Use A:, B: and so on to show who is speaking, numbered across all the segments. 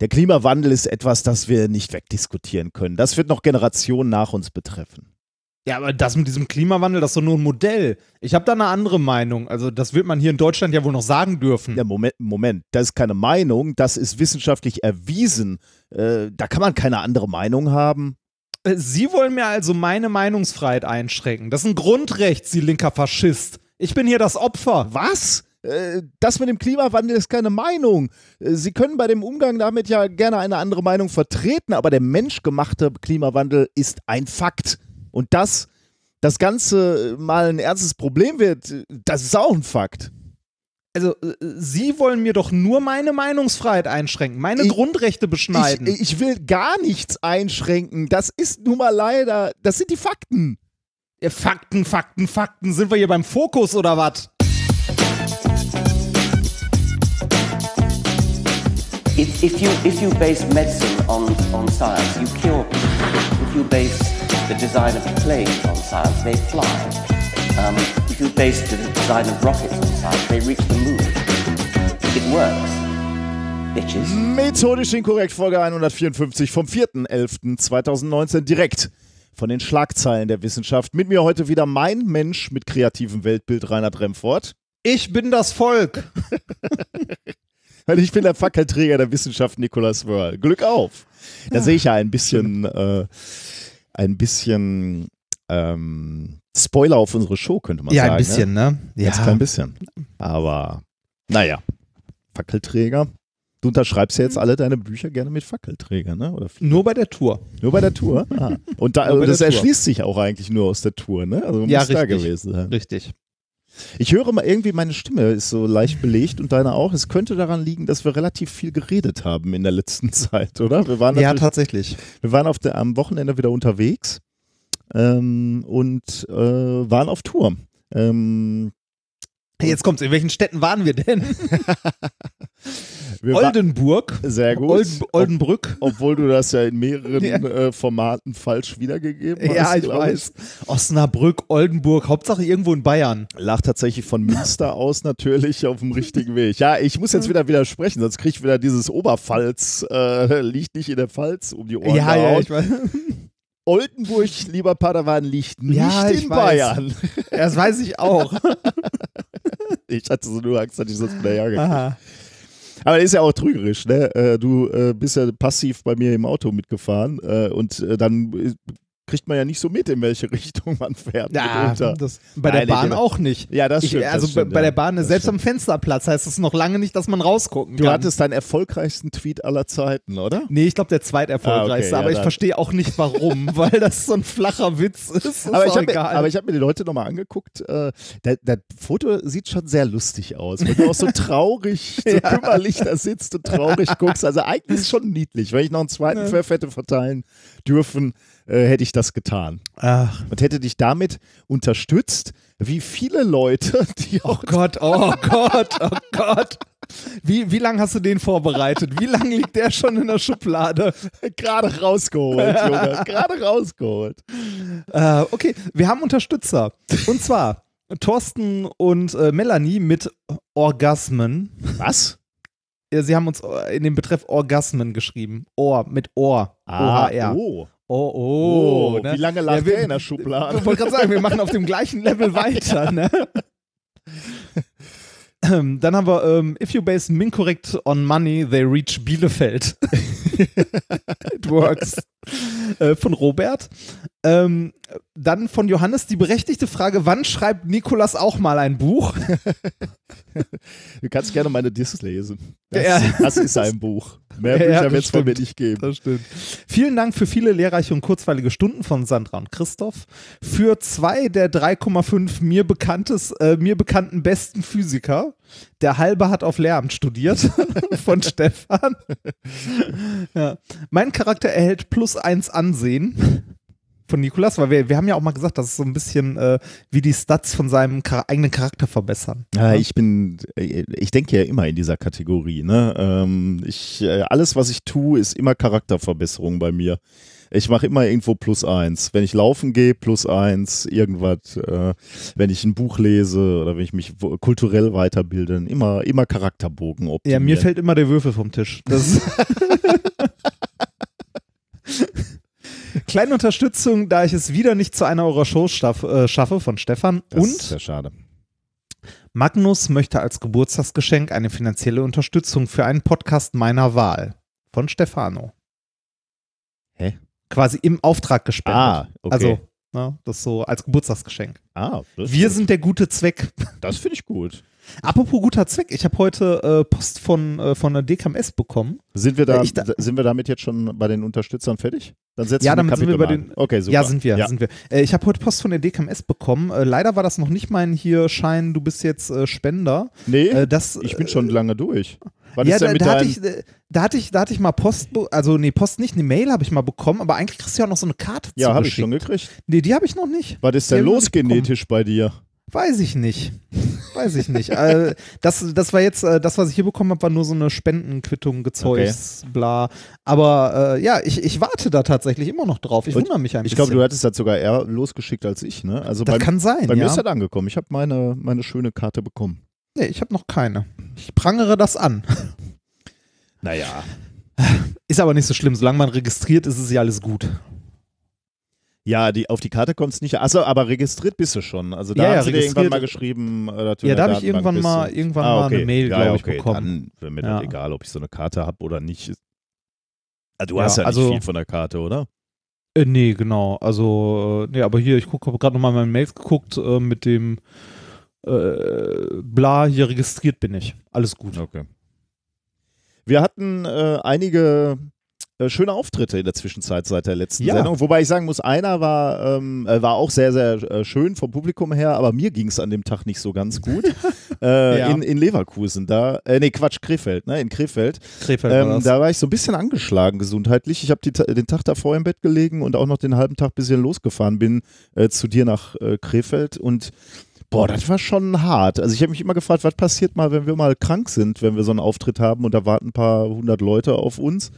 A: Der Klimawandel ist etwas, das wir nicht wegdiskutieren können. Das wird noch Generationen nach uns betreffen.
B: Ja, aber das mit diesem Klimawandel, das ist doch nur ein Modell. Ich habe da eine andere Meinung. Also, das wird man hier in Deutschland ja wohl noch sagen dürfen.
A: Ja, Moment, Moment. Das ist keine Meinung, das ist wissenschaftlich erwiesen. Äh, da kann man keine andere Meinung haben.
B: Äh, Sie wollen mir also meine Meinungsfreiheit einschränken. Das ist ein Grundrecht, Sie linker Faschist. Ich bin hier das Opfer.
A: Was? Äh, Das mit dem Klimawandel ist keine Meinung. Äh, Sie können bei dem Umgang damit ja gerne eine andere Meinung vertreten, aber der menschgemachte Klimawandel ist ein Fakt. Und dass das Ganze mal ein ernstes Problem wird, das ist auch ein Fakt.
B: Also, äh, Sie wollen mir doch nur meine Meinungsfreiheit einschränken, meine
A: Ich-
B: Grundrechte beschneiden.
A: Ich, ich will gar nichts einschränken. Das ist nun mal leider, das sind die Fakten.
B: Fakten, Fakten, Fakten. Sind wir hier beim Fokus oder was?
C: If, if you if you base medicine on, on science, you cure people. If you base the design of planes on science, they fly. Um, if you base the design of rockets on science, they reach the moon. It works, bitches.
A: Methodisch inkorrekt, Folge 154 vom 4.11.2019 direkt von den Schlagzeilen der Wissenschaft. Mit mir heute wieder mein Mensch mit kreativem Weltbild, Reinhard Remfort.
B: Ich bin das Volk.
A: Und ich bin der Fackelträger der Wissenschaft, Nikolaus Wörl. Glück auf. Da sehe ich ja ein bisschen, äh, ein bisschen ähm, Spoiler auf unsere Show, könnte man
B: ja,
A: sagen.
B: ein bisschen, ne?
A: Ne? Ganz klein bisschen. Aber naja, Fackelträger. Du unterschreibst ja jetzt alle deine Bücher gerne mit Fackelträger, ne? Oder?
B: Nur bei der Tour.
A: Nur bei der Tour? Ah. Und da, das
B: der Tour.
A: erschließt sich auch eigentlich nur aus der Tour, ne? Also
B: Ja,
A: muss da
B: richtig.
A: gewesen sein.
B: Richtig.
A: Ich höre mal irgendwie, meine Stimme ist so leicht belegt und deine auch. Es könnte daran liegen, dass wir relativ viel geredet haben in der letzten Zeit, oder? Wir waren,
B: Ja, tatsächlich.
A: wir waren auf der, am Wochenende wieder unterwegs ähm, und äh, waren auf Tour. Ähm,
B: jetzt kommt's. In welchen Städten waren wir denn?
A: wir
B: Oldenburg.
A: Sehr gut.
B: Olden, Oldenbrück.
A: Obwohl du das ja in mehreren
B: Ja.
A: äh, Formaten falsch wiedergegeben hast.
B: Ja, ich weiß. Osnabrück, Oldenburg, Hauptsache irgendwo in Bayern.
A: Lag tatsächlich von Münster aus natürlich auf dem richtigen Weg. Ja, ich muss jetzt wieder widersprechen, sonst krieg ich wieder dieses Oberpfalz, äh, liegt nicht in der Pfalz um die Ohren gehauen.
B: weiß.
A: Oldenburg, lieber Padawan, liegt nicht
B: Ja, ich
A: in
B: weiß.
A: Bayern.
B: Das weiß ich auch.
A: Ich hatte so nur Angst, dass ich sonst wieder hergehe. Aber ist ja auch trügerisch, ne? Äh, Du äh, bist ja passiv bei mir im Auto mitgefahren äh, und dann kriegt man ja nicht so mit, in welche Richtung man fährt.
B: Ja, das, bei
A: Nein,
B: der Bahn
A: ich-
B: auch nicht.
A: Ja, das
B: Ich,
A: stimmt.
B: also
A: das stimmt,
B: bei,
A: ja.
B: der Bahn,
A: Das
B: selbst
A: stimmt.
B: am Fensterplatz heißt es noch lange nicht, dass man rausgucken
A: Du
B: kann.
A: hattest deinen erfolgreichsten Tweet aller Zeiten, oder?
B: Nee, ich glaube der zweiterfolgreichste,
A: Ah, okay, ja,
B: aber ich
A: dann.
B: verstehe auch nicht warum, weil das so ein flacher Witz ist. ist
A: aber, ich mir, aber ich habe mir die Leute nochmal angeguckt. Äh, der, das Foto sieht schon sehr lustig aus. Wenn du auch so traurig, so kümmerlich da sitzt und traurig guckst. Also eigentlich ist es schon niedlich. Wenn ich noch einen zweiten Pfeff hätte verteilen dürfen, äh, hätte ich das getan.
B: Ach,
A: Und hätte dich damit unterstützt, wie viele Leute, die
B: oh
A: auch
B: Gott, oh Gott, oh Gott. Wie, wie lange hast du den vorbereitet? Wie lange liegt der schon in der Schublade?
A: gerade rausgeholt, Junge. Gerade rausgeholt.
B: Äh, okay, wir haben Unterstützer. Und zwar Thorsten und äh, Melanie mit Orgasmen.
A: Was?
B: Ja, sie haben uns äh, in dem Betreff Orgasmen geschrieben. Ohr, mit Ohr. O-H-R.
A: oh.
B: Oh, oh.
A: Oh,
B: ne?
A: wie lange lag
B: Ja, wir-
A: der in der Schublade?
B: Ich wollte gerade sagen, wir machen auf dem gleichen Level weiter. Ne? Ähm, Dann haben wir ähm, If you base Mincorrect on money, they reach Bielefeld. It works. Äh, von Robert. Ähm, dann von Johannes die berechtigte Frage: Wann schreibt Nikolas auch mal ein Buch?
A: Du kannst gerne meine Discs lesen. Das,
B: Ja.
A: das ist ein Buch. Mehr
B: Ja, ja,
A: Bücher
B: das
A: wird es von mir nicht geben.
B: Das stimmt. Vielen Dank für viele lehrreiche und kurzweilige Stunden von Sandra und Christoph. Für zwei der 3,5 mir bekanntes, äh, mir bekannten besten Physiker. Der halbe hat auf Lehramt studiert von Stefan. ja. Mein Charakter erhält plus eins Ansehen von Nikolas, weil wir, wir haben ja auch mal gesagt, dass es so ein bisschen äh, wie die Stats von seinem Char eigenen Charakter verbessern.
A: Ja, ich bin, ich denke ja immer in dieser Kategorie. Ne? Ähm, ich, äh, alles, was ich tue, ist immer Charakterverbesserung bei mir. Ich mache immer irgendwo plus eins. Wenn ich laufen gehe, plus eins, irgendwas. Äh, wenn ich ein Buch lese oder wenn ich mich kulturell weiterbilde, immer, immer Charakterbogen
B: Ja,
A: optimieren.
B: mir fällt immer der Würfel vom Tisch. Das Kleine Unterstützung, da ich es wieder nicht zu einer eurer Shows staff, äh, schaffe, von Stefan.
A: das
B: Und
A: ist ja schade.
B: Magnus möchte als Geburtstagsgeschenk eine finanzielle Unterstützung für einen Podcast meiner Wahl. Von Stefano.
A: Hä?
B: Quasi im Auftrag gespendet.
A: Ah, okay.
B: Also, ne, das so als Geburtstagsgeschenk.
A: ah, das,
B: Wir sind der gute Zweck.
A: das finde ich gut.
B: Apropos guter Zweck, ich habe heute äh, Post von, äh, von der DKMS bekommen.
A: Sind wir, da,
B: ich da-
A: sind wir damit jetzt schon bei den Unterstützern fertig? Dann setzen
B: Ja,
A: wir
B: damit sind wir bei den-
A: Okay, super.
B: Ja, sind wir,
A: Ja.
B: sind wir. Äh, ich habe heute Post von der DKMS bekommen. Äh, leider war das noch nicht mein hier Schein, du bist jetzt äh, Spender.
A: Nee,
B: Äh, das,
A: ich bin schon lange durch. Was
B: ja, da,
A: mit
B: da, hatte ich, äh, da, hatte ich, da hatte ich mal Post, also nee, Post nicht, eine Mail habe ich mal bekommen, aber eigentlich kriegst du ja auch noch so eine Karte
A: Ja, habe ich schon gekriegt.
B: Nee, die habe ich noch nicht.
A: Was ist denn los genetisch bei dir?
B: Weiß ich nicht. Weiß ich nicht. äh, das, das war jetzt, äh, das, was ich hier bekommen habe, war nur so eine Spendenquittung, Gezeugs, bla. Aber äh, ja, ich, ich warte da tatsächlich immer noch drauf. Ich
A: Und
B: wundere mich ein
A: Ich
B: bisschen.
A: glaube, du hattest das sogar eher losgeschickt als ich, ne? Also
B: das
A: bei,
B: kann sein,
A: bei
B: ja.
A: mir ist das angekommen. Ich habe meine, meine schöne Karte bekommen.
B: nee, ich habe noch keine. Ich prangere das an.
A: Naja.
B: Ist aber nicht so schlimm. Solange man registriert, ist es ja alles gut.
A: Ja, die, auf die Karte kommt es nicht. Achso, aber registriert bist du schon. Also da
B: Ja, ja,
A: haben sie dir irgendwann mal geschrieben, äh, du
B: Ja, da habe ich irgendwann mal, irgendwann
A: Ah,
B: mal
A: okay.
B: eine Mail,
A: ja,
B: glaube
A: ja,
B: ich,
A: okay.
B: bekommen.
A: Dann wäre mir
B: Ja.
A: das egal, ob ich so eine Karte habe oder nicht. Ah, du
B: Ja,
A: hast ja nicht
B: also-
A: viel von der Karte, oder?
B: Äh, nee, genau. Also, äh, nee, aber hier, ich gucke, habe gerade nochmal meine Mails geguckt äh, mit dem äh, bla, hier registriert bin ich. Alles gut.
A: Okay. Wir hatten äh, einige äh, schöne Auftritte in der Zwischenzeit seit der letzten
B: Ja.
A: Sendung. Wobei ich sagen muss, einer war, ähm, äh, war auch sehr, sehr äh, schön vom Publikum her, aber mir ging es an dem Tag nicht so ganz gut. äh,
B: Ja.
A: in, in Leverkusen, da, äh, nee, Quatsch, Krefeld, ne, in Krefeld.
B: Krefeld war
A: Ähm,
B: das.
A: da war ich so ein bisschen angeschlagen gesundheitlich. Ich habe den Tag davor im Bett gelegen und auch noch den halben Tag, bis ich losgefahren bin, äh, zu dir nach Krefeld. Und boah, das war schon hart. Also ich habe mich immer gefragt, was passiert mal, wenn wir mal krank sind, wenn wir so einen Auftritt haben und da warten ein paar hundert Leute auf uns.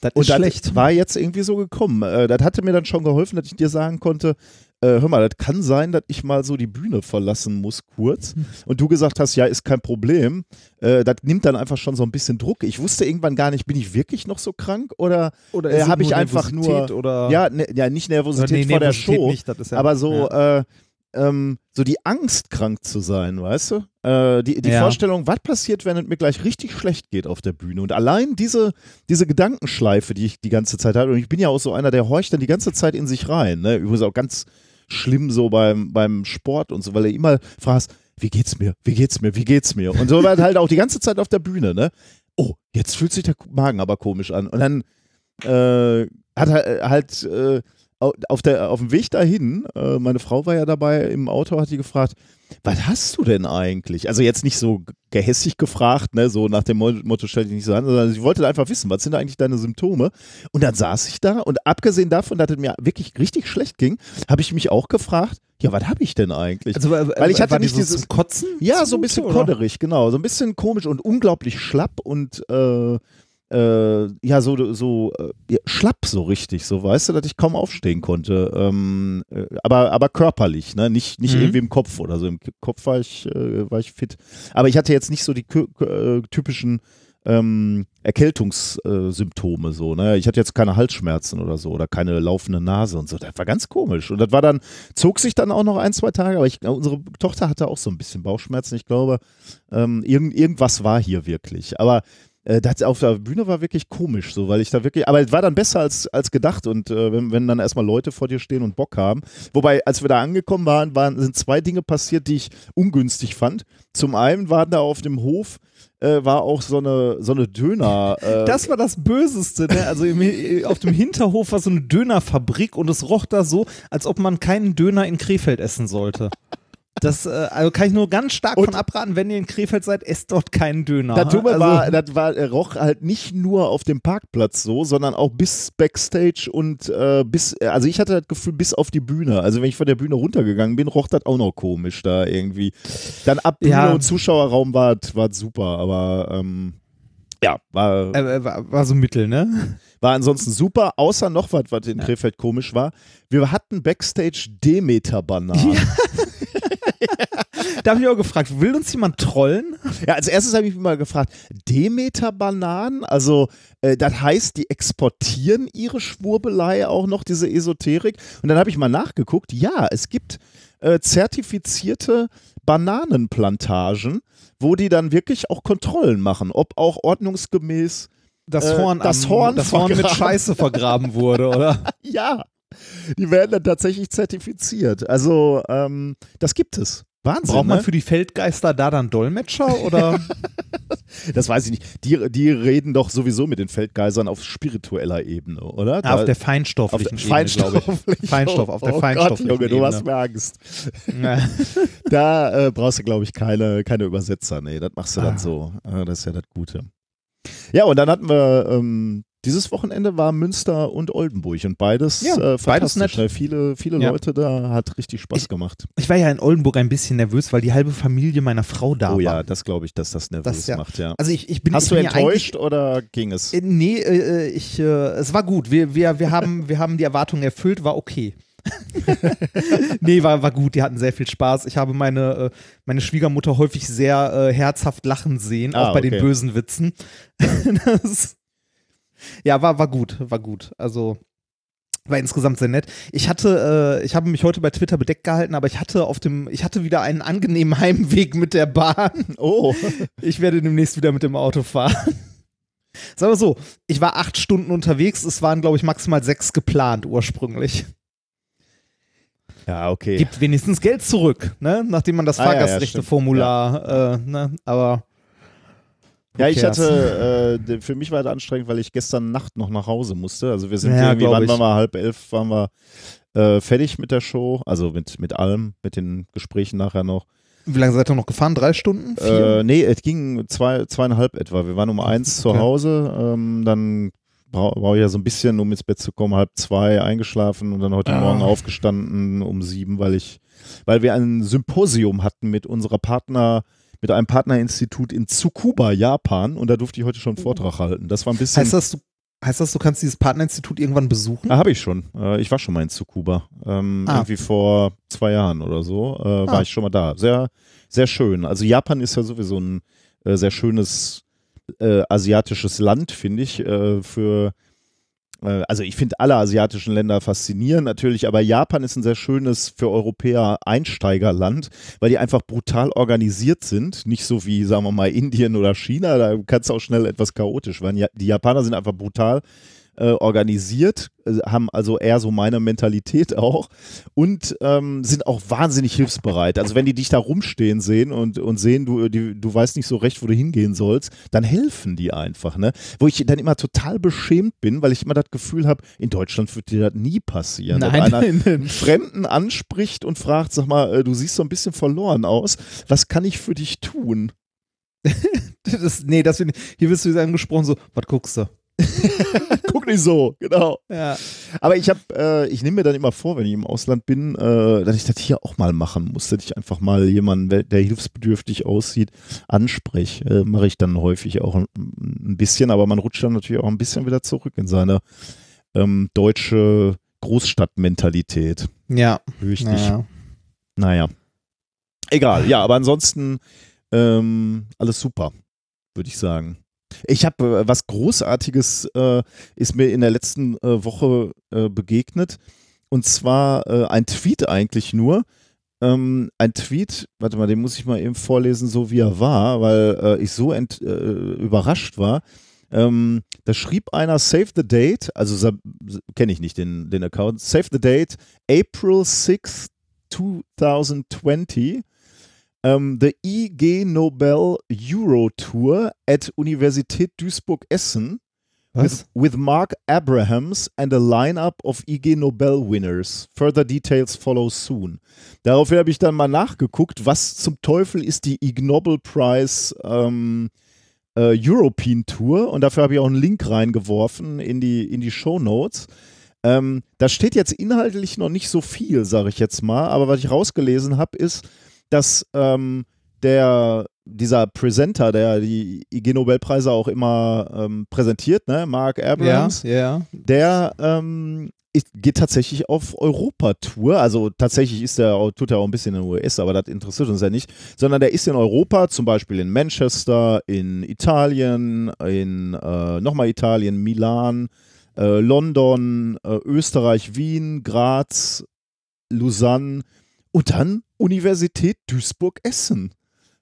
B: Das
A: Und
B: ist
A: das
B: schlecht.
A: war jetzt irgendwie so gekommen. Äh, das hatte mir dann schon geholfen, dass ich dir sagen konnte, äh, hör mal, das kann sein, dass ich mal so die Bühne verlassen muss kurz. Und du gesagt hast, ja, ist kein Problem. Äh, das nimmt dann einfach schon so ein bisschen Druck. Ich wusste irgendwann gar nicht, bin ich wirklich noch so krank oder
B: Oder
A: äh, habe ich einfach
B: Nervosität
A: nur,
B: oder
A: ja, ne, ja, nicht Nervosität
B: nee,
A: vor der
B: Nervosität
A: Show,
B: nicht, das ist ja,
A: aber so,
B: ja.
A: äh, ähm, so die Angst, krank zu sein, weißt du? Äh, die die
B: Ja.
A: Vorstellung, was passiert, wenn es mir gleich richtig schlecht geht auf der Bühne. Und allein diese, diese Gedankenschleife, die ich die ganze Zeit hatte, und ich bin ja auch so einer, der horcht dann die ganze Zeit in sich rein. Ne? Übrigens auch ganz schlimm so beim, beim Sport und so, weil er immer fragst, wie geht's mir, wie geht's mir, wie geht's mir? Und so war halt auch die ganze Zeit auf der Bühne, ne? Oh, jetzt fühlt sich der Magen aber komisch an. Und dann äh, hat er halt äh, auf, der, auf dem Weg dahin, äh, meine Frau war ja dabei im Auto, hat die gefragt, was hast du denn eigentlich? Also jetzt nicht so gehässig gefragt, ne, so nach dem Mo- Motto stell dich nicht so an, sondern sie wollte einfach wissen, was sind eigentlich deine Symptome? Und dann saß ich da und abgesehen davon, dass es mir wirklich richtig schlecht ging, habe ich mich auch gefragt, ja, was habe ich denn eigentlich?
B: Also, äh,
A: Weil ich hatte
B: war die
A: nicht
B: so
A: dieses-
B: zum Kotzen?
A: Ja, so ein bisschen
B: oder?
A: kodderig, genau. So ein bisschen komisch und unglaublich schlapp und äh, äh, ja, so, so äh, ja, schlapp so richtig, so weißt du, dass ich kaum aufstehen konnte. Ähm, äh, aber, aber körperlich, ne? Nicht, nicht
B: Mhm.
A: irgendwie im Kopf oder so. Im Kopf war ich, äh, war ich fit. Aber ich hatte jetzt nicht so die äh, typischen ähm, Erkältungssymptome so, ne? Ich hatte jetzt keine Halsschmerzen oder so oder keine laufende Nase und so. Das war ganz komisch. Und das war dann, zog sich dann auch noch ein, zwei Tage, aber ich, unsere Tochter hatte auch so ein bisschen Bauchschmerzen. Ich glaube, ähm, irgend, irgendwas war hier wirklich. Aber äh, das auf der Bühne war wirklich komisch, so, weil ich da wirklich, aber es war dann besser als, als gedacht und äh, wenn, wenn dann erstmal Leute vor dir stehen und Bock haben. Wobei, als wir da angekommen waren, waren, sind zwei Dinge passiert, die ich ungünstig fand. Zum einen waren da auf dem Hof, äh, war auch so eine, so eine Döner. Äh,
B: Das war das Böseste, ne? Also im, auf dem Hinterhof war so eine Dönerfabrik und es roch da so, als ob man keinen Döner in Krefeld essen sollte. Das äh, also kann ich nur ganz stark
A: Und-
B: von abraten, wenn ihr in Krefeld seid, esst dort keinen Döner.
A: Das
B: also,
A: war, das war, äh, roch halt nicht nur auf dem Parkplatz so, sondern auch bis Backstage und äh, bis, äh, also ich hatte das Gefühl, bis auf die Bühne. Also wenn ich von der Bühne runtergegangen bin, roch das auch noch komisch da irgendwie. Dann ab Bühne
B: Ja.
A: und Zuschauerraum war es super, aber ähm, Ja, war,
B: Äh, war, war so mittel, ne?
A: war ansonsten super, außer noch was, was in Krefeld komisch war. Wir hatten Backstage Demeter-Bananen. Ja.
B: Da habe ich auch gefragt, will uns jemand trollen?
A: als erstes habe ich mich mal gefragt, Demeter-Bananen? Also, äh, das heißt, die exportieren ihre Schwurbelei auch noch, diese Esoterik? Und dann habe ich mal nachgeguckt, ja, es gibt äh, zertifizierte Bananenplantagen, wo die dann wirklich auch Kontrollen machen, ob auch ordnungsgemäß
B: Das
A: Äh,
B: Horn,
A: das
B: am,
A: Horn
B: das Horn mit. Scheiße vergraben wurde, oder?
A: Ja, die werden dann tatsächlich zertifiziert. Also, ähm, das gibt es. Wahnsinn.
B: Braucht man
A: ne?
B: für die Feldgeister da dann Dolmetscher oder?
A: Das weiß ich nicht. Die, die reden doch sowieso mit den Feldgeisern auf spiritueller Ebene, oder?
B: Ah,
A: Da-
B: auf der
A: auf
B: feinstofflichen
A: der
B: Ebene, ich. Feinstoff, auf der
A: oh
B: feinstofflichen
A: Gott, Junge, du
B: Ebene.
A: hast mir Angst.
B: Ja.
A: Da äh, brauchst du, glaube ich, keine, keine Übersetzer. Nee, das machst du dann
B: Ah.
A: so. Äh, das ist ja das Gute. Ja, und dann hatten wir, ähm, dieses Wochenende war Münster und Oldenburg und beides,
B: Ja,
A: äh,
B: beides
A: fantastisch.
B: nett.
A: ne? Viele, viele
B: Ja.
A: Leute da, hat richtig Spaß
B: Ich-
A: gemacht.
B: Ich war ja in Oldenburg ein bisschen nervös, weil die halbe Familie meiner Frau da
A: oh
B: war.
A: ja, das glaube ich, dass das nervös
B: Das ja-
A: macht, ja.
B: Also ich, ich bin
A: Hast
B: ich
A: du
B: bin ja
A: enttäuscht oder ging es?
B: Äh, Nee, äh, ich, äh, es war gut. Wir, wir, wir, haben, wir haben die Erwartungen erfüllt, war okay. nee, war, war gut. Die hatten sehr viel Spaß. Ich habe meine, äh, meine Schwiegermutter häufig sehr äh, herzhaft lachen sehen,
A: Ah,
B: auch bei
A: okay.
B: den bösen Witzen. das, ja, war, war gut, war gut. Also war insgesamt sehr nett. Ich hatte, äh, ich habe mich heute bei Twitter bedeckt gehalten, aber ich hatte auf dem, ich hatte wieder einen angenehmen Heimweg mit der Bahn.
A: Oh,
B: Ich werde demnächst wieder mit dem Auto fahren. Sagen wir so, ich war acht Stunden unterwegs, es waren, glaube ich, maximal sechs geplant ursprünglich.
A: ja, okay.
B: Gibt wenigstens Geld zurück, ne? nachdem man das
A: Ah, ja, ja,
B: Fahrgastrechteformular, äh, ne? aber
A: Ja, ich hatte, äh, für mich war das anstrengend, weil ich gestern Nacht noch nach Hause musste. Also wir sind
B: Ja,
A: irgendwie, wann waren wir, halb elf waren wir äh, fertig mit der Show, also mit, mit allem, mit den Gesprächen nachher noch.
B: wie lange seid ihr noch gefahren? Drei Stunden? Vier?
A: Äh, nee, es ging zwei, zweieinhalb etwa. Wir waren um eins zu
B: Okay.
A: Hause, ähm, dann brau- brauche ich ja so ein bisschen, um ins Bett zu kommen, halb zwei eingeschlafen und dann heute
B: Ah.
A: Morgen aufgestanden um sieben, weil ich, weil wir ein Symposium hatten mit unserer Partner, mit einem Partnerinstitut in Tsukuba, Japan und da durfte ich heute schon einen Vortrag halten. Das war ein bisschen.
B: heißt, das, du, heißt das, du kannst dieses Partnerinstitut irgendwann besuchen?
A: Ah, habe ich schon. Äh, ich war schon mal in Tsukuba. Ähm,
B: Ah.
A: Irgendwie vor zwei Jahren oder so äh, war
B: Ah.
A: ich schon mal da. Sehr, sehr schön. Also Japan ist ja sowieso ein äh, sehr schönes äh, asiatisches Land, finde ich. Äh, für also ich finde alle asiatischen Länder faszinierend natürlich, aber Japan ist ein sehr schönes für Europäer Einsteigerland, weil die einfach brutal organisiert sind. Nicht so wie, sagen wir mal, Indien oder China, da kann es auch schnell etwas chaotisch werden. Die Japaner sind einfach brutal äh, organisiert, äh, haben also eher so meine Mentalität auch und ähm, sind auch wahnsinnig hilfsbereit. Also wenn die dich da rumstehen sehen und, und sehen, du, die, du weißt nicht so recht, wo du hingehen sollst, dann helfen die einfach. Ne? Wo ich dann immer total beschämt bin, weil ich immer das Gefühl habe, in Deutschland wird dir das nie passieren. dass einer einen Fremden anspricht und fragt, sag mal, äh, du siehst so ein bisschen verloren aus, was kann ich für dich tun?
B: Das, nee, das, hier wirst du angesprochen, so, was guckst du?
A: Guck nicht so, genau.
B: Ja.
A: Aber ich habe, äh, ich nehme mir dann immer vor, wenn ich im Ausland bin, äh, dass ich das hier auch mal machen muss, dass ich einfach mal jemanden, der hilfsbedürftig aussieht, anspreche. Äh, Mache ich dann häufig auch ein, ein bisschen, aber man rutscht dann natürlich auch ein bisschen wieder zurück in seine ähm, deutsche Großstadtmentalität.
B: Ja.
A: Fürchte ich.
B: ja.
A: Naja. Egal, ja, aber ansonsten ähm, alles super, würde ich sagen. Ich habe äh, was Großartiges, äh, ist mir in der letzten äh, Woche äh, begegnet. Und zwar äh, ein Tweet eigentlich nur. Ähm, ein Tweet, warte mal, den muss ich mal eben vorlesen, so wie er war, weil äh, ich so ent, überrascht war. Ähm, da schrieb einer Save the Date, also kenne ich nicht den, den Account, Save the Date, April 6, 2020. Um, the IG Nobel Euro Tour at Universität Duisburg-Essen with, with Mark Abrahams and a lineup of IG Nobel winners. Further details follow soon. Daraufhin habe ich dann mal nachgeguckt, was zum Teufel ist die Ig Nobel Prize ähm, äh, European Tour und dafür habe ich auch einen Link reingeworfen in die, in die Show Notes. Ähm, da steht jetzt inhaltlich noch nicht so viel, sage ich jetzt mal, aber was ich rausgelesen habe, ist, dass ähm, der dieser Presenter, der die IG Nobelpreise auch immer ähm, präsentiert, ne, Mark Abrams,
B: ja, ja.
A: der ähm, geht tatsächlich auf Europatour. Also tatsächlich ist der, tut er auch ein bisschen in den US, aber das interessiert uns ja nicht. Sondern der ist in Europa, zum Beispiel in Manchester, in Italien, in äh, nochmal Italien, Milan, äh, London, äh, Österreich, Wien, Graz, Lausanne und dann Universität Duisburg-Essen.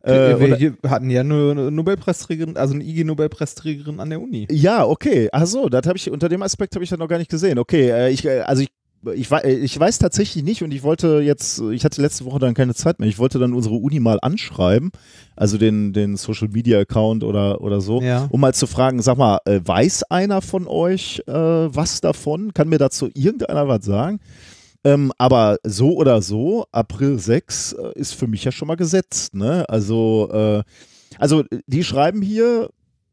A: Äh,
B: wir wir hatten ja nur eine Nobelpreisträgerin, also eine IG-Nobelpreisträgerin an der Uni.
A: Ja, okay. Achso, das habe ich unter dem Aspekt habe ich das noch gar nicht gesehen. Okay, äh, ich äh, also ich ich, ich weiß tatsächlich nicht und ich wollte jetzt, ich hatte letzte Woche dann keine Zeit mehr, ich wollte dann unsere Uni mal anschreiben, also den, den Social Media Account oder, oder so,
B: Ja.
A: um mal zu fragen, sag mal, weiß einer von euch äh, was davon? Kann mir dazu irgendeiner was sagen? Ähm, aber so oder so, April 6 äh, ist für mich ja schon mal gesetzt. Ne? Also, äh, also die schreiben hier,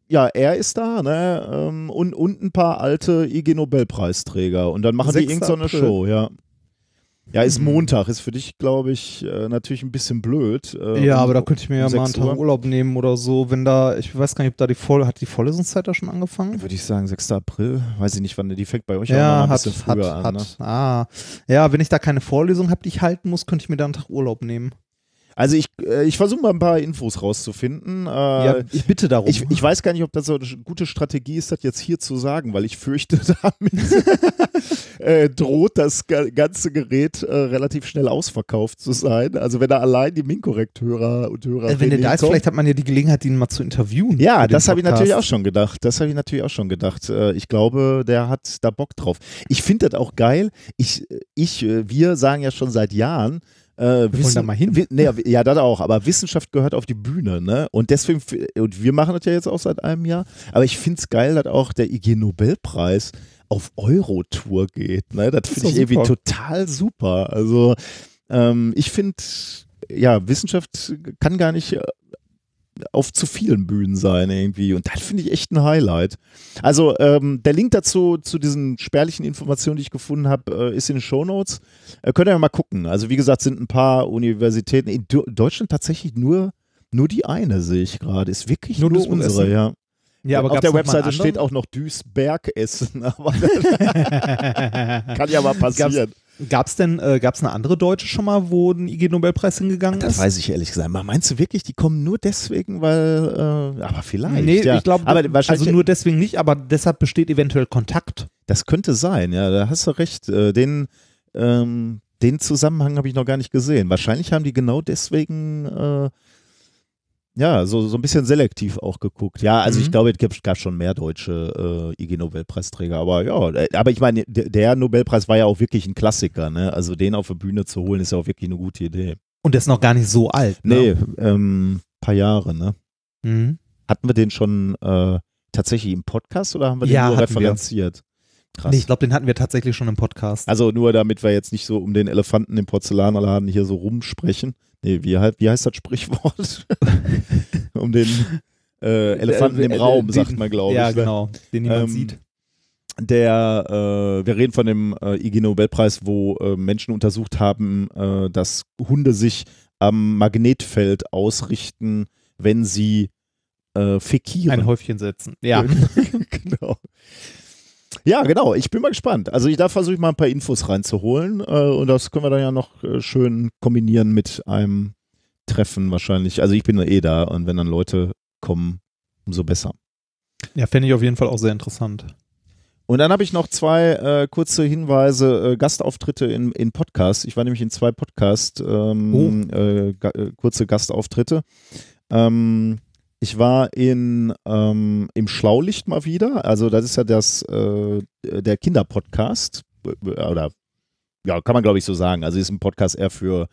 A: ja, er ist da, ne? Ähm, und, und ein paar alte IG Nobelpreisträger. Und dann machen die
B: 6.
A: irgend so eine
B: April.
A: Show, ja. Ja, ist
B: Mhm.
A: Montag, ist für dich, glaube ich, äh, natürlich ein bisschen blöd. Äh,
B: Ja, aber da könnte ich mir ja
A: um
B: mal einen
A: 6 Uhr.
B: Tag Urlaub nehmen oder so, wenn da, ich weiß gar nicht, ob da die Voll, hat die Vorlesungszeit da schon angefangen?
A: Würde ich sagen, 6. April. Weiß ich nicht, wann die fängt bei euch auch noch
B: Ja,
A: ein
B: hat,
A: bisschen früher
B: hat.
A: an. Ne?
B: Ah, ja, wenn ich da keine Vorlesung habe, die ich halten muss, könnte ich mir da einen Tag Urlaub nehmen.
A: Also ich, äh, ich versuche mal ein paar Infos rauszufinden. Äh,
B: ja, ich bitte darum.
A: Ich, ich weiß gar nicht, ob das so eine gute Strategie ist, das jetzt hier zu sagen, weil ich fürchte, damit äh, droht das ga- ganze Gerät relativ schnell ausverkauft zu sein. Also wenn da allein die Minkorrekt-Hörer und Hörer
B: wenn der da ist, vielleicht hat man ja die Gelegenheit, ihn mal zu interviewen.
A: ja, das habe ich natürlich auch schon gedacht. Das habe ich natürlich auch schon gedacht. Ich glaube, der hat da Bock drauf. Ich finde das auch geil. Ich, ich, wir sagen ja schon seit Jahren, äh,
B: wollen da mal hin.
A: nee, ja, das auch, aber Wissenschaft gehört auf die Bühne, ne? Und deswegen, und wir machen das ja jetzt auch seit einem Jahr, aber ich finde es geil, dass auch der IG Nobelpreis auf Euro-Tour geht, ne? Das
B: ist
A: finde ich
B: doch
A: irgendwie
B: super.
A: total super. Also, ähm, ich finde, ja, Wissenschaft kann gar nicht äh, auf zu vielen Bühnen sein irgendwie. Und das finde ich echt ein Highlight. Also ähm, der Link dazu, zu diesen spärlichen Informationen, die ich gefunden habe, äh, ist in den Shownotes. Äh, könnt ihr ja mal gucken. Also wie gesagt, sind ein paar Universitäten, in Do Deutschland tatsächlich nur, nur die eine, sehe ich gerade. Ist wirklich
B: Nur
A: nur, unsere,
B: Essen?
A: ja.
B: Ja, aber
A: Auf
B: gab's
A: der Webseite steht auch noch Duisberg Essen, kann ja mal passieren.
B: Gab es denn, äh, gab es eine andere Deutsche schon mal, wo ein IG-Nobelpreis hingegangen
A: Das
B: ist?
A: weiß ich ehrlich gesagt. Meinst du wirklich, die kommen nur deswegen, weil, äh, aber vielleicht.
B: Nee,
A: ja.
B: ich glaube, also nur deswegen nicht, aber deshalb besteht eventuell Kontakt.
A: Das könnte sein, ja, da hast du recht. Äh, Den, ähm, den Zusammenhang habe ich noch gar nicht gesehen. Wahrscheinlich haben die genau deswegen äh, ja, so, so ein bisschen selektiv auch geguckt. Ja, also
B: Mhm.
A: ich glaube, es gab, gab schon mehr deutsche äh, IG-Nobelpreisträger, aber ja, äh, aber ich meine, der, der Nobelpreis war ja auch wirklich ein Klassiker, ne? Also den auf der Bühne zu holen, ist ja auch wirklich eine gute Idee.
B: Und der ist noch gar nicht so alt.
A: Nee,
B: Ne?
A: ähm, paar Jahre, ne?
B: Mhm.
A: Hatten wir den schon äh, tatsächlich im Podcast oder haben wir den
B: Ja,
A: nur
B: hatten wir.
A: referenziert? Krass.
B: Nee, ich glaube, den hatten wir tatsächlich schon im Podcast.
A: Also nur damit wir jetzt nicht so um den Elefanten im Porzellanladen hier so rumsprechen. Nee, wie, wie heißt das Sprichwort? um den äh, Elefanten im
B: Äh,
A: Raum, sagt man, glaube
B: ja,
A: ich. ne?
B: genau, den niemand
A: Ähm,
B: sieht.
A: Der, äh, wir reden von dem äh, IG Nobelpreis, wo äh, Menschen untersucht haben, äh, dass Hunde sich am Magnetfeld ausrichten, wenn sie äh, fekieren.
B: Ein Häufchen setzen. Ja.
A: genau. Ja, genau. Ich bin mal gespannt. Also ich, da versuche ich mal ein paar Infos reinzuholen äh, und das können wir dann ja noch äh, schön kombinieren mit einem Treffen wahrscheinlich. Also ich bin eh da und wenn dann Leute kommen, umso besser.
B: ja, fände ich auf jeden Fall auch sehr interessant.
A: Und dann habe ich noch zwei äh, kurze Hinweise, äh, Gastauftritte in, in Podcasts. Ich war nämlich in zwei Podcasts, ähm, äh, ga, äh, kurze Gastauftritte. Ähm, ich war in, ähm, im Schlaulicht mal wieder. Also das ist ja das, äh, der Kinderpodcast. Oder ja, kann man glaube ich so sagen. Also ist ein Podcast eher für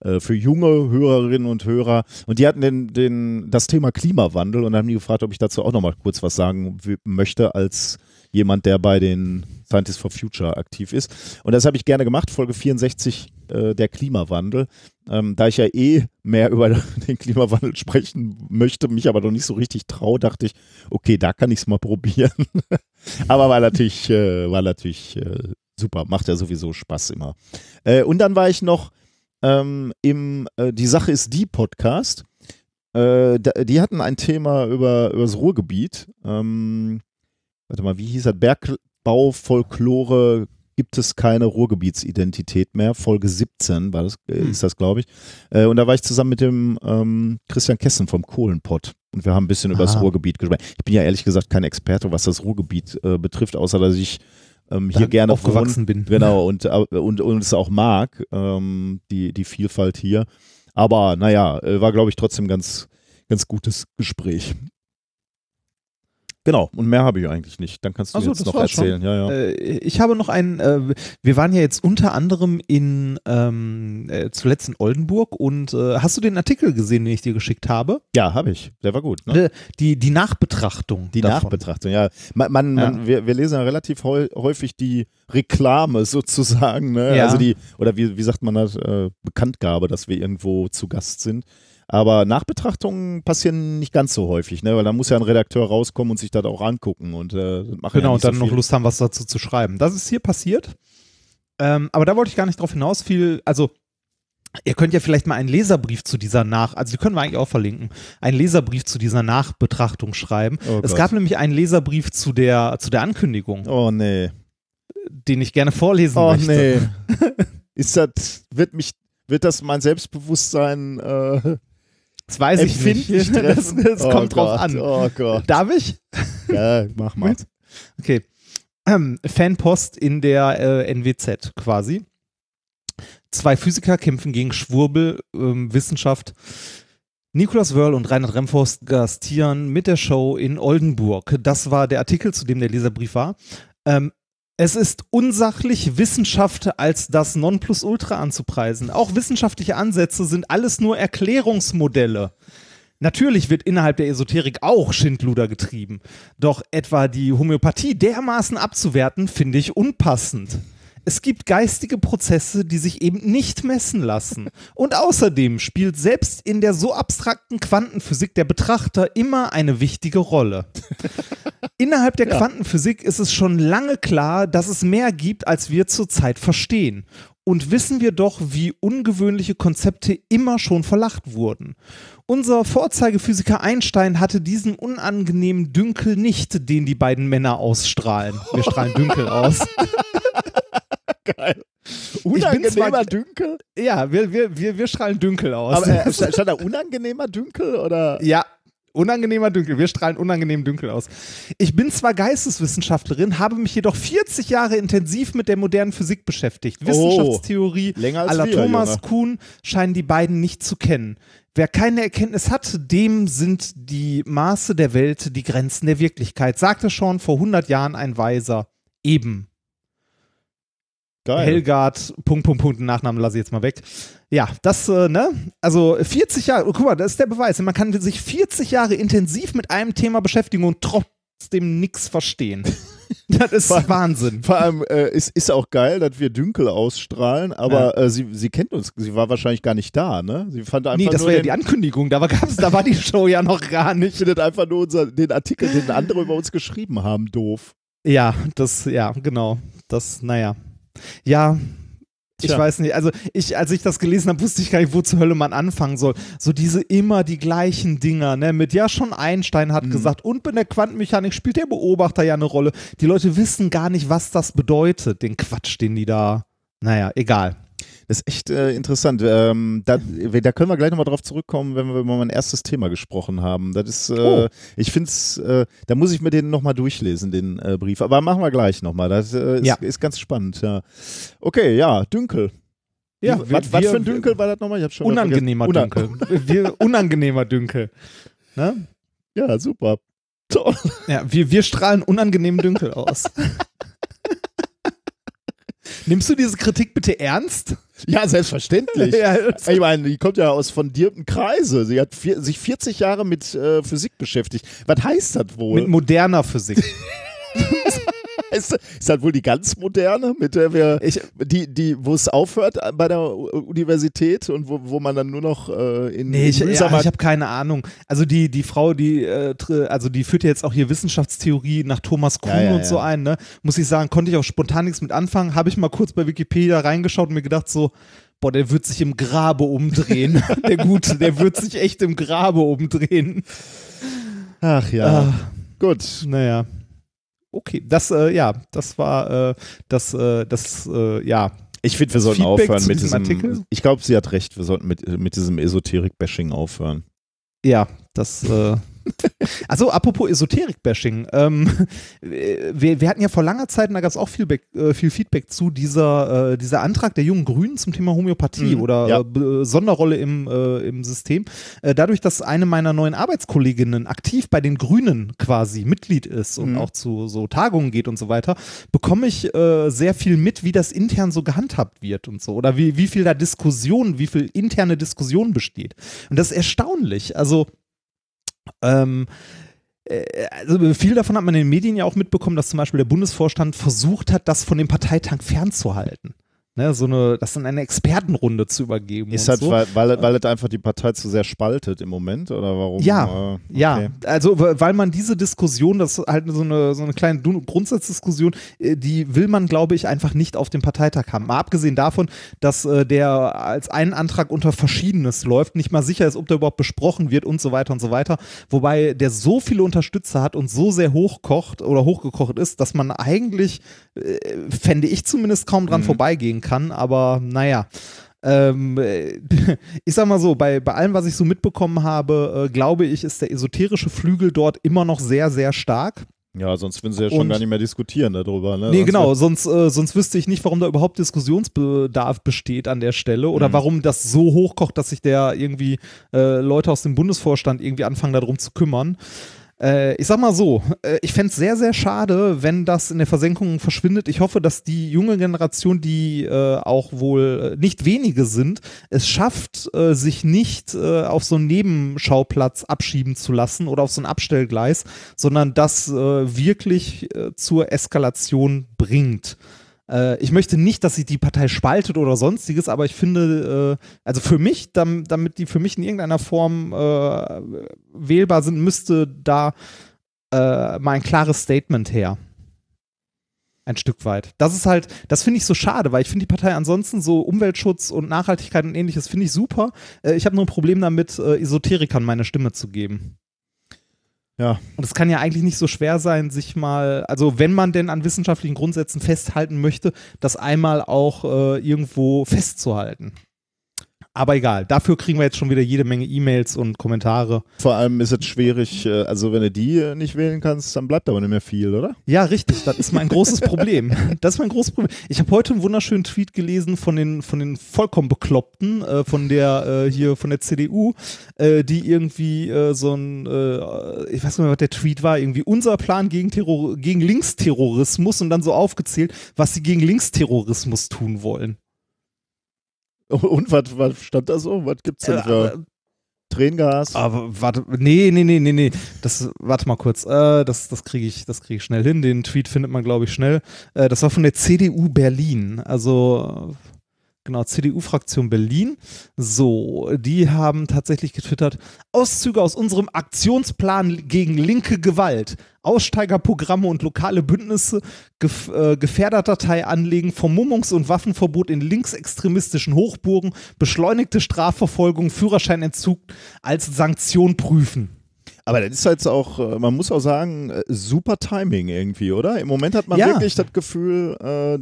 A: äh, für junge Hörerinnen und Hörer. Und die hatten den, den, das Thema Klimawandel und haben die gefragt, ob ich dazu auch noch mal kurz was sagen möchte als jemand, der bei den Scientists for Future aktiv ist. Und das habe ich gerne gemacht, Folge 64, äh, der Klimawandel. Ähm, da ich ja eh mehr über den Klimawandel sprechen möchte, mich aber noch nicht so richtig traue, dachte ich, okay, da kann ich es mal probieren. aber war natürlich, äh, war natürlich äh, super, macht ja sowieso Spaß immer. Äh, und dann war ich noch ähm, im äh, Die Sache ist die Podcast die hatten ein Thema über, über das Ruhrgebiet. Ähm, warte mal, wie hieß das? Bergbau, Folklore, gibt es keine Ruhrgebietsidentität mehr. Folge 17 war das, äh,
B: Hm.
A: ist das, glaube ich. Äh, und da war ich zusammen mit dem ähm, Christian Kessen vom Kohlenpott. Und wir haben ein bisschen über das
B: Ah.
A: Ruhrgebiet gesprochen. Ich bin ja ehrlich gesagt kein Experte, was das Ruhrgebiet äh, betrifft, außer dass ich ähm, hier gerne
B: aufgewachsen bin.
A: Genau, und, äh, und, und es auch mag, ähm, die, die Vielfalt hier. Aber naja, äh, war, glaube ich, trotzdem ganz, ganz gutes Gespräch. Genau, und mehr habe ich eigentlich nicht. Dann kannst du
B: so,
A: jetzt noch erzählen. Ja, ja.
B: Äh, ich habe noch einen, äh, wir waren ja jetzt unter anderem in ähm, äh, zuletzt in Oldenburg und äh, hast du den Artikel gesehen, den ich dir geschickt habe?
A: ja, habe ich. Der war gut. Ne?
B: Äh, Die, die Nachbetrachtung.
A: Die
B: davon.
A: Nachbetrachtung, ja. Man, man, man, wir, wir lesen ja relativ häu- häufig die Reklame sozusagen, ne?
B: Ja.
A: Also die, oder wie, wie sagt man das, äh, Bekanntgabe, dass wir irgendwo zu Gast sind. Aber Nachbetrachtungen passieren nicht ganz so häufig, ne? Weil da muss ja ein Redakteur rauskommen und sich das auch angucken und äh, das machen
B: Genau,
A: ja
B: und dann
A: so
B: noch. Lust haben, was dazu zu schreiben. Das ist hier passiert. Ähm, aber da wollte ich gar nicht drauf hinaus. Viel, also ihr könnt ja vielleicht mal einen Leserbrief zu dieser Nach, also die können wir eigentlich auch verlinken, einen Leserbrief zu dieser Nachbetrachtung schreiben.
A: Oh
B: es gab nämlich einen Leserbrief zu der, zu der Ankündigung,
A: Oh nee.
B: den ich gerne vorlesen
A: Oh
B: möchte.
A: nee. Ist das, wird mich, wird das mein Selbstbewusstsein äh,
B: Das weiß ich nicht. Das, das
A: oh
B: kommt drauf
A: Gott,
B: an.
A: Oh Gott.
B: Darf ich?
A: Ja, mach mal.
B: Okay. Ähm, Fanpost in der äh, NWZ quasi. Zwei Physiker kämpfen gegen Schwurbel, ähm, Wissenschaft. Nikolaus Wörl und Reinhard Remforst gastieren mit der Show in Oldenburg. Das war der Artikel, zu dem der Leserbrief war. Ähm, es ist unsachlich, Wissenschaft als das Nonplusultra anzupreisen. Auch wissenschaftliche Ansätze sind alles nur Erklärungsmodelle. Natürlich wird innerhalb der Esoterik auch Schindluder getrieben. Doch etwa die Homöopathie dermaßen abzuwerten, finde ich unpassend. Es gibt geistige Prozesse, die sich eben nicht messen lassen. Und außerdem spielt selbst in der so abstrakten Quantenphysik der Betrachter immer eine wichtige Rolle. Innerhalb der Quantenphysik ist es schon lange klar, dass es mehr gibt, als wir zurzeit verstehen. Und wissen wir doch, wie ungewöhnliche Konzepte immer schon verlacht wurden. Unser Vorzeigephysiker Einstein hatte diesen unangenehmen Dünkel nicht, den die beiden Männer ausstrahlen. Wir strahlen Dünkel aus.
A: Geil. Unangenehmer
B: zwar-
A: Dünkel?
B: Ja, wir, wir, wir, wir strahlen Dünkel aus.
A: Aber äh, stand da unangenehmer Dünkel oder?
B: Ja, unangenehmer Dünkel. Wir strahlen unangenehmen Dünkel aus. Ich bin zwar Geisteswissenschaftlerin, habe mich jedoch 40 Jahre intensiv mit der modernen Physik beschäftigt. Wissenschaftstheorie
A: länger als
B: aller
A: wir,
B: Thomas
A: Junge.
B: Kuhn scheinen die beiden nicht zu kennen. Wer keine Erkenntnis hat, dem sind die Maße der Welt die Grenzen der Wirklichkeit, sagte schon vor 100 Jahren ein Weiser. Eben.
A: Geil.
B: Helgard, Punkt, Punkt, Punkt, Nachnamen lasse ich jetzt mal weg. Ja, das, äh, ne? Also 40 Jahre, oh, guck mal, das ist der Beweis. Man kann sich 40 Jahre intensiv mit einem Thema beschäftigen und trotzdem nichts verstehen. das ist
A: Vor-
B: Wahnsinn.
A: Vor allem äh, ist, ist auch geil, dass wir Dünkel ausstrahlen, aber äh, sie, sie kennt uns, sie war wahrscheinlich gar nicht da, ne? Sie fand einfach
B: Nee, das war ja die Ankündigung, da war, gab's, da war die Show ja noch gar nicht.
A: findet einfach nur unser, den Artikel, den andere über uns geschrieben haben, doof.
B: Ja, das, ja, genau. Das, naja. Ja, ich
A: Tja.
B: weiß nicht. Also, ich, als ich das gelesen habe, wusste ich gar nicht, wo zur Hölle man anfangen soll. So diese immer die gleichen Dinger, ne? Mit ja, schon Einstein
A: Mhm.
B: hat gesagt, und in der Quantenmechanik spielt der Beobachter ja eine Rolle. Die Leute wissen gar nicht, was das bedeutet, den Quatsch, den die da. Naja, egal.
A: Das ist echt äh, interessant. Ähm, da, da können wir gleich nochmal drauf zurückkommen, wenn wir über mein erstes Thema gesprochen haben. Das ist, äh,
B: Oh.
A: ich finde es, äh, da muss ich mir den nochmal durchlesen, den äh, Brief. Aber machen wir gleich nochmal. Das äh, ist,
B: Ja.
A: ist ganz spannend, ja. Okay, ja, Dünkel.
B: Ja,
A: Wie- was, was für ein Dünkel war das nochmal? Ich hab schon
B: Unangenehmer. Dünkel. Wir, unangenehmer Dünkel. Ne?
A: Ja, super. Toll.
B: Ja, wir, wir strahlen unangenehmen Dünkel aus. Nimmst du diese Kritik bitte ernst?
A: Ja, selbstverständlich.
B: Ja,
A: Ich meine, die kommt ja aus fundierten Kreise. Sie hat vier, sich 40 Jahre mit äh, Physik beschäftigt. Was heißt das wohl?
B: mit moderner Physik.
A: Ist, ist das wohl die ganz moderne, mit der wir,
B: Ich-
A: die, die, wo es aufhört bei der U- Universität und wo, wo man dann nur noch äh, in,
B: Nee, ich, ja, ich habe keine Ahnung. Also die, die Frau, die, äh, also die führt ja jetzt auch hier Wissenschaftstheorie nach Thomas Kuhn
A: Ja, ja,
B: und so ein, ne? Muss ich sagen, konnte ich auch spontan nichts mit anfangen. Habe ich mal kurz bei Wikipedia reingeschaut und mir gedacht so, boah, der wird sich im Grabe umdrehen. der Gute, der wird sich echt im Grabe umdrehen.
A: Ach ja.
B: Ah.
A: Gut.
B: Naja. Okay, das, äh, ja, das war äh, das, äh, das, äh, ja.
A: Ich finde, wir sollten
B: Feedback
A: aufhören mit
B: diesem
A: diesem.
B: Artikel?
A: Ich glaube, sie hat recht. Wir sollten mit, mit diesem Esoterik-Bashing aufhören.
B: Ja, das. Äh also, apropos Esoterik-Bashing. Ähm, wir, wir hatten ja vor langer Zeit, und da gab es auch viel, äh, viel Feedback zu, dieser, äh, dieser Antrag der jungen Grünen zum Thema Homöopathie
A: Mhm,
B: oder
A: ja.
B: äh, Be- Sonderrolle im, äh, im System. Äh, dadurch, dass eine meiner neuen Arbeitskolleginnen aktiv bei den Grünen quasi Mitglied ist und
A: Mhm.
B: auch zu so Tagungen geht und so weiter, bekomme ich äh, sehr viel mit, wie das intern so gehandhabt wird und so. Oder wie, wie viel da Diskussion, wie viel interne Diskussion besteht. Und das ist erstaunlich. Also, ähm, äh, also viel davon hat man in den Medien ja auch mitbekommen, dass zum Beispiel der Bundesvorstand versucht hat, das von dem Parteitag fernzuhalten. Ne, so eine, das in eine Expertenrunde zu übergeben.
A: Ist halt,
B: so.
A: weil, weil, weil es einfach die Partei zu sehr spaltet im Moment oder warum?
B: Ja,
A: Äh,
B: Ja,
A: okay.
B: also w- weil man diese Diskussion, das ist halt so eine, so eine kleine Grundsatzdiskussion, äh, die will man, glaube ich, einfach nicht auf dem Parteitag haben. Mal abgesehen davon, dass äh, der als einen Antrag unter Verschiedenes läuft, nicht mal sicher ist, ob der überhaupt besprochen wird und so weiter und so weiter. Wobei der so viele Unterstützer hat und so sehr hochkocht oder hochgekocht ist, dass man eigentlich, äh, fände ich zumindest, kaum dran
A: Mhm.
B: vorbeigehen kann. Aber naja. Ähm, äh, ich sag mal so, bei, bei allem, was ich so mitbekommen habe, äh, glaube ich, ist der esoterische Flügel dort immer noch sehr, sehr stark.
A: Ja, sonst würden sie ja schon
B: Und-
A: gar nicht mehr diskutieren darüber. Ne?
B: Nee,
A: Sonst
B: genau, sonst, äh, sonst wüsste ich nicht, warum da überhaupt Diskussionsbedarf besteht an der Stelle oder
A: Mhm.
B: warum das so hochkocht, dass sich der irgendwie äh, Leute aus dem Bundesvorstand irgendwie anfangen, darum zu kümmern. Äh, ich sag mal so, äh, ich fände es sehr, sehr schade, wenn das in der Versenkung verschwindet. Ich hoffe, dass die junge Generation, die äh, auch wohl äh, nicht wenige sind, es schafft, äh, sich nicht äh, auf so einen Nebenschauplatz abschieben zu lassen oder auf so ein Abstellgleis, sondern das wirklich zur Eskalation bringt. Äh, ich möchte nicht, dass sich die Partei spaltet oder sonstiges, aber ich finde, äh, also für mich, dam damit die für mich in irgendeiner Form äh, wählbar sind, müsste da äh, mal ein klares Statement her. Ein Stück weit. Das ist halt, das finde ich so schade, weil ich finde die Partei ansonsten so Umweltschutz und Nachhaltigkeit und ähnliches finde ich super. Äh, ich habe nur ein Problem damit, Esoterikern meine Stimme zu geben.
A: Ja.
B: Und es kann ja eigentlich nicht so schwer sein, sich mal, also wenn man denn an wissenschaftlichen Grundsätzen festhalten möchte, das einmal auch äh, irgendwo festzuhalten. Aber egal, dafür kriegen wir jetzt schon wieder jede Menge E-Mails und Kommentare.
A: Vor allem ist es schwierig, äh, also wenn du die äh, nicht wählen kannst, dann bleibt aber nicht mehr viel, oder?
B: Ja, richtig, das ist mein großes Problem. Das ist mein großes Problem. Ich habe heute einen wunderschönen Tweet gelesen von den, von den vollkommen Bekloppten, äh, von der äh, hier von der CDU, äh, die irgendwie äh, so ein, ich weiß nicht mehr, was der Tweet war, irgendwie unser Plan gegen, Terror gegen Linksterrorismus und dann so aufgezählt, was sie gegen Linksterrorismus tun wollen.
A: Und was, was stand da so? Was gibt's denn für
B: Äh,
A: Tränengas?
B: Aber warte, nee, nee, nee, nee, nee. Das, warte mal kurz. Äh, das das kriege ich, das kriege ich schnell hin. Den Tweet findet man, glaube ich, schnell. Äh, das war von der CDU Berlin. Also, äh, genau, CDU-Fraktion Berlin. So, die haben tatsächlich getwittert: Auszüge aus unserem Aktionsplan gegen linke Gewalt. Aussteigerprogramme und lokale Bündnisse, Gef äh, Gefährderdatei anlegen, Vermummungs- und Waffenverbot in linksextremistischen Hochburgen, beschleunigte Strafverfolgung, Führerscheinentzug als Sanktion prüfen.
A: Aber das ist jetzt auch, äh, man muss auch sagen, äh, super Timing irgendwie, oder? Im Moment hat man
B: Ja.
A: wirklich das Gefühl, äh,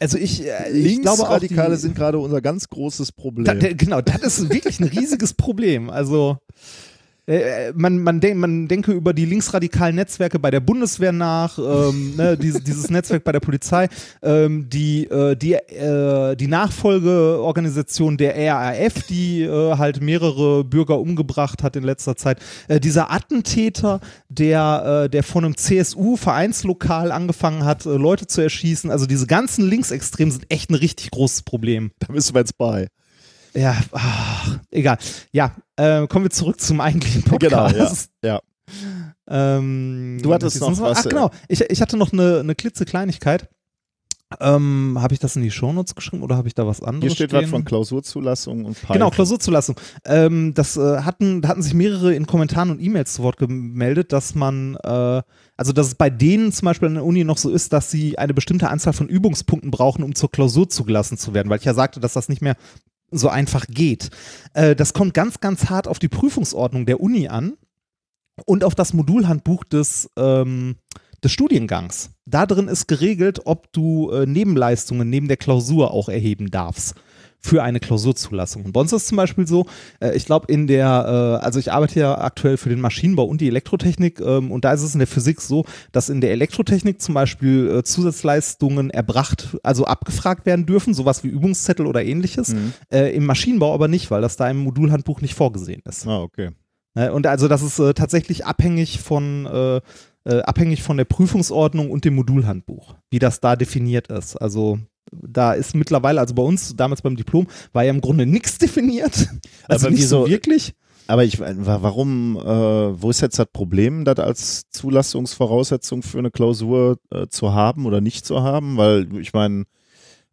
B: Also ich, äh, ich glaube auch
A: Linksradikale
B: die,
A: sind gerade unser ganz großes Problem.
B: Da, der, genau, das ist wirklich ein riesiges Problem. Also man, man, denk, man denke über die linksradikalen Netzwerke bei der Bundeswehr nach, ähm, ne, diese, dieses Netzwerk bei der Polizei, ähm, die, äh, die, äh, die Nachfolgeorganisation der RAF, die äh, halt mehrere Bürger umgebracht hat in letzter Zeit. Äh, dieser Attentäter, der, äh, der von einem CSU-Vereinslokal angefangen hat, äh, Leute zu erschießen. Also diese ganzen Linksextremen sind echt ein richtig großes Problem.
A: da müssen wir jetzt bei.
B: Ja, ach, egal. Ja, äh, kommen wir zurück zum eigentlichen
A: Genau,
B: Podcast.
A: ja. ja.
B: Ähm,
A: Du hattest noch was,
B: Ach, genau. Ich, ich hatte noch eine, eine klitzekleinigkeit. Ähm, habe ich das in die Shownotes geschrieben oder habe ich da was anderes?
A: Hier steht
B: stehen?
A: was von Klausurzulassung und Python.
B: Genau, Klausurzulassung. Ähm, das äh, hatten, da hatten sich mehrere in Kommentaren und E-Mails zu Wort gemeldet, dass man, äh, also dass es bei denen zum Beispiel an der Uni noch so ist, dass sie eine bestimmte Anzahl von Übungspunkten brauchen, um zur Klausur zugelassen zu werden, weil ich ja sagte, dass das nicht mehr so einfach geht. Äh, das kommt ganz, ganz hart auf die Prüfungsordnung der Uni an und auf das Modulhandbuch des, ähm, des Studiengangs. Da drin ist geregelt, ob du äh, Nebenleistungen neben der Klausur auch erheben darfst für eine Klausurzulassung. Und bei uns ist es zum Beispiel so, äh, ich glaube in der, äh, also ich arbeite ja aktuell für den Maschinenbau und die Elektrotechnik ähm, und da ist es in der Physik so, dass in der Elektrotechnik zum Beispiel äh, Zusatzleistungen erbracht, also abgefragt werden dürfen, sowas wie Übungszettel oder ähnliches.
A: Mhm.
B: Äh, Im Maschinenbau aber nicht, weil das da im Modulhandbuch nicht vorgesehen ist.
A: Ah, okay.
B: Ne, Und also das ist äh, tatsächlich abhängig von äh, abhängig von der Prüfungsordnung und dem Modulhandbuch, wie das da definiert ist. Also da ist mittlerweile, also bei uns damals beim Diplom, war ja im Grunde nichts definiert. Also
A: Aber
B: nicht so
A: wieso-
B: wirklich.
A: Aber ich, wa- warum, äh, wo ist jetzt das Problem, das als Zulassungsvoraussetzung für eine Klausur äh, zu haben oder nicht zu haben? Weil ich meine,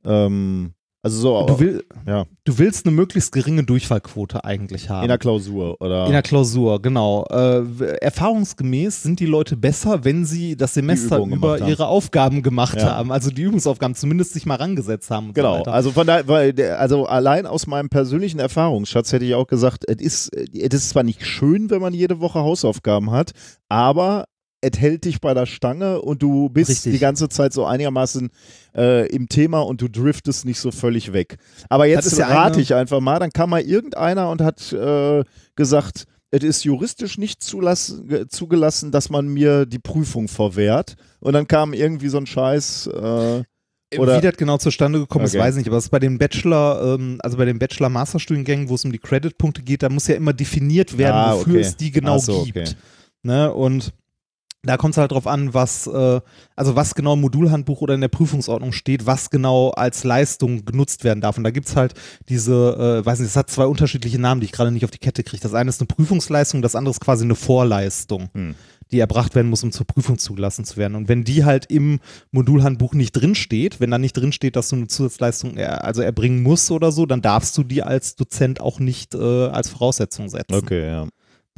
A: ähm, also so
B: Du, will,
A: ja.
B: du willst eine möglichst geringe Durchfallquote eigentlich haben.
A: in der Klausur oder
B: In der Klausur, genau. Äh, erfahrungsgemäß sind die Leute besser, wenn sie das Semester über ihre Aufgaben gemacht
A: Ja.
B: haben, also die Übungsaufgaben zumindest sich mal rangesetzt haben. Und so
A: Genau,
B: weiter.
A: also von daher, weil also allein aus meinem persönlichen Erfahrungsschatz hätte ich auch gesagt, es ist, es ist zwar nicht schön, wenn man jede Woche Hausaufgaben hat, aber es hält dich bei der Stange und du bist
B: Richtig.
A: die ganze Zeit so einigermaßen äh, im Thema und du driftest nicht so völlig weg. Aber jetzt
B: ist ja
A: rate
B: eine-
A: ich einfach mal, dann kam mal irgendeiner und hat äh, gesagt, es ist juristisch nicht zugelassen, dass man mir die Prüfung verwehrt. Und dann kam irgendwie so ein Scheiß. Äh, oder-
B: Wie das genau zustande gekommen ist,
A: Okay.
B: weiß ich nicht. Aber es ist bei den Bachelor, ähm, also bei den Bachelor-Masterstudiengängen, wo es um die Creditpunkte geht, da muss ja immer definiert werden,
A: Ah,
B: wofür
A: okay.
B: es die genau
A: so,
B: gibt.
A: okay.
B: Ne? Und da kommt es halt drauf an, was, äh, also was genau im Modulhandbuch oder in der Prüfungsordnung steht, was genau als Leistung genutzt werden darf. Und da gibt es halt diese, äh, weiß nicht, es hat zwei unterschiedliche Namen, die ich gerade nicht auf die Kette kriege. Das eine ist eine Prüfungsleistung, das andere ist quasi eine Vorleistung
A: Hm.
B: die erbracht werden muss, um zur Prüfung zugelassen zu werden. Und wenn die halt im Modulhandbuch nicht drinsteht, wenn da nicht drinsteht, dass du eine Zusatzleistung er, also erbringen musst oder so, dann darfst du die als Dozent auch nicht äh, als Voraussetzung setzen.
A: Okay, ja.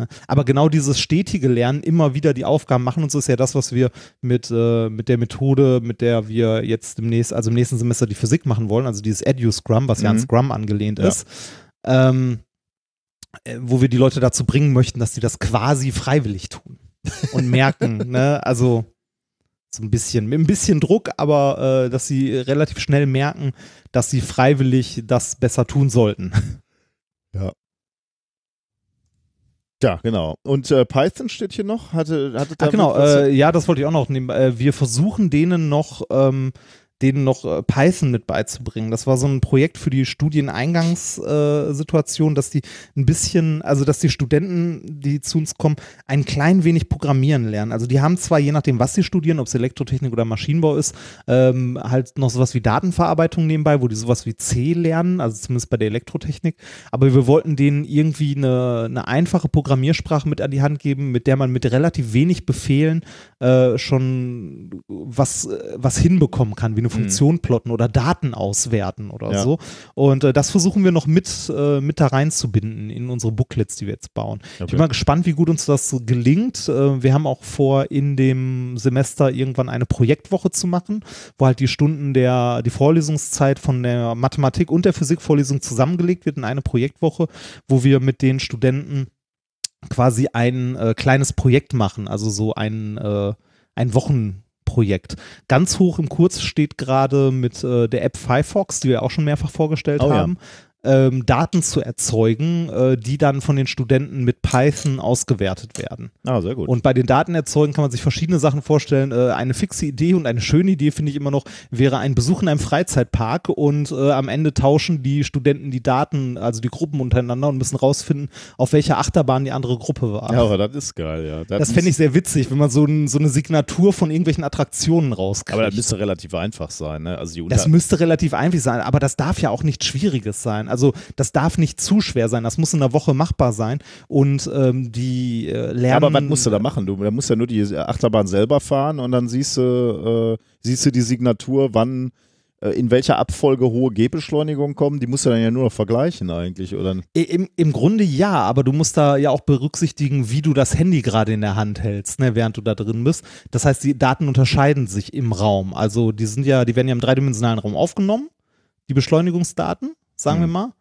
B: Ne? Aber genau dieses stetige Lernen, immer wieder die Aufgaben machen und so ist ja das, was wir mit, äh, mit der Methode, mit der wir jetzt demnächst, also im nächsten Semester die Physik machen wollen, also dieses Edu-Scrum, was ja an
A: Mhm.
B: Scrum angelehnt
A: Ja.
B: ist, ähm, äh, wo wir die Leute dazu bringen möchten, dass sie das quasi freiwillig tun und merken, ne, also so ein bisschen, mit ein bisschen Druck, aber äh, dass sie relativ schnell merken, dass sie freiwillig das besser tun sollten.
A: Ja, genau. Und äh, Python steht hier noch? Hatte, hatte da
B: Ah, genau, äh, ja, das wollte ich auch noch nehmen. Äh, wir versuchen denen noch, ähm, denen noch äh, Python mit beizubringen. Das war so ein Projekt für die Studieneingangssituation, äh, dass die ein bisschen, also dass die Studenten, die zu uns kommen, ein klein wenig programmieren lernen. Also die haben zwar, je nachdem, was sie studieren, ob es Elektrotechnik oder Maschinenbau ist, ähm, halt noch sowas wie Datenverarbeitung nebenbei, wo die sowas wie C lernen, also zumindest bei der Elektrotechnik. Aber wir wollten denen irgendwie eine, eine einfache Programmiersprache mit an die Hand geben, mit der man mit relativ wenig Befehlen äh, schon was, äh, was hinbekommen kann, wie eine Funktion plotten oder Daten auswerten oder
A: Ja.
B: so. Und äh, das versuchen wir noch mit, äh, mit da reinzubinden in unsere Booklets, die wir jetzt bauen. Ich
A: Okay.
B: bin mal gespannt, wie gut uns das gelingt. Äh, wir haben auch vor, in dem Semester irgendwann eine Projektwoche zu machen, wo halt die Stunden der, die Vorlesungszeit von der Mathematik und der Physikvorlesung zusammengelegt wird in eine Projektwoche, wo wir mit den Studenten quasi ein äh, kleines Projekt machen, also so ein, äh, ein Wochenprojekt. Ganz hoch im Kurs steht gerade mit äh, der App Firefox, die wir auch schon mehrfach vorgestellt
A: Oh
B: haben, ähm, Daten zu erzeugen, äh, die dann von den Studenten mit Python ausgewertet werden.
A: Ah, sehr gut.
B: Und bei den Datenerzeugen kann man sich verschiedene Sachen vorstellen. Äh, eine fixe Idee und eine schöne Idee finde ich immer noch, wäre ein Besuch in einem Freizeitpark und äh, am Ende tauschen die Studenten die Daten, also die Gruppen untereinander und müssen rausfinden, auf welcher Achterbahn die andere Gruppe war.
A: ja, aber das ist geil, ja.
B: das fände ich sehr witzig, wenn man so, ein, so eine Signatur von irgendwelchen Attraktionen rauskriegt.
A: Aber das müsste relativ einfach sein, ne? Also die
B: Das müsste relativ einfach sein, aber das darf ja auch nichts Schwieriges sein. Also das darf nicht zu schwer sein, das muss in einer Woche machbar sein und ähm, die äh, lernen.
A: aber was musst du da machen? Du da musst ja nur die Achterbahn selber fahren und dann siehst du, äh, siehst du die Signatur, wann äh, in welcher Abfolge hohe Gehbeschleunigungen kommen, die musst du dann ja nur noch vergleichen eigentlich, oder?
B: Im, Im Grunde ja, aber du musst da ja auch berücksichtigen, wie du das Handy gerade in der Hand hältst, ne, während du da drin bist. Das heißt, die Daten unterscheiden sich im Raum. Also die sind ja, die werden ja im dreidimensionalen Raum aufgenommen, die Beschleunigungsdaten, sagen
A: Mhm.
B: wir mal.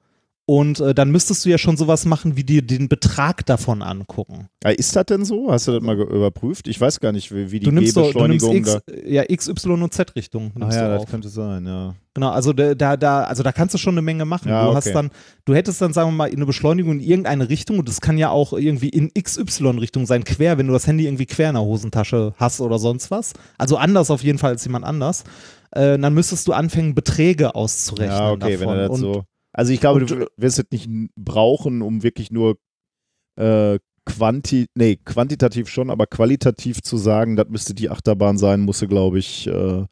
B: Und äh, dann müsstest du ja schon sowas machen, wie dir den Betrag davon angucken.
A: Ja, ist das denn so? Hast du das mal überprüft? Ich weiß gar nicht, wie, wie die Gehbeschleunigung da.
B: ja, X, Y und Z-Richtung.
A: Ah
B: nimmst
A: ja, das
B: auf.
A: könnte sein, ja.
B: Genau, also da, da, da, also da kannst du schon eine Menge machen.
A: Ja,
B: du
A: okay.
B: hast dann, du hättest dann, sagen wir mal, eine Beschleunigung in irgendeine Richtung und das kann ja auch irgendwie in XY-Richtung sein, quer, wenn du das Handy irgendwie quer in der Hosentasche hast oder sonst was. Also anders auf jeden Fall als jemand anders. Äh, dann müsstest du anfangen, Beträge auszurechnen.
A: Ja, okay,
B: davon.
A: wenn er das
B: und,
A: so. Also ich glaube,
B: und-
A: du wirst es nicht brauchen, um wirklich nur äh, quanti nee, quantitativ schon, aber qualitativ zu sagen, das müsste die Achterbahn sein, musste, glaube ich, äh,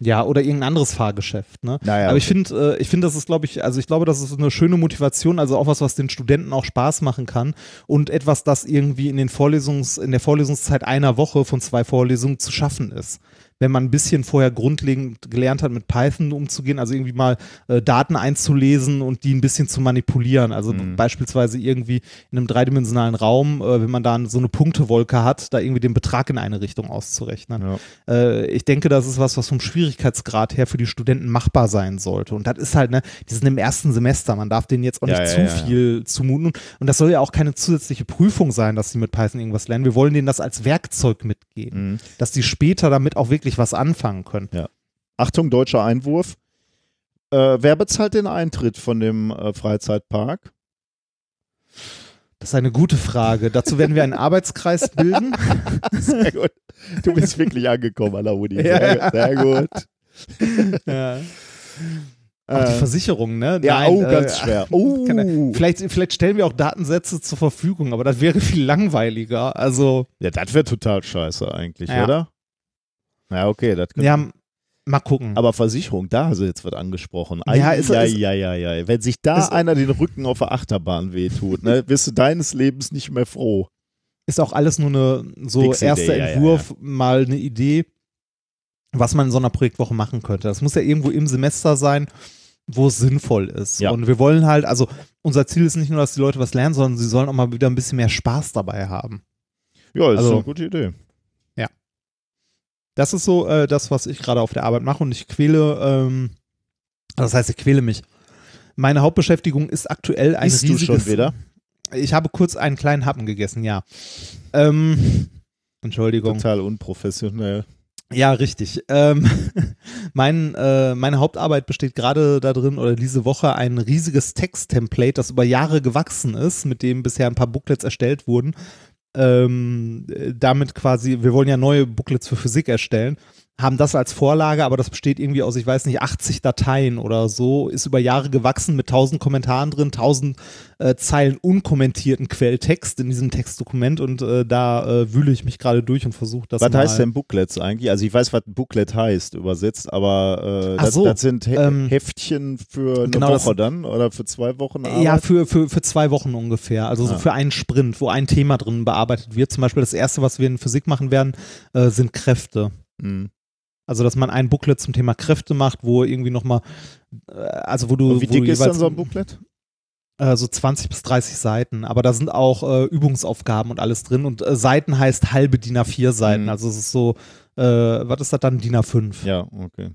B: Ja, oder irgendein anderes Fahrgeschäft, ne?
A: naja.
B: Aber ich finde, äh, ich finde, das ist, glaube ich, also ich glaube, das ist eine schöne Motivation, also auch was, was den Studenten auch Spaß machen kann und etwas, das irgendwie in den Vorlesungs, in der Vorlesungszeit einer Woche von zwei Vorlesungen zu schaffen ist. Wenn man ein bisschen vorher grundlegend gelernt hat, mit Python umzugehen, also irgendwie mal äh, Daten einzulesen und die ein bisschen zu manipulieren. Also
A: Mhm.
B: beispielsweise irgendwie in einem dreidimensionalen Raum, äh, wenn man da so eine Punktewolke hat, da irgendwie den Betrag in eine Richtung auszurechnen.
A: ja.
B: Äh, ich denke, das ist was, was vom Schwierigkeitsgrad her für die Studenten machbar sein sollte. Und das ist halt, ne, die sind im ersten Semester, man darf denen jetzt auch nicht
A: Ja,
B: zu
A: ja, ja.
B: viel zumuten. Und das soll ja auch keine zusätzliche Prüfung sein, dass sie mit Python irgendwas lernen. Wir wollen denen das als Werkzeug mitgeben,
A: Mhm.
B: dass die später damit auch wirklich was anfangen können.
A: Achtung, deutscher Einwurf. Äh, wer bezahlt den Eintritt von dem äh, Freizeitpark?
B: Das ist eine gute Frage. Dazu werden wir einen Arbeitskreis bilden.
A: Sehr gut. Du bist wirklich angekommen Uni. Sehr,
B: Ja.
A: sehr gut.
B: ja. Auch die
A: Äh,
B: Versicherung, ne?
A: ja,
B: Nein,
A: oh,
B: äh,
A: ganz schwer. Oh.
B: Kann- Vielleicht, vielleicht stellen wir auch Datensätze zur Verfügung, aber das wäre viel langweiliger. Also,
A: Ja, das wäre total scheiße eigentlich,
B: Ja.
A: oder? Ja, okay. Das könnte-
B: ja, mal gucken.
A: Aber Versicherung, da hast du jetzt was angesprochen.
B: Ja,
A: Ja,
B: ist-
A: ja,
B: ist-
A: ja, ja, ja. Wenn sich da
B: ist-
A: einer den Rücken auf der Achterbahn wehtut, ne, wirst du deines Lebens nicht mehr froh.
B: ist auch alles nur eine so erster
A: Idee, ja, ja,
B: Entwurf, mal eine Idee, was man in so einer Projektwoche machen könnte. Das muss ja irgendwo im Semester sein, wo es sinnvoll ist.
A: Ja.
B: Und wir wollen halt, also unser Ziel ist nicht nur, dass die Leute was lernen, sondern sie sollen auch mal wieder ein bisschen mehr Spaß dabei haben.
A: Ja, ist
B: Also-
A: eine gute Idee.
B: Das ist so äh, das, was ich gerade auf der Arbeit mache und ich quäle, ähm, das heißt, ich quäle mich. Meine Hauptbeschäftigung ist aktuell ein
A: Isst du
B: riesiges.
A: schon wieder?
B: Ich habe kurz einen kleinen Happen gegessen, ja. Ähm, Entschuldigung.
A: Total unprofessionell.
B: Ja, richtig. Ähm, mein, äh, meine Hauptarbeit besteht gerade darin, oder diese Woche, ein riesiges Text-Template, das über Jahre gewachsen ist, mit dem bisher ein paar Booklets erstellt wurden. Ähm, äh, damit quasi, wir wollen ja neue Booklets für Physik erstellen, haben das als Vorlage, aber das besteht irgendwie aus, ich weiß nicht, 80 Dateien oder so, ist über Jahre gewachsen mit 1000 Kommentaren drin, 1000 äh, Zeilen unkommentierten Quelltext in diesem Textdokument und äh, da äh, wühle ich mich gerade durch und versuche das
A: Was
B: mal.
A: heißt denn Booklets eigentlich? Also ich weiß, was ein Booklet heißt, übersetzt, aber äh, das,
B: so,
A: das sind He
B: ähm,
A: Heftchen für eine
B: genau, das-
A: Woche dann oder für zwei Wochen Arbeit?
B: Ja, für, für, für zwei Wochen ungefähr. Also so
A: Ah.
B: für einen Sprint, wo ein Thema drin bearbeitet wird. Zum Beispiel das erste, was wir in Physik machen werden, äh, sind Kräfte.
A: Mhm.
B: Also, dass man ein Booklet zum Thema Kräfte macht, wo irgendwie nochmal, äh, also wo du.
A: Und wie dick ist dann so ein Booklet?
B: Äh, so 20 bis 30 Seiten. Aber da sind auch äh, Übungsaufgaben und alles drin. Und äh, Seiten heißt halbe DIN A4 Seiten.
A: Mhm.
B: Also es ist so, äh, was ist das dann? DIN A5.
A: Ja, okay.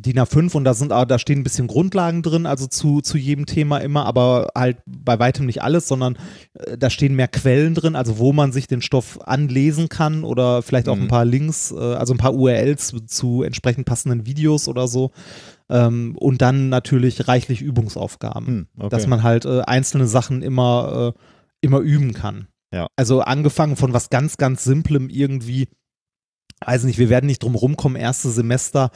B: DIN A5 und da sind auch- da stehen ein bisschen Grundlagen drin, also zu, zu jedem Thema immer, aber halt bei weitem nicht alles, sondern äh, da stehen mehr Quellen drin, also wo man sich den Stoff anlesen kann oder vielleicht auch
A: Mhm.
B: ein paar Links, äh, also ein paar URLs zu, entsprechend passenden Videos oder so. Ähm, und dann natürlich reichlich Übungsaufgaben,
A: Hm, okay.
B: dass man halt äh, einzelne Sachen immer, immer üben kann.
A: Ja.
B: Also angefangen von was ganz, ganz Simplem irgendwie, weiß nicht, wir werden nicht drum rumkommen, erste Semester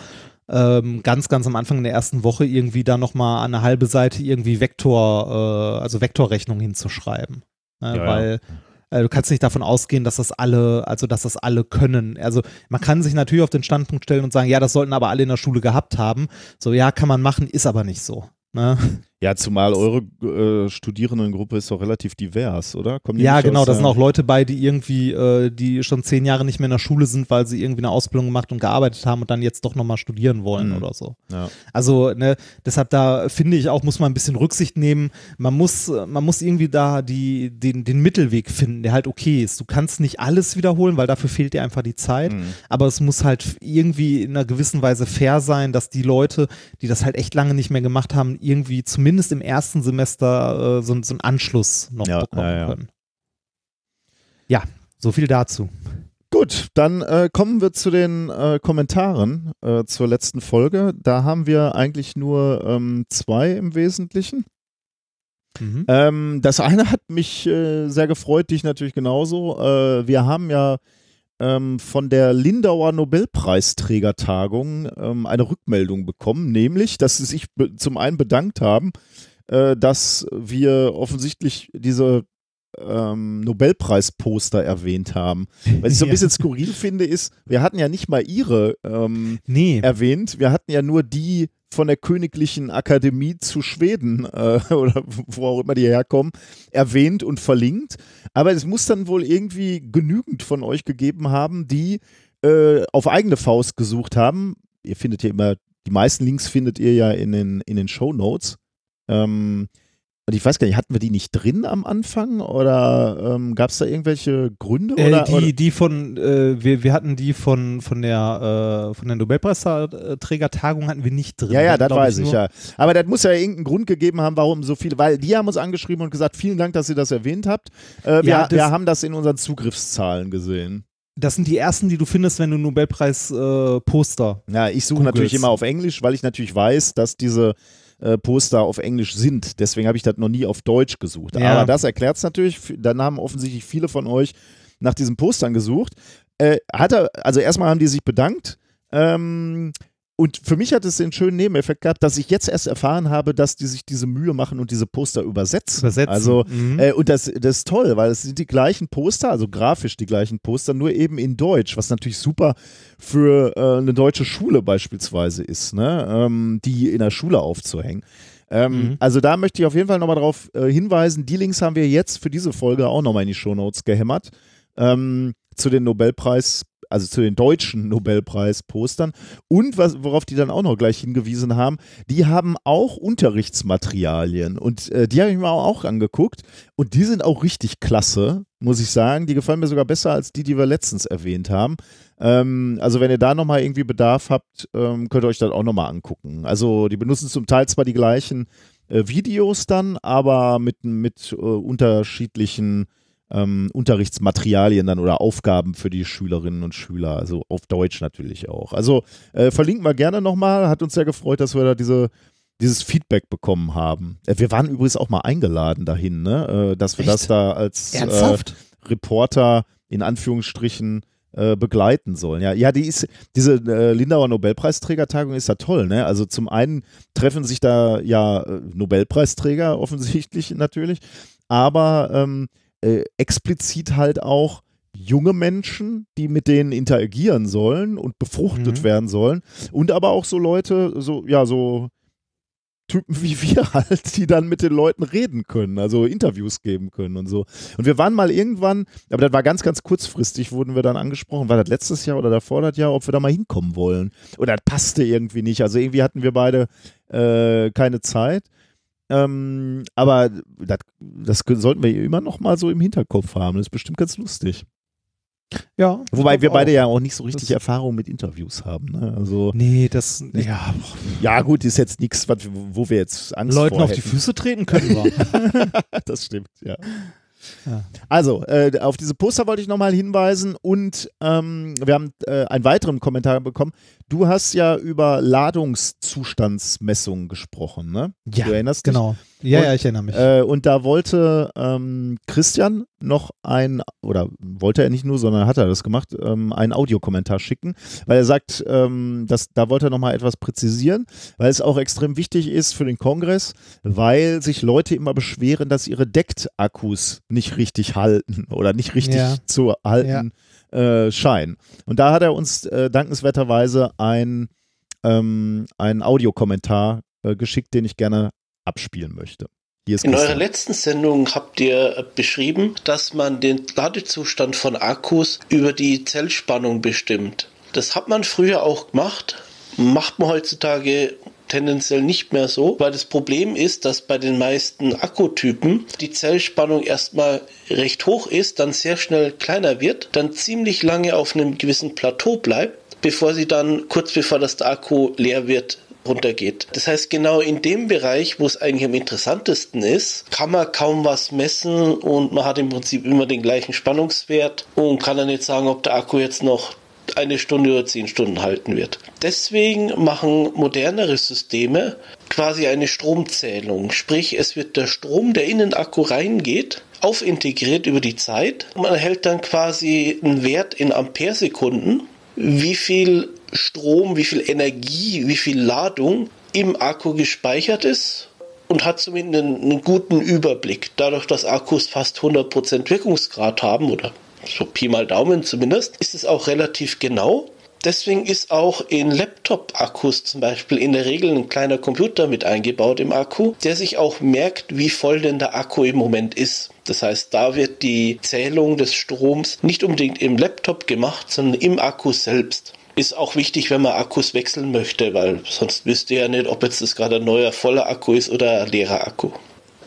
B: ähm, ganz, ganz am Anfang in der ersten Woche irgendwie da nochmal eine halbe Seite irgendwie Vektor, äh, also Vektorrechnung hinzuschreiben. Ne?
A: Ja, ja.
B: Weil äh, du kannst nicht davon ausgehen, dass das alle, also dass das alle können. Also man kann sich natürlich auf den Standpunkt stellen und sagen, ja, das sollten aber alle in der Schule gehabt haben. So, ja, kann man machen, ist aber nicht so. Ne?
A: Ja, zumal eure äh, Studierendengruppe ist doch relativ divers, oder?
B: Ja, genau, da sind auch Leute bei, die irgendwie, äh, die schon zehn Jahre nicht mehr in der Schule sind, weil sie irgendwie eine Ausbildung gemacht und gearbeitet haben und dann jetzt doch nochmal studieren wollen mhm. oder so. Ja. Also, ne, deshalb da finde ich auch, muss man ein bisschen Rücksicht nehmen. Man muss, man muss irgendwie da die, den, den Mittelweg finden, der halt okay ist. Du kannst nicht alles wiederholen, weil dafür fehlt dir einfach die Zeit. Mhm. Aber es muss halt irgendwie in einer gewissen Weise fair sein, dass die Leute, die das halt echt lange nicht mehr gemacht haben, irgendwie zumindest zumindest im ersten Semester äh, so, so einen Anschluss noch ja, bekommen ja, ja. können. Ja, so viel dazu.
A: Gut, dann äh, kommen wir zu den äh, Kommentaren äh, zur letzten Folge. Da haben wir eigentlich nur ähm, zwei im Wesentlichen. Mhm. Ähm, das eine hat mich äh, sehr gefreut, dich natürlich genauso. Äh, wir haben ja ähm, von der Lindauer Nobelpreisträgertagung ähm, eine Rückmeldung bekommen, nämlich, dass sie sich zum einen bedankt haben, äh, dass wir offensichtlich diese ähm, Nobelpreisposter erwähnt haben. Was ich so ein bisschen skurril finde, ist, wir hatten ja nicht mal ihre ähm, nee. erwähnt, wir hatten ja nur die von der Königlichen Akademie zu Schweden äh, oder wo auch immer die herkommen, erwähnt und verlinkt. Aber es muss dann wohl irgendwie genügend von euch gegeben haben, die äh, auf eigene Faust gesucht haben. Ihr findet ja immer, die meisten Links findet ihr ja in den, in den Show Notes. Ähm, und ich weiß gar nicht, hatten wir die nicht drin am Anfang oder ähm, gab es da irgendwelche Gründe?
B: Äh,
A: oder,
B: die,
A: oder?
B: die von, äh, wir, wir hatten die von, von der, äh, von der Nobelpreisträgertagung hatten wir nicht drin.
A: Ja, ja, das weiß ich, ich ja. Aber das muss ja irgendeinen Grund gegeben haben, warum so viele, weil die haben uns angeschrieben und gesagt, vielen Dank, dass ihr das erwähnt habt. Äh, wir, ja, wir haben das in unseren Zugriffszahlen gesehen.
B: Das sind die ersten, die du findest, wenn du Nobelpreis-Poster.
A: Äh, ja, ich suche natürlich immer auf Englisch, weil ich natürlich weiß, dass diese äh, Poster auf Englisch sind. Deswegen habe ich das noch nie auf Deutsch gesucht. Ja. Aber das erklärt es natürlich. Dann haben offensichtlich viele von euch nach diesen Postern gesucht. Äh, hat er, also erstmal haben die sich bedankt. Ähm, und für mich hat es den schönen Nebeneffekt gehabt, dass ich jetzt erst erfahren habe, dass die sich diese Mühe machen und diese Poster übersetzen. übersetzen. Also, mhm. äh, und das, das ist toll, weil es sind die gleichen Poster, also grafisch die gleichen Poster, nur eben in Deutsch, was natürlich super für äh, eine deutsche Schule beispielsweise ist, ne? Ähm, die in der Schule aufzuhängen. Ähm, mhm. Also da möchte ich auf jeden Fall nochmal darauf äh, hinweisen, die Links haben wir jetzt für diese Folge auch nochmal in die Shownotes gehämmert. Ähm, zu den Nobelpreis also zu den deutschen Nobelpreis-Postern. Und was, worauf die dann auch noch gleich hingewiesen haben, die haben auch Unterrichtsmaterialien. Und äh, die habe ich mir auch angeguckt. Und die sind auch richtig klasse, muss ich sagen. Die gefallen mir sogar besser als die, die wir letztens erwähnt haben. Ähm, also wenn ihr da nochmal irgendwie Bedarf habt, ähm, könnt ihr euch das auch nochmal angucken. Also die benutzen zum Teil zwar die gleichen äh, Videos dann, aber mit, mit äh, unterschiedlichen ähm, Unterrichtsmaterialien dann oder Aufgaben für die Schülerinnen und Schüler, also auf Deutsch natürlich auch. Also äh, verlinken wir gerne nochmal, hat uns sehr gefreut, dass wir da diese dieses Feedback bekommen haben. Äh, wir waren übrigens auch mal eingeladen dahin, ne? Äh, dass wir Echt? das da als äh, Reporter in Anführungsstrichen äh, begleiten sollen. Ja, ja, die ist, diese äh, Lindauer Nobelpreisträgertagung ist ja toll, ne? Also zum einen treffen sich da ja Nobelpreisträger offensichtlich natürlich, aber ähm, äh, explizit halt auch junge Menschen, die mit denen interagieren sollen und befruchtet mhm. werden sollen. Und aber auch so Leute, so, ja, so Typen wie wir halt, die dann mit den Leuten reden können, also Interviews geben können und so. Und wir waren mal irgendwann, aber das war ganz, ganz kurzfristig, wurden wir dann angesprochen, war das letztes Jahr oder davor das Jahr, ob wir da mal hinkommen wollen. Oder das passte irgendwie nicht. Also irgendwie hatten wir beide äh, keine Zeit. Ähm, aber das, das sollten wir immer noch mal so im Hinterkopf haben. Das ist bestimmt ganz lustig.
B: Ja.
A: Wobei wir beide auch. ja auch nicht so richtig das Erfahrung mit Interviews haben. Ne? Also,
B: nee, das.
A: Ja, ja, gut, ist jetzt nichts, wo wir jetzt Angst
B: Leuten auf die Füße treten können
A: das stimmt, ja. Ja. Also, äh, auf diese Poster wollte ich nochmal hinweisen und ähm, wir haben äh, einen weiteren Kommentar bekommen. Du hast ja über Ladungszustandsmessungen gesprochen, ne?
B: Ja,
A: du erinnerst
B: genau.
A: Dich?
B: Ja,
A: und,
B: ja, ich erinnere mich.
A: Äh, und da wollte ähm, Christian noch ein, oder wollte er nicht nur, sondern hat er das gemacht, ähm, einen Audiokommentar schicken, weil er sagt, ähm, dass, da wollte er nochmal etwas präzisieren, weil es auch extrem wichtig ist für den Kongress, weil sich Leute immer beschweren, dass ihre Deckt-Akkus nicht richtig halten oder nicht richtig ja. zu halten ja. äh, scheinen. Und da hat er uns äh, dankenswerterweise ein, ähm, einen Audiokommentar äh, geschickt, den ich gerne abspielen möchte.
D: In eurer letzten Sendung habt ihr beschrieben, dass man den Ladezustand von Akkus über die Zellspannung bestimmt. Das hat man früher auch gemacht, macht man heutzutage tendenziell nicht mehr so, weil das Problem ist, dass bei den meisten Akkutypen die Zellspannung erstmal recht hoch ist, dann sehr schnell kleiner wird, dann ziemlich lange auf einem gewissen Plateau bleibt, bevor sie dann kurz bevor das der Akku leer wird, runtergeht. Das heißt, genau in dem Bereich, wo es eigentlich am interessantesten ist, kann man kaum was messen und man hat im Prinzip immer den gleichen Spannungswert und kann dann nicht sagen, ob der Akku jetzt noch eine Stunde oder zehn Stunden halten wird. Deswegen machen modernere Systeme quasi eine Stromzählung. Sprich, es wird der Strom, der in den Akku reingeht, aufintegriert über die Zeit. Man erhält dann quasi einen Wert in Amperesekunden, wie viel Strom, wie viel Energie, wie viel Ladung im Akku gespeichert ist und hat zumindest einen, einen guten Überblick. Dadurch, dass Akkus fast 100% Wirkungsgrad haben oder so Pi mal Daumen zumindest, ist es auch relativ genau. Deswegen ist auch in Laptop-Akkus zum Beispiel in der Regel ein kleiner Computer mit eingebaut im Akku, der sich auch merkt, wie voll denn der Akku im Moment ist. Das heißt, da wird die Zählung des Stroms nicht unbedingt im Laptop gemacht, sondern im Akku selbst. Ist auch wichtig, wenn man Akkus wechseln möchte, weil sonst wisst ihr ja nicht, ob jetzt das gerade ein neuer voller Akku ist oder ein leerer Akku.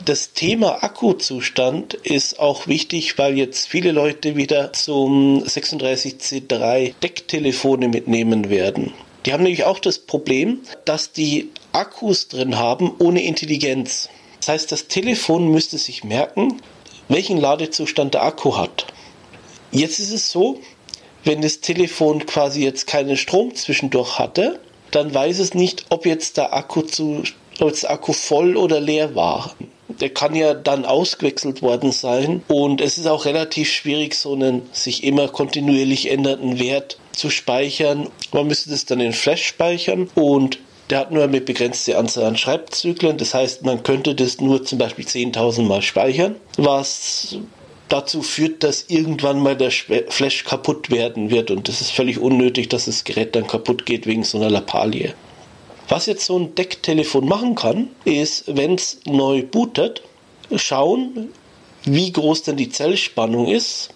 D: Das Thema Akkuzustand ist auch wichtig, weil jetzt viele Leute wieder zum 36C3 Decktelefone mitnehmen werden. Die haben nämlich auch das Problem, dass die Akkus drin haben ohne Intelligenz. Das heißt, das Telefon müsste sich merken, welchen Ladezustand der Akku hat. Jetzt ist es so, wenn das Telefon quasi jetzt keinen Strom zwischendurch hatte, dann weiß es nicht, ob jetzt der Akku zu, ob der Akku voll oder leer war. Der kann ja dann ausgewechselt worden sein und es ist auch relativ schwierig, so einen sich immer kontinuierlich ändernden Wert zu speichern. Man müsste das dann in Flash speichern und der hat nur eine begrenzte Anzahl an Schreibzyklen. Das heißt, man könnte das nur zum Beispiel 10.000 Mal speichern, was dazu führt, dass irgendwann mal der Flash kaputt werden wird und es ist völlig unnötig, dass das Gerät dann kaputt geht wegen so einer Lappalie. Was jetzt so ein Decktelefon machen kann, ist, wenn es neu bootet, schauen, wie groß denn die Zellspannung ist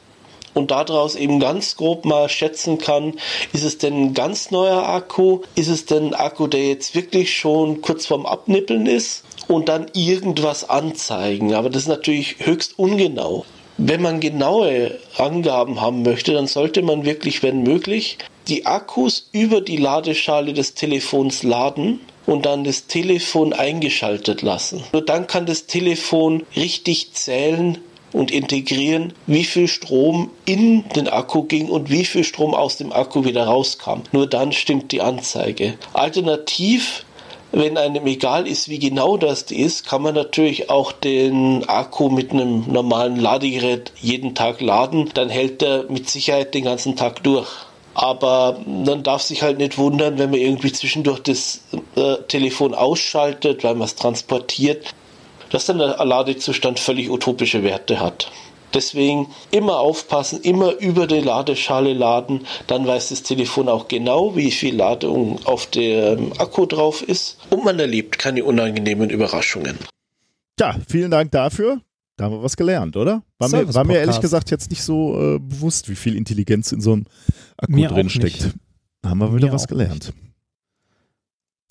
D: und daraus eben ganz grob mal schätzen kann, ist es denn ein ganz neuer Akku, ist es denn ein Akku, der jetzt wirklich schon kurz vorm Abnippeln ist und dann irgendwas anzeigen. Aber das ist natürlich höchst ungenau. Wenn man genaue Angaben haben möchte, dann sollte man wirklich, wenn möglich, die Akkus über die Ladeschale des Telefons laden und dann das Telefon eingeschaltet lassen. Nur dann kann das Telefon richtig zählen und integrieren, wie viel Strom in den Akku ging und wie viel Strom aus dem Akku wieder rauskam. Nur dann stimmt die Anzeige. Alternativ wenn einem egal ist, wie genau das ist, kann man natürlich auch den Akku mit einem normalen Ladegerät jeden Tag laden. Dann hält er mit Sicherheit den ganzen Tag durch. Aber man darf sich halt nicht wundern, wenn man irgendwie zwischendurch das äh, Telefon ausschaltet, weil man es transportiert, dass dann der Ladezustand völlig utopische Werte hat. Deswegen immer aufpassen, immer über die Ladeschale laden, dann weiß das Telefon auch genau, wie viel Ladung auf dem Akku drauf ist und man erlebt keine unangenehmen Überraschungen.
A: Ja, vielen Dank dafür. Da haben wir was gelernt, oder? War, mir, war mir, ehrlich gesagt jetzt nicht so äh, bewusst, wie viel Intelligenz in so einem Akku mir drin steckt. Da haben wir wieder mir was gelernt. Nicht.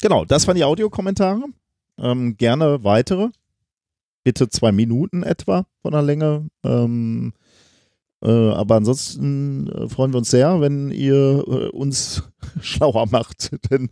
A: Genau, das waren die Audiokommentare. Ähm, gerne weitere bitte zwei Minuten etwa von der Länge. Ähm, äh, aber ansonsten äh, freuen wir uns sehr, wenn ihr äh, uns schlauer macht. Denn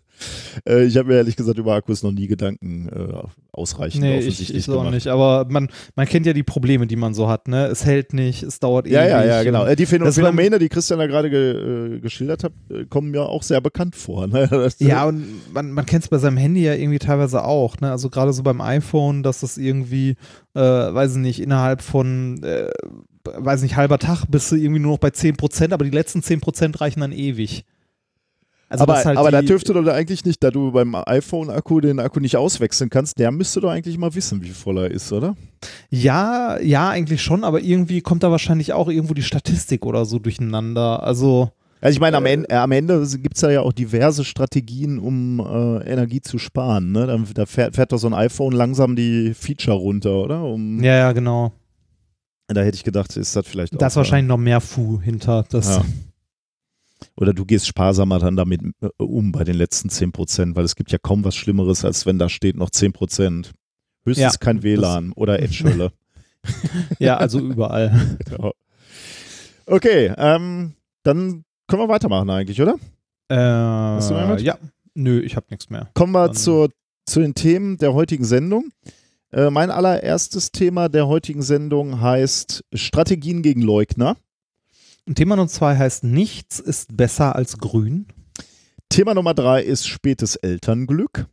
A: äh, ich habe mir ehrlich gesagt über Akkus noch nie Gedanken äh, ausreichend
B: nee, ich, ich auch nicht. Aber man, man kennt ja die Probleme, die man so hat. Ne? Es hält nicht, es dauert
A: ja, ewig. Ja, ja, genau. Äh, die Phänomene, Phänomene die Christian da gerade ge, geschildert hat, kommen mir auch sehr bekannt vor. Ne?
B: ja, und man, man kennt es bei seinem Handy ja irgendwie teilweise auch. Ne? Also gerade so beim iPhone, dass das irgendwie, weiß ich nicht, innerhalb von weiß nicht, halber Tag bist du irgendwie nur noch bei 10%, aber die letzten 10% reichen dann ewig.
A: Also aber halt aber da dürfte doch eigentlich nicht, da du beim iPhone-Akku den Akku nicht auswechseln kannst, der müsste doch eigentlich mal wissen, wie voll er ist, oder?
B: Ja, ja, eigentlich schon, aber irgendwie kommt da wahrscheinlich auch irgendwo die Statistik oder so durcheinander. Also
A: Also ich meine, am Ende, äh, am Ende gibt es ja auch diverse Strategien, um äh, Energie zu sparen. Ne? Da, da fährt, fährt doch so ein iPhone langsam die Feature runter, oder? Um,
B: Ja, ja, genau.
A: Da hätte ich gedacht, ist das vielleicht
B: Da ist
A: auch,
B: wahrscheinlich noch mehr Fu hinter. Das,
A: Ja. Oder du gehst sparsamer dann damit äh, um bei den letzten 10 Prozent, weil es gibt ja kaum was Schlimmeres, als wenn da steht noch 10 Prozent. Höchstens
B: Ja,
A: kein WLAN oder Edge-Hölle.
B: ja, also überall.
A: Genau. Okay, ähm, dann können wir weitermachen eigentlich, oder?
B: Äh,
A: du mehr mit?
B: ja, nö, ich habe nichts mehr.
A: Kommen wir
B: Dann-
A: zur, zu den Themen der heutigen Sendung. Äh, mein allererstes Thema der heutigen Sendung heißt Strategien gegen Leugner.
B: Und Thema Nummer zwei heißt Nichts ist besser als grün.
A: Thema Nummer drei ist spätes Elternglück.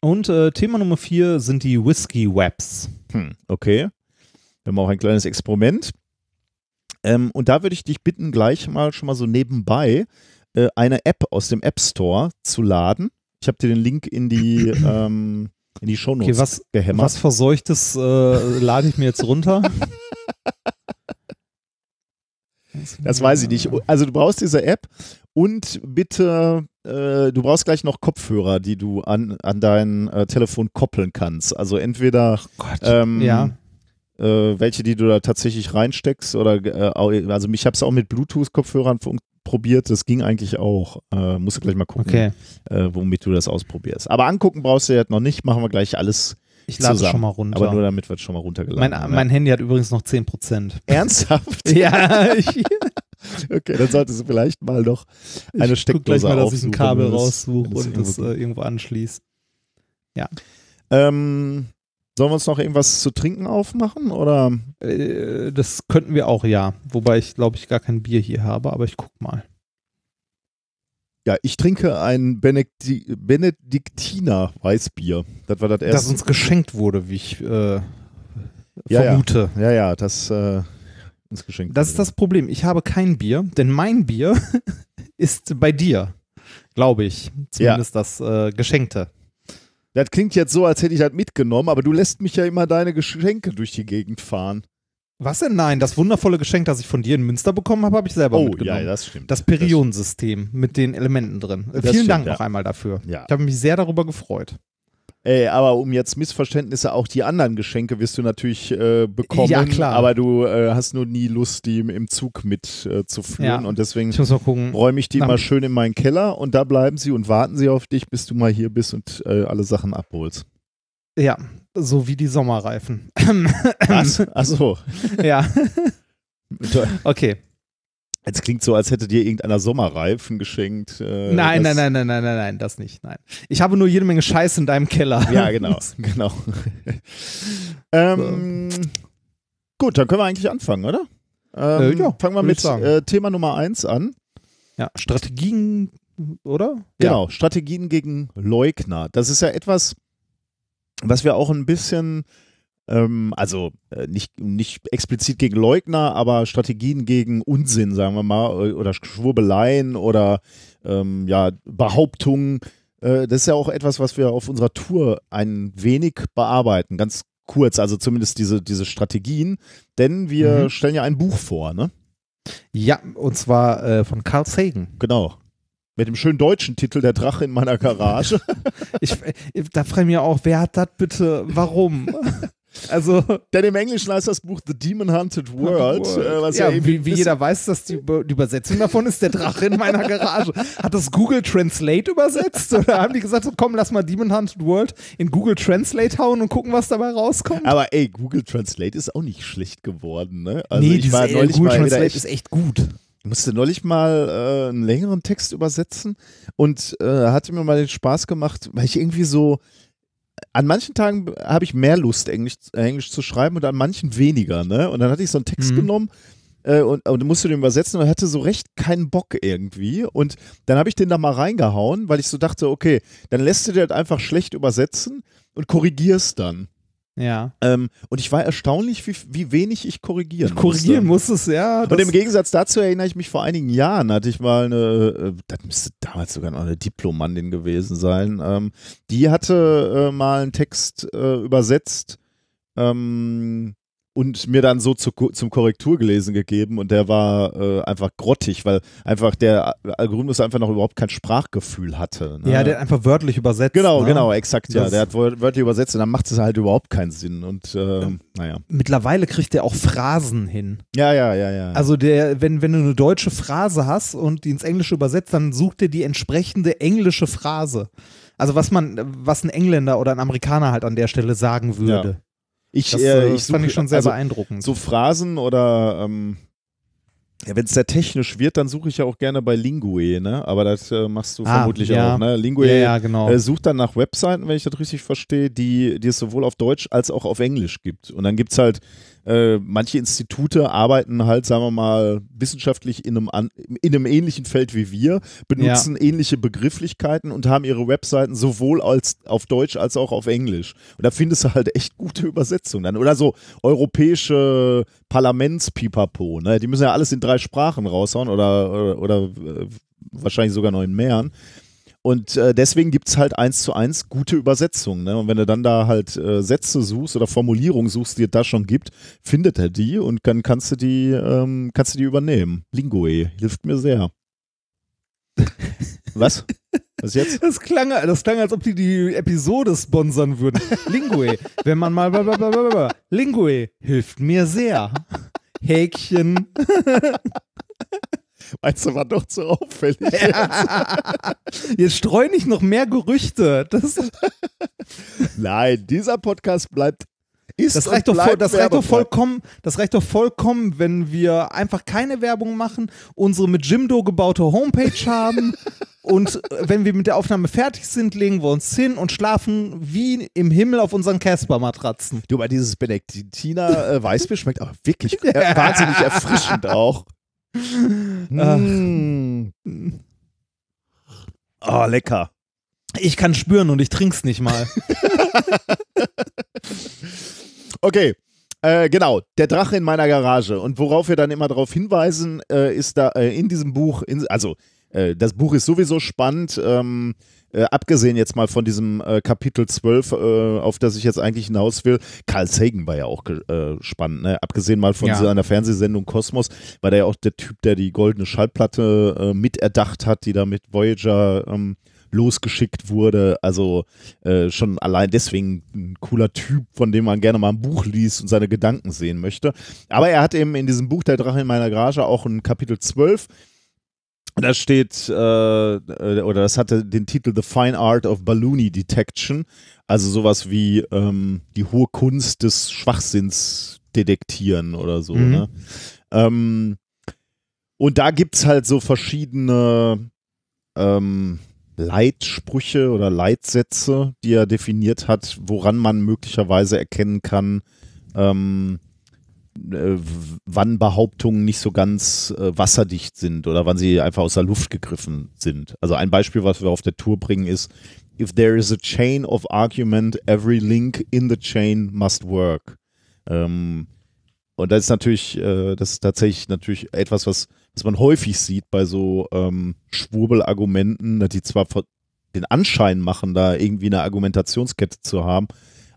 B: Und äh, Thema Nummer vier sind die Whiskey Webs.
A: Hm, okay. Wir haben auch ein kleines Experiment. Ähm, und da würde ich dich bitten, gleich mal schon mal so nebenbei äh, eine App aus dem App Store zu laden. Ich habe dir den Link in die, ähm, in die Shownotes
B: Okay, was,
A: gehämmert.
B: was Verseuchtes äh, lade ich mir jetzt runter?
A: Das weiß ich nicht. Also du brauchst diese App und bitte, äh, du brauchst gleich noch Kopfhörer, die du an, an dein äh, Telefon koppeln kannst. Also entweder ähm,
B: ja.
A: äh, welche, die du da tatsächlich reinsteckst oder äh, also ich habe es auch mit Bluetooth-Kopfhörern fun- probiert, das ging eigentlich auch. Äh, musst du gleich mal gucken,
B: Okay.
A: äh, womit du das ausprobierst. Aber angucken brauchst du jetzt noch nicht, machen wir gleich alles
B: Ich lade es
A: zusammen.
B: schon mal runter.
A: Aber nur damit wir es schon mal runtergeladen
B: mein, mein Handy hat übrigens noch 10%.
A: Ernsthaft?
B: ja, ich,
A: Okay, dann solltest du vielleicht mal noch eine
B: ich guck gleich
A: Steckdose
B: mal, dass ich ein Kabel
A: das-
B: raussuche
A: das
B: und das
A: irgendwo
B: äh, irgendwo anschließe.
A: Ähm, sollen wir uns noch irgendwas zu trinken aufmachen? Oder?
B: Äh, das könnten wir auch, ja. Wobei ich, glaube ich, gar kein Bier hier habe, aber ich guck mal.
A: Ja, ich trinke ein Benedikti Benediktiner Weißbier. Das war das
B: Das
A: erste.
B: uns geschenkt wurde, wie ich äh,
A: Ja, ja.
B: vermute.
A: ja, ja, das äh, uns geschenkt.
B: Das ist das Problem. Ich habe kein Bier, denn mein Bier ist bei dir, glaube ich. Zumindest das äh, Geschenkte.
A: Das klingt jetzt so, als hätte ich das mitgenommen, aber du lässt mich ja immer deine Geschenke durch die Gegend fahren.
B: Was denn? Nein, das wundervolle Geschenk, das ich von dir in Münster bekommen habe, habe ich selber
A: Oh,
B: mitgenommen.
A: ja, das stimmt.
B: das Periodensystem mit den Elementen drin. Äh, Vielen
A: stimmt,
B: Dank
A: ja.
B: noch einmal dafür.
A: Ja.
B: Ich habe mich sehr darüber gefreut.
A: Ey, aber um jetzt Missverständnisse, auch die anderen Geschenke wirst du natürlich äh, bekommen.
B: Ja, klar.
A: Aber du äh, hast nur nie Lust, die im, Zug mit äh.
B: Ja.
A: Und deswegen räume ich die
B: Na-
A: mal schön in meinen Keller und da bleiben sie und warten sie auf dich, bis du mal hier bist und äh, alle Sachen abholst.
B: Ja, so wie die Sommerreifen.
A: Was? Achso.
B: ja, okay.
A: Jetzt klingt so, als hätte dir irgendeiner Sommerreifen geschenkt. Äh,
B: Nein, nein, nein, nein, nein, nein, nein, das nicht. Nein. Ich habe nur jede Menge Scheiß in deinem Keller.
A: Ja, genau. genau. ähm, Gut, dann können wir eigentlich anfangen, oder? Ähm,
B: Äh, ja,
A: fangen wir mit äh, Thema Nummer eins an.
B: Ja, Strategien, oder?
A: Genau, Strategien gegen Leugner. Das ist ja etwas, was wir auch ein bisschen, ähm, also äh, nicht, nicht explizit gegen Leugner, aber Strategien gegen Unsinn, sagen wir mal, äh, oder Schwurbeleien oder ähm, ja, Behauptungen. Äh, das ist ja auch etwas, was wir auf unserer Tour ein wenig bearbeiten, ganz kurz, also zumindest diese, diese Strategien, denn wir
B: Mhm.
A: stellen ja ein Buch vor, ne?
B: Ja, und zwar äh, von Carl Sagan.
A: Genau. Mit dem schönen deutschen Titel Der Drache in meiner Garage.
B: Ich, äh, da frage ich mich auch, wer hat das bitte, warum? also,
A: Denn im Englischen heißt das Buch The Demon Hunted World. Äh, was ja,
B: ja, wie, wie jeder weiß, dass die, die Übersetzung davon ist der Drache in meiner Garage. Hat das Google Translate übersetzt? Oder haben die gesagt, so, komm, lass mal Demon Hunted World in Google Translate hauen und gucken, was dabei rauskommt?
A: Aber ey, Google Translate ist auch nicht schlecht geworden, ne? Also
B: nee,
A: ich
B: dieses,
A: war
B: äh,
A: neulich
B: Google
A: mal
B: Translate
A: echt,
B: ist echt gut.
A: ich musste neulich mal äh, einen längeren Text übersetzen und äh, hatte mir mal den Spaß gemacht, weil ich irgendwie so an manchen Tagen habe ich mehr Lust, Englisch, äh, Englisch zu schreiben und an manchen weniger, ne? Und dann hatte ich so einen Text
B: Mhm.
A: genommen äh, und, und musste den übersetzen und hatte so recht keinen Bock irgendwie. Und dann habe ich den da mal reingehauen, weil ich so dachte, okay, dann lässt du dir das einfach schlecht übersetzen und korrigierst dann.
B: Ja.
A: Ähm, und ich war erstaunlich, wie, wie wenig ich korrigieren
B: Korrigieren
A: musste.
B: muss es, ja.
A: Und im Gegensatz dazu erinnere ich mich, vor einigen Jahren hatte ich mal eine, äh, das müsste damals sogar noch eine Diplomandin gewesen sein, ähm, die hatte äh, mal einen Text äh, übersetzt ähm, und mir dann so zu, zum Korrekturgelesen gegeben und der war äh, einfach grottig, weil einfach der Algorithmus einfach noch überhaupt kein Sprachgefühl hatte.
B: Ne? Ja, der hat einfach wörtlich übersetzt.
A: Genau,
B: ne?
A: genau, exakt, ja. der hat wörtlich übersetzt und dann macht es halt überhaupt keinen Sinn und äh, ja. naja.
B: Mittlerweile kriegt der auch Phrasen hin.
A: Ja, ja, ja, ja.
B: Also der, wenn, wenn du eine deutsche Phrase hast und die ins Englische übersetzt, dann sucht er die entsprechende englische Phrase. Also was man, was ein Engländer oder ein Amerikaner halt an der Stelle sagen würde.
A: Ja. Ich,
B: das,
A: äh,
B: ich fand ich schon sehr
A: also,
B: beeindruckend.
A: So Phrasen oder ähm, ja, wenn es sehr technisch wird, dann suche ich ja auch gerne bei Lingue, ne? Aber das äh, machst du
B: Ah,
A: vermutlich
B: ja.
A: auch, ne? Lingue
B: ja, ja, genau.
A: äh, sucht dann nach Webseiten, wenn ich das richtig verstehe, die, die es sowohl auf Deutsch als auch auf Englisch gibt. Und dann gibt es halt, äh, manche Institute arbeiten halt, sagen wir mal, wissenschaftlich in einem, an, in einem ähnlichen Feld wie wir, benutzen ähnliche Begrifflichkeiten und haben ihre Webseiten sowohl als auf Deutsch als auch auf Englisch. Und da findest du halt echt gute Übersetzungen dann. Oder so europäische Parlamentspipapo, ne? Die müssen ja alles in drei Sprachen raushauen oder, oder, oder äh, wahrscheinlich sogar noch in mehreren. Und äh, deswegen gibt es halt eins zu eins gute Übersetzungen. Ne? Und wenn du dann da halt äh, Sätze suchst oder Formulierungen suchst, die es da schon gibt, findet er die und dann kannst du die, ähm, kannst du die übernehmen. Lingue hilft mir sehr. Was? Was jetzt?
B: Das klang, das klang, als ob die die Episode sponsern würden. Lingue, wenn man mal blablabla. Lingue hilft mir sehr. Häkchen.
A: Meinst du, war doch zu auffällig?
B: Jetzt streu nicht noch mehr Gerüchte. Das,
A: Nein, dieser Podcast bleibt. Ist
B: das reicht, doch voll, das, reicht doch vollkommen, das reicht doch vollkommen, wenn wir einfach keine Werbung machen, unsere mit Jimdo gebaute Homepage haben und äh, wenn wir mit der Aufnahme fertig sind, legen wir uns hin und schlafen wie im Himmel auf unseren Casper-Matratzen.
A: Du, aber dieses Benediktiner äh, Weißbier schmeckt aber wirklich wahnsinnig erfrischend auch. Mm. Oh, lecker.
B: Ich kann spüren und ich trink's nicht mal.
A: Okay, äh, genau, der Drache in meiner Garage. Und worauf wir dann immer darauf hinweisen, äh, ist da äh, in diesem Buch, in, also äh, das Buch ist sowieso spannend, ähm, äh, abgesehen jetzt mal von diesem äh, Kapitel 12, äh, auf das ich jetzt eigentlich hinaus will. Carl Sagan war ja auch äh, spannend, ne? abgesehen mal von
B: Ja.
A: seiner Fernsehsendung Kosmos, war der ja auch der Typ, der die goldene Schallplatte äh, miterdacht hat, die da mit Voyager ähm, losgeschickt wurde. Also äh, schon allein deswegen ein cooler Typ, von dem man gerne mal ein Buch liest und seine Gedanken sehen möchte. Aber er hat eben in diesem Buch Der Drache in meiner Garage auch ein Kapitel 12. Da steht, äh, oder das hatte den Titel The Fine Art of Balloony Detection. Also sowas wie ähm, die hohe Kunst des Schwachsinns detektieren oder so.
B: Mhm.
A: Ne? Ähm, und da gibt es halt so verschiedene ähm, Leitsprüche oder Leitsätze, die er definiert hat, woran man möglicherweise erkennen kann, ähm, äh, wann Behauptungen nicht so ganz äh, wasserdicht sind oder wann sie einfach aus der Luft gegriffen sind. Also ein Beispiel, was wir auf der Tour bringen, ist, if there is a chain of argument, every link in the chain must work. Ähm, und das ist natürlich, äh, das ist tatsächlich natürlich etwas, was, was man häufig sieht bei so ähm, Schwurbelargumenten, die zwar den Anschein machen, da irgendwie eine Argumentationskette zu haben,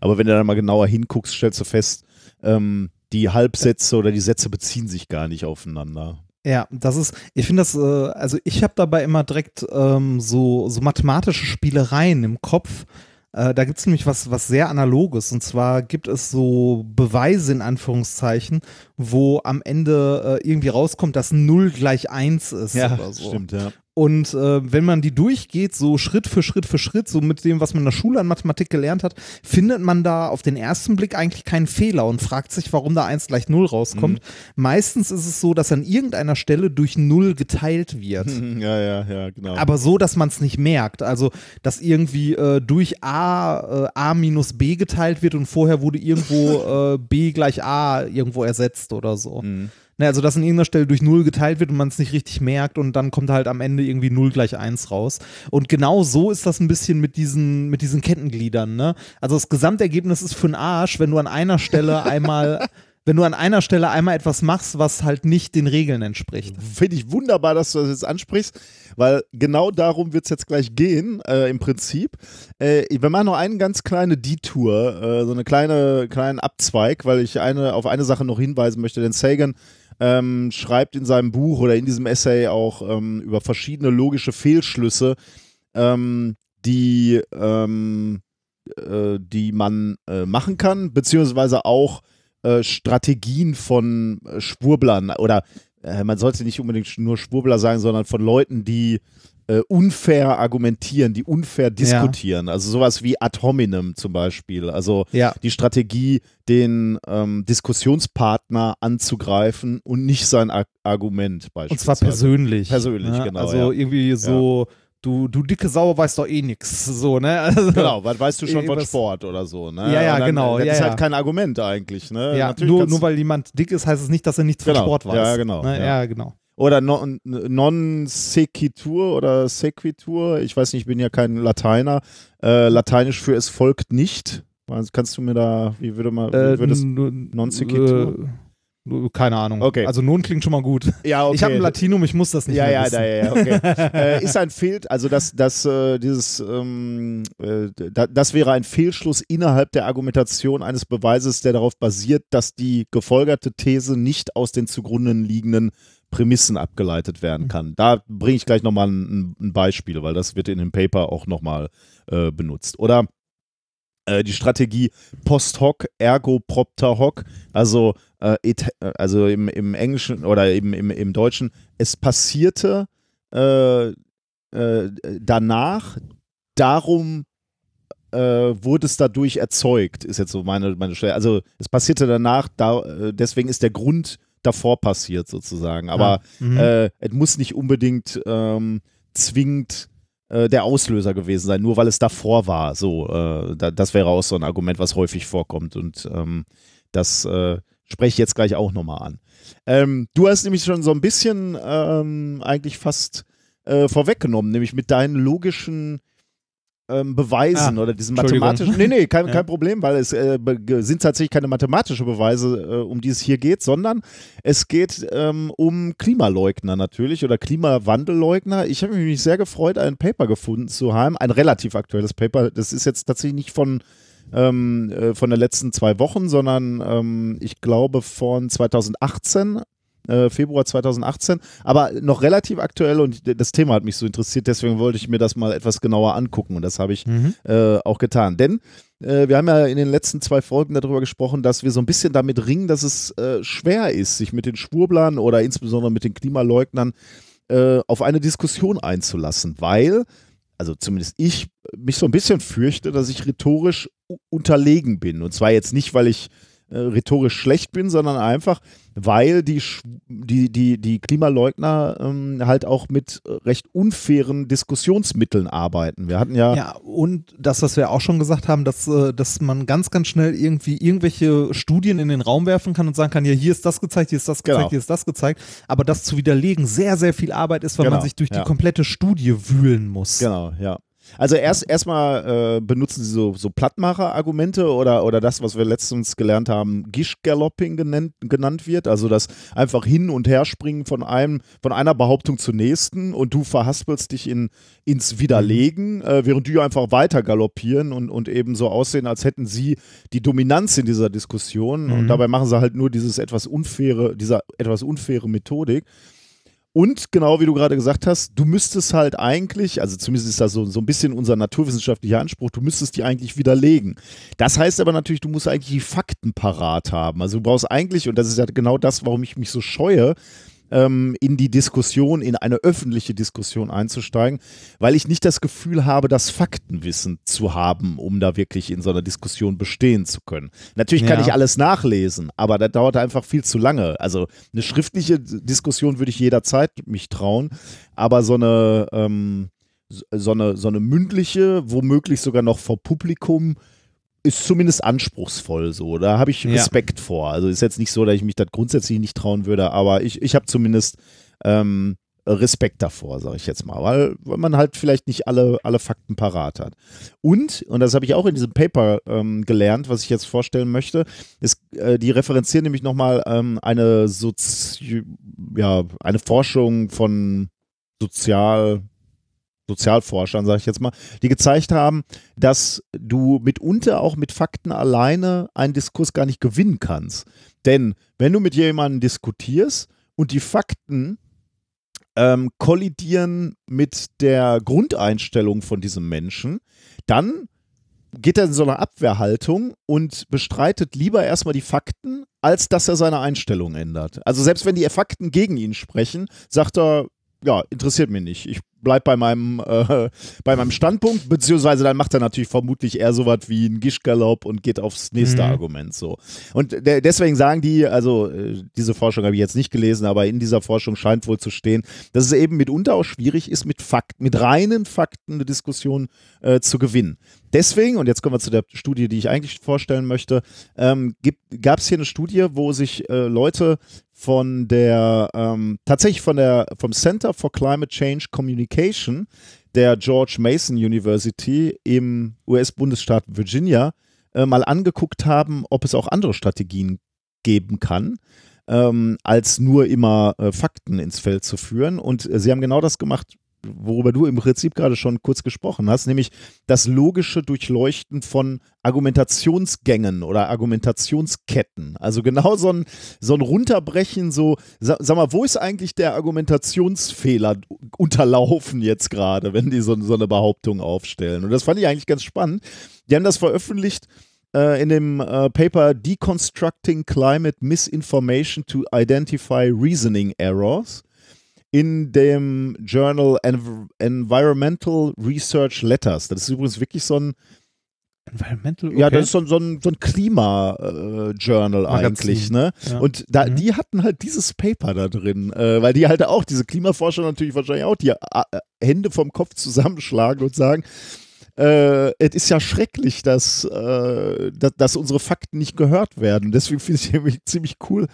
A: aber wenn du dann mal genauer hinguckst, stellst du fest, ähm, die Halbsätze oder die Sätze beziehen sich gar nicht aufeinander.
B: Ja, das ist, ich finde das, äh, also ich habe dabei immer direkt ähm, so, so mathematische Spielereien im Kopf. Äh, da gibt es nämlich was, was sehr Analoges. Und zwar gibt es so Beweise in Anführungszeichen, wo am Ende äh, irgendwie rauskommt, dass 0 gleich 1 ist oder so.
A: stimmt, ja.
B: Und äh, wenn man die durchgeht, so Schritt für Schritt für Schritt, so mit dem, was man in der Schule an Mathematik gelernt hat, findet man da auf den ersten Blick eigentlich keinen Fehler und fragt sich, warum da 1 gleich 0 rauskommt. Meistens ist es so, dass an irgendeiner Stelle durch 0 geteilt wird.
A: Ja, ja, ja, genau.
B: Aber so, dass man es nicht merkt. Also, dass irgendwie äh, durch A, äh, A minus B geteilt wird und vorher wurde irgendwo äh, B gleich A irgendwo ersetzt oder so.
A: Mhm.
B: Ne, also, dass an irgendeiner Stelle durch 0 geteilt wird und man es nicht richtig merkt und dann kommt halt am Ende irgendwie 0 gleich 1 raus. Und genau so ist das ein bisschen mit diesen, mit diesen Kettengliedern. Ne? Also, das Gesamtergebnis ist für den Arsch, wenn du an einer Stelle einmal wenn du an einer Stelle einmal etwas machst, was halt nicht den Regeln entspricht.
A: Finde ich wunderbar, dass du das jetzt ansprichst, weil genau darum wird es jetzt gleich gehen, äh, im Prinzip. Äh, wir machen noch einen ganz kleine Detour, äh, so eine kleine, kleinen Abzweig, weil ich eine, auf eine Sache noch hinweisen möchte, denn Sagan ähm, schreibt in seinem Buch oder in diesem Essay auch ähm, über verschiedene logische Fehlschlüsse, ähm, die, ähm, äh, die man äh, machen kann, beziehungsweise auch äh, Strategien von äh, Schwurblern oder äh, man sollte nicht unbedingt nur Schwurbler sagen, sondern von Leuten, die äh, unfair argumentieren, die unfair diskutieren. Ja. Also sowas wie ad hominem zum Beispiel. Also ja. die Strategie, den ähm, Diskussionspartner anzugreifen und nicht sein Ar Argument
B: beispielsweise. Und zwar persönlich.
A: Persönlich, ja, genau.
B: Also irgendwie so du, du dicke Sau weißt doch eh nix. So, ne?
A: Also, genau, was weißt du schon von Sport oder so, ne?
B: Ja, ja, dann,
A: genau.
B: Das
A: ja,
B: ist
A: halt kein Argument eigentlich, ne?
B: Ja, nur, nur weil jemand dick ist, heißt es nicht, dass er nichts
A: genau.
B: von Sport weiß.
A: Ja, genau.
B: Ne? Ja. ja. genau.
A: Oder non, non sequitur oder sequitur, ich weiß nicht, ich bin ja kein Lateiner. Äh, Lateinisch für es folgt nicht. Kannst du mir da, wie würde man, wie würde es non sequitur?
B: Äh, keine Ahnung.
A: Okay.
B: Also nun klingt schon mal gut.
A: Ja, okay.
B: Ich habe ein Latinum, ich muss das nicht
A: ja, ja,
B: wissen.
A: Ja, ja, ja, okay. äh, ist ein Fehl, also das, das, äh, dieses, ähm, äh, das wäre ein Fehlschluss innerhalb der Argumentation eines Beweises, der darauf basiert, dass die gefolgerte These nicht aus den zugrunde liegenden Prämissen abgeleitet werden kann. Da bringe ich gleich nochmal ein, ein Beispiel, weil das wird in dem Paper auch nochmal äh, benutzt. Oder äh, die Strategie post hoc, ergo propter hoc, also, äh, also im, im Englischen oder im, im, im Deutschen, es passierte äh, äh danach, darum äh, wurde es dadurch erzeugt, ist jetzt so meine, meine Stelle. Also es passierte danach, da, deswegen ist der Grund davor passiert sozusagen. Aber ja. mhm. es muss nicht unbedingt ähm, zwingend äh, der Auslöser gewesen sein, nur weil es davor war. So, äh, da, das wäre auch so ein Argument, was häufig vorkommt. Und ähm, das äh, spreche ich jetzt gleich auch nochmal an. Ähm, du hast nämlich schon so ein bisschen ähm, eigentlich fast äh, vorweggenommen, nämlich mit deinen logischen ähm, Beweisen ah, oder diesen mathematischen. Nee, nee, kein, ja. kein Problem, weil es äh, sind tatsächlich keine mathematischen Beweise, äh, um die es hier geht, sondern es geht ähm, um Klimaleugner natürlich oder Klimawandelleugner. Ich habe mich sehr gefreut, ein Paper gefunden zu haben, ein relativ aktuelles Paper. Das ist jetzt tatsächlich nicht von ähm, äh, von den letzten zwei Wochen, sondern ähm, ich glaube von 2018 äh, Februar 2018, aber noch relativ aktuell und das Thema hat mich so interessiert, deswegen wollte ich mir das mal etwas genauer angucken und das habe ich mhm. äh, auch getan. Denn äh, wir haben ja in den letzten zwei Folgen darüber gesprochen, dass wir so ein bisschen damit ringen, dass es äh, schwer ist, sich mit den Schwurblern oder insbesondere mit den Klimaleugnern äh, auf eine Diskussion einzulassen, weil also zumindest ich mich so ein bisschen fürchte, dass ich rhetorisch unterlegen bin. Und zwar jetzt nicht, weil ich rhetorisch schlecht bin, sondern einfach, weil die, die, die, die Klimaleugner ähm, halt auch mit recht unfairen Diskussionsmitteln arbeiten. Wir hatten ja.
B: Ja, und das, was wir auch schon gesagt haben, dass, äh, dass man ganz, ganz schnell irgendwie irgendwelche Studien in den Raum werfen kann und sagen kann, ja, hier ist das gezeigt, hier ist das gezeigt, genau. hier ist das gezeigt. Aber das zu widerlegen sehr, sehr viel Arbeit ist, weil genau. man sich durch ja. die komplette Studie wühlen muss.
A: Genau, ja. Also erst erstmal äh, benutzen sie so, so Plattmacher-Argumente oder, oder das, was wir letztens gelernt haben, Gish-Galloping genannt, genannt wird. Also das einfach hin und her springen von einem, von einer Behauptung zur nächsten und du verhaspelst dich in, ins Widerlegen, mhm. äh, während die einfach weiter galoppieren und, und eben so aussehen, als hätten sie die Dominanz in dieser Diskussion. Mhm. Und dabei machen sie halt nur dieses etwas unfaire, dieser etwas unfaire Methodik. Und genau wie du gerade gesagt hast, du müsstest halt eigentlich, also zumindest ist das so, so ein bisschen unser naturwissenschaftlicher Anspruch, du müsstest die eigentlich widerlegen. Das heißt aber natürlich, du musst eigentlich die Fakten parat haben. Also du brauchst eigentlich, und das ist ja genau das, warum ich mich so scheue, ähm, in die Diskussion, in eine öffentliche Diskussion einzusteigen, weil ich nicht das Gefühl habe, das Faktenwissen zu haben, um da wirklich in so einer Diskussion bestehen zu können. Natürlich kann ja. ich alles nachlesen, aber das dauert einfach viel zu lange. Also eine schriftliche Diskussion würde ich jederzeit mich trauen, aber so eine ähm, so eine, so eine mündliche, womöglich sogar noch vor Publikum, ist zumindest anspruchsvoll so. Da habe ich Respekt ja. vor. Also ist jetzt nicht so, dass ich mich das grundsätzlich nicht trauen würde, aber ich, ich habe zumindest ähm, Respekt davor, sage ich jetzt mal, weil, weil man halt vielleicht nicht alle, alle Fakten parat hat. Und, und das habe ich auch in diesem Paper ähm, gelernt, was ich jetzt vorstellen möchte, ist, äh, die referenzieren nämlich nochmal ähm, eine, Sozi ja, eine Forschung von Sozial, Sozialforschern, sage ich jetzt mal, die gezeigt haben, dass du mitunter auch mit Fakten alleine einen Diskurs gar nicht gewinnen kannst. Denn wenn du mit jemandem diskutierst und die Fakten ähm, kollidieren mit der Grundeinstellung von diesem Menschen, dann geht er in so eine Abwehrhaltung und bestreitet lieber erstmal die Fakten, als dass er seine Einstellung ändert. Also selbst wenn die Fakten gegen ihn sprechen, sagt er, ja, interessiert mich nicht. Ich bleib bei meinem, äh, bei meinem Standpunkt, beziehungsweise dann macht er natürlich vermutlich eher sowas wie ein Gischgalopp und geht aufs nächste mhm. Argument so. Und de deswegen sagen die, also äh, diese Forschung habe ich jetzt nicht gelesen, aber in dieser Forschung scheint wohl zu stehen, dass es eben mitunter auch schwierig ist, mit Fakten, mit reinen Fakten eine Diskussion äh, zu gewinnen. Deswegen, und jetzt kommen wir zu der Studie, die ich eigentlich vorstellen möchte, ähm, gab es hier eine Studie, wo sich äh, Leute von der, ähm, tatsächlich von der, vom Center for Climate Change Communication der George Mason University im US-Bundesstaat Virginia äh, mal angeguckt haben, ob es auch andere Strategien geben kann, ähm, als nur immer äh, Fakten ins Feld zu führen. Und äh, sie haben genau das gemacht, worüber du im Prinzip gerade schon kurz gesprochen hast, nämlich das logische Durchleuchten von Argumentationsgängen oder Argumentationsketten. Also genau so ein, so ein Runterbrechen, so, sag, mal, wo ist eigentlich der Argumentationsfehler unterlaufen jetzt gerade, wenn die so, so eine Behauptung aufstellen? Und das fand ich eigentlich ganz spannend. Die haben das veröffentlicht äh, in dem äh, Paper Deconstructing Climate Misinformation to Identify Reasoning Errors in dem Journal Env Environmental Research Letters. Das ist übrigens wirklich so ein
B: Environmental, okay.
A: Ja, das ist so, so ein, so ein Klima-Journal äh, eigentlich, ne? Ja. Und da, mhm. die hatten halt dieses Paper da drin, äh, weil die halt auch, diese Klimaforscher natürlich wahrscheinlich auch die äh, Hände vom Kopf zusammenschlagen und sagen, äh, es ist ja schrecklich, dass, äh, dass, dass, unsere Fakten nicht gehört werden. Deswegen finde ich es ziemlich cool,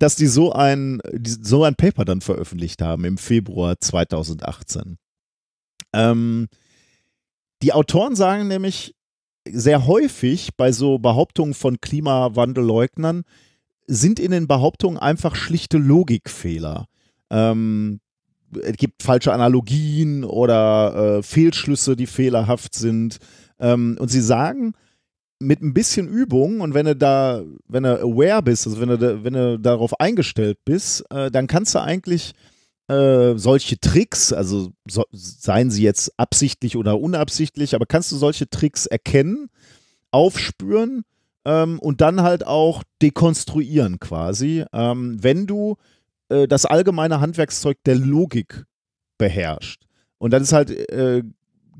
A: dass die so ein, so ein Paper dann veröffentlicht haben im Februar 2018. Ähm, die Autoren sagen nämlich sehr häufig bei so Behauptungen von Klimawandelleugnern, sind in den Behauptungen einfach schlichte Logikfehler. Ähm, es gibt falsche Analogien oder äh, Fehlschlüsse, die fehlerhaft sind. Ähm, und sie sagen, mit ein bisschen Übung und wenn du da, wenn du aware bist, also wenn du, wenn du darauf eingestellt bist, äh, dann kannst du eigentlich äh, solche Tricks, also so, seien sie jetzt absichtlich oder unabsichtlich, aber kannst du solche Tricks erkennen, aufspüren ähm, und dann halt auch dekonstruieren quasi, ähm, wenn du äh, das allgemeine Handwerkszeug der Logik beherrscht. Und das ist halt äh,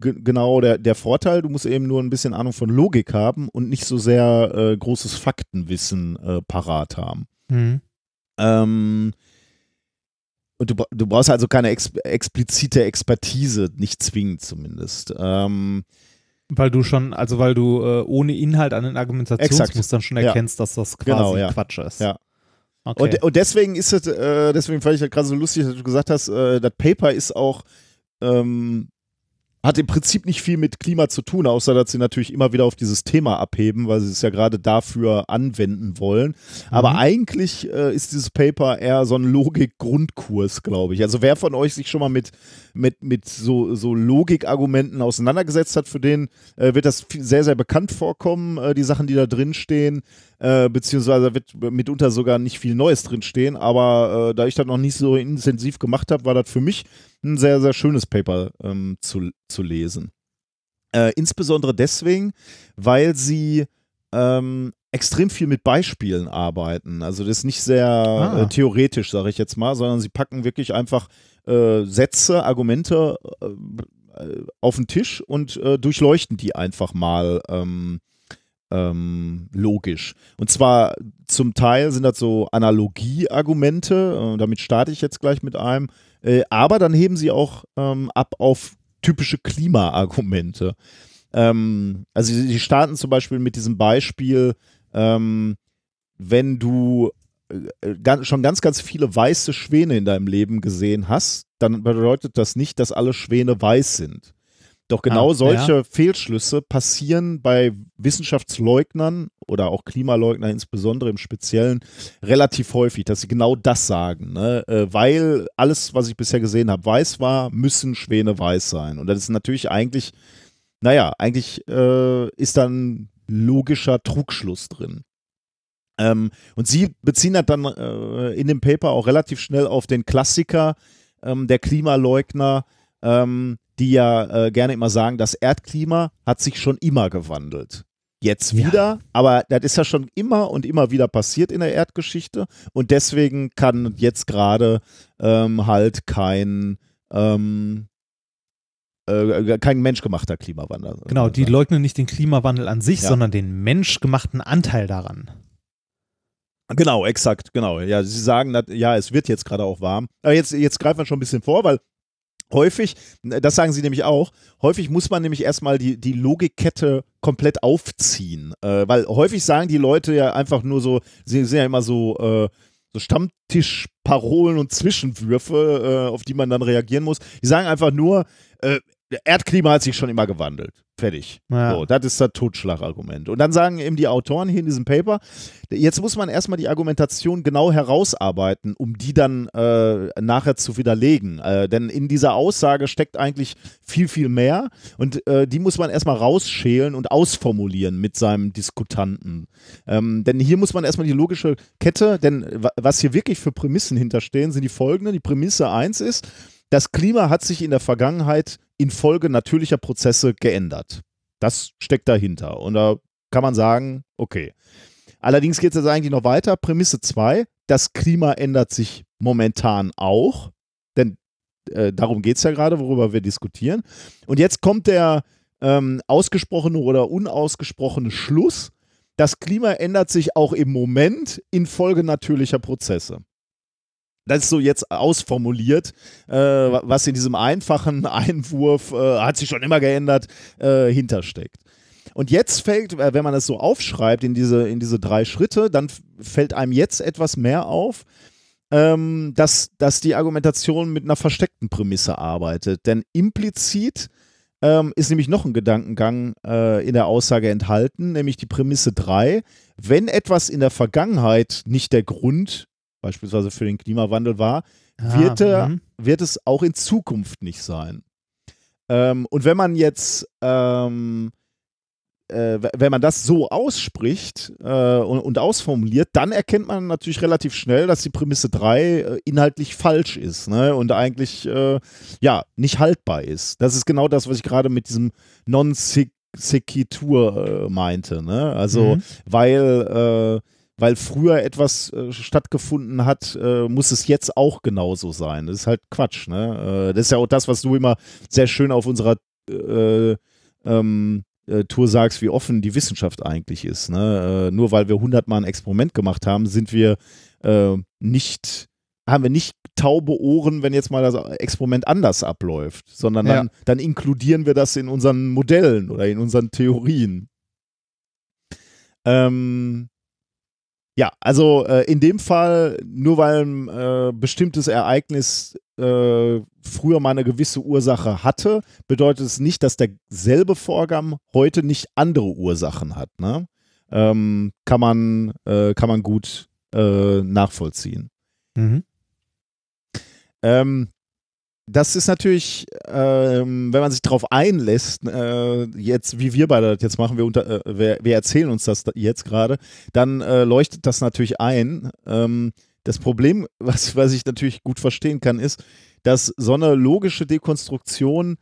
A: genau der, der Vorteil. Du musst eben nur ein bisschen Ahnung von Logik haben und nicht so sehr äh, großes Faktenwissen äh, parat haben. Mhm. Ähm, und du, du brauchst also keine ex explizite Expertise, nicht zwingend zumindest. Ähm,
B: weil du schon, also weil du äh, ohne Inhalt an den Argumentationsmustern schon erkennst, ja. dass das quasi genau, ja. Quatsch ist.
A: Ja. Okay. Und, und deswegen ist es, äh, deswegen fand ich halt gerade so lustig, dass du gesagt hast, äh, das Paper ist auch ähm, hat im Prinzip nicht viel mit Klima zu tun, außer dass sie natürlich immer wieder auf dieses Thema abheben, weil sie es ja gerade dafür anwenden wollen. Aber mhm. eigentlich äh, ist dieses Paper eher so ein Logik-Grundkurs, glaube ich. Also wer von euch sich schon mal mit, mit, mit so, so Logikargumenten auseinandergesetzt hat, für den äh, wird das sehr, sehr bekannt vorkommen, äh, die Sachen, die da drin stehen. Äh, beziehungsweise wird mitunter sogar nicht viel Neues drinstehen. Aber äh, da ich das noch nicht so intensiv gemacht habe, war das für mich ein sehr, sehr schönes Paper ähm, zu, zu lesen. Äh, insbesondere deswegen, weil sie ähm, extrem viel mit Beispielen arbeiten. Also das ist nicht sehr ah. äh, theoretisch, sage ich jetzt mal, sondern sie packen wirklich einfach äh, Sätze, Argumente äh, auf den Tisch und äh, durchleuchten die einfach mal ähm, ähm, logisch. Und zwar zum Teil sind das so Analogieargumente, äh, damit starte ich jetzt gleich mit einem, äh, aber dann heben sie auch ähm, ab auf typische Klimaargumente. Ähm, also sie starten zum Beispiel mit diesem Beispiel, ähm, wenn du äh, ganz, schon ganz, ganz viele weiße Schwäne in deinem Leben gesehen hast, dann bedeutet das nicht, dass alle Schwäne weiß sind. Doch genau
B: Ah,
A: solche
B: ja.
A: Fehlschlüsse passieren bei Wissenschaftsleugnern oder auch Klimaleugnern insbesondere im Speziellen relativ häufig, dass sie genau das sagen. Ne? Äh, weil alles, was ich bisher gesehen habe, weiß war, müssen Schwäne weiß sein. Und das ist natürlich eigentlich, naja, eigentlich äh, ist dann logischer Trugschluss drin. Ähm, und sie beziehen das dann äh, in dem Paper auch relativ schnell auf den Klassiker ähm, der Klimaleugner, ähm, die ja äh, gerne immer sagen, das Erdklima hat sich schon immer gewandelt. Jetzt
B: Ja.
A: wieder, aber das ist ja schon immer und immer wieder passiert in der Erdgeschichte und deswegen kann jetzt gerade ähm, halt kein ähm, äh, kein menschgemachter Klimawandel.
B: Genau, die
A: sein.
B: leugnen nicht den Klimawandel an sich,
A: Ja.
B: sondern den menschgemachten Anteil daran.
A: Genau, exakt, genau. Ja, sie sagen, ja, es wird jetzt gerade auch warm. Aber jetzt, jetzt greifen wir schon ein bisschen vor, weil häufig, das sagen sie nämlich auch, häufig muss man nämlich erstmal die, die Logikkette komplett aufziehen. Äh, weil häufig sagen die Leute ja einfach nur so, sie sind ja immer so, äh, so Stammtischparolen und Zwischenwürfe, äh, auf die man dann reagieren muss. Die sagen einfach nur, äh, Erdklima hat sich schon immer gewandelt. Fertig.
B: Ja.
A: So, das ist das Totschlagargument. Und dann sagen eben die Autoren hier in diesem Paper, jetzt muss man erstmal die Argumentation genau herausarbeiten, um die dann äh, nachher zu widerlegen. Äh, denn in dieser Aussage steckt eigentlich viel, viel mehr. Und äh, die muss man erstmal rausschälen und ausformulieren mit seinem Diskutanten. Ähm, denn hier muss man erstmal die logische Kette, denn wa- was hier wirklich für Prämissen hinterstehen, sind die folgenden. Die Prämisse 1 ist, das Klima hat sich in der Vergangenheit infolge natürlicher Prozesse geändert. Das steckt dahinter. Und da kann man sagen, okay. Allerdings geht es jetzt eigentlich noch weiter. Prämisse 2, das Klima ändert sich momentan auch. Denn äh, darum geht es ja gerade, worüber wir diskutieren. Und jetzt kommt der ähm, ausgesprochene oder unausgesprochene Schluss. Das Klima ändert sich auch im Moment infolge natürlicher Prozesse. Das ist so jetzt ausformuliert, äh, was in diesem einfachen Einwurf, äh, hat sich schon immer geändert, äh, hintersteckt. Und jetzt fällt, äh, wenn man das so aufschreibt in diese, in diese drei Schritte, dann fällt einem jetzt etwas mehr auf, ähm, dass, dass die Argumentation mit einer versteckten Prämisse arbeitet. Denn implizit ähm, ist nämlich noch ein Gedankengang äh, in der Aussage enthalten, nämlich die Prämisse 3. Wenn etwas in der Vergangenheit nicht der Grund beispielsweise für den Klimawandel war, wird, er,
B: mhm.
A: wird es auch in Zukunft nicht sein. Ähm, und wenn man jetzt, ähm, äh, wenn man das so ausspricht äh, und, und ausformuliert, dann erkennt man natürlich relativ schnell, dass die Prämisse 3 äh, inhaltlich falsch ist ne? und eigentlich äh, ja nicht haltbar ist. Das ist genau das, was ich gerade mit diesem Non-Sequitur äh, meinte. Ne? Also,
B: Mhm.
A: weil, äh, weil früher etwas äh, stattgefunden hat, äh, muss es jetzt auch genauso sein. Das ist halt Quatsch. Ne? Äh, das ist ja auch das, was du immer sehr schön auf unserer äh, ähm, äh, Tour sagst, wie offen die Wissenschaft eigentlich ist. Ne? Nur weil wir hundertmal ein Experiment gemacht haben, sind wir nicht haben wir nicht taube Ohren, wenn jetzt mal das Experiment anders abläuft, sondern dann,
B: Ja.
A: dann inkludieren wir das in unseren Modellen oder in unseren Theorien. Ähm, ja, also äh, in dem Fall, nur weil ein äh, bestimmtes Ereignis äh, früher mal eine gewisse Ursache hatte, bedeutet es nicht, dass derselbe Vorgang heute nicht andere Ursachen hat. Ne? Ähm, kann, man, äh, kann man gut äh, nachvollziehen.
B: Mhm.
A: Ähm, das ist natürlich, ähm, wenn man sich darauf einlässt, äh, jetzt, wie wir beide das jetzt machen, wir, unter, äh, wir, wir erzählen uns das da jetzt gerade, dann äh, leuchtet das natürlich ein. Ähm, das Problem, was, was ich natürlich gut verstehen kann, ist, dass so eine logische Dekonstruktion,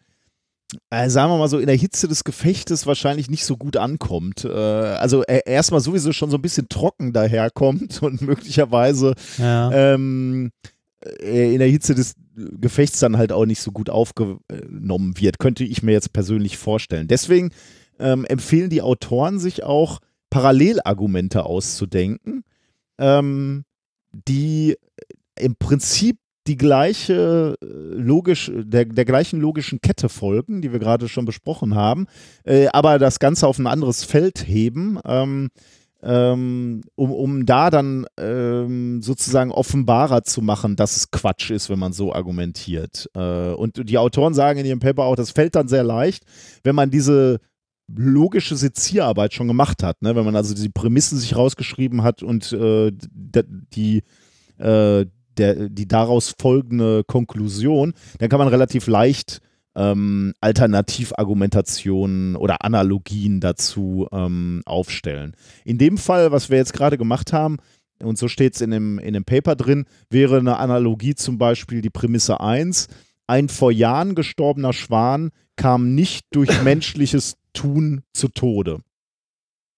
A: äh, sagen wir mal so, in der Hitze des Gefechtes wahrscheinlich nicht so gut ankommt. Äh, also äh, erstmal sowieso schon so ein bisschen trocken daherkommt und möglicherweise
B: Ja.
A: ähm, äh, in der Hitze des Gefechts dann halt auch nicht so gut aufgenommen wird, könnte ich mir jetzt persönlich vorstellen. Deswegen ähm, empfehlen die Autoren sich auch, Parallelargumente auszudenken, ähm, die im Prinzip die gleiche äh, logisch, der, der gleichen logischen Kette folgen, die wir gerade schon besprochen haben, äh, aber das Ganze auf ein anderes Feld heben. Ähm, ähm, um, um da dann ähm, sozusagen offenbarer zu machen, dass es Quatsch ist, wenn man so argumentiert. Äh, und die Autoren sagen in ihrem Paper auch, das fällt dann sehr leicht, wenn man diese logische Sezierarbeit schon gemacht hat, ne? wenn man also die Prämissen sich rausgeschrieben hat und äh, die, äh, der, die daraus folgende Konklusion, dann kann man relativ leicht ähm, Alternativargumentationen oder Analogien dazu ähm, aufstellen. In dem Fall, was wir jetzt gerade gemacht haben, und so steht es in dem, in dem Paper drin, wäre eine Analogie zum Beispiel die Prämisse 1. Ein vor Jahren gestorbener Schwan kam nicht durch menschliches Tun zu Tode.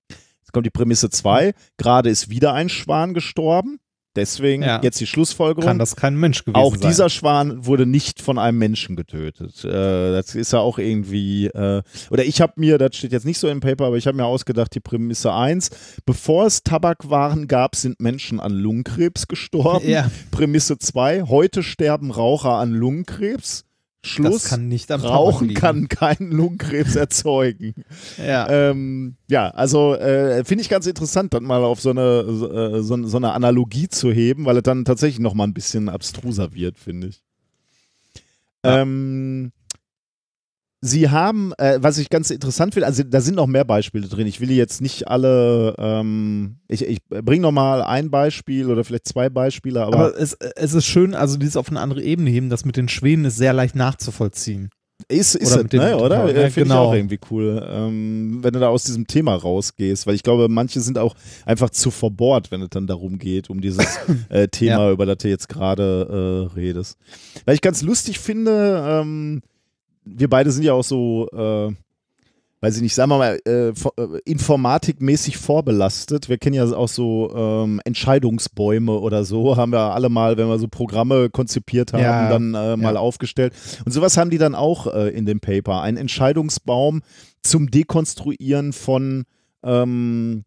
A: Jetzt kommt die Prämisse 2. Gerade ist wieder ein Schwan gestorben. Deswegen ja. jetzt die Schlussfolgerung.
B: Kann das kein Mensch gewesen
A: auch
B: sein.
A: Auch dieser Schwan wurde nicht von einem Menschen getötet. Äh, das ist ja auch irgendwie, äh, oder ich habe mir, das steht jetzt nicht so im Paper, aber ich habe mir ausgedacht, die Prämisse 1, bevor es Tabakwaren gab, sind Menschen an Lungenkrebs gestorben. Ja. Prämisse 2, heute sterben Raucher an Lungenkrebs. Schluss.
B: Das kann nicht am
A: Rauchen kann keinen Lungenkrebs erzeugen.
B: ja.
A: Ähm, ja, also äh, finde ich ganz interessant, dann mal auf so eine, äh, so, so, eine Analogie zu heben, weil es dann tatsächlich nochmal ein bisschen abstruser wird, finde ich. Ja. Ähm, Sie haben, äh, was ich ganz interessant finde, also da sind noch mehr Beispiele drin. Ich will jetzt nicht alle, ähm, ich, ich bringe noch mal ein Beispiel oder vielleicht zwei Beispiele. Aber,
B: aber es, es ist schön, also dieses auf eine andere Ebene heben, das mit den Schweden ist sehr leicht nachzuvollziehen.
A: Ist, ist oder, es, ne, oder? Ja, Finde genau. ich auch irgendwie cool, ähm, wenn du da aus diesem Thema rausgehst, weil ich glaube, manche sind auch einfach zu verbohrt, wenn es dann darum geht, um dieses äh, Thema, ja. über das du jetzt gerade äh, redest. Weil ich ganz lustig finde, ähm, wir beide sind ja auch so, äh, weiß ich nicht, sagen wir mal, äh, äh, informatikmäßig vorbelastet. Wir kennen ja auch so ähm, Entscheidungsbäume oder so, haben wir alle mal, wenn wir so Programme konzipiert haben, ja, dann äh, mal ja. aufgestellt. Und sowas haben die dann auch äh, in dem Paper. Ein Entscheidungsbaum zum Dekonstruieren von ähm,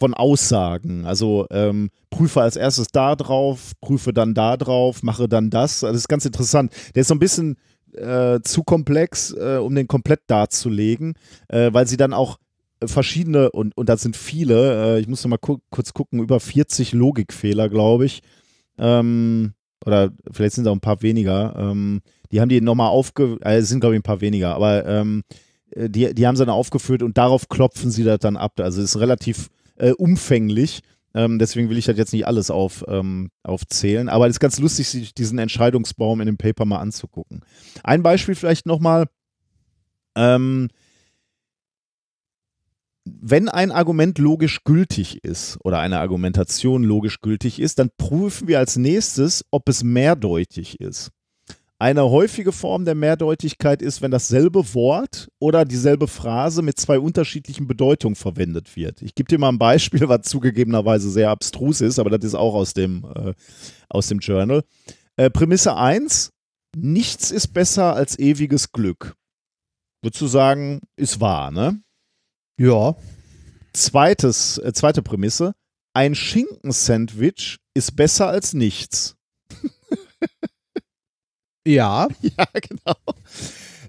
A: von Aussagen. Also ähm, prüfe als erstes da drauf, prüfe dann da drauf, mache dann das. Das ist ganz interessant. Der ist so ein bisschen äh, zu komplex, äh, um den komplett darzulegen, äh, weil sie dann auch verschiedene, und, und das sind viele, äh, ich muss noch mal ku kurz gucken, über 40 Logikfehler, glaube ich, ähm, oder vielleicht sind es auch ein paar weniger, ähm, die haben die nochmal aufge, äh, sind glaube ich ein paar weniger, aber ähm, äh, die, die haben sie dann aufgeführt und darauf klopfen sie das dann ab. Also es ist relativ umfänglich ähm, deswegen will ich das jetzt nicht alles auf, ähm, aufzählen. Aber es ist ganz lustig, sich diesen Entscheidungsbaum in dem Paper mal anzugucken. Ein Beispiel vielleicht nochmal. Ähm, wenn ein Argument logisch gültig ist oder eine Argumentation logisch gültig ist, dann prüfen wir als nächstes, ob es mehrdeutig ist. Eine häufige Form der Mehrdeutigkeit ist, wenn dasselbe Wort oder dieselbe Phrase mit zwei unterschiedlichen Bedeutungen verwendet wird. Ich gebe dir mal ein Beispiel, was zugegebenerweise sehr abstrus ist, aber das ist auch aus dem, äh, aus dem Journal. Äh, Prämisse 1, nichts ist besser als ewiges Glück. Würdest du sagen, ist wahr, ne?
B: Ja.
A: Zweites, äh, zweite Prämisse, ein Schinkensandwich ist besser als nichts.
B: Ja.
A: Ja, genau.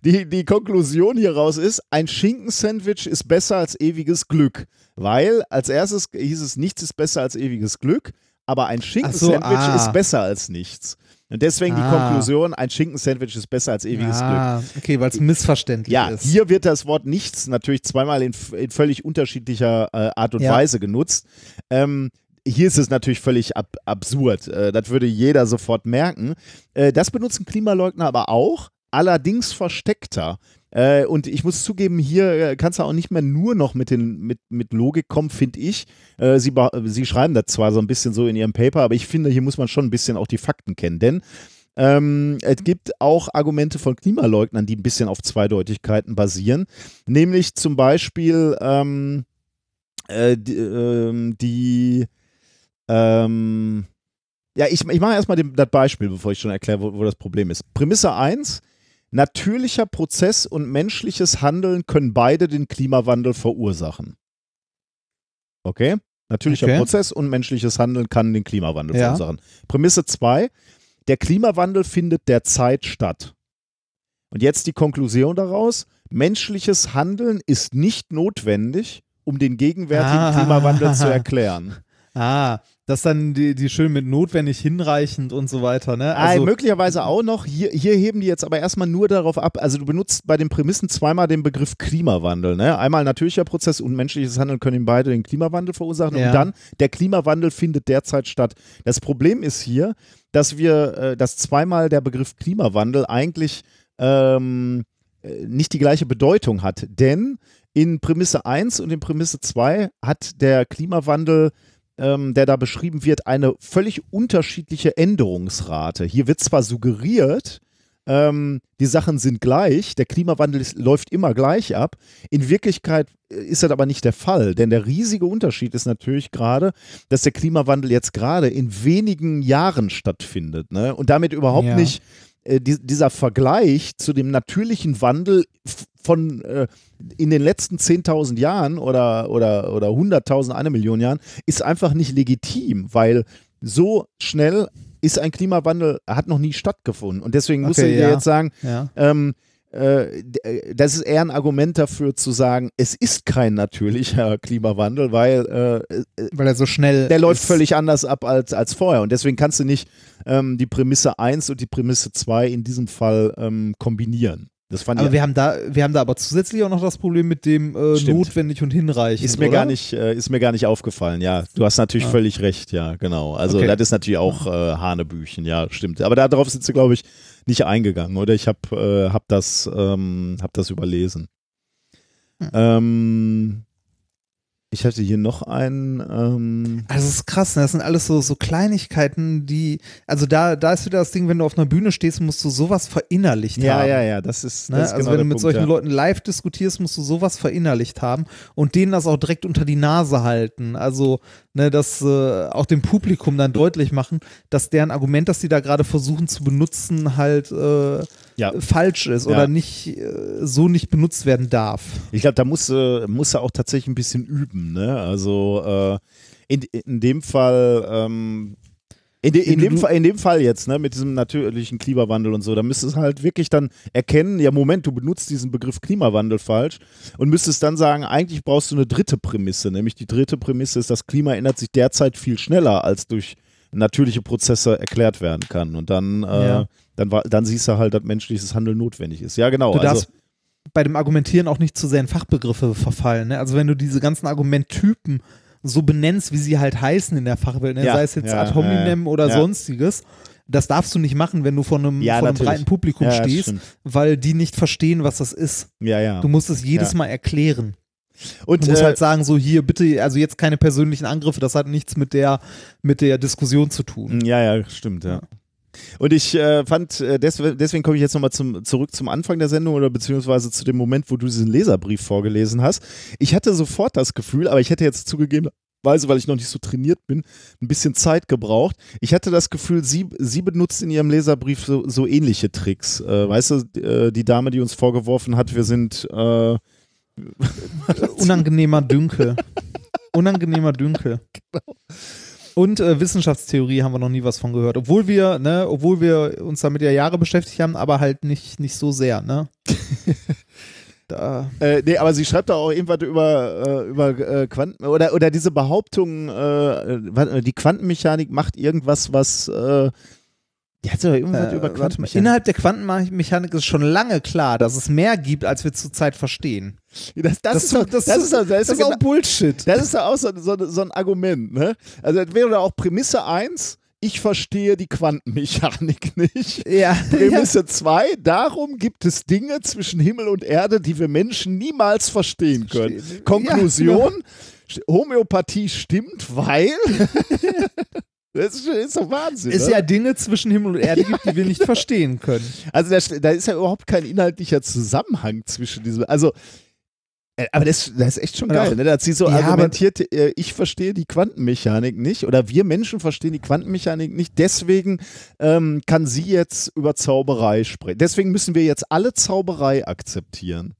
A: Die, die Konklusion hieraus ist, ein Schinkensandwich ist besser als ewiges Glück. Weil als erstes hieß es, nichts ist besser als ewiges Glück, aber ein Schinkensandwich so, ah. ist besser als nichts. Und deswegen ah. die Konklusion, ein Schinkensandwich ist besser als ewiges ah, Glück.
B: Okay, weil es missverständlich
A: ja,
B: ist.
A: Ja, hier wird das Wort nichts natürlich zweimal in, in völlig unterschiedlicher äh, Art und ja. Weise genutzt. Ähm, hier ist es natürlich völlig ab absurd. Äh, das würde jeder sofort merken. Äh, das benutzen Klimaleugner aber auch, allerdings versteckter. Äh, und ich muss zugeben, hier äh, kannst du auch nicht mehr nur noch mit, den, mit, mit Logik kommen, finde ich. Äh, sie, sie schreiben das zwar so ein bisschen so in ihrem Paper, aber ich finde, hier muss man schon ein bisschen auch die Fakten kennen. Denn ähm, es gibt auch Argumente von Klimaleugnern, die ein bisschen auf Zweideutigkeiten basieren. Nämlich zum Beispiel ähm, äh, die, ähm, ja, ich, ich mache erstmal das Beispiel, bevor ich schon erkläre, wo, wo das Problem ist. Prämisse 1. Natürlicher Prozess und menschliches Handeln können beide den Klimawandel verursachen. Okay? Natürlicher okay. Prozess und menschliches Handeln kann den Klimawandel ja. verursachen. Prämisse 2. Der Klimawandel findet derzeit statt. Und jetzt die Konklusion daraus. Menschliches Handeln ist nicht notwendig, um den gegenwärtigen
B: Ah.
A: Klimawandel zu erklären.
B: Ah, das dann die, die schön mit notwendig hinreichend und so weiter, ne?
A: Ah,
B: Also,
A: möglicherweise auch noch. Hier, hier heben die jetzt aber erstmal nur darauf ab. Also du benutzt bei den Prämissen zweimal den Begriff Klimawandel. Ne? Einmal natürlicher Prozess und menschliches Handeln können beide den Klimawandel verursachen.
B: Ja.
A: Und dann, der Klimawandel findet derzeit statt. Das Problem ist hier, dass wir, äh, dass zweimal der Begriff Klimawandel eigentlich ähm, äh, nicht die gleiche Bedeutung hat. Denn in Prämisse 1 und in Prämisse 2 hat der Klimawandel ähm, der da beschrieben wird, eine völlig unterschiedliche Änderungsrate. Hier wird zwar suggeriert, ähm, die Sachen sind gleich, der Klimawandel ist, läuft immer gleich ab. In Wirklichkeit äh, ist das aber nicht der Fall, denn der riesige Unterschied ist natürlich gerade, dass der Klimawandel jetzt gerade in wenigen Jahren stattfindet ne? und damit überhaupt
B: Ja.
A: nicht die, dieser Vergleich zu dem natürlichen Wandel von äh, in den letzten 10.000 Jahren oder, oder, oder 100.000, eine Million Jahren ist einfach nicht legitim, weil so schnell ist ein Klimawandel, hat noch nie stattgefunden. Und deswegen muss
B: Okay,
A: ich
B: ja.
A: jetzt sagen,
B: ja.
A: ähm, äh, äh, das ist eher ein Argument dafür zu sagen, es ist kein natürlicher Klimawandel, weil äh, äh,
B: Weil er so schnell.
A: der läuft
B: ist.
A: völlig anders ab als, als vorher. Und deswegen kannst du nicht ähm, die Prämisse 1 und die Prämisse 2 in diesem Fall ähm, kombinieren. Das fand
B: Aber
A: ich
B: wir haben da, wir haben da aber zusätzlich auch noch das Problem mit dem äh, notwendig und hinreichend.
A: ist mir
B: oder?
A: gar nicht äh, ist mir gar nicht aufgefallen. Ja, du hast natürlich
B: Ah.
A: völlig recht. Ja, genau. Also
B: Okay.
A: das ist natürlich auch äh, Hanebüchen. Ja, stimmt. Aber darauf sind sie glaube ich nicht eingegangen, oder? Ich habe äh, hab das ähm, hab das überlesen.
B: Hm.
A: Ähm, ich hatte hier noch einen. Ähm,
B: Also es ist krass, ne? das sind alles so, so Kleinigkeiten, die, also da, da ist wieder das Ding, wenn du auf einer Bühne stehst, musst du sowas verinnerlicht
A: ja,
B: haben.
A: ja, ja. Das ist.
B: Ne?
A: Das ist
B: also
A: genau
B: wenn du mit
A: Punkt,
B: solchen
A: ja.
B: Leuten live diskutierst, musst du sowas verinnerlicht haben und denen das auch direkt unter die Nase halten. Also ne, das äh, auch dem Publikum dann deutlich machen, dass deren Argument, das die da gerade versuchen zu benutzen, halt äh,
A: Ja.
B: falsch ist
A: Ja.
B: oder nicht äh, so nicht benutzt werden darf.
A: Ich glaube, da muss, äh, muss er auch tatsächlich ein bisschen üben. Ne? Also äh, in, in dem Fall, ähm, in, de, in, dem in dem Fall jetzt, ne, mit diesem natürlichen Klimawandel und so, da müsstest du halt wirklich dann erkennen, ja Moment, du benutzt diesen Begriff Klimawandel falsch und müsstest dann sagen, eigentlich brauchst du eine dritte Prämisse, nämlich die dritte Prämisse ist, das Klima ändert sich derzeit viel schneller, als durch natürliche Prozesse erklärt werden kann. Und dann, äh,
B: Ja.
A: dann, war, dann siehst du halt, dass menschliches Handeln notwendig ist. Ja, genau.
B: Du
A: also,
B: darfst bei dem Argumentieren auch nicht zu sehr in Fachbegriffe verfallen. Ne? Also wenn du diese ganzen Argumenttypen so benennst, wie sie halt heißen in der Fachwelt, ne?
A: Ja,
B: sei es jetzt
A: ja,
B: ad hominem oder sonstiges, das darfst du nicht machen, wenn du vor einem, vor einem breiten Publikum stehst, weil die nicht verstehen, was das ist.
A: ja, ja.
B: Du musst es jedes. Mal erklären.
A: Und
B: Du musst
A: äh,
B: halt sagen, so hier bitte, also jetzt keine persönlichen Angriffe, das hat nichts mit der, mit der Diskussion zu tun.
A: Ja, ja, stimmt, ja. Und ich äh, fand, äh, deswegen, deswegen komme ich jetzt nochmal zum, zurück zum Anfang der Sendung oder beziehungsweise zu dem Moment, wo du diesen Leserbrief vorgelesen hast. Ich hatte sofort das Gefühl, aber ich hätte jetzt zugegebenerweise, weil ich noch nicht so trainiert bin, ein bisschen Zeit gebraucht. Ich hatte das Gefühl, sie, sie benutzt in ihrem Leserbrief so, so ähnliche Tricks. Äh, weißt du, äh, die Dame, die uns vorgeworfen hat, wir sind äh,
B: Unangenehmer Dünkel. Unangenehmer Dünkel.
A: Genau.
B: Und äh, Wissenschaftstheorie haben wir noch nie was von gehört. Obwohl wir, ne, obwohl wir uns damit ja Jahre beschäftigt haben, aber halt nicht, nicht so sehr, ne? da,
A: Äh, nee, aber sie schreibt da auch irgendwas über, äh, über äh, Quanten oder, oder diese Behauptung, äh, äh, die Quantenmechanik macht irgendwas, was die hat irgendwas
B: äh,
A: über. Quantenmechanik.
B: Innerhalb der Quantenmechanik ist schon lange klar, dass es mehr gibt, als wir zurzeit verstehen.
A: das, das,
B: Das,
A: ist doch, das, ist doch, das, ist doch
B: auch
A: genau-
B: Bullshit.
A: das ist doch auch so, so, so ein Argument, ne? Also das wäre doch auch Prämisse 1, ich verstehe die Quantenmechanik nicht.
B: Ja,
A: Prämisse 2, darum gibt es Dinge zwischen Himmel und Erde, die wir Menschen niemals verstehen können.
B: Verstehen.
A: Konklusion, Homöopathie stimmt, weil das ist, ist doch Wahnsinn.
B: es
A: ne?
B: ja Dinge zwischen Himmel und Erde gibt, die wir nicht verstehen können.
A: also da, da ist ja überhaupt kein inhaltlicher Zusammenhang zwischen diesem, also äh, aber das, das ist echt schon geil, ne? Da hat sie so
B: Ja, aber-
A: argumentiert, äh, ich verstehe die Quantenmechanik nicht oder wir Menschen verstehen die Quantenmechanik nicht, deswegen ähm, kann sie jetzt über Zauberei sprechen. Deswegen müssen wir jetzt alle Zauberei akzeptieren.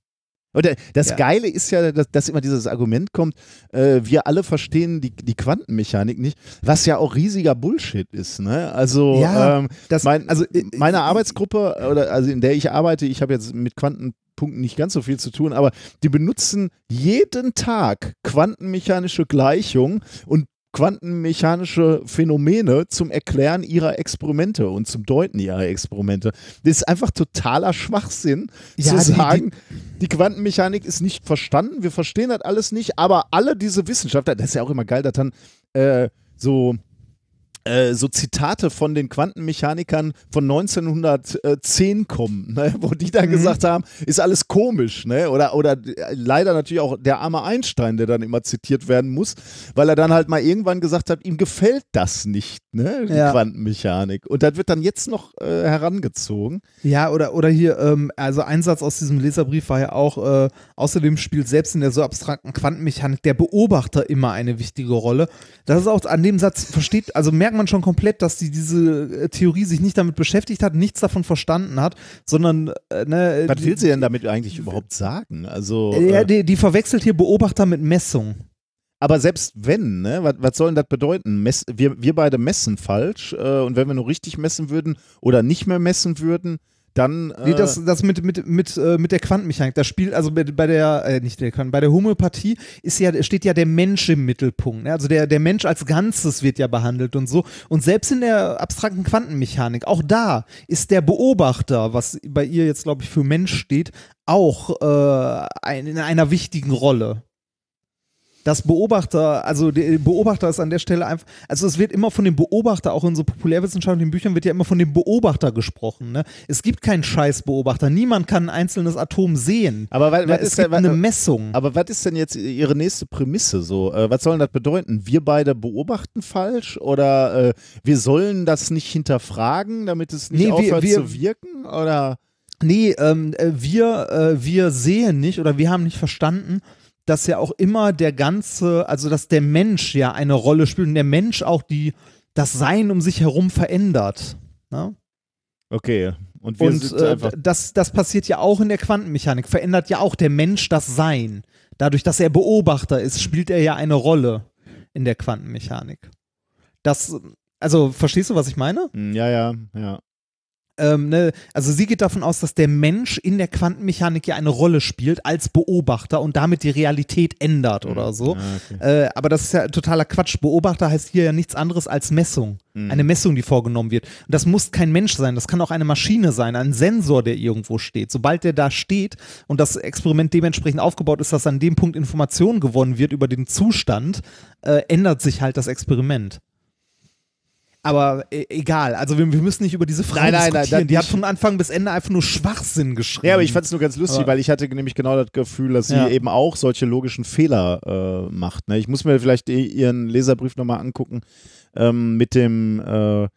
A: Und äh, das
B: Ja.
A: Geile ist ja, dass, dass immer dieses Argument kommt, äh, wir alle verstehen die, die Quantenmechanik nicht, was ja auch riesiger Bullshit ist. Ne? Also,
B: Ja,
A: ähm, mein,
B: also, äh,
A: meine Arbeitsgruppe, oder also in der ich arbeite, ich habe jetzt mit Quantenpunkten nicht ganz so viel zu tun, aber die benutzen jeden Tag quantenmechanische Gleichungen und quantenmechanische Phänomene zum Erklären ihrer Experimente und zum Deuten ihrer Experimente. Das ist einfach totaler Schwachsinn
B: Ja,
A: zu
B: die-
A: sagen, die, Quantenmechanik ist nicht verstanden, wir verstehen das alles nicht, aber alle diese Wissenschaftler, das ist ja auch immer geil, dass dann äh, so äh, so Zitate von den Quantenmechanikern von 1910 kommen, ne? wo die dann gesagt haben, ist alles komisch, ne? Oder, oder leider natürlich auch der arme Einstein, der dann immer zitiert werden muss, weil er dann halt mal irgendwann gesagt hat, ihm gefällt das nicht, ne? Die
B: Ja.
A: Quantenmechanik. Und das wird dann jetzt noch äh, herangezogen.
B: Ja, oder, oder hier, ähm, also ein Satz aus diesem Leserbrief war ja auch, äh, außerdem spielt selbst in der so abstrakten Quantenmechanik der Beobachter immer eine wichtige Rolle. Das ist auch an dem Satz versteht, also merkt man schon komplett, dass die diese äh, Theorie sich nicht damit beschäftigt hat, nichts davon verstanden hat, sondern äh, ne,
A: Was
B: die-
A: will sie denn damit eigentlich überhaupt sagen? Also,
B: Ja,
A: äh,
B: die, die verwechselt hier Beobachter mit Messung.
A: Aber selbst wenn, ne, was, was soll denn das bedeuten? Mess, wir, wir beide messen falsch äh, und wenn wir nur richtig messen würden oder nicht mehr messen würden, dann. Äh,
B: Nee, das, das mit, mit, mit, äh, mit der Quantenmechanik, das spielt, also bei, bei der, äh, nicht der Quanten, bei der Homöopathie ist ja, steht ja der Mensch im Mittelpunkt. Ne? Also der, der Mensch als Ganzes wird ja behandelt und so. Und selbst in der abstrakten Quantenmechanik, auch da ist der Beobachter, was bei ihr jetzt, glaube ich, für Mensch steht, auch äh, ein, in einer wichtigen Rolle. Das Beobachter, also der Beobachter ist an der Stelle einfach, also es wird immer von dem Beobachter, auch in so populärwissenschaftlichen Büchern wird ja immer von dem Beobachter gesprochen. Ne? Es gibt keinen Scheißbeobachter. Niemand kann ein einzelnes Atom sehen.
A: aber was, was
B: es
A: ist
B: gibt
A: denn,
B: eine Messung.
A: aber was ist denn jetzt Ihre nächste Prämisse so? Äh, was soll denn das bedeuten? Wir beide beobachten falsch oder äh, wir sollen das nicht hinterfragen, damit es nicht
B: Nee, wir-
A: aufhört
B: wir-
A: zu wirken? Oder?
B: Nee, ähm, äh, wir, äh, wir sehen nicht oder wir haben nicht verstanden, dass ja auch immer der ganze, also dass der Mensch ja eine Rolle spielt und der Mensch auch die, das Sein um sich herum verändert. Ne?
A: Okay. Und wir
B: Und äh,
A: einfach.
B: das, das passiert ja auch in der Quantenmechanik, verändert ja auch der Mensch das Sein. Dadurch, dass er Beobachter ist, spielt er ja eine Rolle in der Quantenmechanik. Das, also verstehst du, was ich meine?
A: Ja, ja, ja.
B: Ähm, ne, also sie geht davon aus, dass der Mensch in der Quantenmechanik ja eine Rolle spielt als Beobachter und damit die Realität ändert oder so.
A: Ah, okay.
B: Äh, aber das ist ja totaler Quatsch. Beobachter heißt hier ja nichts anderes als Messung.
A: Mhm.
B: Eine Messung, die vorgenommen wird. Und das muss kein Mensch sein, das kann auch eine Maschine sein, ein Sensor, der irgendwo steht. Sobald der da steht und das Experiment dementsprechend aufgebaut ist, dass an dem Punkt Information gewonnen wird über den Zustand, äh, ändert sich halt das Experiment. Aber äh, egal, also wir, wir müssen nicht über diese Frau
A: Nein, nein, nein,
B: diskutieren. die hat von Anfang bis Ende einfach nur Schwachsinn geschrieben.
A: Ja, aber ich fand es nur ganz lustig,
B: Aber-
A: weil ich hatte nämlich genau das Gefühl, dass sie
B: Ja.
A: eben auch solche logischen Fehler äh, macht. Ne? Ich muss mir vielleicht ihren Leserbrief nochmal angucken ähm, mit dem äh,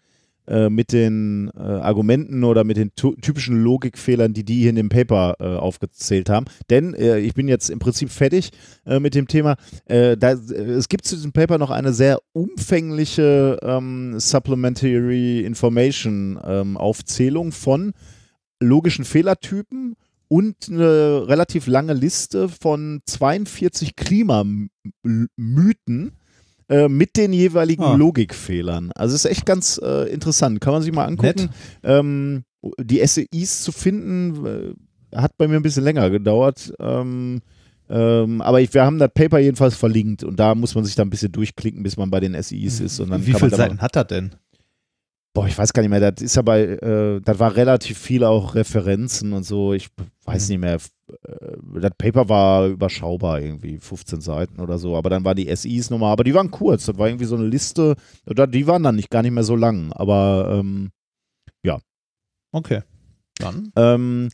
A: äh, mit den äh, Argumenten oder mit den typischen Logikfehlern, die die hier in dem Paper äh, aufgezählt haben. Denn äh, ich bin jetzt im Prinzip fertig äh, mit dem Thema. Da, es gibt zu diesem Paper noch eine sehr umfängliche ähm, Supplementary Information ähm, Aufzählung von logischen Fehlertypen und eine relativ lange Liste von 42 Klimamythen äh, mit den jeweiligen
B: Ah.
A: Logikfehlern. Also ist echt ganz äh, interessant. Kann man sich mal angucken. Ähm, die SEIs zu finden, äh, hat bei mir ein bisschen länger gedauert. Ähm, ähm, aber ich, wir haben das Paper jedenfalls verlinkt und da muss man sich da ein bisschen durchklicken, bis man bei den SEIs ist. Und dann
B: Wie viele Seiten hat er denn?
A: Boah, ich weiß gar nicht mehr, das ist aber, äh, das war relativ viel auch Referenzen und so, ich weiß nicht mehr. Äh, das Paper war überschaubar, irgendwie 15 Seiten oder so, aber dann waren die SIs nochmal, aber die waren kurz, das war irgendwie so eine Liste, oder die waren dann nicht gar nicht mehr so lang, aber ähm,
B: Okay. Dann.
A: ähm,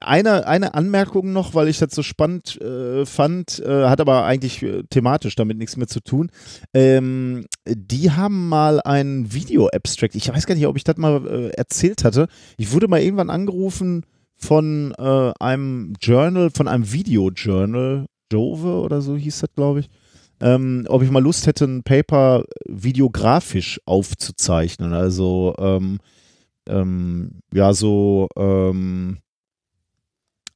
A: eine, eine Anmerkung noch, weil ich das so spannend äh, fand, äh, hat aber eigentlich äh, thematisch damit nichts mehr zu tun. Ähm, die haben mal ein Video-Abstract. Ich weiß gar nicht, ob ich das mal äh, erzählt hatte. Ich wurde mal irgendwann angerufen von äh, einem Journal, von einem Video-Journal, Jove oder so hieß das, glaube ich. Ähm, ob ich mal Lust hätte, ein Paper videografisch aufzuzeichnen. Also ähm, ähm, ja, so ähm,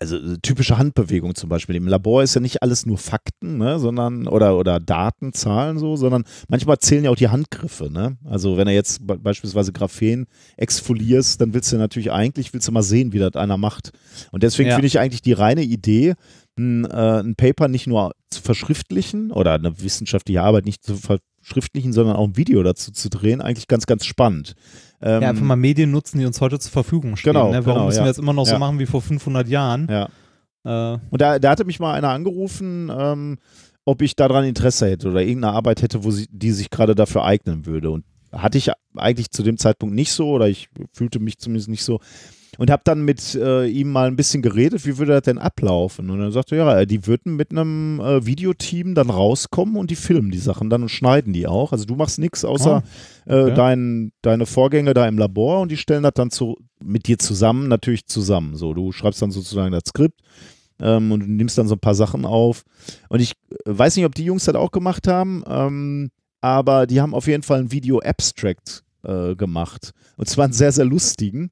A: also äh, typische Handbewegung zum Beispiel. Im Labor ist ja nicht alles nur Fakten, ne, sondern oder oder Daten, Zahlen so, sondern manchmal zählen ja auch die Handgriffe, ne? Also wenn er jetzt be beispielsweise Graphen exfolierst, dann willst du natürlich eigentlich willst du mal sehen, wie das einer macht. Und deswegen
B: Ja.
A: finde ich eigentlich die reine Idee, ein, äh, ein Paper nicht nur zu verschriftlichen oder eine wissenschaftliche Arbeit nicht zu verschriftlichen, sondern auch ein Video dazu zu drehen, eigentlich ganz, ganz spannend. Ähm,
B: Ja, einfach mal Medien nutzen, die uns heute zur Verfügung stehen.
A: Genau,
B: ne? Warum
A: genau,
B: müssen
A: ja.
B: wir jetzt immer noch so
A: Ja.
B: machen wie vor 500 Jahren?
A: ja.
B: Äh,
A: Und da, da hatte mich mal einer angerufen, ähm, ob ich daran Interesse hätte oder irgendeine Arbeit hätte, wo sie, die sich gerade dafür eignen würde. Und hatte ich eigentlich zu dem Zeitpunkt nicht so oder ich fühlte mich zumindest nicht so. Und habe dann mit äh, ihm mal ein bisschen geredet, wie würde das denn ablaufen? Und er sagte, ja, die würden mit einem äh, Videoteam dann rauskommen und die filmen die Sachen dann und schneiden die auch. Also du machst nichts außer äh,
B: okay.
A: dein, deine Vorgänge da im Labor und die stellen das dann zu, mit dir zusammen, natürlich zusammen. So, du schreibst dann sozusagen das Skript ähm, und du nimmst dann so ein paar Sachen auf. Und ich äh, weiß nicht, ob die Jungs das auch gemacht haben, ähm, aber die haben auf jeden Fall ein Video-Abstract äh, gemacht. Und zwar einen sehr, sehr lustigen,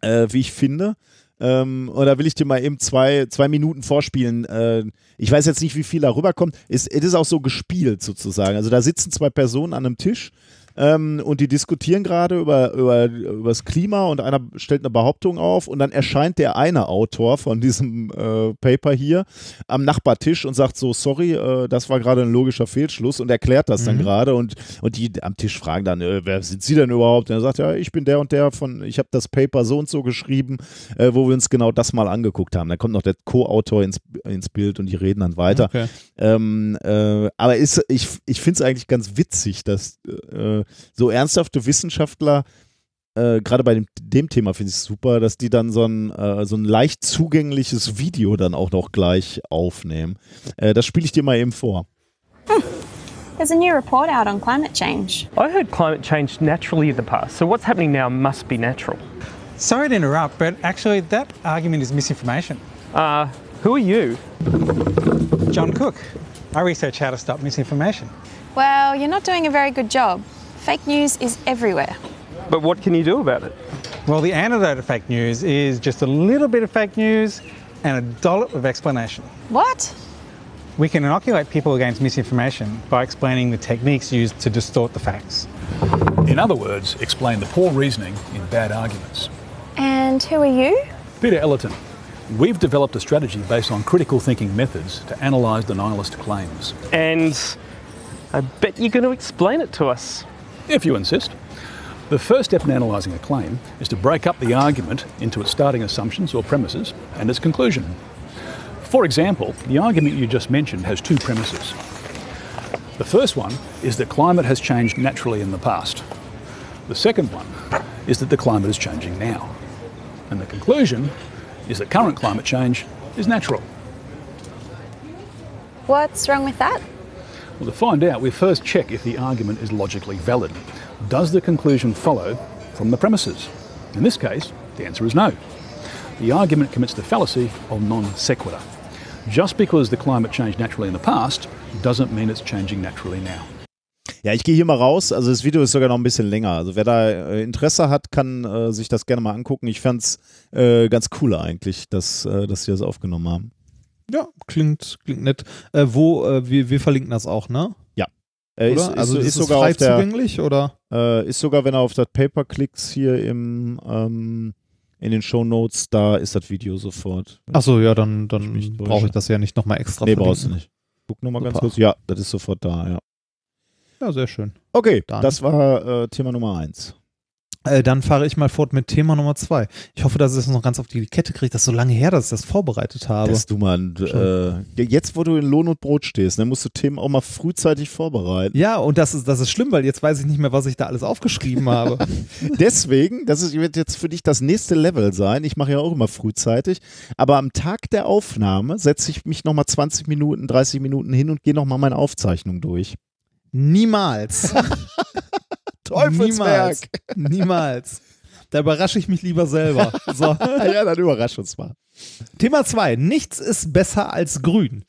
A: äh, wie ich finde. Ähm, und da will ich dir mal eben zwei, zwei Minuten vorspielen. Äh, ich weiß jetzt nicht, wie viel da rüberkommt. Es es ist auch so gespielt sozusagen. Also da sitzen zwei Personen an einem Tisch ähm, und die diskutieren gerade über, über, über das Klima und einer stellt eine Behauptung auf und dann erscheint der eine Autor von diesem äh, Paper hier am Nachbartisch und sagt so, sorry, äh, das war gerade ein logischer Fehlschluss und erklärt das dann
B: Mhm.
A: gerade und, und die am Tisch fragen dann, äh, wer sind Sie denn überhaupt? Und er sagt, ja, ich bin der und der von, ich habe das Paper so und so geschrieben, äh, wo wir uns genau das mal angeguckt haben. Da kommt noch der Co-Autor ins, ins Bild und die reden dann weiter.
B: okay.
A: Ähm, äh, aber ist, ich, ich finde es eigentlich ganz witzig, dass äh, so ernsthafte Wissenschaftler, äh, gerade bei dem, dem Thema finde ich es super, dass die dann so ein, äh, so ein leicht zugängliches Video dann auch noch gleich aufnehmen. Äh, das spiele ich dir mal eben vor.
E: There's a new report out on climate change.
F: I heard climate changed naturally in the past, so what's happening now must be natural.
G: Sorry to interrupt, but actually, that argument is misinformation.
F: Uh, who are you?
G: John Cook. I research how to stop misinformation.
E: Well, you're not doing a very good job. Fake news is everywhere.
F: But what can you do about it?
G: Well, the antidote to fake news is just a little bit of fake news and a dollop of explanation.
E: What?
G: We can inoculate people against misinformation by explaining the techniques used to distort the facts.
H: In other words, explain the poor reasoning in bad arguments.
E: And who are you?
H: Peter Ellerton, we've developed a strategy based on critical thinking methods to analyse denialist claims.
F: And I bet you're going to explain it to us.
H: If you insist. The first step in analysing a claim is to break up the argument into its starting assumptions or premises and its conclusion. For example, the argument you just mentioned has two premises. The first one is that climate has changed naturally in the past. The second one is that the climate is changing now. And the conclusion is that current climate change is natural.
E: What's wrong with that?
H: Well, to find out, we first check if the argument is logically valid. Does the conclusion follow from the premises? In this case, the answer is no. The argument commits the fallacy of non sequitur. Just because the climate changed naturally in the past doesn't mean it's changing naturally now.
A: Ja, ich gehe hier mal raus. Also das Video ist sogar noch ein bisschen länger. Also wer da äh, Interesse hat, kann äh, sich das gerne mal angucken. Ich fand es äh, ganz cool eigentlich, dass, äh, dass sie das aufgenommen haben.
B: Ja, klingt, klingt nett. Äh, wo, äh, wir, wir verlinken das auch, ne?
A: Äh,
B: Oder?
A: ist,
B: also
A: ist,
B: ist,
A: sogar
B: frei
A: der,
B: zugänglich oder?
A: äh, ist sogar, wenn er auf das Paper klickt hier im ähm, in den Show Notes, da ist das Video sofort.
B: Achso, ja, dann, dann brauche ich das ja nicht nochmal extra
A: nee,
B: verlinken.
A: brauchst du nicht. Guck nochmal ganz kurz. Ja, das ist sofort da, ja.
B: Ja, sehr schön.
A: Okay,
B: Dann.
A: das war äh, Thema Nummer eins.
B: Äh, dann fahre ich mal fort mit Thema Nummer zwei. Ich hoffe, dass ich das noch ganz auf die Kette kriege. Das ist so lange her, dass ich das vorbereitet habe.
A: Dass du mal, äh, jetzt wo du in Lohn und Brot stehst, dann musst du Themen auch mal frühzeitig vorbereiten.
B: ja, und das ist, das ist schlimm, weil jetzt weiß ich nicht mehr, was ich da alles aufgeschrieben habe.
A: Deswegen, das ist, wird jetzt für dich das nächste Level sein. Ich mache ja auch immer frühzeitig. Aber am Tag der Aufnahme setze ich mich nochmal 20 Minuten, 30 Minuten hin und gehe nochmal meine Aufzeichnung durch.
B: Niemals.
A: Teufelswerk.
B: Niemals. Niemals. Da überrasche ich mich lieber selber. So.
A: ja, dann überrasch uns mal.
B: Thema 2. Nichts ist besser als grün.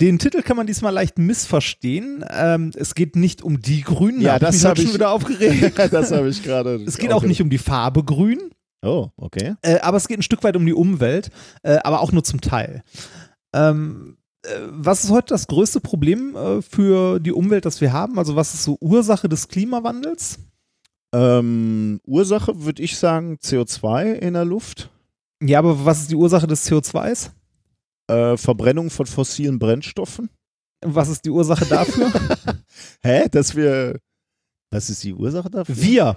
B: Den Titel kann man diesmal leicht missverstehen. Ähm, es geht nicht um die Grünen.
A: Ja,
B: da
A: das
B: ich mich
A: hab
B: halt schon
A: ich-
B: wieder aufgeregt.
A: das habe ich gerade.
B: Es geht auch nicht um die Farbe grün.
A: Oh, okay.
B: Äh, aber es geht ein Stück weit um die Umwelt, äh, aber auch nur zum Teil. Ähm, äh, was ist heute das größte Problem äh, für die Umwelt, das wir haben? Also was ist so Ursache des Klimawandels?
A: Ähm, Ursache würde ich sagen CO2 in der Luft.
B: Ja, aber was ist die Ursache des CO2s?
A: Äh, Verbrennung von fossilen Brennstoffen.
B: Was ist die Ursache dafür?
A: Hä? Dass wir. Was ist die Ursache dafür?
B: wir,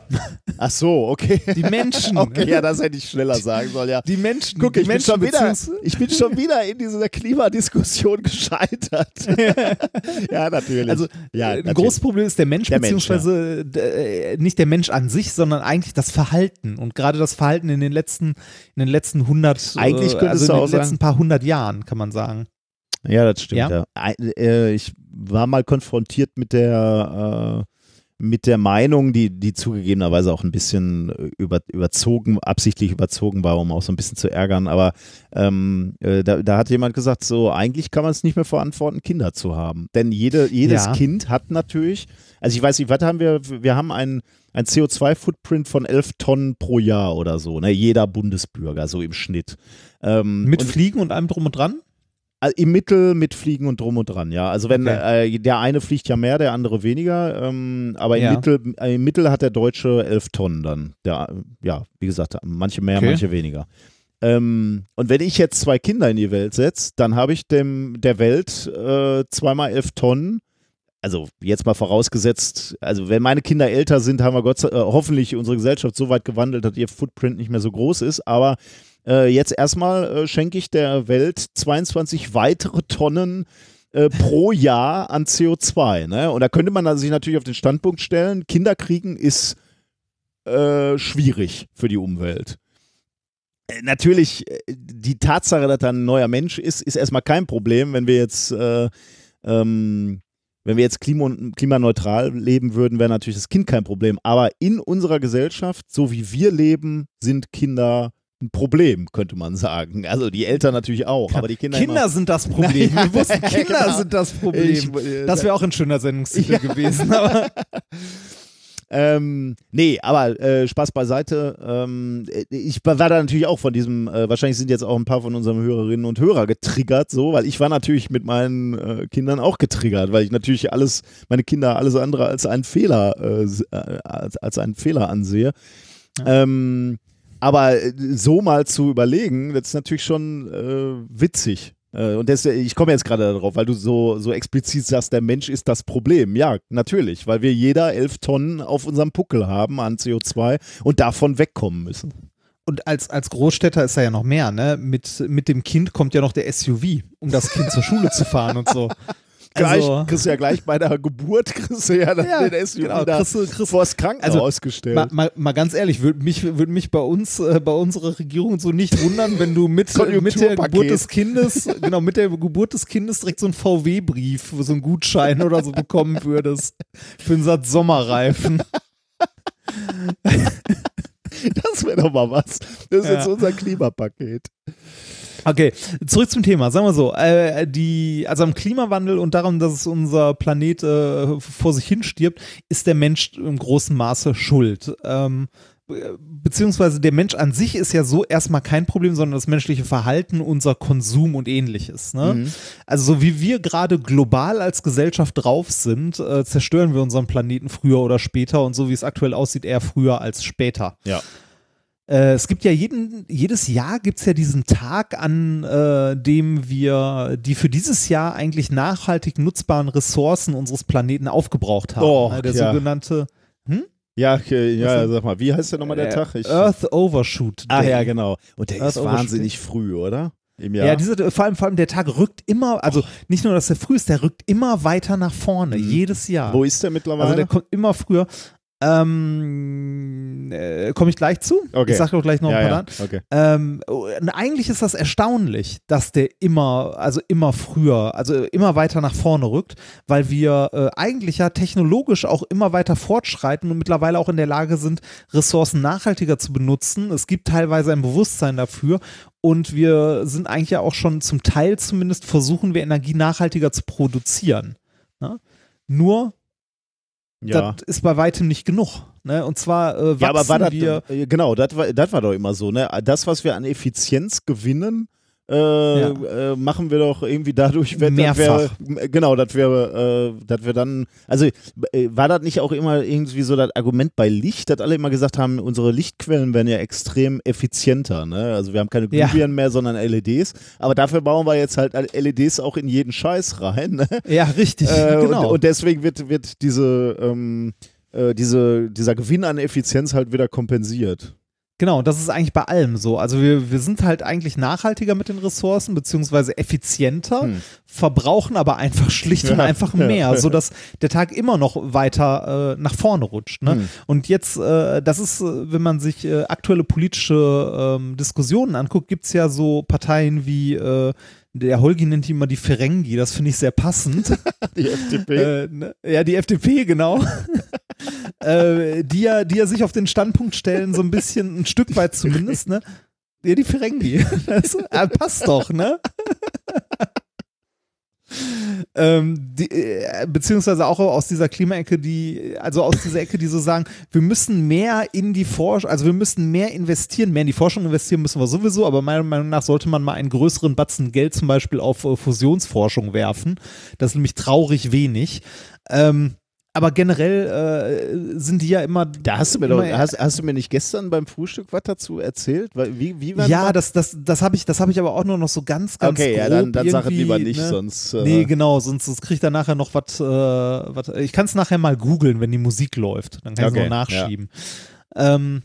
A: Ach so, okay.
B: die Menschen.
A: Okay, ja, das hätte ich schneller sagen sollen, ja.
B: Die Menschen.
A: Guck,
B: die
A: ich bin,
B: Menschen
A: schon wieder, ich bin schon wieder in dieser Klimadiskussion gescheitert. ja, natürlich.
B: Also
A: ja,
B: ein
A: natürlich.
B: großes Problem ist der Mensch,
A: Der Mensch,
B: beziehungsweise äh, nicht der Mensch an sich, sondern eigentlich das Verhalten. Und gerade das Verhalten in den letzten, in den letzten 100,
A: Eigentlich
B: äh,
A: könntest
B: also in den letzten
A: sagen-
B: paar hundert Jahren, kann man sagen.
A: Ja, das stimmt.
B: Ja?
A: Ja? Äh, Ich war mal konfrontiert mit der, mit der Meinung, die, die zugegebenerweise auch ein bisschen äh, über, überzogen, absichtlich überzogen war, um auch so ein bisschen zu ärgern. Aber ähm, äh, da, da hat jemand gesagt, so eigentlich kann man es nicht mehr verantworten, Kinder zu haben. Denn jede, jedes
B: Ja.
A: Kind hat natürlich, also ich weiß nicht, was haben wir, wir haben ein, ein CO2-Footprint von 11 Tonnen pro Jahr oder so, ne? jeder Bundesbürger, so im Schnitt. Ähm,
B: Mit
A: und-
B: Fliegen und allem drum und dran?
A: Also Im Mittel mit Fliegen und drum und dran, ja. Also wenn
B: Okay.
A: äh, der eine fliegt ja mehr, der andere weniger, ähm, aber im,
B: Ja.
A: Mittel, äh, im Mittel hat der Deutsche elf Tonnen dann. Der, äh, ja, wie gesagt, manche mehr,
B: Okay.
A: manche weniger. Ähm, und wenn ich jetzt zwei Kinder in die Welt setze, dann habe ich dem der Welt äh, zweimal elf Tonnen. Also jetzt mal vorausgesetzt, also wenn meine Kinder älter sind, haben wir Gott sei, äh, hoffentlich unsere Gesellschaft so weit gewandelt, dass ihr Footprint nicht mehr so groß ist. Aber äh, jetzt erstmal äh, schenke ich der Welt 22 weitere Tonnen äh, pro Jahr an CO2. Ne? Und da könnte man also sich natürlich auf den Standpunkt stellen, Kinder kriegen ist äh, schwierig für die Umwelt. Äh, Natürlich, die Tatsache, dass da ein neuer Mensch ist, ist erstmal kein Problem, wenn wir jetzt äh, ähm, wenn wir jetzt klima klimaneutral leben würden, wäre natürlich das Kind kein Problem. Aber in unserer Gesellschaft, so wie wir leben, sind Kinder ein Problem, könnte man sagen. Also die Eltern natürlich auch, aber die Kinder.
B: Kinder sind das Problem.
A: Ja,
B: Wir wussten, Kinder
A: genau.
B: sind das Problem.
A: Ich, äh,
B: das wäre auch ein schöner Sendungstitel gewesen. Aber
A: Ähm, nee, aber äh, Spaß beiseite. Ähm, ich war da natürlich auch von diesem, äh, wahrscheinlich sind jetzt auch ein paar von unseren Hörerinnen und Hörer getriggert, so, weil ich war natürlich mit meinen äh, Kindern auch getriggert, weil ich natürlich alles, meine Kinder alles andere als einen Fehler, äh, äh, als, als einen Fehler ansehe. Ähm, aber äh, so mal zu überlegen, das ist natürlich schon äh, witzig. Äh, Und das, ich komme jetzt gerade darauf, weil du so, so explizit sagst, der Mensch ist das Problem. Ja, natürlich, weil wir jeder elf Tonnen auf unserem Puckel haben an CO2 und davon wegkommen müssen.
B: Und als, als Großstädter ist er ja noch mehr, ne? Mit, mit dem Kind kommt ja noch der SUV, um das Kind zur Schule zu fahren und so.
A: Gleich,
B: Also,
A: kriegst du ja gleich bei der Geburt, kriegst du ja, dann
B: Ja,
A: den SUV
B: genau,
A: da
B: kriegst du- kriegst-
A: vors Krankenhaus
B: also, mal, mal, mal ganz ehrlich, würde mich, würd mich bei uns, äh, bei unserer Regierung so nicht wundern, wenn du mit, mit der. Geburt des Kindes, genau, mit der Geburt des Kindes direkt so einen VW-Brief, so einen Gutschein oder so bekommen würdest. Für einen Satz Sommerreifen.
A: das wäre doch mal was. Das ist
B: Ja.
A: jetzt unser Klimapaket.
B: Okay, zurück zum Thema. Sagen wir so, äh, die, also am Klimawandel und darum, dass unser Planet äh, vor sich hin stirbt, ist der Mensch im großen Maße schuld. Ähm, be- beziehungsweise der Mensch an sich ist ja so erstmal kein Problem, sondern das menschliche Verhalten, unser Konsum und ähnliches. Ne?
A: Mhm.
B: Also so wie wir gerade global als Gesellschaft drauf sind, äh, zerstören wir unseren Planeten früher oder später und so wie es aktuell aussieht, eher früher als später.
A: Ja.
B: Äh, es gibt ja jeden, jedes Jahr gibt es ja diesen Tag, an äh, dem wir die für dieses Jahr eigentlich nachhaltig nutzbaren Ressourcen unseres Planeten aufgebraucht haben. Äh, der
A: ja.
B: sogenannte
A: Ja, okay, ja, sag mal, wie heißt der nochmal der
B: äh,
A: Tag? Ich,
B: Earth Overshoot
A: ah
B: Day.
A: ja, genau. Und der
B: Earth
A: ist wahnsinnig früh, oder? Im
B: Ja,
A: Jahr.
B: diese, vor, allem, vor allem der Tag rückt immer, also nicht nur, dass er früh ist, der rückt immer weiter nach vorne,
A: Mhm.
B: jedes Jahr.
A: Wo ist der mittlerweile?
B: Also der kommt immer früher. Ähm, äh, Komme ich gleich zu?
A: Okay.
B: Ich sage doch gleich noch
A: ja,
B: ein paar
A: ja,
B: Daten.
A: okay.
B: Ähm, eigentlich ist das erstaunlich, dass der immer, also immer früher, also immer weiter nach vorne rückt, weil wir äh, eigentlich ja technologisch auch immer weiter fortschreiten und mittlerweile auch in der Lage sind, Ressourcen nachhaltiger zu benutzen. Es gibt teilweise ein Bewusstsein dafür und wir sind eigentlich ja auch schon zum Teil zumindest versuchen wir Energie nachhaltiger zu produzieren. Ne? Nur
A: Ja.
B: das ist bei weitem nicht genug. Ne? Und zwar äh, wachsen
A: Ja, aber war das,
B: wir.
A: äh, genau, das war, das war doch immer so, ne? Das, was wir an Effizienz gewinnen, äh, äh, machen wir doch irgendwie dadurch, wenn
B: Mehrfach.
A: wäre, genau, das wäre, äh, dass wir dann, also äh, war das nicht auch immer irgendwie so das Argument bei Licht, dass alle immer gesagt haben, unsere Lichtquellen werden ja extrem effizienter, ne? Also wir haben keine
B: Ja.
A: Glühbirnen mehr, sondern LEDs, aber dafür bauen wir jetzt halt LEDs auch in jeden Scheiß rein, ne?
B: Ja, richtig,
A: Äh,
B: genau.
A: und, und deswegen wird, wird diese, ähm, äh, diese, dieser Gewinn an Effizienz halt wieder kompensiert.
B: Genau, das ist eigentlich bei allem so. Also wir, wir sind halt eigentlich nachhaltiger mit den Ressourcen, beziehungsweise effizienter,
A: Hm.
B: verbrauchen aber einfach schlicht und
A: Ja,
B: einfach
A: ja.
B: mehr, sodass der Tag immer noch weiter äh, nach vorne rutscht. Ne?
A: Hm.
B: Und jetzt, äh, das ist, äh, wenn man sich äh, aktuelle politische ähm, Diskussionen anguckt, gibt es ja so Parteien wie äh, der Holgi nennt die immer die Ferengi, das finde ich sehr passend.
A: Die FDP.
B: Äh, ne? Ja, die FDP, genau. äh, die, ja, die ja sich auf den Standpunkt stellen, so ein bisschen, ein Stück weit zumindest, ne? Ja, die Ferengi. Das äh, passt doch, ne? ähm, die, äh, beziehungsweise auch aus dieser Klimaecke, die, also aus dieser Ecke, die so sagen, wir müssen mehr in die Forschung, also wir müssen mehr investieren, mehr in die Forschung investieren müssen wir sowieso, aber meiner Meinung nach sollte man mal einen größeren Batzen Geld zum Beispiel auf äh, Fusionsforschung werfen. Das ist nämlich traurig wenig. Ähm, aber generell äh, sind die ja immer.
A: Da hast du mir doch, hast, hast du mir nicht gestern beim Frühstück was dazu erzählt? Wie, wie war
B: ja, das, das, das habe ich, das hab ich aber auch nur noch so ganz, ganz
A: Okay,
B: grob
A: ja, dann, dann sag es lieber nicht,
B: ne?
A: sonst. Äh,
B: Nee, genau, sonst, sonst kriegt er nachher noch was. Äh, ich kann es nachher mal googeln, wenn die Musik läuft. Dann kann ich
A: Okay,
B: es noch nachschieben. Ähm,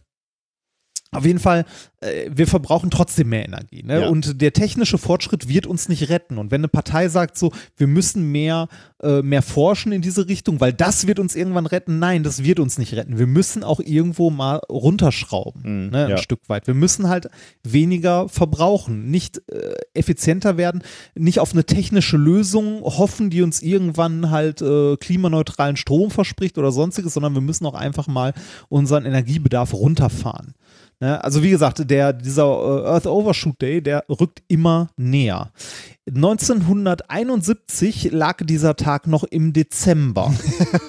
B: auf jeden Fall, äh, wir verbrauchen trotzdem mehr Energie. Ne?
A: Ja.
B: Und der technische Fortschritt wird uns nicht retten. Und wenn eine Partei sagt so, wir müssen mehr, äh, mehr forschen in diese Richtung, weil das wird uns irgendwann retten, nein, das wird uns nicht retten. Wir müssen auch irgendwo mal runterschrauben,
A: Mhm,
B: ne, ein
A: ja.
B: Stück weit. Wir müssen halt weniger verbrauchen, nicht äh, effizienter werden, nicht auf eine technische Lösung hoffen, die uns irgendwann halt äh, klimaneutralen Strom verspricht oder sonstiges, sondern wir müssen auch einfach mal unseren Energiebedarf runterfahren. Ne? Also wie gesagt, der, dieser äh, Earth Overshoot Day, der rückt immer näher. 1971 lag dieser Tag noch im Dezember.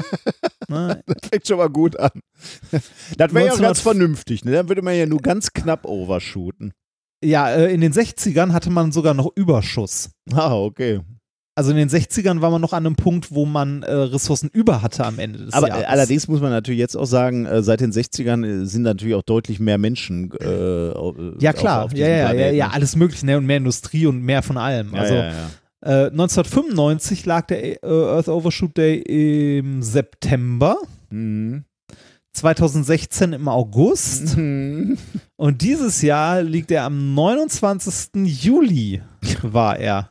B: ne?
A: Das fängt schon mal gut an. Das wäre ja
B: 1900
A: ganz vernünftig, ne? Dann würde man ja nur ganz knapp overshooten.
B: Ja, äh, in den 60ern hatte man sogar noch Überschuss.
A: Ah, okay.
B: Also in den 60ern war man noch an einem Punkt, wo man äh, Ressourcen über hatte am Ende des
A: Aber
B: Jahres.
A: äh, allerdings muss man natürlich jetzt auch sagen, äh, seit den 60ern äh, sind natürlich auch deutlich mehr Menschen. Äh, äh,
B: Ja, klar. Ja, ja, ja, ja, alles mögliche. Ne? Und mehr Industrie und mehr von allem.
A: Ja,
B: Also
A: ja, ja.
B: Äh, 1995 lag der Earth Overshoot Day im September.
A: Mhm.
B: 2016 im August.
A: Mhm.
B: Und dieses Jahr liegt er am 29. Juli, war er.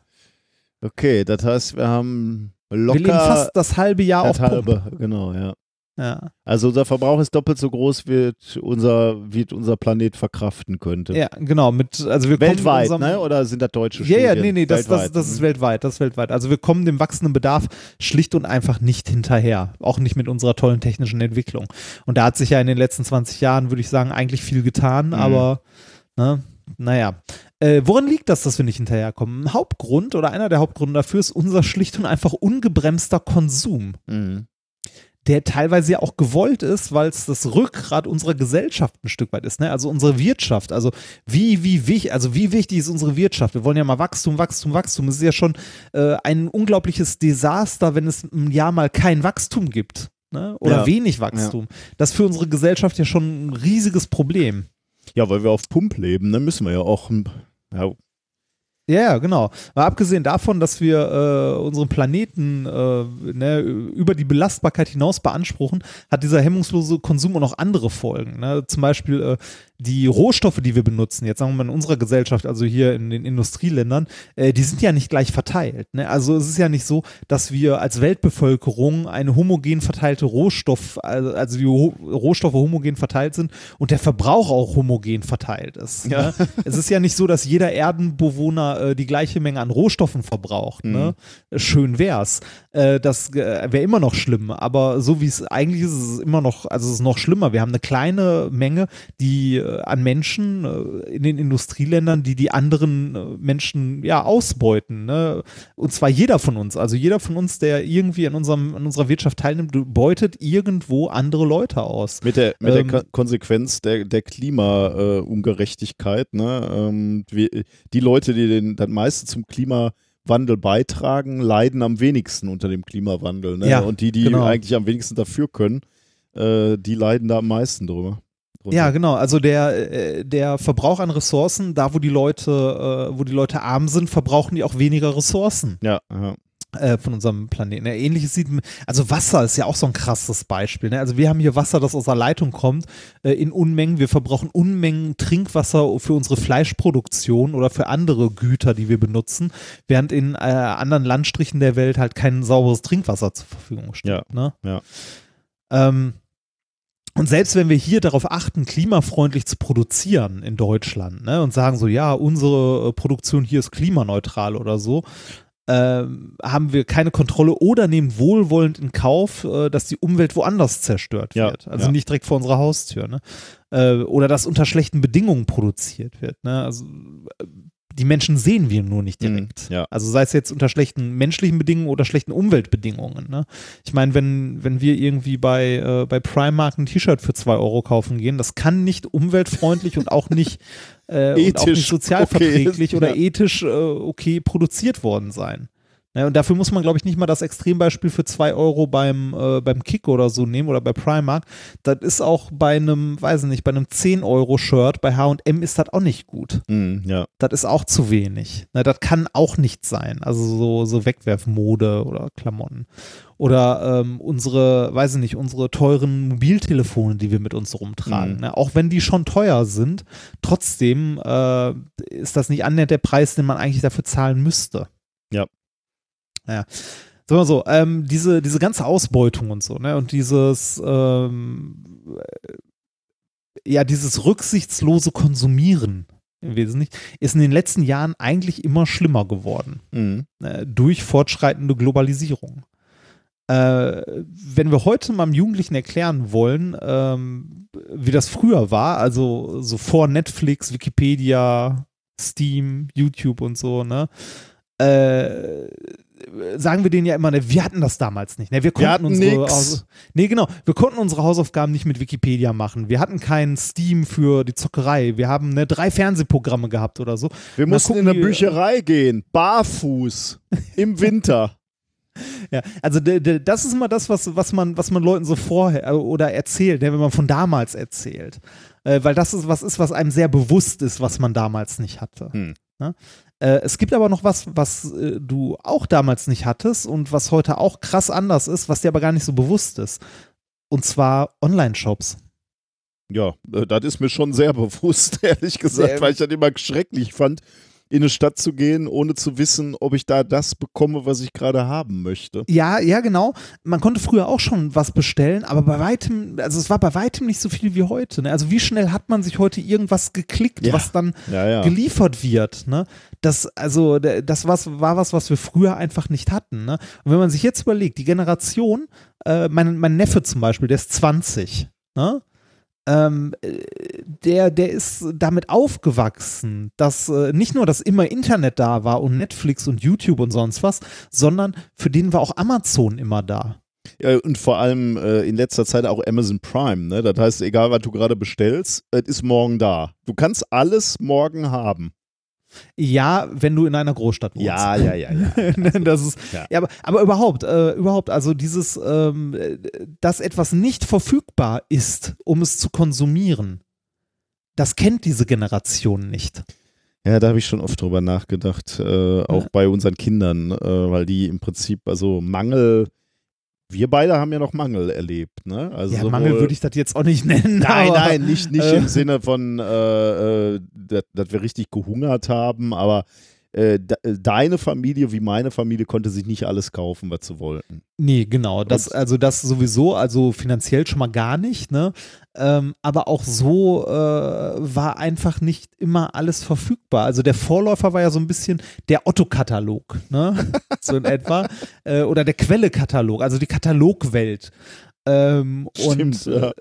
A: Okay, das heißt, wir haben
B: Wir
A: locker
B: fast das halbe Jahr
A: das
B: auf Pump.
A: halbe. Genau, ja.
B: Ja.
A: Also unser Verbrauch ist doppelt so groß, wird unser, wie unser Planet verkraften könnte.
B: ja, genau. Mit, also wir
A: Weltweit,
B: unserem,
A: ne? Oder sind das deutsche
B: Ja, ja,
A: Studien?
B: nee, nee, das, das, das ist
A: mhm.
B: weltweit, das ist weltweit. Also wir kommen dem wachsenden Bedarf schlicht und einfach nicht hinterher. Auch nicht mit unserer tollen technischen Entwicklung. Und da hat sich ja in den letzten 20 Jahren, würde ich sagen, eigentlich viel getan,
A: Mhm.
B: aber ne, naja. Äh, woran liegt das, dass wir nicht hinterherkommen? Ein Hauptgrund oder einer der Hauptgründe dafür ist unser schlicht und einfach ungebremster Konsum
A: Mhm.
B: der teilweise ja auch gewollt ist, weil es das Rückgrat unserer Gesellschaft ein Stück weit ist, ne? Also unsere Wirtschaft, also wie wie wichtig, also wie wichtig ist unsere Wirtschaft? Wir wollen ja mal Wachstum, Wachstum, Wachstum. Es ist ja schon äh, ein unglaubliches Desaster, wenn es ein Jahr mal kein Wachstum gibt, ne? Oder
A: Ja.
B: wenig Wachstum. Das ist für unsere Gesellschaft ja schon ein riesiges Problem.
A: Ja, weil wir auf Pump leben, dann müssen wir ja auch. Hm, Ja,
B: Ja, genau. Aber abgesehen davon, dass wir äh, unseren Planeten äh, ne, über die Belastbarkeit hinaus beanspruchen, hat dieser hemmungslose Konsum auch noch andere Folgen. Ne? Zum Beispiel äh, die Rohstoffe, die wir benutzen, jetzt sagen wir mal in unserer Gesellschaft, also hier in den Industrieländern, äh, die sind ja nicht gleich verteilt. Ne? Also es ist ja nicht so, dass wir als Weltbevölkerung eine homogen verteilte Rohstoff, also, also die Ho Rohstoffe homogen verteilt sind und der Verbrauch auch homogen verteilt ist.
A: Ja.
B: Ne? Es ist ja nicht so, dass jeder Erdenbewohner äh, die gleiche Menge an Rohstoffen verbraucht, ne? Schön wär's. Äh, das äh, wäre immer noch schlimm, aber so wie es eigentlich ist, ist es immer noch, also es ist noch schlimmer. Wir haben eine kleine Menge, die äh, an Menschen äh, in den Industrieländern, die die anderen Menschen ja ausbeuten, ne? Und zwar jeder von uns, also jeder von uns, der irgendwie an unserem an unserer Wirtschaft teilnimmt, beutet irgendwo andere Leute aus.
A: Mit der, mit
B: Ähm,
A: der Ko- Konsequenz der, der Klimaungerechtigkeit. ne? ähm, wir, die Leute, die den, das meiste zum Klimawandel beitragen, leiden am wenigsten unter dem Klimawandel. Ne?
B: Ja,
A: Und die, die
B: genau.
A: eigentlich am wenigsten dafür können, äh, die leiden da am meisten drüber. drunter.
B: Ja, genau. Also der, äh, der Verbrauch an Ressourcen, da wo die Leute, äh, wo die Leute arm sind, verbrauchen die auch weniger Ressourcen
A: Ja, ja.
B: Äh, von unserem Planeten. Ja, Ähnliches sieht man, also Wasser ist ja auch so ein krasses Beispiel. Ne? Also wir haben hier Wasser, das aus der Leitung kommt, äh, in Unmengen. Wir verbrauchen Unmengen Trinkwasser für unsere Fleischproduktion oder für andere Güter, die wir benutzen, während in äh, anderen Landstrichen der Welt halt kein sauberes Trinkwasser zur Verfügung steht.
A: Ja,
B: ne?
A: ja.
B: Ähm, und selbst wenn wir hier darauf achten, klimafreundlich zu produzieren in Deutschland ne, und sagen so, ja, unsere äh, Produktion hier ist klimaneutral oder so, haben wir keine Kontrolle oder nehmen wohlwollend in Kauf, äh, dass die Umwelt woanders zerstört
A: Ja,
B: wird. Also
A: ja.
B: nicht direkt vor unserer Haustür. Ne? Äh, oder dass unter schlechten Bedingungen produziert wird. Ne? Also äh, die Menschen sehen wir nur nicht direkt.
A: Mhm, ja.
B: Also sei es jetzt unter schlechten menschlichen Bedingungen oder schlechten Umweltbedingungen. Ne? Ich meine, wenn, wenn wir irgendwie bei, äh, bei Primark ein T-Shirt für zwei Euro kaufen gehen, das kann nicht umweltfreundlich und auch nicht, äh, und auch
A: Ethisch
B: nicht sozialverträglich
A: okay,
B: oder
A: ja.
B: ethisch äh, okay produziert worden sein. Ne, und dafür muss man, glaube ich, nicht mal das Extrembeispiel für zwei Euro beim, äh, beim Kick oder so nehmen oder bei Primark. Das ist auch bei einem, weiß ich nicht, bei einem 10-Euro-Shirt bei H&M ist das auch nicht gut.
A: Mhm, ja.
B: Das ist auch zu wenig. Das kann auch nicht sein. Also so, so Wegwerfmode oder Klamotten. Oder ähm, unsere, weiß ich nicht, unsere teuren Mobiltelefone, die wir mit uns rumtragen.
A: Mhm.
B: Ne? Auch wenn die schon teuer sind, trotzdem äh, ist das nicht annähernd der Preis, den man eigentlich dafür zahlen müsste.
A: Ja.
B: Ja. Sagen wir so, ähm, diese, diese ganze Ausbeutung und so, ne, und dieses, ähm, äh, ja, dieses rücksichtslose Konsumieren im Wesentlichen, ist in den letzten Jahren eigentlich immer schlimmer geworden
A: Mhm.
B: äh, durch fortschreitende Globalisierung. Äh, wenn wir heute mal einem Jugendlichen erklären wollen, ähm, wie das früher war, also so vor Netflix, Wikipedia, Steam, YouTube und so, ne, äh, sagen wir denen ja immer, ne, wir hatten das damals nicht. Ne? Wir konnten
A: hatten
B: unsere. Haus- nee, genau, wir konnten unsere Hausaufgaben nicht mit Wikipedia machen. Wir hatten kein Steam für die Zockerei. Wir haben ne, drei Fernsehprogramme gehabt oder so.
A: Wir
B: Mal
A: mussten in eine Bücherei gehen, barfuß, im Winter.
B: Ja, also das ist immer das, was, was, man, was man Leuten so vorher äh, oder erzählt, ne, wenn man von damals erzählt. Äh, weil das ist was ist, was einem sehr bewusst ist, was man damals nicht hatte.
A: Hm.
B: Ne? Äh, es gibt aber noch was, was äh, du auch damals nicht hattest und was heute auch krass anders ist, was dir aber gar nicht so bewusst ist. Und zwar Online-Shops.
A: Ja, äh, das ist mir schon sehr bewusst, ehrlich gesagt,
B: Sehr-
A: weil ich das immer schrecklich fand, in eine Stadt zu gehen, ohne zu wissen, ob ich da das bekomme, was ich gerade haben möchte.
B: Ja, ja, genau. Man konnte früher auch schon was bestellen, aber bei weitem, also es war bei weitem nicht so viel wie heute. Ne? Also wie schnell hat man sich heute irgendwas geklickt,
A: Ja.
B: was dann
A: Ja, ja.
B: geliefert wird. Ne? Das, also, das was, war was, was wir früher einfach nicht hatten. Ne? Und wenn man sich jetzt überlegt, die Generation, äh, mein, mein Neffe zum Beispiel, der ist 20, ne? Ähm, äh, der, der ist damit aufgewachsen, dass äh, nicht nur, dass immer Internet da war und Netflix und YouTube und sonst was, sondern für den war auch Amazon immer da.
A: Ja, und vor allem äh, in letzter Zeit auch Amazon Prime. Ne? Das heißt, egal was du gerade bestellst, es ist morgen da. Du kannst alles morgen haben.
B: Ja, wenn du in einer Großstadt wohnst.
A: Ja, ja, ja, ja.
B: das ist,
A: Ja.
B: ja. aber, aber überhaupt, äh, überhaupt, also dieses, ähm, äh, dass etwas nicht verfügbar ist, um es zu konsumieren, das kennt diese Generation nicht.
A: Ja, da habe ich schon oft drüber nachgedacht, äh, auch
B: Ja.
A: bei unseren Kindern, äh, weil die im Prinzip, also Mangel, wir beide haben ja noch Mangel erlebt, ne? Also
B: Ja, Mangel würde ich das jetzt auch nicht nennen.
A: Nein,
B: aber,
A: nein, nicht, nicht
B: äh,
A: im Sinne von, äh, äh, dass dass wir richtig gehungert haben, aber äh, de- deine Familie wie meine Familie konnte sich nicht alles kaufen, was sie wollten.
B: Nee, genau. Das,
A: Und-
B: also das sowieso, also finanziell schon mal gar nicht, ne? Ähm, aber auch so äh, war einfach nicht immer alles verfügbar. Also der Vorläufer war ja so ein bisschen der Otto-Katalog, ne? so in etwa. Äh, oder der Quelle-Katalog, also die Katalogwelt. Ähm,
A: Stimmt,
B: und
A: ja.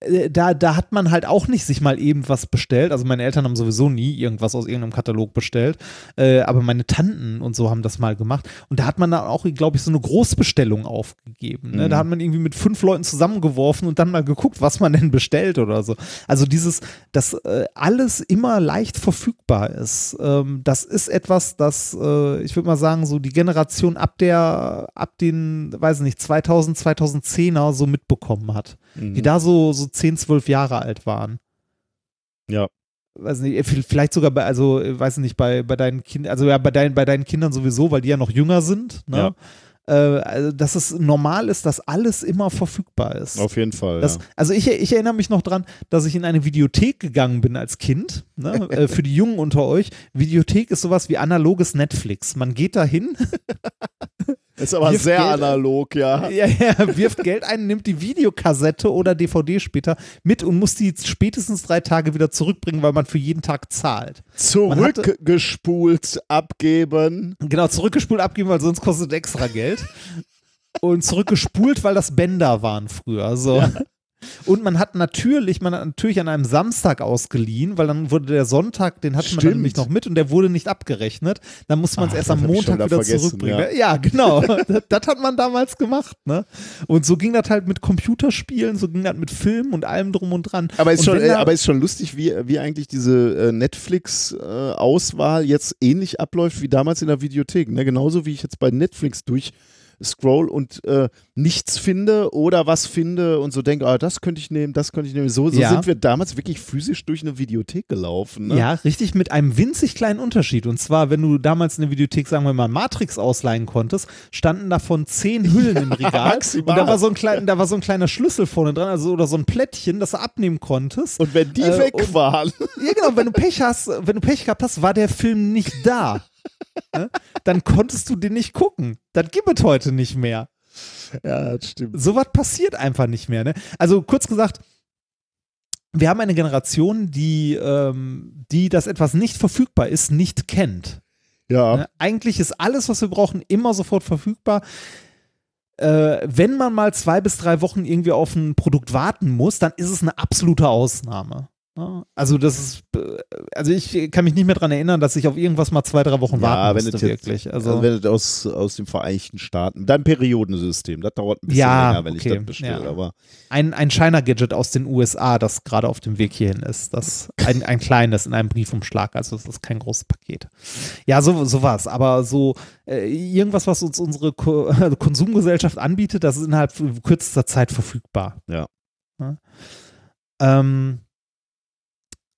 B: äh, da, da hat man halt auch nicht sich mal eben was bestellt. Also meine Eltern haben sowieso nie irgendwas aus irgendeinem Katalog bestellt. Äh, aber meine Tanten und so haben das mal gemacht. Und da hat man dann auch, glaube ich, so eine Großbestellung aufgegeben. Ne?
A: Mhm.
B: Da hat man irgendwie mit fünf Leuten zusammengeworfen und dann mal geguckt, was man denn bestellt oder so. Also dieses, dass äh, alles immer leicht verfügbar ist. Ähm, das ist etwas, das, äh, ich würde mal sagen, so die Generation ab der, ab den, weiß nicht, 2000, 2010er so mitbekommen hat die da so, so 10, 12 Jahre alt waren.
A: Ja.
B: Weiß nicht, vielleicht sogar bei, also, weiß nicht, bei, bei deinen Kindern, also ja, bei, deinen, bei deinen Kindern sowieso, weil die ja noch jünger sind, ne? Äh, also, dass es normal ist, dass alles immer verfügbar ist.
A: Auf jeden Fall.
B: Das,
A: ja.
B: also ich, ich erinnere mich noch dran, dass ich in eine Videothek gegangen bin als Kind. Ne? äh, für die Jungen unter euch. Videothek ist sowas wie analoges Netflix. Man geht da hin,
A: Ist aber
B: wirft
A: sehr
B: Geld-
A: analog, ja.
B: ja, ja, wirft Geld ein, nimmt die Videokassette oder DVD später mit und muss die spätestens drei Tage wieder zurückbringen, weil man für jeden Tag zahlt. Hatte-
A: Zurückgespult abgeben.
B: Genau, zurückgespult abgeben, weil sonst kostet extra Geld. Und zurückgespult, weil das Bänder waren früher. So. Und man hat natürlich, man hat natürlich an einem Samstag ausgeliehen, weil dann wurde der Sonntag, den hatte man dann
A: Stimmt.
B: nämlich noch mit und der wurde nicht abgerechnet. Dann musste man es erst am Montag
A: wieder
B: zurückbringen. Ja, genau. das, das hat man damals gemacht, ne? Und so ging das halt mit Computerspielen, so ging das mit Filmen und allem drum und dran.
A: Aber ist,
B: und
A: schon, äh, aber ist schon lustig, wie, wie eigentlich diese äh, Netflix-Auswahl jetzt ähnlich abläuft wie damals in der Videothek. Ne? Genauso wie ich jetzt bei Netflix durch scroll und äh, nichts finde oder was finde und so denke, ah, das könnte ich nehmen, das könnte ich nehmen. So, so
B: Ja.
A: sind wir damals wirklich physisch durch eine Videothek gelaufen. Ne?
B: Ja, richtig, mit einem winzig kleinen Unterschied. Und zwar, wenn du damals in der Videothek, sagen wir mal, Matrix ausleihen konntest, standen davon zehn Hüllen im Regal.
A: maximal.
B: und da war, so ein klein, da war so ein kleiner Schlüssel vorne dran, also oder so ein Plättchen, das du abnehmen konntest.
A: Und wenn die
B: Äh,
A: weg
B: und-
A: waren,
B: ja, genau, wenn du Pech hast, wenn du Pech gehabt hast, war der Film nicht da. Ne? Dann konntest du den nicht gucken. Das gibt es heute nicht mehr.
A: ja, das stimmt.
B: Sowas passiert einfach nicht mehr. Ne? Also kurz gesagt, wir haben eine Generation, die, ähm, die das etwas nicht verfügbar ist, nicht kennt.
A: Ja,
B: Ne? Eigentlich ist alles, was wir brauchen, immer sofort verfügbar. Äh, wenn man mal zwei bis drei Wochen irgendwie auf ein Produkt warten muss, dann ist es eine absolute Ausnahme. Ne? Also das ist, also ich kann mich nicht mehr daran erinnern, dass ich auf irgendwas mal zwei, drei Wochen
A: ja
B: warten
A: wenn
B: musste,
A: jetzt,
B: wirklich.
A: also,
B: Also,
A: wenn es aus, aus den Vereinigten Staaten, dein Periodensystem, das dauert ein bisschen
B: Ja,
A: länger, wenn ich
B: okay,
A: das bestelle,
B: ja.
A: aber
B: ein, ein China-Gadget aus den USA, das gerade auf dem Weg hierhin ist. Das ein, ein kleines in einem Briefumschlag, also das ist kein großes Paket. Ja, so, so was. Aber so äh, irgendwas, was uns unsere Ko Konsumgesellschaft anbietet, das ist innerhalb kürzester Zeit verfügbar.
A: Ja.
B: Ja. Ähm,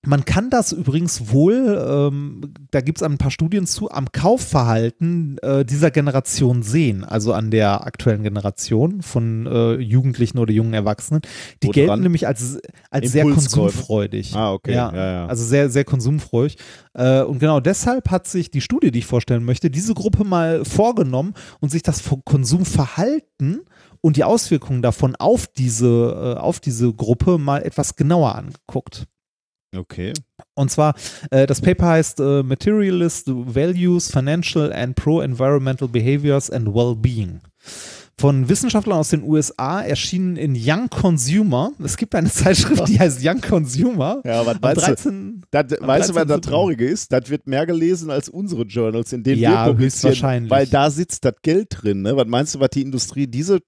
B: man kann das übrigens wohl, ähm, da gibt es ein paar Studien zu, am Kaufverhalten äh, dieser Generation sehen, also an der aktuellen Generation von äh, Jugendlichen oder jungen Erwachsenen. Die
A: Wo
B: gelten
A: dran?
B: nämlich als, als sehr konsumfreudig.
A: Ah, okay.
B: Ja,
A: Ja, ja.
B: Also sehr, sehr konsumfreudig. Äh, und genau deshalb hat sich die Studie, die ich vorstellen möchte, diese Gruppe mal vorgenommen und sich das Konsumverhalten und die Auswirkungen davon auf diese, äh, auf diese Gruppe mal etwas genauer angeguckt.
A: Okay.
B: Und zwar, äh, das Paper heißt äh, Materialist Values, Financial and Pro-Environmental Behaviors and Well-Being. Von Wissenschaftlern aus den USA erschienen in Young Consumer. Es gibt eine Zeitschrift, die heißt Young Consumer.
A: Ja, was
B: Am
A: meinst du?
B: 13,
A: Das, weißt du, was das
B: 13.7..
A: Traurige ist? Das wird mehr gelesen als unsere Journals, in denen
B: Ja,
A: wir publizieren. Weil da sitzt das Geld drin. Ne? Was meinst du, was die Industrie diese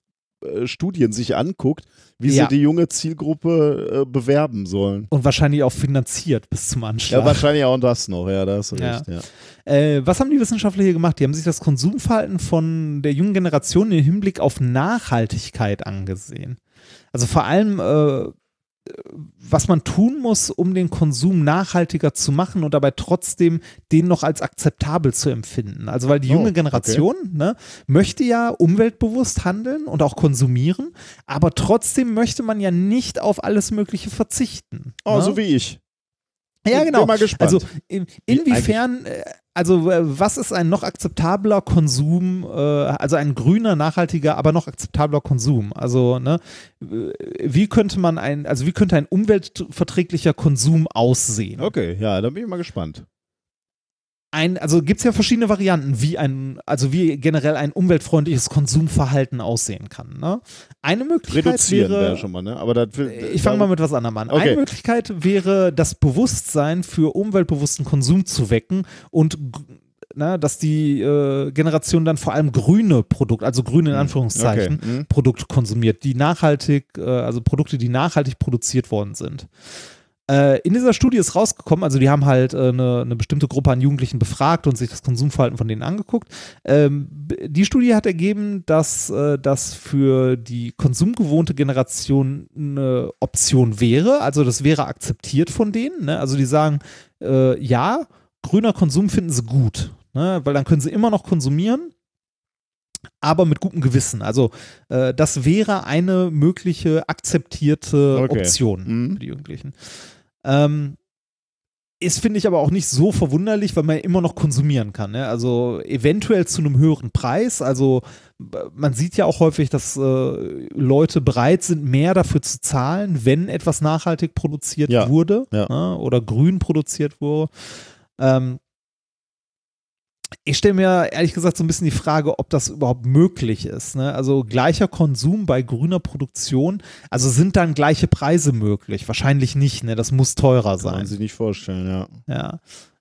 A: Studien sich anguckt, wie
B: Ja.
A: sie die junge Zielgruppe äh, bewerben sollen?
B: Und wahrscheinlich auch finanziert bis zum
A: Ja,
B: Anschlag.
A: wahrscheinlich auch das noch. Ja, da hast du
B: Ja.
A: recht. Ja.
B: Äh, was haben die Wissenschaftler hier gemacht? Die haben sich das Konsumverhalten von der jungen Generation im Hinblick auf Nachhaltigkeit angesehen. Also vor allem, äh, was man tun muss, um den Konsum nachhaltiger zu machen und dabei trotzdem den noch als akzeptabel zu empfinden. Also weil die
A: Oh,
B: junge
A: okay.
B: Generation ne, möchte ja umweltbewusst handeln und auch konsumieren, aber trotzdem möchte man ja nicht auf alles Mögliche verzichten.
A: Oh,
B: ne?
A: so wie ich.
B: Ja, genau.
A: Bin mal gespannt.
B: Also in, inwiefern, äh, also was ist ein noch akzeptabler Konsum, äh, also ein grüner, nachhaltiger, aber noch akzeptabler Konsum? Also, ne, wie könnte man ein, also wie könnte ein umweltverträglicher Konsum aussehen?
A: okay, ja, da bin ich mal gespannt.
B: Ein, also gibt es ja verschiedene Varianten, wie ein, also wie generell ein umweltfreundliches Konsumverhalten aussehen kann. Ne? Eine Möglichkeit
A: Reduzieren wäre
B: wäre,
A: schon mal, ne? Aber das
B: ich fange mal mit was anderem an.
A: Okay.
B: Eine Möglichkeit wäre, das Bewusstsein für umweltbewussten Konsum zu wecken und na, dass die äh, Generation dann vor allem grüne Produkte, also grüne in Anführungszeichen,
A: Okay, mhm.
B: Produkte konsumiert, die nachhaltig, äh, also Produkte, die nachhaltig produziert worden sind. Äh, in dieser Studie ist rausgekommen, also die haben halt äh, eine, eine bestimmte Gruppe an Jugendlichen befragt und sich das Konsumverhalten von denen angeguckt. Ähm, die Studie hat ergeben, dass äh, das für die konsumgewohnte Generation eine Option wäre. Also das wäre akzeptiert von denen. Ne? Also die sagen, äh, ja, grüner Konsum finden sie gut, ne? weil dann können sie immer noch konsumieren aber mit gutem Gewissen. Also äh, das wäre eine mögliche akzeptierte
A: Okay.
B: Option
A: Mhm.
B: für die Jugendlichen. Ähm, ist, finde ich, aber auch nicht so verwunderlich, weil man ja immer noch konsumieren kann. Ne? Also eventuell zu einem höheren Preis. Also man sieht ja auch häufig, dass äh, Leute bereit sind, mehr dafür zu zahlen, wenn etwas nachhaltig produziert
A: Ja.
B: wurde
A: Ja.
B: ne? oder grün produziert wurde. Ähm, ich stelle mir ehrlich gesagt so ein bisschen die Frage, ob das überhaupt möglich ist. Ne? Also gleicher Konsum bei grüner Produktion, also sind dann gleiche Preise möglich? Wahrscheinlich nicht, ne? Das muss teurer
A: Kann
B: sein.
A: man sich nicht vorstellen, ja.
B: Ja.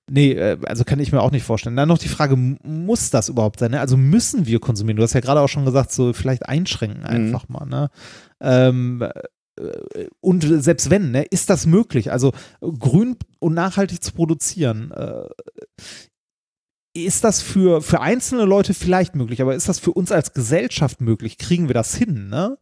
B: Nee, äh, also kann ich mir auch nicht vorstellen. Dann noch die Frage, muss das überhaupt sein? Ne? Also müssen wir konsumieren? Du hast ja gerade auch schon gesagt, so vielleicht einschränken einfach mal. Ne? Ähm, äh, und selbst wenn, ne, ist das möglich? Also grün und nachhaltig zu produzieren, äh, ist das für, für einzelne Leute vielleicht möglich, aber ist das für uns als Gesellschaft möglich? Kriegen wir das hin, ne?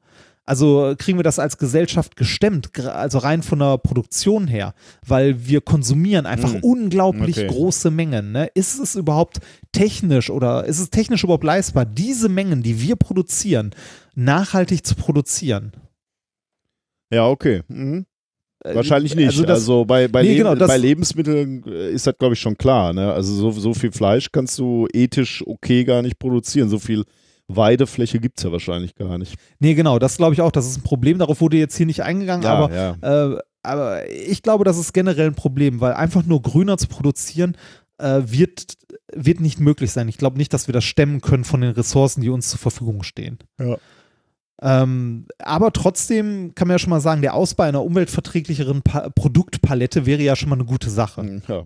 B: Also kriegen wir das als Gesellschaft gestemmt, also rein von der Produktion her, weil wir konsumieren einfach
A: Hm.
B: unglaublich
A: Okay.
B: große Mengen. Ne? Ist es überhaupt technisch oder ist es technisch überhaupt leistbar, diese Mengen, die wir produzieren, nachhaltig zu produzieren?
A: Ja, okay. Mhm.
B: Äh,
A: Wahrscheinlich nicht.
B: Also
A: Also, bei, bei,
B: Nee,
A: Leb
B: genau, das-
A: bei Lebensmitteln äh, ist das, glaube ich, schon klar. Ne? Also so, so viel Fleisch kannst du ethisch okay gar nicht produzieren. So viel Weidefläche gibt es ja wahrscheinlich gar nicht.
B: nee, genau, das glaube ich auch. Das ist ein Problem. Darauf wurde jetzt hier nicht eingegangen, aber
A: ja.
B: Äh, aber ich glaube, das ist generell ein Problem, weil einfach nur grüner zu produzieren äh, wird, wird nicht möglich sein. Ich glaube nicht, dass wir das stemmen können von den Ressourcen, die uns zur Verfügung stehen.
A: Ja.
B: Ähm, aber trotzdem kann man ja schon mal sagen, der Ausbau einer umweltverträglicheren pa Produktpalette wäre ja schon mal eine gute Sache.
A: Mhm, ja.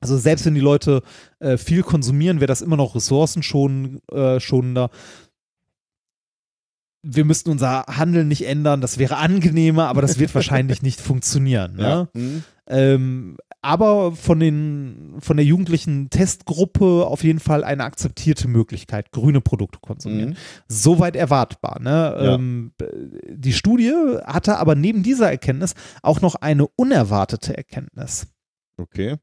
B: Also selbst wenn die Leute äh, viel konsumieren, wäre das immer noch ressourcenschonender. Äh, schonender. wir müssten unser Handeln nicht ändern, das wäre angenehmer, aber das wird wahrscheinlich nicht funktionieren. Ne?
A: Ja. Mhm.
B: Ähm, aber von, den, von der jugendlichen Testgruppe auf jeden Fall eine akzeptierte Möglichkeit, grüne Produkte konsumieren.
A: Mhm.
B: Soweit erwartbar. Ne?
A: Ja.
B: Ähm, die Studie hatte aber neben dieser Erkenntnis auch noch eine unerwartete Erkenntnis.
A: Okay.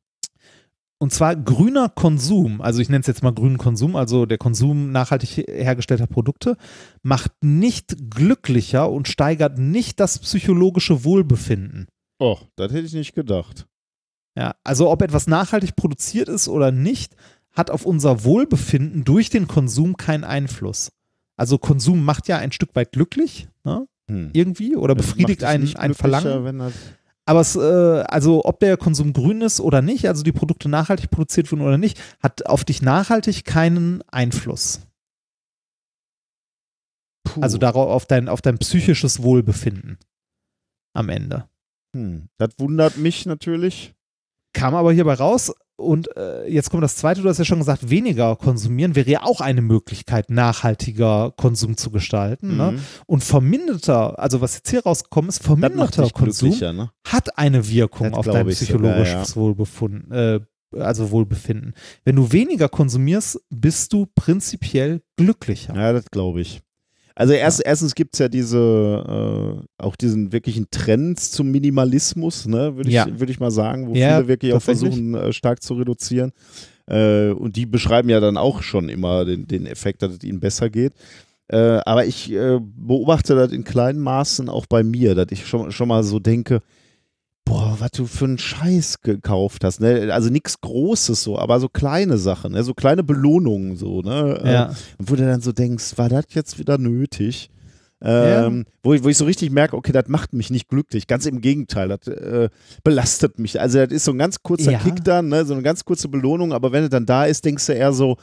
B: Und zwar grüner Konsum, also ich nenne es jetzt mal grünen Konsum, also der Konsum nachhaltig hergestellter Produkte, macht nicht glücklicher und steigert nicht das psychologische Wohlbefinden.
A: Oh, das hätte ich nicht gedacht.
B: Ja, also ob etwas nachhaltig produziert ist oder nicht, hat auf unser Wohlbefinden durch den Konsum keinen Einfluss. Also Konsum macht ja ein Stück weit glücklich, ne?
A: Hm.
B: irgendwie, oder befriedigt ein, ein Verlangen. Aber es, äh, also ob der Konsum grün ist oder nicht, also die Produkte nachhaltig produziert wurden oder nicht, hat auf dich nachhaltig keinen Einfluss.
A: Puh.
B: Also darauf auf dein, auf dein psychisches Wohlbefinden am Ende.
A: Hm. das wundert mich natürlich.
B: Kam aber hierbei raus und äh, jetzt kommt das zweite, du hast ja schon gesagt, weniger konsumieren wäre ja auch eine Möglichkeit, nachhaltiger Konsum zu gestalten. Ne?
A: Mhm.
B: Und verminderter, also was jetzt hier rausgekommen ist, verminderter Konsum
A: ne?
B: hat eine Wirkung
A: Das
B: auf dein
A: ich sogar,
B: psychologisches Wohlbefunden, äh, also Wohlbefinden. Wenn du weniger konsumierst, bist du prinzipiell glücklicher.
A: Ja, das glaube ich. Also erst, erstens gibt es ja diese, äh, auch diesen wirklichen Trend zum Minimalismus, ne, würde ich,
B: Ja.
A: würd ich mal sagen, wo
B: Ja,
A: viele wirklich auch versuchen, äh, stark zu reduzieren. Äh, und die beschreiben ja dann auch schon immer den, den Effekt, dass es ihnen besser geht. Äh, aber ich äh, beobachte das in kleinen Maßen auch bei mir, dass ich schon, schon mal so denke, boah, was du für einen Scheiß gekauft hast. Ne? Also nichts Großes so, aber so kleine Sachen, ne? so kleine Belohnungen so. Ne?
B: Ja.
A: Äh, wo du dann so denkst, war das jetzt wieder nötig? Ähm, wo, ich, wo ich so richtig merke, okay, das macht mich nicht glücklich. Ganz im Gegenteil, das äh, belastet mich. Also das ist so ein ganz kurzer
B: Ja.
A: Kick dann, ne? so eine ganz kurze Belohnung, aber wenn es dann da ist, denkst du eher so,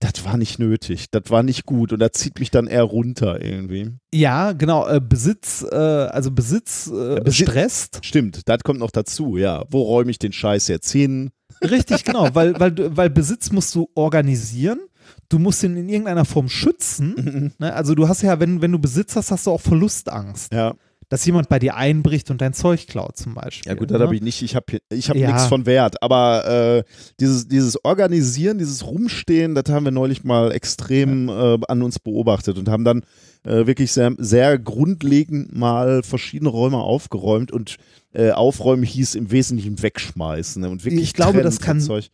A: das war nicht nötig, das war nicht gut und das zieht mich dann eher runter irgendwie.
B: Ja, genau. Äh, Besitz, äh, also Besitz äh,
A: Besitz-
B: stresst.
A: Stimmt, das kommt noch dazu, ja. Wo räume ich den Scheiß jetzt hin?
B: Richtig, genau, weil, weil, weil Besitz musst du organisieren. Du musst ihn in irgendeiner Form schützen. ne? Also du hast ja, wenn, wenn du Besitz hast, hast du auch Verlustangst.
A: Ja.
B: Dass jemand bei dir einbricht und dein Zeug klaut zum Beispiel.
A: Ja gut, das
B: ne?
A: habe ich nicht. Ich habe ich hab
B: Ja.
A: nichts von Wert. Aber äh, dieses, dieses Organisieren, dieses Rumstehen, das haben wir neulich mal extrem äh, an uns beobachtet und haben dann äh, wirklich sehr, sehr grundlegend mal verschiedene Räume aufgeräumt und äh, aufräumen hieß im Wesentlichen wegschmeißen ne? und wirklich
B: Ich glaube, das kann-
A: Zeug.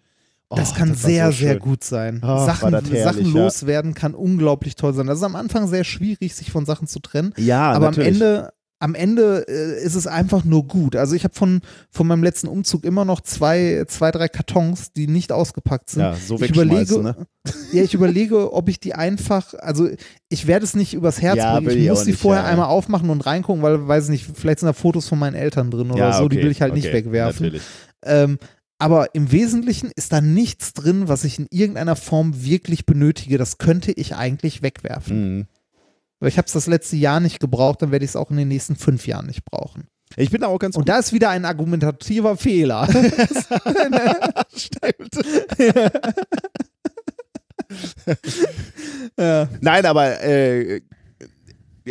B: Das
A: Oh,
B: kann
A: war
B: sehr,
A: so
B: sehr gut sein.
A: War
B: Sachen,
A: das herrlich,
B: Sachen
A: ja.
B: loswerden kann unglaublich toll sein. Das ist am Anfang sehr schwierig, sich von Sachen zu trennen.
A: Ja,
B: aber
A: natürlich.
B: am Ende, am Ende äh, ist es einfach nur gut. Also ich habe von, von meinem letzten Umzug immer noch zwei, zwei, drei Kartons, die nicht ausgepackt sind.
A: Ja, so
B: ich überlege,
A: ne?
B: ja, ich überlege, ob ich die einfach, also ich werde es nicht übers Herz
A: Ja,
B: bringen. Ich
A: ich
B: muss die
A: nicht,
B: vorher
A: ja.
B: einmal aufmachen und reingucken, weil, weiß nicht, vielleicht sind da Fotos von meinen Eltern drin oder
A: Ja,
B: so, die will ich halt nicht
A: okay,
B: wegwerfen.
A: Natürlich.
B: Ähm, aber im Wesentlichen ist da nichts drin, was ich in irgendeiner Form wirklich benötige. Das könnte ich eigentlich wegwerfen.
A: Mhm.
B: Weil ich habe es das letzte Jahr nicht gebraucht, dann werde ich es auch in den nächsten fünf Jahren nicht brauchen.
A: Ich bin da auch ganz
B: Und da ist wieder ein argumentativer Fehler. ja.
A: Nein, aber äh,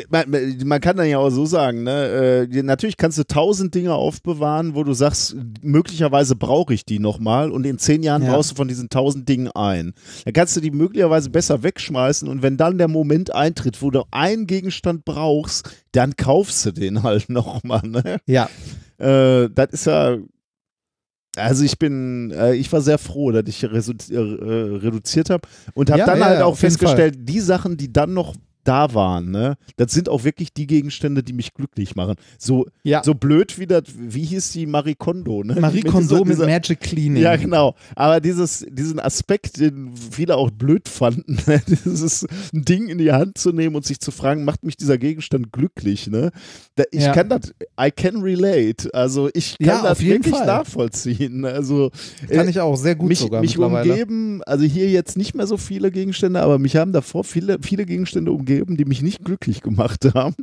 A: man, man kann dann ja auch so sagen, ne? Äh, natürlich kannst du tausend Dinge aufbewahren, wo du sagst, möglicherweise brauche ich die nochmal und in zehn Jahren
B: Ja.
A: brauchst du von diesen tausend Dingen ein. Dann kannst du die möglicherweise besser wegschmeißen und wenn dann der Moment eintritt, wo du einen Gegenstand brauchst, dann kaufst du den halt nochmal, ne?
B: ja.
A: Äh, das ist ja. Also ich bin, äh, ich war sehr froh, dass ich äh, reduziert habe und habe
B: Ja,
A: dann
B: ja,
A: halt auch festgestellt, die Sachen, die dann noch da waren, ne, das sind auch wirklich die Gegenstände, die mich glücklich machen. So,
B: Ja.
A: so blöd wie das, wie hieß die Marie Kondo, ne?
B: Marie
A: Mit
B: Kondo
A: dieser-
B: mit
A: dieser-
B: Magic Cleaning.
A: ja, genau. Aber dieses, diesen Aspekt, den viele auch blöd fanden, ne? dieses Ding in die Hand zu nehmen und sich zu fragen, macht mich dieser Gegenstand glücklich, ne? Da, ich
B: Ja.
A: kann das, I can relate. Also ich kann
B: Ja,
A: das wirklich
B: Fall.
A: nachvollziehen. Also
B: Kann
A: äh,
B: ich auch sehr gut
A: mich,
B: sogar
A: mich umgeben, also hier jetzt nicht mehr so viele Gegenstände, aber mich haben davor viele, viele Gegenstände umgeben, die mich nicht glücklich gemacht haben.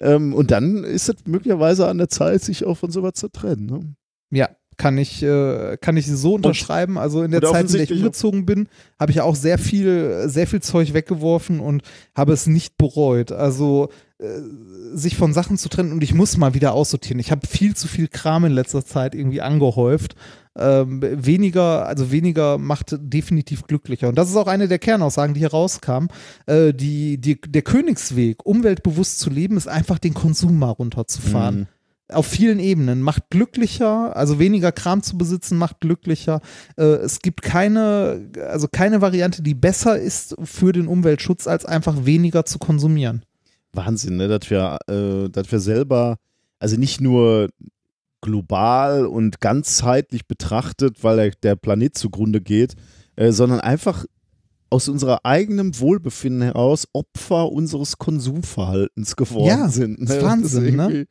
A: Ähm, und dann ist es möglicherweise an der Zeit, sich auch von sowas zu trennen. Ne?
B: Ja, kann ich, äh, kann ich so unterschreiben. Also in der Zeit, in der ich umgezogen bin, habe ich auch sehr viel, sehr viel Zeug weggeworfen und habe es nicht bereut. Also äh, sich von Sachen zu trennen und ich muss mal wieder aussortieren. Ich habe viel zu viel Kram in letzter Zeit irgendwie angehäuft. Ähm, weniger, also weniger macht definitiv glücklicher. Und das ist auch eine der Kernaussagen, die hier rauskam. Äh, die, die, der Königsweg, umweltbewusst zu leben, ist einfach den Konsum mal runterzufahren
A: Mhm.
B: auf vielen Ebenen. Macht glücklicher, also weniger Kram zu besitzen, macht glücklicher. Äh, es gibt keine, also keine Variante, die besser ist für den Umweltschutz, als einfach weniger zu konsumieren.
A: Wahnsinn, ne? dass, wir, äh, dass wir selber, also nicht nur global und ganzheitlich betrachtet, weil der, der Planet zugrunde geht, äh, sondern einfach aus unserer eigenen Wohlbefinden heraus Opfer unseres Konsumverhaltens geworden
B: Ja,
A: sind.
B: ist Wahnsinn, ne?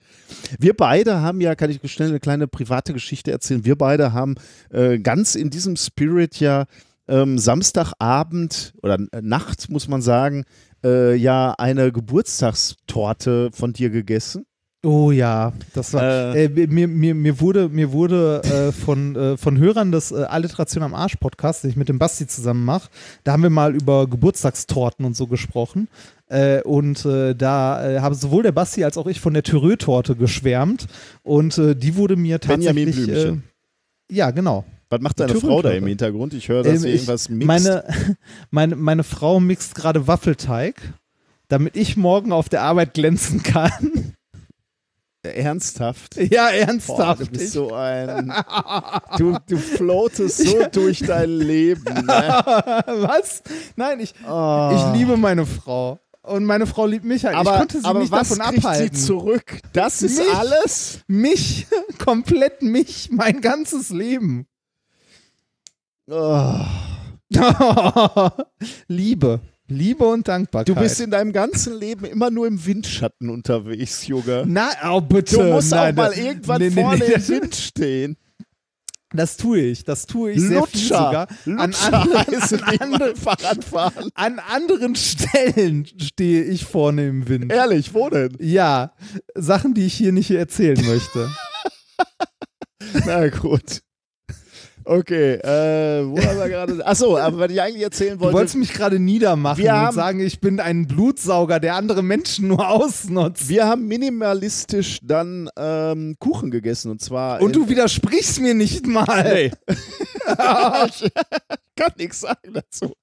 A: Wir beide haben ja, kann ich schnell eine kleine private Geschichte erzählen, wir beide haben äh, ganz in diesem Spirit ja ähm, Samstagabend oder äh, Nacht, muss man sagen, äh, ja eine Geburtstagstorte von dir gegessen.
B: Oh ja, das war. Äh, mir, mir, mir wurde, mir wurde äh, von, äh, von Hörern des äh, Alliteration am Arsch Podcast, den ich mit dem Basti zusammen mache, da haben wir mal über Geburtstagstorten und so gesprochen. Äh, und äh, da äh, haben sowohl der Basti als auch ich von der Thürö-Torte geschwärmt. Und äh, die wurde mir tatsächlich. Äh,
A: Blümchen.
B: ja, genau.
A: Was macht deine. Frau da im Hintergrund? Ich höre, dass
B: Ähm,
A: sie irgendwas mixt.
B: Meine, meine, meine Frau mixt gerade Waffelteig, damit ich morgen auf der Arbeit glänzen kann.
A: Ernsthaft?
B: ja,
A: Boah,
B: ernsthaft.
A: du bist so ein. Du, du floatest so durch dein Leben. Ne?
B: Was? Nein, ich,
A: Oh.
B: ich liebe meine Frau. und meine Frau liebt mich halt.
A: Aber,
B: ich konnte sie
A: aber
B: nicht
A: was
B: davon abhalten.
A: sie zurück? Das ist
B: Mich.
A: alles?
B: Mich, komplett mich, mein ganzes Leben.
A: Oh.
B: Liebe. Liebe und Dankbarkeit.
A: Du bist in deinem ganzen Leben immer nur im Windschatten unterwegs, Junge.
B: Na, oh bitte.
A: Du musst
B: Nein,
A: auch mal
B: das-
A: irgendwann
B: nee,
A: vorne
B: nee,
A: im Wind stehen.
B: Das tue ich. Das tue ich sehr viel
A: Lutscher.
B: sogar. An anderen, an, anderen,
A: Fahrradfahren.
B: an anderen Stellen stehe ich vorne im Wind.
A: Ehrlich, wo denn?
B: Ja, Sachen, die ich hier nicht erzählen möchte.
A: Na gut. Okay, äh, wo haben wir gerade? Achso, aber was ich eigentlich erzählen
B: Du
A: wollte.
B: wolltest mich gerade niedermachen
A: Wir
B: und
A: haben-
B: sagen, ich bin ein Blutsauger, der andere Menschen nur ausnutzt.
A: wir haben minimalistisch dann ähm, Kuchen gegessen und zwar.
B: Und du widersprichst mir nicht mal.
A: ich kann nichts sagen dazu.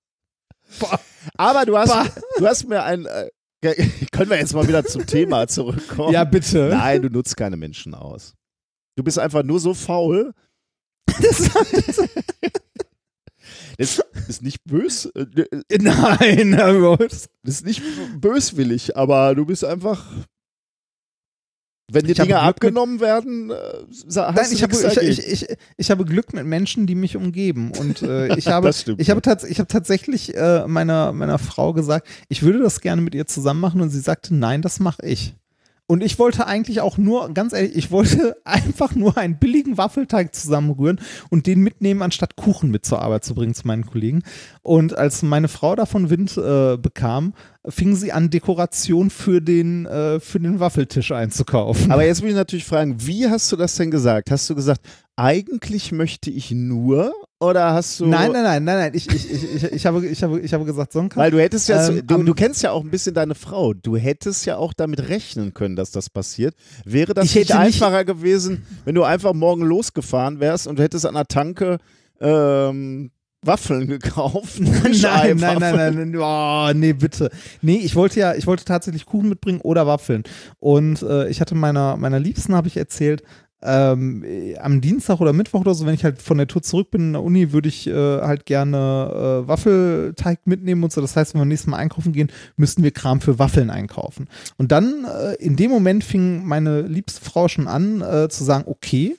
A: Aber du hast, du hast mir ein. Äh, können wir jetzt mal wieder zum Thema zurückkommen?
B: Ja, bitte.
A: Nein, du nutzt keine Menschen aus. Du bist einfach nur so faul. Das ist nicht bös, äh,
B: Nein, aber-
A: das ist nicht böswillig, aber du bist einfach. Wenn
B: habe
A: Dinge
B: Glück mit-
A: abgenommen werden, äh, hast
B: Nein,
A: du
B: ich habe,
A: nichts
B: ich, ich, ich, habe Glück mit Menschen, die mich umgeben. Und äh, ich habe,
A: Das
B: ich habe, tats ich habe tatsächlich äh, meiner, meiner Frau gesagt, ich würde das gerne mit ihr zusammen machen. Und sie sagte, nein, das mache ich. Und ich wollte eigentlich auch nur, ganz ehrlich, ich wollte einfach nur einen billigen Waffelteig zusammenrühren und den mitnehmen, anstatt Kuchen mit zur Arbeit zu bringen zu meinen Kollegen. Und als meine Frau davon Wind äh, bekam, fing sie an, Dekoration für den, äh, für den Waffeltisch einzukaufen.
A: Aber jetzt will ich natürlich fragen, wie hast du das denn gesagt? Hast du gesagt, eigentlich möchte ich nur oder hast du.
B: Nein, nein, nein, nein, nein. Ich, ich, ich, ich, habe, ich, habe, ich habe gesagt, Sonka.
A: Weil du hättest ja,
B: Ähm,
A: du, du kennst ja auch ein bisschen deine Frau. Du hättest ja auch damit rechnen können, dass das passiert. Wäre das
B: Ich
A: nicht
B: hätte nicht-
A: einfacher gewesen, wenn du einfach morgen losgefahren wärst und du hättest an der Tanke ähm, Waffeln gekauft?
B: Nein, nein, nein, nein, oh, nee, bitte. Nee, ich wollte ja, ich wollte tatsächlich Kuchen mitbringen oder Waffeln. Und äh, ich hatte meiner, meiner Liebsten, habe ich erzählt, ähm, äh, am Dienstag oder Mittwoch oder so, wenn ich halt von der Tour zurück bin in der Uni, würde ich äh, halt gerne äh, Waffelteig mitnehmen und so. Das heißt, wenn wir nächstes Mal einkaufen gehen, müssten wir Kram für Waffeln einkaufen. Und dann, äh, in dem Moment fing meine liebste Frau schon an äh, zu sagen, okay,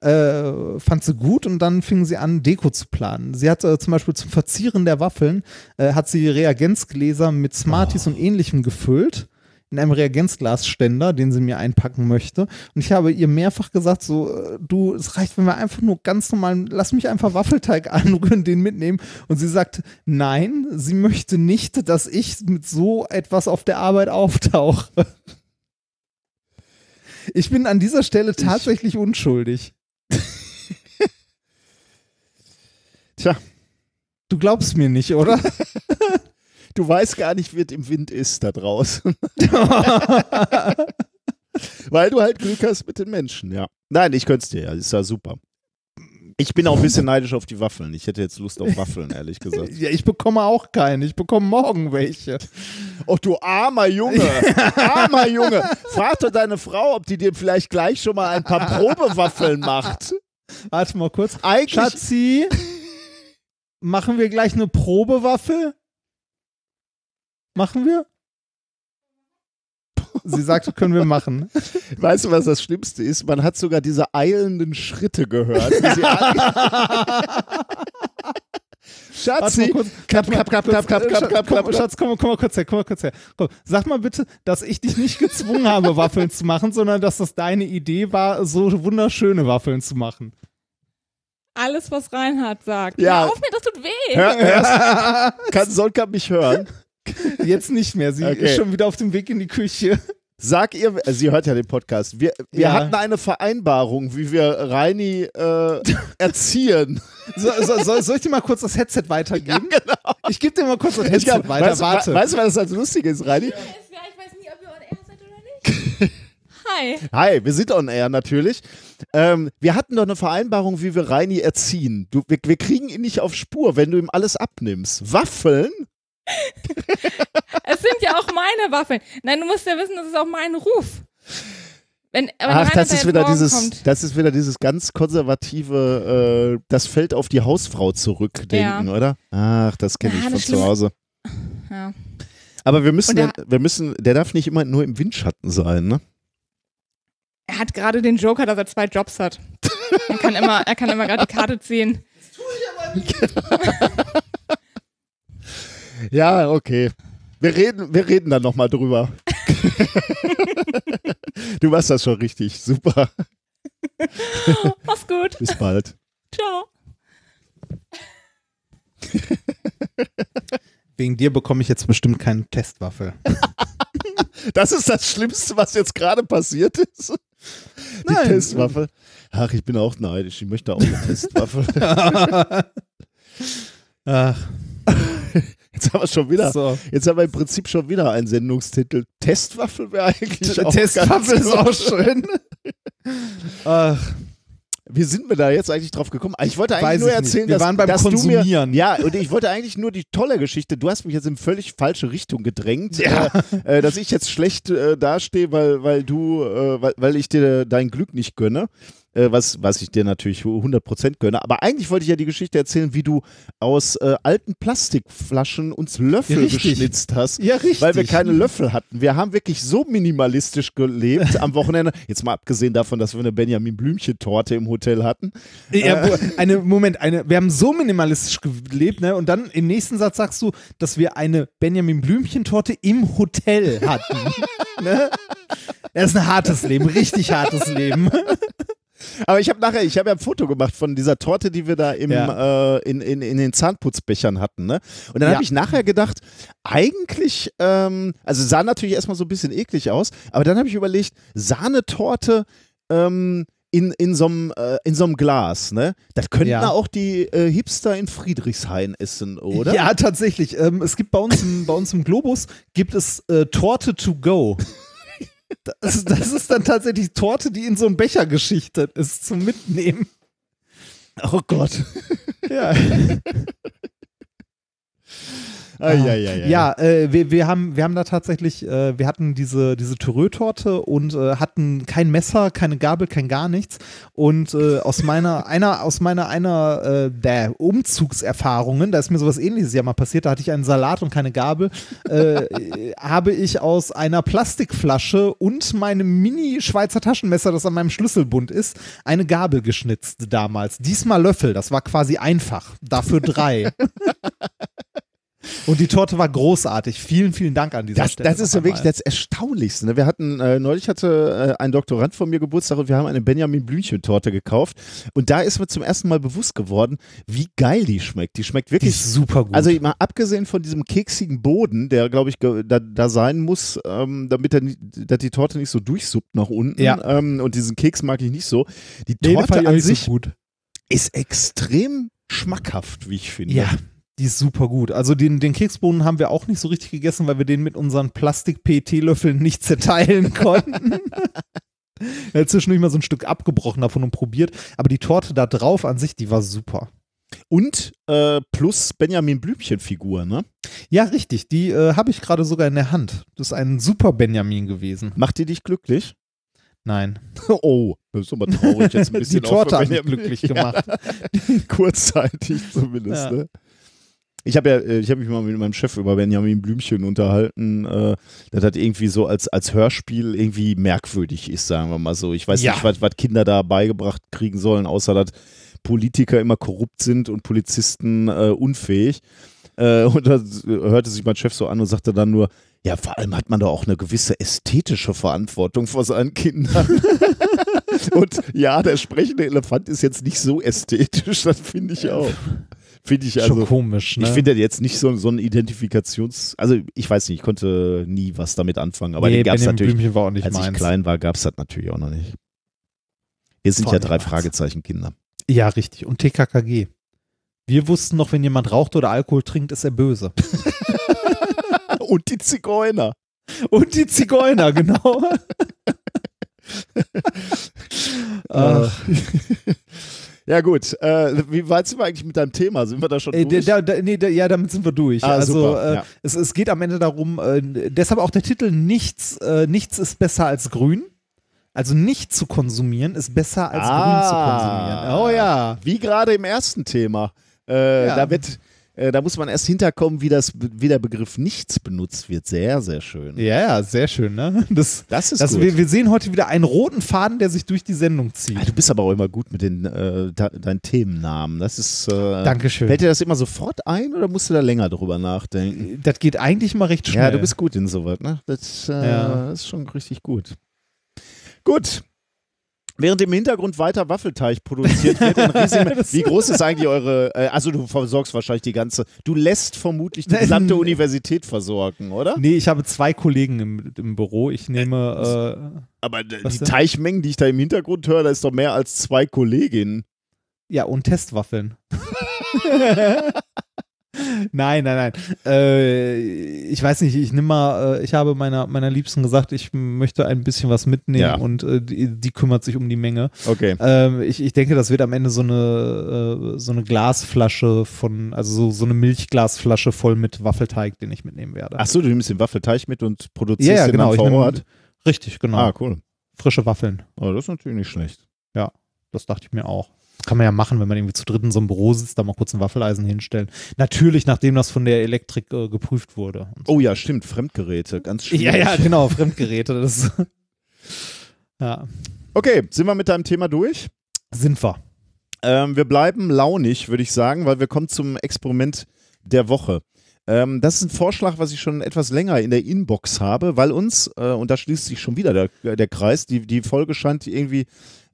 B: äh, fand sie gut und dann fing sie an, Deko zu planen. Sie hat äh, zum Beispiel zum Verzieren der Waffeln, äh, hat sie Reagenzgläser mit Smarties und ähnlichem gefüllt in einem Reagenzglasständer, den sie mir einpacken möchte. Und ich habe ihr mehrfach gesagt, so, äh, du, es reicht, wenn wir einfach nur ganz normal, lass mich einfach Waffelteig anrühren, den mitnehmen. Und sie sagt, nein, sie möchte nicht, dass ich mit so etwas auf der Arbeit auftauche. Ich bin an dieser Stelle tatsächlich unschuldig.
A: Tja,
B: Du glaubst mir nicht, oder?
A: du weißt gar nicht, wie es im Wind ist da draußen. Weil du halt Glück hast mit den Menschen, ja. Nein, ich könnte es dir, ja, ist ja super. Ich bin auch ein bisschen neidisch auf die Waffeln. Ich hätte jetzt Lust auf Waffeln, ehrlich gesagt.
B: ja, ich bekomme auch keine. Ich bekomme morgen welche.
A: Oh, du armer Junge, armer Junge. Frag doch deine Frau, ob die dir vielleicht gleich schon mal ein paar Probewaffeln macht.
B: Warte mal kurz.
A: Eigentlich,
B: Schatzi, machen wir gleich eine Probewaffel? Machen wir? Sie sagte, können wir machen.
A: weißt du, was das Schlimmste ist? Man hat sogar diese eilenden Schritte gehört. Schatzi, klapp, klapp, klapp, klapp, klapp, klapp, klapp.
B: Schatz, komm, komm mal kurz her, komm mal kurz her. Komm, sag mal bitte, dass ich dich nicht gezwungen habe, Waffeln zu machen, sondern dass das deine Idee war, so wunderschöne Waffeln zu machen.
I: Alles, was Reinhard sagt.
A: Ja.
I: Hör auf mir, das tut weh.
A: Hör, hörst, kann Solka mich hören?
B: Jetzt nicht mehr. Sie
A: Okay.
B: ist schon wieder auf dem Weg in die Küche.
A: Sag ihr, äh, sie hört ja den Podcast, wir, wir
B: Ja.
A: hatten eine Vereinbarung, wie wir Reini äh, erziehen.
B: So, so, soll, soll ich dir mal kurz das Headset weitergeben? Ich gebe dir mal kurz das Headset
A: glaub,
B: weiter.
A: weißt, du-
B: Warte.
A: weißt du, was das lustig ist, Reini?
I: Ich weiß nie, ob ihr on air seid oder nicht. Hi.
A: Hi, wir sind on air natürlich. Ähm, wir hatten doch eine Vereinbarung, wie wir Reini erziehen. Du, wir, wir kriegen ihn nicht auf Spur, wenn du ihm alles abnimmst. Waffeln?
I: Es sind ja auch meine Waffeln. Nein, du musst ja wissen, das ist auch mein Ruf. Wenn, wenn
A: Ach, das
I: da
A: ist wieder dieses,
I: Kommt,
A: das ist wieder dieses ganz konservative, äh, das fällt auf die Hausfrau zurückdenken,
I: Ja.
A: oder? Ach, das kenne
I: Ja,
A: ich von
I: das
A: zu Hause.
I: ja.
A: Aber wir müssen,
I: der-
A: wir müssen, der darf nicht immer nur im Windschatten sein, ne?
I: Er hat gerade den Joker, dass er zwei Jobs hat. Er kann immer, er kann immer gerade die Karte ziehen.
A: Ja, okay. Wir reden, wir reden dann nochmal drüber. du machst das schon richtig. Super.
I: Mach's gut.
A: Bis bald.
I: Ciao.
B: Wegen dir bekomme ich jetzt bestimmt keine Testwaffe.
A: Das ist das Schlimmste, was jetzt gerade passiert ist. Die
B: Nein.
A: Testwaffe. Ach, ich bin auch neidisch. Ich möchte auch eine Testwaffe.
B: Ach,
A: Jetzt haben wir schon wieder.
B: so.
A: Jetzt haben wir im Prinzip schon wieder einen Sendungstitel. Testwaffe wäre eigentlich auch
B: Testwaffe
A: ganz
B: ist auch schön. Ach,
A: Wie sind wir da jetzt eigentlich drauf gekommen? Ich wollte eigentlich
B: Weiß
A: nur erzählen, dass, dass. Du mir, ja, und ich wollte eigentlich nur die tolle Geschichte. Du hast mich jetzt in völlig falsche Richtung gedrängt,
B: Ja.
A: äh, äh, dass ich jetzt schlecht äh, dastehe, weil, weil du, äh, weil, weil ich dir dein Glück nicht gönne. Äh, was, was ich dir natürlich 100% gönne. Aber eigentlich wollte ich ja die Geschichte erzählen, wie du aus äh, alten Plastikflaschen uns Löffel
B: Richtig.
A: geschnitzt hast.
B: Ja, richtig.
A: Weil wir keine Löffel hatten. Wir haben wirklich so minimalistisch gelebt am Wochenende. Jetzt mal abgesehen davon, dass wir eine Benjamin Blümchen-Torte im Hotel hatten.
B: Ja, wo, eine, Moment, eine, wir haben so minimalistisch gelebt, ne? Und dann im nächsten Satz sagst du, dass wir eine Benjamin Blümchen-Torte im Hotel hatten. ne? Das ist ein hartes Leben, richtig hartes Leben.
A: Aber ich habe nachher, ich habe ja ein Foto gemacht von dieser Torte, die wir da im,
B: Ja.
A: äh, in, in, in den Zahnputzbechern hatten. Ne? Und dann
B: Ja.
A: habe ich nachher gedacht, eigentlich, ähm, also sah natürlich erstmal so ein bisschen eklig aus, aber dann habe ich überlegt, Sahnetorte ähm, in, in so einem äh, in so einem Glas, ne? Das könnten
B: Ja.
A: auch die äh, Hipster in Friedrichshain essen, oder?
B: Ja, tatsächlich. Ähm, es gibt bei uns im, bei uns im Globus gibt es äh, Torte to go. Das, das ist dann tatsächlich Torte, die in so einen Becher geschichtet ist zum Mitnehmen.
A: Oh Gott.
B: Ja.
A: Eieiei.
B: Ja, äh, wir, wir, haben, wir haben da tatsächlich, äh, wir hatten diese, diese Türö-Torte und äh, hatten kein Messer, keine Gabel, kein gar nichts. Und äh, aus meiner, einer, aus meiner, einer äh, der Umzugserfahrungen, da ist mir sowas ähnliches ja mal passiert, da hatte ich einen Salat und keine Gabel, äh, habe ich aus einer Plastikflasche und meinem Mini-Schweizer Taschenmesser, das an meinem Schlüsselbund ist, eine Gabel geschnitzt damals. Diesmal Löffel, das war quasi einfach. Dafür drei. Und die Torte war großartig. Vielen, vielen Dank an dieser
A: Das,
B: Stelle.
A: das ist ja wirklich das Erstaunlichste. Ne? Wir hatten, äh, neulich hatte äh, ein Doktorand von mir Geburtstag und wir haben eine Benjamin Blümchen-Torte gekauft. Und da ist mir zum ersten Mal bewusst geworden, wie geil die schmeckt. Die schmeckt
B: Die
A: wirklich
B: ist super gut.
A: Also mal abgesehen von diesem keksigen Boden, der glaube ich da, da sein muss, ähm, damit er dass die Torte nicht so durchsuppt nach unten.
B: Ja.
A: Ähm, und diesen Keks mag ich nicht so. Die Torte an
B: so
A: sich
B: gut.
A: ist extrem schmackhaft, wie ich finde.
B: Ja, die ist super gut. Also den, den Keksbohnen haben wir auch nicht so richtig gegessen, weil wir den mit unseren Plastik-PET-Löffeln nicht zerteilen konnten. Hat zwischendurch mal so ein Stück abgebrochen davon und probiert. Aber die Torte da drauf an sich, die war super.
A: Und äh, plus Benjamin Blümchen-Figur, ne?
B: Ja, richtig. Die äh, habe ich gerade sogar in der Hand. Das ist ein super Benjamin gewesen.
A: Macht die dich glücklich?
B: Nein.
A: Oh, das ist aber traurig jetzt ein bisschen.
B: Die Torte hat mich glücklich gemacht.
A: Ja, kurzzeitig zumindest.
B: Ja.
A: Ne? Ich habe ja, äh, ich habe mich mal mit meinem Chef über Benjamin Blümchen unterhalten, äh, das irgendwie so als, als Hörspiel irgendwie merkwürdig ist, sagen wir mal so. Ich weiß
B: Ja.
A: nicht, was, was Kinder da beigebracht kriegen sollen, außer dass Politiker immer korrupt sind und Polizisten äh, unfähig. Äh, und da hörte sich mein Chef so an und sagte dann nur, ja, vor allem hat man da auch eine gewisse ästhetische Verantwortung vor seinen Kindern. und ja, der sprechende Elefant ist jetzt nicht so ästhetisch, das finde ich auch. Finde ich also.
B: Schon komisch, ne?
A: Ich finde jetzt nicht so, so ein Identifikations-, also ich weiß nicht, ich konnte nie was damit anfangen, aber
B: nee,
A: den gab es natürlich,
B: Blümchen war auch nicht
A: als ich
B: meins.
A: klein war, gab es das natürlich auch noch nicht. Wir sind
B: Voll
A: ja drei
B: meins.
A: Fragezeichen-Kinder.
B: Ja, richtig. Und TKKG. Wir wussten noch, wenn jemand raucht oder Alkohol trinkt, ist er böse.
A: Und die Zigeuner.
B: Und die Zigeuner, genau. Ach,
A: Ja gut, äh, wie weit sind wir eigentlich mit deinem Thema? Sind wir da schon
B: ey,
A: durch?
B: da, da, nee, da, ja, damit sind wir durch.
A: Ah,
B: also äh,
A: ja.
B: es, es geht am Ende darum, äh, deshalb auch der Titel Nichts, äh, nichts ist besser als grün. Also nicht zu konsumieren ist besser als grün zu konsumieren. Oh ja.
A: Wie gerade im ersten Thema. Äh,
B: Ja.
A: Da wird, Äh, da muss man erst hinterkommen, wie, das, wie der Begriff nichts benutzt wird. Sehr, sehr schön.
B: Ja, ja, sehr schön, ne? Das,
A: Das ist
B: das,
A: gut.
B: wir, wir sehen heute wieder einen roten Faden, der sich durch die Sendung zieht.
A: Ah, du bist aber auch immer gut mit den, äh, de deinen Themennamen. Das ist. Äh,
B: Dankeschön.
A: Fällt dir das immer sofort ein oder musst du da länger drüber nachdenken?
B: Das geht eigentlich mal recht schnell.
A: Ja, du bist gut in sowas, ne? Das äh,
B: Ja.
A: ist schon richtig gut. Gut. Während im Hintergrund weiter Waffelteig produziert wird, wie groß ist eigentlich eure, äh, also du versorgst wahrscheinlich die ganze, du lässt vermutlich die gesamte Universität versorgen, oder?
B: Nee, ich habe zwei Kollegen im, im Büro. Ich nehme, äh,
A: Aber die
B: denn?
A: Teichmengen, die ich da im Hintergrund höre, da ist doch mehr als zwei Kolleginnen.
B: ja, und Testwaffeln. nein, nein, nein. Äh, ich weiß nicht, ich nehme mal, äh, ich habe meiner, meiner Liebsten gesagt, ich möchte ein bisschen was mitnehmen
A: Ja.
B: und äh, die, die kümmert sich um die Menge.
A: Okay.
B: Ähm, ich, ich denke, das wird am Ende so eine, äh, so eine Glasflasche von, also so, so eine Milchglasflasche voll mit Waffelteig, den ich mitnehmen werde.
A: Achso, du nimmst den Waffelteig mit und produzierst
B: ja, ja,
A: den
B: genau.
A: vor
B: nehm,
A: Ort.
B: richtig, genau.
A: Ah, cool.
B: Frische Waffeln.
A: Oh, das ist natürlich nicht schlecht.
B: Das dachte ich mir auch. Kann man ja machen, wenn man irgendwie zu dritt in so einem Büro sitzt, da mal kurz ein Waffeleisen hinstellen. Natürlich, nachdem das von der Elektrik äh, geprüft wurde. So.
A: Oh ja, stimmt, Fremdgeräte, ganz schwierig.
B: ja, ja, genau, Fremdgeräte. Das ja,
A: Okay, sind wir mit deinem Thema durch?
B: sind wir.
A: Ähm, wir bleiben launig, würde ich sagen, weil wir kommen zum Experiment der Woche. Ähm, das ist ein Vorschlag, was ich schon etwas länger in der Inbox habe, weil uns, äh, und da schließt sich schon wieder der, der Kreis, die, die Folge scheint irgendwie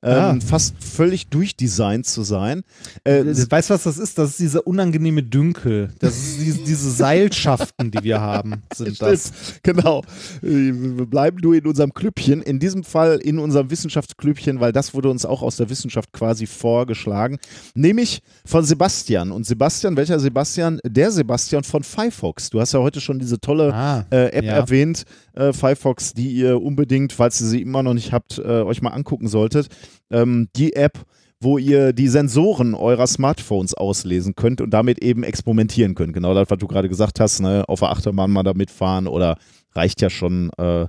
A: ähm,
B: Ah.
A: fast völlig durchdesignt zu sein. Äh,
B: Weißt du, was das ist? Das ist dieser unangenehme Dünkel. Das ist diese, diese Seilschaften, die wir haben, sind das.
A: Stimmt, genau. Äh, Wir bleiben nur in unserem Klüppchen. In diesem Fall in unserem Wissenschaftsklüppchen, weil das wurde uns auch aus der Wissenschaft quasi vorgeschlagen. Nämlich von Sebastian. Und Sebastian, welcher Sebastian? Der Sebastian von Firefox. Du hast ja heute schon diese tolle
B: Ah,
A: äh, App
B: ja.
A: erwähnt, äh, Firefox, die ihr unbedingt, falls ihr sie immer noch nicht habt, äh, euch mal angucken solltet. Ähm, die App, wo ihr die Sensoren eurer Smartphones auslesen könnt und damit eben experimentieren könnt. Genau das, was du gerade gesagt hast, ne? auf der Achterbahn mal damit fahren oder reicht ja schon äh,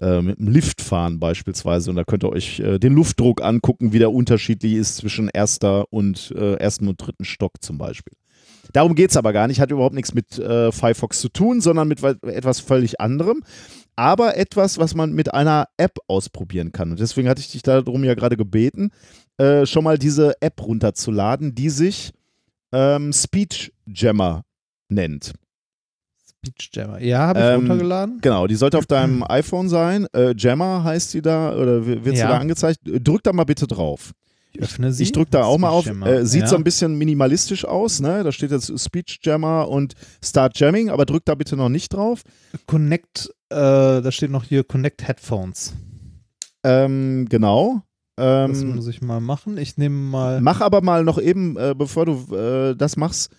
A: äh, mit dem Lift fahren beispielsweise und da könnt ihr euch äh, den Luftdruck angucken, wie der unterschiedlich ist zwischen erster und äh, ersten und dritten Stock zum Beispiel. Darum geht es aber gar nicht, hat überhaupt nichts mit äh, Firefox zu tun, sondern mit wa- etwas völlig anderem. Aber etwas, was man mit einer App ausprobieren kann. Und deswegen hatte ich dich darum ja gerade gebeten, äh, schon mal diese App runterzuladen, die sich ähm, Speech Jammer nennt.
B: Speech Jammer. Ja, habe ich
A: Ähm,
B: runtergeladen.
A: Genau, die sollte auf deinem iPhone sein. Äh, Jammer heißt sie da oder wird sie
B: Ja.
A: da angezeigt? Drück da mal bitte drauf.
B: Ich öffne sie.
A: Ich drücke da auch mal auf. Äh, sieht
B: ja.
A: so ein bisschen minimalistisch aus, ne? Da steht jetzt Speech Jammer und Start Jamming, aber drück da bitte noch nicht drauf.
B: Connect, äh, da steht noch hier Connect Headphones.
A: Ähm, genau.
B: Das
A: Ähm,
B: muss ich mal machen. Ich nehme mal.
A: mach aber mal noch eben, äh, bevor du äh, das machst,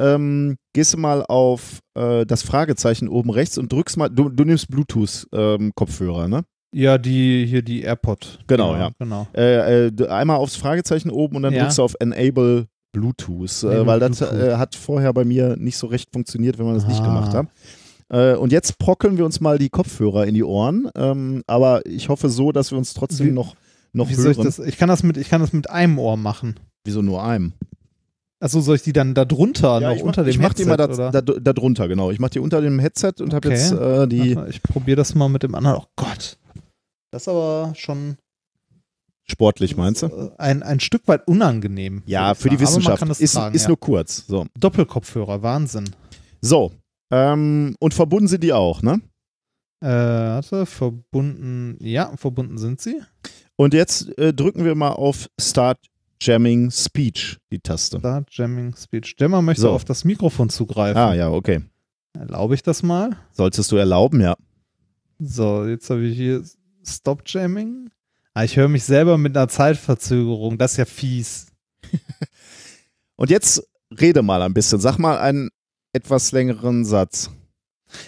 A: ähm, gehst du mal auf äh, das Fragezeichen oben rechts und drückst mal, du, du nimmst Bluetooth-Kopfhörer, ne?
B: Ja, die hier die AirPod.
A: Genau, ja.
B: Genau.
A: Äh, äh, einmal aufs Fragezeichen oben und dann
B: Ja.
A: drückst du auf Enable Bluetooth, äh,
B: Enable
A: weil das
B: Bluetooth.
A: äh, hat vorher bei mir nicht so recht funktioniert, wenn man das nicht
B: Ah.
A: gemacht hat. Äh, und jetzt prockeln wir uns mal die Kopfhörer in die Ohren, ähm, aber ich hoffe so, dass wir uns trotzdem
B: Wie-
A: noch, noch hören.
B: ich das? Ich kann das mit, ich kann das mit einem Ohr machen.
A: Wieso nur einem?
B: Achso, soll ich die dann da drunter noch
A: ich mach,
B: unter dem
A: ich mach die
B: Headset,
A: mal da, da, da drunter, genau. Ich mach die unter dem Headset und habe
B: Okay.
A: jetzt äh, die
B: ich probiere das mal mit dem anderen. Oh Gott. Das ist aber schon
A: sportlich, meinst du?
B: äh, ein, ein Stück weit unangenehm.
A: Ja, für die Wissenschaft. Ist,
B: tragen,
A: ist
B: ja.
A: nur kurz. So.
B: Doppelkopfhörer, Wahnsinn.
A: So. Ähm, und verbunden sind die auch, ne?
B: Äh, warte, verbunden, ja, verbunden sind sie.
A: Und jetzt äh, drücken wir mal auf Start Jamming Speech, die Taste.
B: Start Jamming Speech. Jammer möchte
A: So.
B: auf das Mikrofon zugreifen.
A: Ah, ja, okay.
B: Erlaube ich das mal?
A: Solltest du erlauben, ja.
B: So, jetzt habe ich hier Stop Jamming. Ah, ich höre mich selber mit einer Zeitverzögerung. Das ist ja fies.
A: Und jetzt rede mal ein bisschen. Sag mal einen etwas längeren Satz.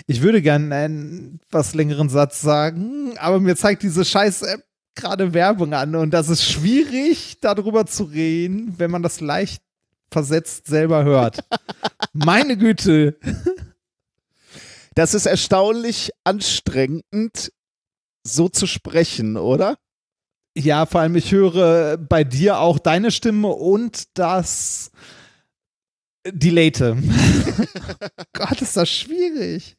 B: Ich würde gerne einen etwas längeren Satz sagen, aber mir zeigt diese scheiß App gerade Werbung an und das ist schwierig, darüber zu reden, wenn man das leicht versetzt selber hört. Meine Güte.
A: Das ist erstaunlich anstrengend, so zu sprechen, oder?
B: Ja, vor allem ich höre bei dir auch deine Stimme und das Delete. Gott, ist das schwierig.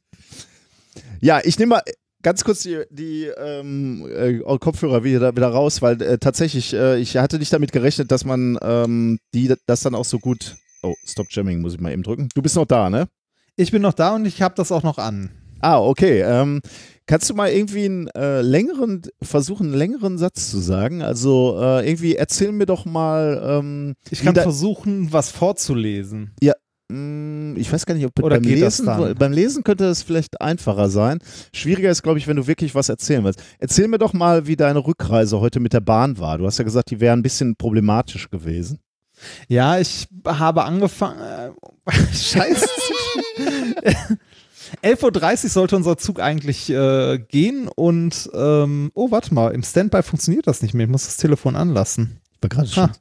A: Ja, ich nehme mal ganz kurz die, die ähm, äh, Kopfhörer wieder, wieder raus, weil äh, tatsächlich, äh, ich hatte nicht damit gerechnet, dass man ähm, die, das dann auch so gut. Oh, Stop Jamming muss ich mal eben drücken. Du bist noch da, ne?
B: Ich bin noch da und ich habe das auch noch an.
A: Ah, okay. Ähm, kannst du mal irgendwie einen äh, längeren, versuchen, einen längeren Satz zu sagen? Also äh, irgendwie erzähl mir doch mal. Ähm,
B: Ich kann versuchen, was vorzulesen.
A: Mm, Ich weiß gar nicht, ob beim Lesen, beim Lesen könnte es vielleicht einfacher sein. Schwieriger ist, glaube ich, wenn du wirklich was erzählen willst. Erzähl mir doch mal, wie deine Rückreise heute mit der Bahn war. Du hast ja gesagt, die wäre ein bisschen problematisch gewesen.
B: Ja, ich habe angefangen. Äh, Scheiße. 11.30 Uhr sollte unser Zug eigentlich äh, gehen und ähm, oh, warte mal, im Standby funktioniert das nicht mehr. Ich muss das Telefon anlassen.
A: Ich war gerade
B: Ah.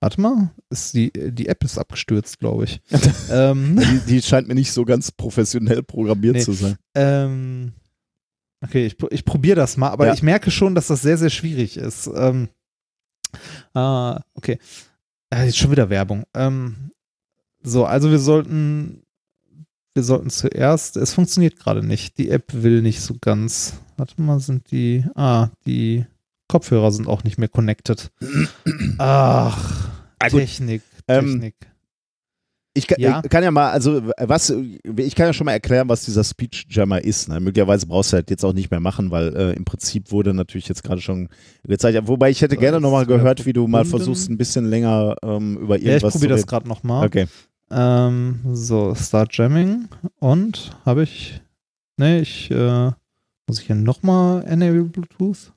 B: Warte mal, ist die, die App ist abgestürzt, glaube ich. ähm,
A: Die, die scheint mir nicht so ganz professionell programmiert
B: Nee.
A: zu sein.
B: ähm, okay, ich, ich probiere das mal, aber
A: Ja.
B: ich merke schon, dass das sehr, sehr schwierig ist. Ähm, ah, okay. Ah, jetzt schon wieder Werbung. Ähm, so, also wir sollten, wir sollten zuerst, es funktioniert gerade nicht. Die App will nicht so ganz. Warte mal, sind die, ah, die Kopfhörer sind auch nicht mehr connected. Ach,
A: Ah, gut.
B: Technik,
A: Ähm,
B: Technik.
A: Ich kann,
B: Ja.
A: kann ja mal, also was, ich kann ja schon mal erklären, was dieser Speech Jammer ist. Ne? Möglicherweise brauchst du halt jetzt auch nicht mehr machen, weil äh, im Prinzip wurde natürlich jetzt gerade schon gezeigt. Wobei ich hätte
B: So,
A: gerne nochmal gehört, wie du mal versuchst, ein bisschen länger ähm, über
B: ja, ich
A: irgendwas
B: probiere
A: zu
B: das
A: reden.
B: gerade nochmal.
A: Okay.
B: Ähm, so, Start Jamming. Und habe ich. Ne, ich. Äh, muss ich hier nochmal Enable Bluetooth?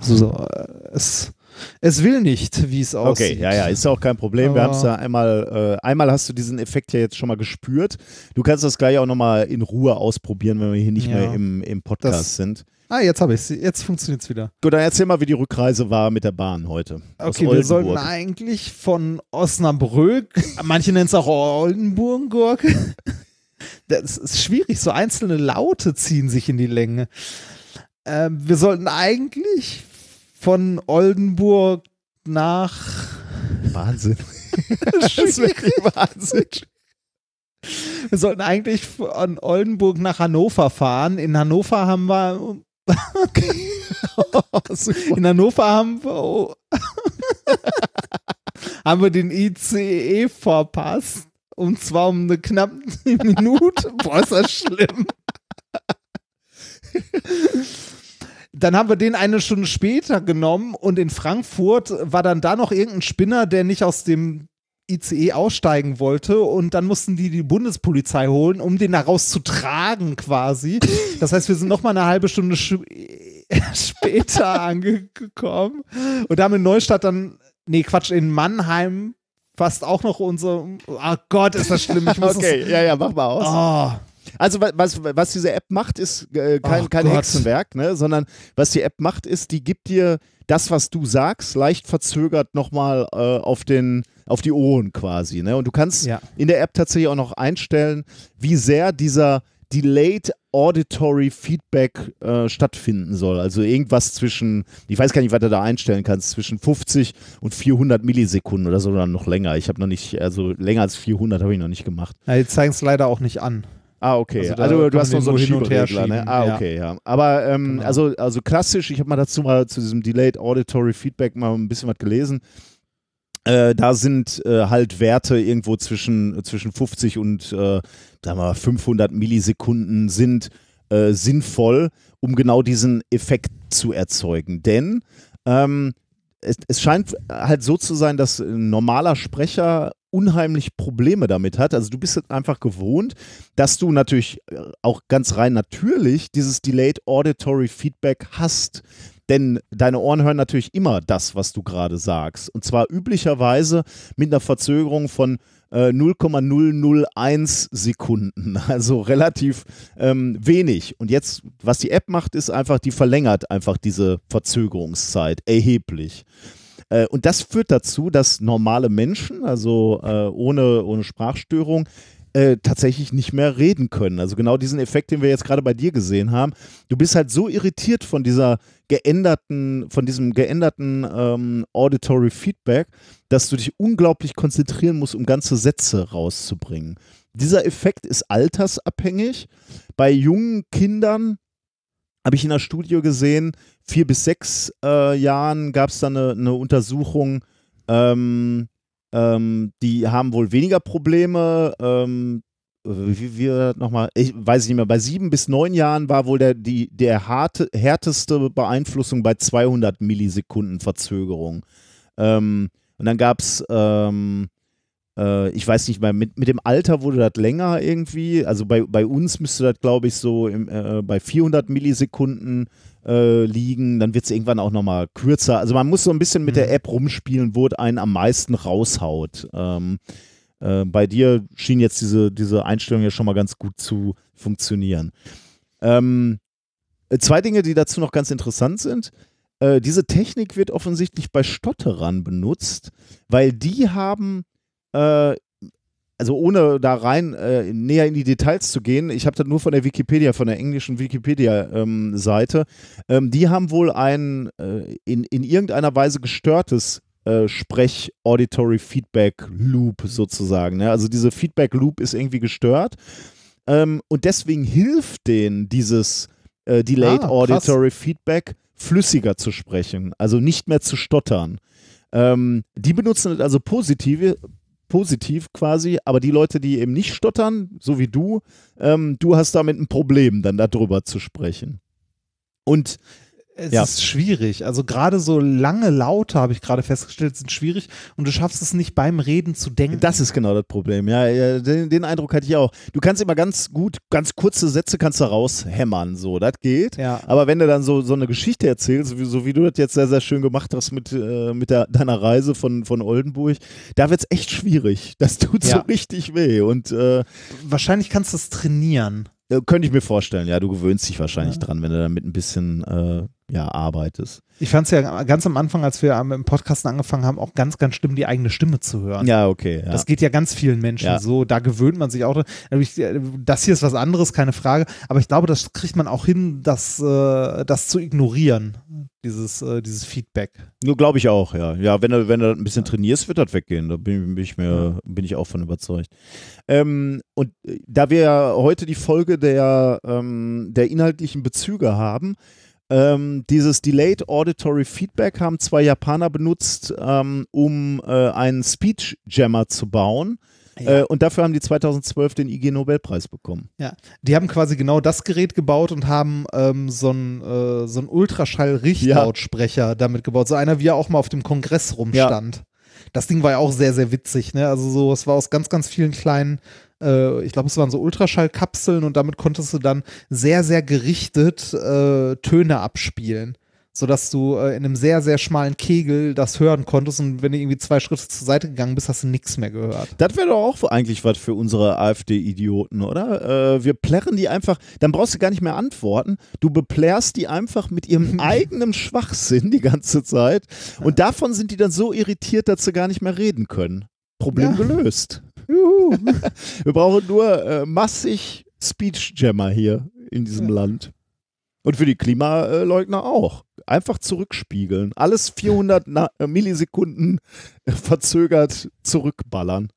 B: So, äh, es, es will nicht, wie es aussieht.
A: Okay, ja, ja, ist ja auch kein Problem. Wir haben es ja einmal, äh, einmal hast du diesen Effekt ja jetzt schon mal gespürt. Du kannst das gleich auch nochmal in Ruhe ausprobieren, wenn wir hier nicht
B: Ja.
A: mehr im, im Podcast sind.
B: Ah, jetzt habe ich es. Jetzt funktioniert es wieder.
A: Gut, dann erzähl mal, wie die Rückreise war mit der Bahn heute.
B: Okay, wir sollten eigentlich von Osnabrück, manche nennen es auch Oldenburg. Das ist schwierig, so einzelne Laute ziehen sich in die Länge. Ähm, wir sollten eigentlich von Oldenburg nach
A: Wahnsinn. das ist wirklich Wahnsinn.
B: Wir sollten eigentlich von Oldenburg nach Hannover fahren. In Hannover haben wir. In Hannover haben wir. haben wir den ICE verpasst. Und zwar um eine knappe Minute. Boah, ist das schlimm. Dann haben wir den eine Stunde später genommen und in Frankfurt war dann da noch irgendein Spinner, der nicht aus dem ICE aussteigen wollte und dann mussten die die Bundespolizei holen, um den da raus zu tragen quasi. Das heißt, wir sind noch mal eine halbe Stunde später angekommen und haben in Neustadt dann, nee Quatsch, in Mannheim fast auch noch unser, oh Gott, ist das schlimm. Ich muss
A: Okay, ja, ja, mach mal aus.
B: oh,
A: Also wa- was, was diese App macht, ist äh, kein,
B: Ach
A: kein
B: Gott.
A: Hexenwerk, ne? sondern was die App macht, ist, die gibt dir das, was du sagst, leicht verzögert nochmal äh, auf, den, auf die Ohren quasi. Ne? Und du kannst
B: Ja.
A: in der App tatsächlich auch noch einstellen, wie sehr dieser Delayed Auditory Feedback äh, stattfinden soll. Also irgendwas zwischen, ich weiß gar nicht, was du da einstellen kannst, zwischen 50 und 400 Millisekunden oder so, oder noch länger. Ich habe noch nicht, also länger als 400 habe ich noch nicht gemacht.
B: ja, die zeigen es leider auch nicht an.
A: Ah, okay.
B: Also
A: Also, du hast noch so einen
B: nur hin und her
A: Schieberegler, ne? Ah,
B: ja.
A: okay, ja. Aber ähm,
B: Genau.
A: also, also klassisch, ich habe mal dazu mal zu diesem Delayed Auditory Feedback mal ein bisschen was gelesen. Äh, da sind äh, halt Werte irgendwo zwischen, zwischen 50 und äh, sagen wir mal 500 Millisekunden sind äh, sinnvoll, um genau diesen Effekt zu erzeugen. Denn ähm, es, es scheint halt so zu sein, dass ein normaler Sprecher unheimlich Probleme damit hat. Also du bist einfach gewohnt, dass du natürlich äh, auch ganz rein natürlich dieses Delayed Auditory Feedback hast. Denn deine Ohren hören natürlich immer das, was du gerade sagst. Und zwar üblicherweise mit einer Verzögerung von äh, 0,001 Sekunden. Also relativ ähm, wenig. Und jetzt, was die App macht, ist einfach, die verlängert einfach diese Verzögerungszeit erheblich. Äh, und das führt dazu, dass normale Menschen, also äh, ohne, ohne Sprachstörung, äh, tatsächlich nicht mehr reden können. Also genau diesen Effekt, den wir jetzt gerade bei dir gesehen haben. Du bist halt so irritiert von dieser geänderten, von diesem geänderten ähm, Auditory Feedback, dass du dich unglaublich konzentrieren musst, um ganze Sätze rauszubringen. Dieser Effekt ist altersabhängig. Bei jungen Kindern habe ich in der Studie gesehen, vier bis sechs äh, Jahren gab es da eine, eine Untersuchung, ähm, ähm, die haben wohl weniger Probleme. Ähm, wie, wie nochmal, ich weiß nicht mehr, bei sieben bis neun Jahren war wohl der, die, der harte, härteste Beeinflussung bei 200 Millisekunden Verzögerung. Ähm, und dann gab es, ähm, äh, ich weiß nicht mehr, mit, mit dem Alter wurde das länger irgendwie. Also bei, bei uns müsste das, glaube ich, so im, äh, bei 400 Millisekunden äh, liegen. Dann wird es irgendwann auch nochmal kürzer. Also man muss so ein bisschen mit der
B: Mhm.
A: App rumspielen, wo es einen am meisten raushaut. Ähm, äh, bei dir schien jetzt diese, diese Einstellung ja schon mal ganz gut zu funktionieren. Ähm, äh, zwei Dinge, die dazu noch ganz interessant sind. Äh, diese Technik wird offensichtlich bei Stotterern benutzt, weil die haben, äh, also ohne da rein äh, näher in die Details zu gehen, ich habe das nur von der Wikipedia, von der englischen Wikipedia-Seite, ähm, die haben wohl ein äh, in, in irgendeiner Weise gestörtes äh, Sprech-Auditory-Feedback-Loop sozusagen. Ne? Also diese Feedback-Loop ist irgendwie gestört. Ähm, und deswegen hilft denen dieses äh, Delayed
B: Ah.
A: Auditory Feedback flüssiger zu sprechen, also nicht mehr zu stottern. Ähm, die benutzen das also positive, positiv quasi, aber die Leute, die eben nicht stottern, so wie du, ähm, du hast damit ein Problem, dann darüber zu sprechen. Und
B: Es
A: Ja.
B: ist schwierig. Also gerade so lange Laute, habe ich gerade festgestellt, sind schwierig und du schaffst es nicht beim Reden zu denken.
A: Das ist genau das Problem. Ja, ja den, den Eindruck hatte ich auch. Du kannst immer ganz gut, ganz kurze Sätze kannst du raushämmern, so, das geht.
B: Ja.
A: Aber wenn du dann so, so eine Geschichte erzählst, wie, so wie du das jetzt sehr, sehr schön gemacht hast mit, äh, mit der, deiner Reise von, von Oldenburg, da wird es echt schwierig. Das tut so
B: Ja.
A: richtig weh. Und äh,
B: Wahrscheinlich kannst du es trainieren.
A: äh, könnte ich mir vorstellen, ja, du gewöhnst dich wahrscheinlich dran, wenn du damit ein bisschen äh, ja, arbeitest.
B: Ich fand es ja ganz am Anfang, als wir im Podcast angefangen haben, auch ganz, ganz schlimm, die eigene Stimme zu hören.
A: Ja, okay. Ja.
B: Das geht ja ganz vielen Menschen
A: Ja.
B: so. Da gewöhnt man sich auch. dran. Das hier ist was anderes, keine Frage. Aber ich glaube, das kriegt man auch hin, das, äh, das zu ignorieren. Dieses, äh, dieses Feedback.
A: Nur glaube ich auch, ja. Ja, wenn du, wenn du ein bisschen trainierst, wird das weggehen. Da bin, bin ich mir, bin ich auch von überzeugt. Ähm, und äh, da wir ja heute die Folge der, ähm, der inhaltlichen Bezüge haben, ähm, dieses Delayed Auditory Feedback haben zwei Japaner benutzt, ähm, um äh, einen Speech Jammer zu bauen. Äh, und dafür haben die 2012 den IG Nobelpreis bekommen.
B: Ja, die haben quasi genau das Gerät gebaut und haben ähm, so einen äh, so Ultraschall-Richtlautsprecher damit gebaut. So einer, wie er auch mal auf dem Kongress rumstand. Das Ding war ja auch sehr, sehr witzig, ne? Also so, es war aus ganz, ganz vielen kleinen, äh, ich glaube, es waren so Ultraschallkapseln und damit konntest du dann sehr, sehr gerichtet äh, Töne abspielen. Sodass du äh, in einem sehr, sehr schmalen Kegel das hören konntest und wenn du irgendwie zwei Schritte zur Seite gegangen bist, hast du nichts mehr gehört.
A: Das wäre doch auch eigentlich was für unsere AfD-Idioten, oder? Äh, wir plärren die einfach, dann brauchst du gar nicht mehr antworten. Du beplärst die einfach mit ihrem eigenen Schwachsinn die ganze Zeit. Und davon sind die dann so irritiert, dass sie gar nicht mehr reden können. Problem
B: Ja.
A: gelöst. Juhu. wir brauchen nur äh, massig Speech-Jammer hier in diesem Land. Und für die Klimaleugner auch. Einfach zurückspiegeln. Alles 400 Na äh, Millisekunden äh, verzögert zurückballern.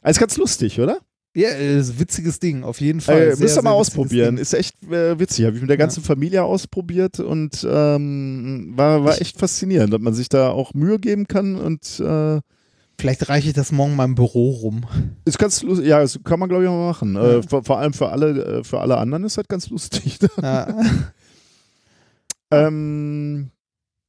A: Also ganz lustig, oder?
B: Ja, äh, ist ein witziges Ding, auf jeden Fall.
A: Äh,
B: Sehr,
A: müsst ihr mal ausprobieren.
B: Ding.
A: Ist echt äh, witzig. Habe ich mit der ganzen Familie ausprobiert und ähm, war, war echt faszinierend, dass man sich da auch Mühe geben kann und äh,
B: Vielleicht reiche ich das morgen im Büro rum.
A: ist ganz lustig. Ja, das kann man glaube ich auch mal machen. Äh, vor, vor allem für alle, äh, für alle anderen ist das ganz lustig.
B: Ja.
A: Ähm,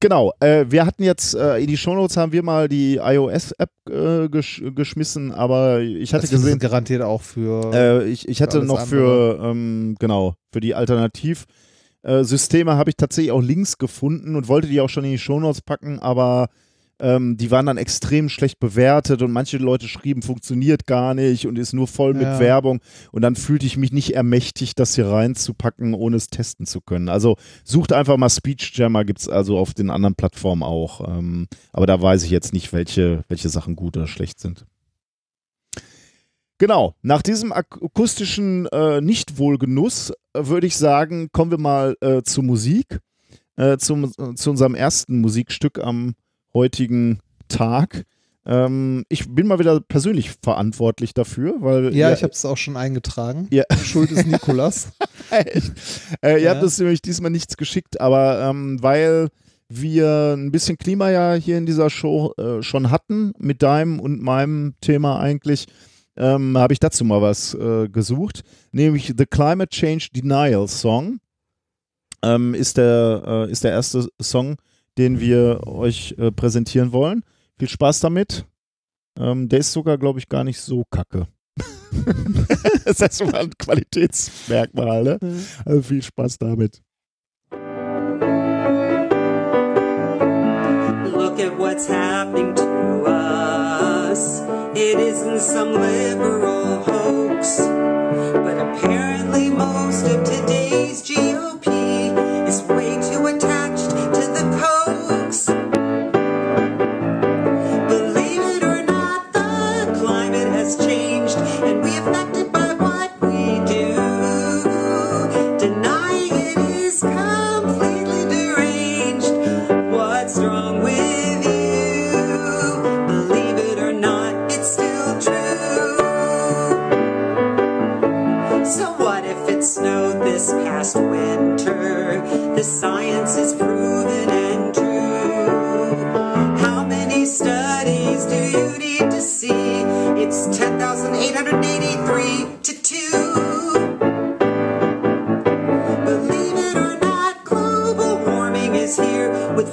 A: genau, äh, wir hatten jetzt äh, in die Shownotes haben wir mal die iOS-App äh, gesch geschmissen, aber ich hatte
B: das
A: gesehen,
B: garantiert auch für.
A: äh, ich, ich hatte
B: alles
A: noch für, ähm, genau, für die Alternativsysteme habe ich tatsächlich auch Links gefunden und wollte die auch schon in die Shownotes packen, aber ähm, die waren dann extrem schlecht bewertet und manche Leute schrieben, funktioniert gar nicht und ist nur voll mit
B: Ja.
A: Werbung und dann fühlte ich mich nicht ermächtigt, das hier reinzupacken, ohne es testen zu können. Also sucht einfach mal Speech Jammer, gibt es also auf den anderen Plattformen auch, ähm, aber da weiß ich jetzt nicht, welche, welche Sachen gut oder schlecht sind. Genau, nach diesem ak- akustischen äh, Nichtwohlgenuss äh, würde ich sagen, kommen wir mal äh, zur Musik, äh, zum, äh, zu unserem ersten Musikstück am heutigen Tag. Ähm, ich bin mal wieder persönlich verantwortlich dafür, weil
B: Ja,
A: ihr-
B: ich habe es auch schon eingetragen.
A: Ja.
B: Schuld ist Nikolas.
A: Echt? Äh, ihr
B: Ja.
A: habt uns nämlich diesmal nichts geschickt, aber ähm, weil wir ein bisschen Klima ja hier in dieser Show äh, schon hatten, mit deinem und meinem Thema eigentlich, ähm, habe ich dazu mal was äh, gesucht, nämlich The Climate Change Denial Song. Ähm, ist, der, äh, ist der erste Song, den wir euch äh, präsentieren wollen. Viel Spaß damit. Ähm, der ist sogar, glaube ich, gar nicht so kacke. das ist schon mal ein Qualitätsmerkmal, ne? Also viel Spaß damit.
J: Look at what's happening to us. It isn't some liberal hoax, but apparently most of today's science is proven and true. How many studies do you need to see? It's 10,883 to 2. Believe it or not, global warming is here with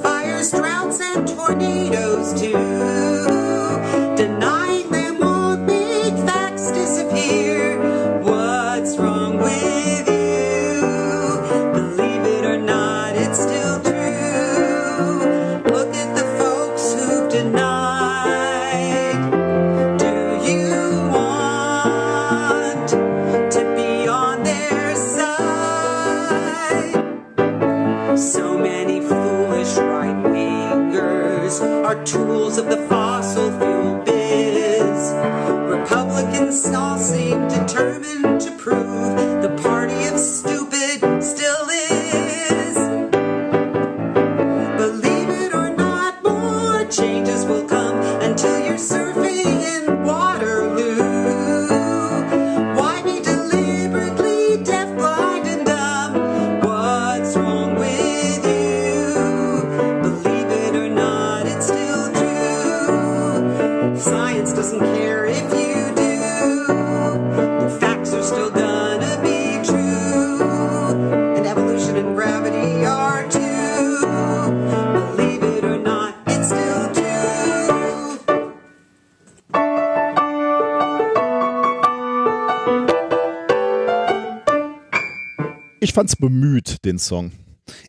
A: fand's bemüht, den Song.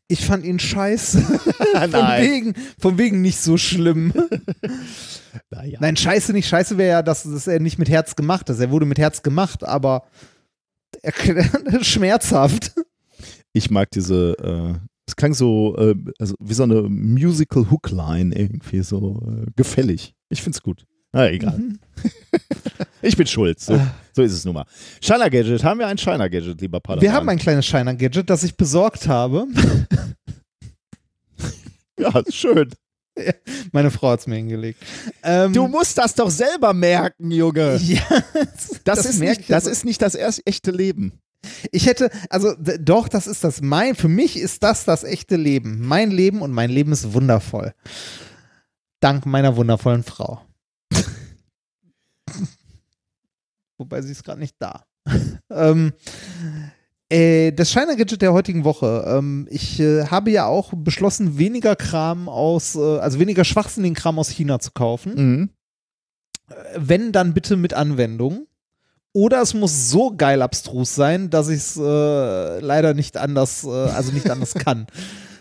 B: Ich fand ihn scheiße. von, wegen, von wegen nicht so schlimm.
A: Naja.
B: Nein, scheiße nicht. Scheiße wäre ja, dass, dass er nicht mit Herz gemacht ist. Er wurde mit Herz gemacht, aber er, schmerzhaft.
A: Ich mag diese, äh, es klang so, äh, also wie so eine Musical Hookline irgendwie, so äh, gefällig. Ich find's gut. Na, egal.
B: Mhm.
A: ich bin schuld. So, so ist es nun mal. Shiner Gadget. Haben wir ein Shiner Gadget, lieber Padawan?
B: Wir haben ein kleines Shiner-Gadget, das ich besorgt habe.
A: Ja, schön.
B: Meine Frau hat es mir hingelegt. Ähm,
A: Du musst das doch selber merken, Junge.
B: ja,
A: Das, ist,
B: merk
A: nicht,
B: ich
A: das ist nicht das erst echte Leben.
B: Ich hätte, also doch, das ist das mein, für mich ist das das echte Leben. Mein Leben und mein Leben ist wundervoll. Dank meiner wundervollen Frau. Wobei sie ist gerade nicht da. ähm, äh, das Shiner Gadget der heutigen Woche. Ähm, ich äh, habe ja auch beschlossen, weniger Kram aus, äh, also weniger schwachsinnigen Kram aus China zu kaufen.
A: Mhm.
B: Wenn, dann bitte mit Anwendung. Oder es muss so geil abstrus sein, dass ich es äh, leider nicht anders, äh, also nicht anders kann.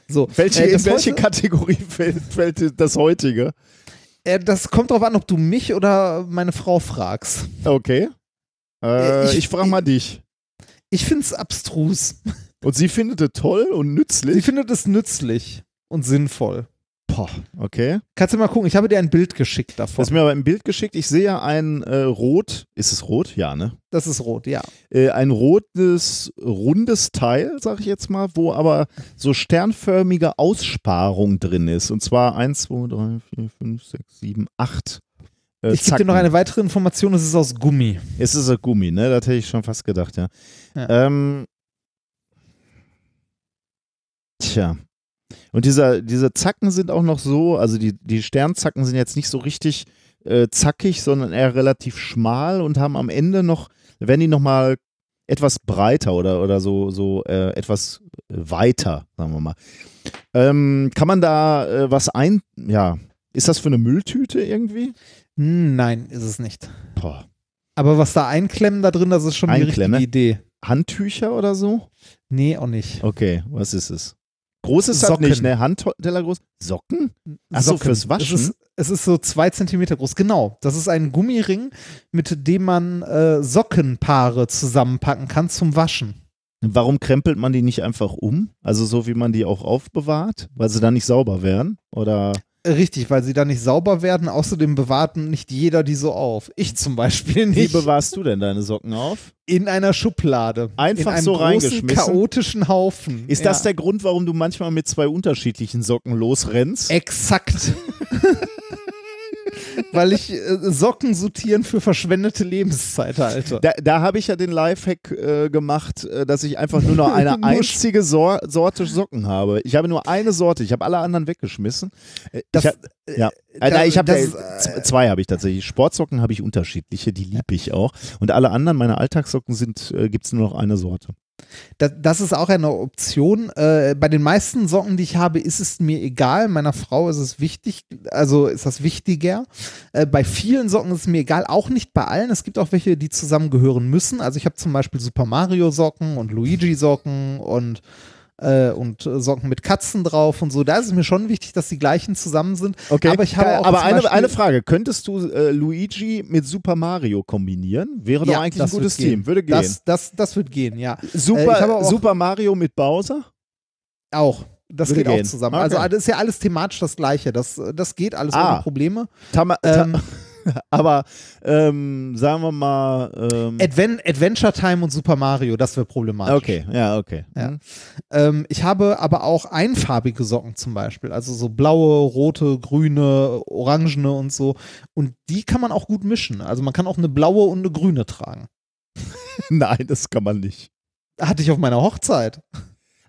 B: So,
A: Welche,
B: äh,
A: in welche
B: heute-
A: Kategorie fällt, fällt das heutige?
B: Äh, das kommt drauf an, ob du mich oder meine Frau fragst.
A: Okay. Äh,
B: Äh,
A: ich
B: ich-
A: frage mal dich.
B: Ich finde es abstrus.
A: Und sie findet es toll und
B: Sie
A: nützlich?
B: findet es nützlich und sinnvoll.
A: Boah, okay.
B: Kannst du mal gucken, ich habe dir ein Bild geschickt
A: Das
B: davon.
A: ist mir aber im Bild geschickt. Ich sehe ein äh, rot, ist es rot? Ja, ne?
B: Das ist rot, ja.
A: Äh, ein rotes, rundes Teil, sag ich jetzt mal, wo aber so sternförmige Aussparung drin ist. Und zwar 1, 2, 3, 4, 5, 6, 7, 8. Äh,
B: Ich gebe dir noch eine weitere Information, es ist aus Gummi.
A: Es ist ein Gummi, ne? Das hätte ich schon fast gedacht, ja.
B: Ja.
A: Ähm, tja. Und dieser, diese Zacken sind auch noch so, also die, die Sternzacken sind jetzt nicht so richtig äh, zackig, sondern eher relativ schmal und haben am Ende noch, werden die nochmal etwas breiter oder, oder so, so äh, etwas weiter, sagen wir mal. Ähm, kann man da äh, was ein, ja, ist das für eine Mülltüte irgendwie?
B: Hm, Nein, ist es nicht.
A: Boah.
B: Aber was da einklemmen da drin, das ist schon die
A: Einklemme?
B: richtige Idee.
A: Handtücher oder so?
B: Nee, auch nicht.
A: Okay, was ist es? Groß ist das
B: Socken.
A: nicht, ne? Handteller groß? Socken? Achso,
B: Socken.
A: fürs Waschen?
B: Es ist, es ist so zwei Zentimeter groß. Genau. Das ist ein Gummiring, mit dem man äh, Sockenpaare zusammenpacken kann zum Waschen.
A: Warum krempelt man die nicht einfach um? Also so wie man die auch aufbewahrt? Weil sie dann nicht sauber werden? Oder?
B: Richtig, weil sie dann nicht sauber werden. Außerdem bewahrt nicht jeder die so auf. Ich zum Beispiel
A: Wie
B: nicht.
A: bewahrst du denn deine Socken auf?
B: in einer Schublade.
A: Einfach
B: in einem
A: so
B: großen,
A: reingeschmissen?
B: chaotischen Haufen.
A: Ist
B: ja.
A: das der Grund, warum du manchmal mit zwei unterschiedlichen Socken losrennst?
B: Exakt. Weil ich äh, Socken sortieren für verschwendete Lebenszeit halte.
A: Da, da habe ich ja den Lifehack äh, gemacht, äh, dass ich einfach nur noch eine einzige Sor Sorte Socken habe. Ich habe nur eine Sorte. Ich habe alle anderen weggeschmissen. Äh,
B: Das-
A: ich hab, ja.
B: Da-
A: nein, ich habe zwei habe ich tatsächlich. Sportsocken habe ich unterschiedliche, die liebe ich auch. Und alle anderen, meine Alltagssocken sind, äh, gibt es nur noch eine Sorte.
B: Das, das ist auch eine Option. Äh, bei den meisten Socken, die ich habe, ist es mir egal. Meiner Frau ist es wichtig, also ist das wichtiger. Äh, bei vielen Socken ist es mir egal, auch nicht bei allen. Es gibt auch welche, die zusammengehören müssen. Also ich habe zum Beispiel Super Mario Socken und Luigi Socken und äh, und äh, Socken mit Katzen drauf und so. Da ist es mir schon wichtig, dass die gleichen zusammen sind. Aber ich habe auch
A: aber eine,
B: Beispiel-
A: eine Frage: Könntest du äh, Luigi mit Super Mario kombinieren? Wäre doch eigentlich ein gutes
B: gehen.
A: Team. Würde gehen.
B: Das, das, das wird gehen, ja. Äh,
A: Super,
B: auch-
A: Super Mario mit Bowser?
B: Auch. Das
A: Würde
B: geht
A: gehen.
B: auch zusammen.
A: Okay.
B: Also das ist ja alles thematisch das Gleiche. Das, das geht alles
A: Ah.
B: ohne Probleme.
A: Tama
B: Ähm,
A: aber ähm, sagen wir mal. Ähm,
B: Adven Adventure Time und Super Mario, das wäre problematisch.
A: okay, ja, okay.
B: Ja.
A: Hm.
B: Ähm, ich habe aber auch einfarbige Socken zum Beispiel. Also so blaue, rote, grüne, orangene und so. Und die kann man auch gut mischen. Also man kann auch eine blaue und eine grüne tragen.
A: Nein, das kann man nicht.
B: Hatte ich auf meiner Hochzeit.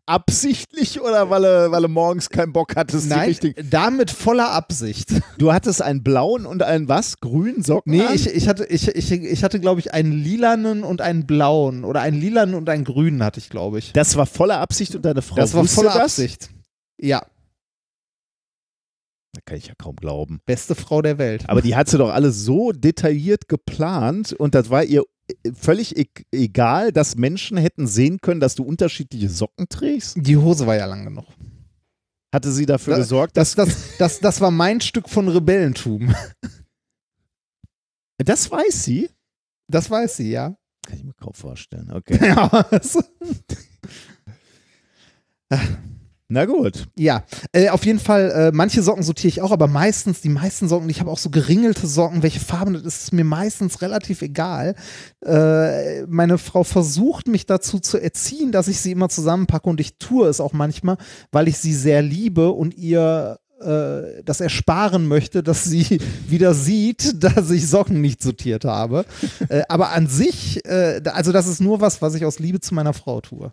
A: Absichtlich oder weil er, weil er morgens keinen Bock hattest?
B: Nein,
A: richtig-
B: damit voller Absicht.
A: Du hattest einen blauen und einen was? Grünen Socken?
B: Nee,
A: an?
B: ich, ich hatte, ich, ich, ich hatte, glaube ich, einen lilanen und einen blauen. Oder einen lilanen und einen grünen hatte ich, glaube ich.
A: Das war voller Absicht und deine Frau
B: Das war voller
A: das?
B: Absicht. Ja,
A: Da kann ich ja kaum glauben.
B: beste Frau der Welt.
A: Aber die hat sie doch alle so detailliert geplant und das war ihr völlig e egal, dass Menschen hätten sehen können, dass du unterschiedliche Socken trägst?
B: Die Hose war ja lang genug.
A: Hatte sie dafür
B: Da-
A: gesorgt,
B: Das, das, das, das war mein Stück von Rebellentum.
A: das weiß sie?
B: Das weiß sie, ja.
A: Kann ich mir kaum vorstellen. Okay.
B: Ja, das-
A: Na gut.
B: ja. Äh, auf jeden Fall, äh, manche Socken sortiere ich auch, aber meistens, die meisten Socken, ich habe auch so geringelte Socken, welche Farben, das ist mir meistens relativ egal. Äh, meine Frau versucht mich dazu zu erziehen, dass ich sie immer zusammenpacke und ich tue es auch manchmal, weil ich sie sehr liebe und ihr äh, das ersparen möchte, dass sie wieder sieht, dass ich Socken nicht sortiert habe. äh, aber an sich, äh, also das ist nur was, was ich aus Liebe zu meiner Frau tue.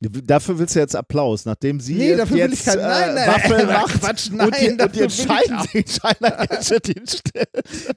A: Dafür willst du jetzt Applaus, nachdem sie
B: Nee,
A: jetzt,
B: ich kein-
A: äh,
B: nein, nein,
A: Waffeln
B: nein,
A: macht
B: Quatsch,
A: und
B: nein,
A: die, und
B: dafür
A: die
B: will ich
A: entscheiden, hinstellt.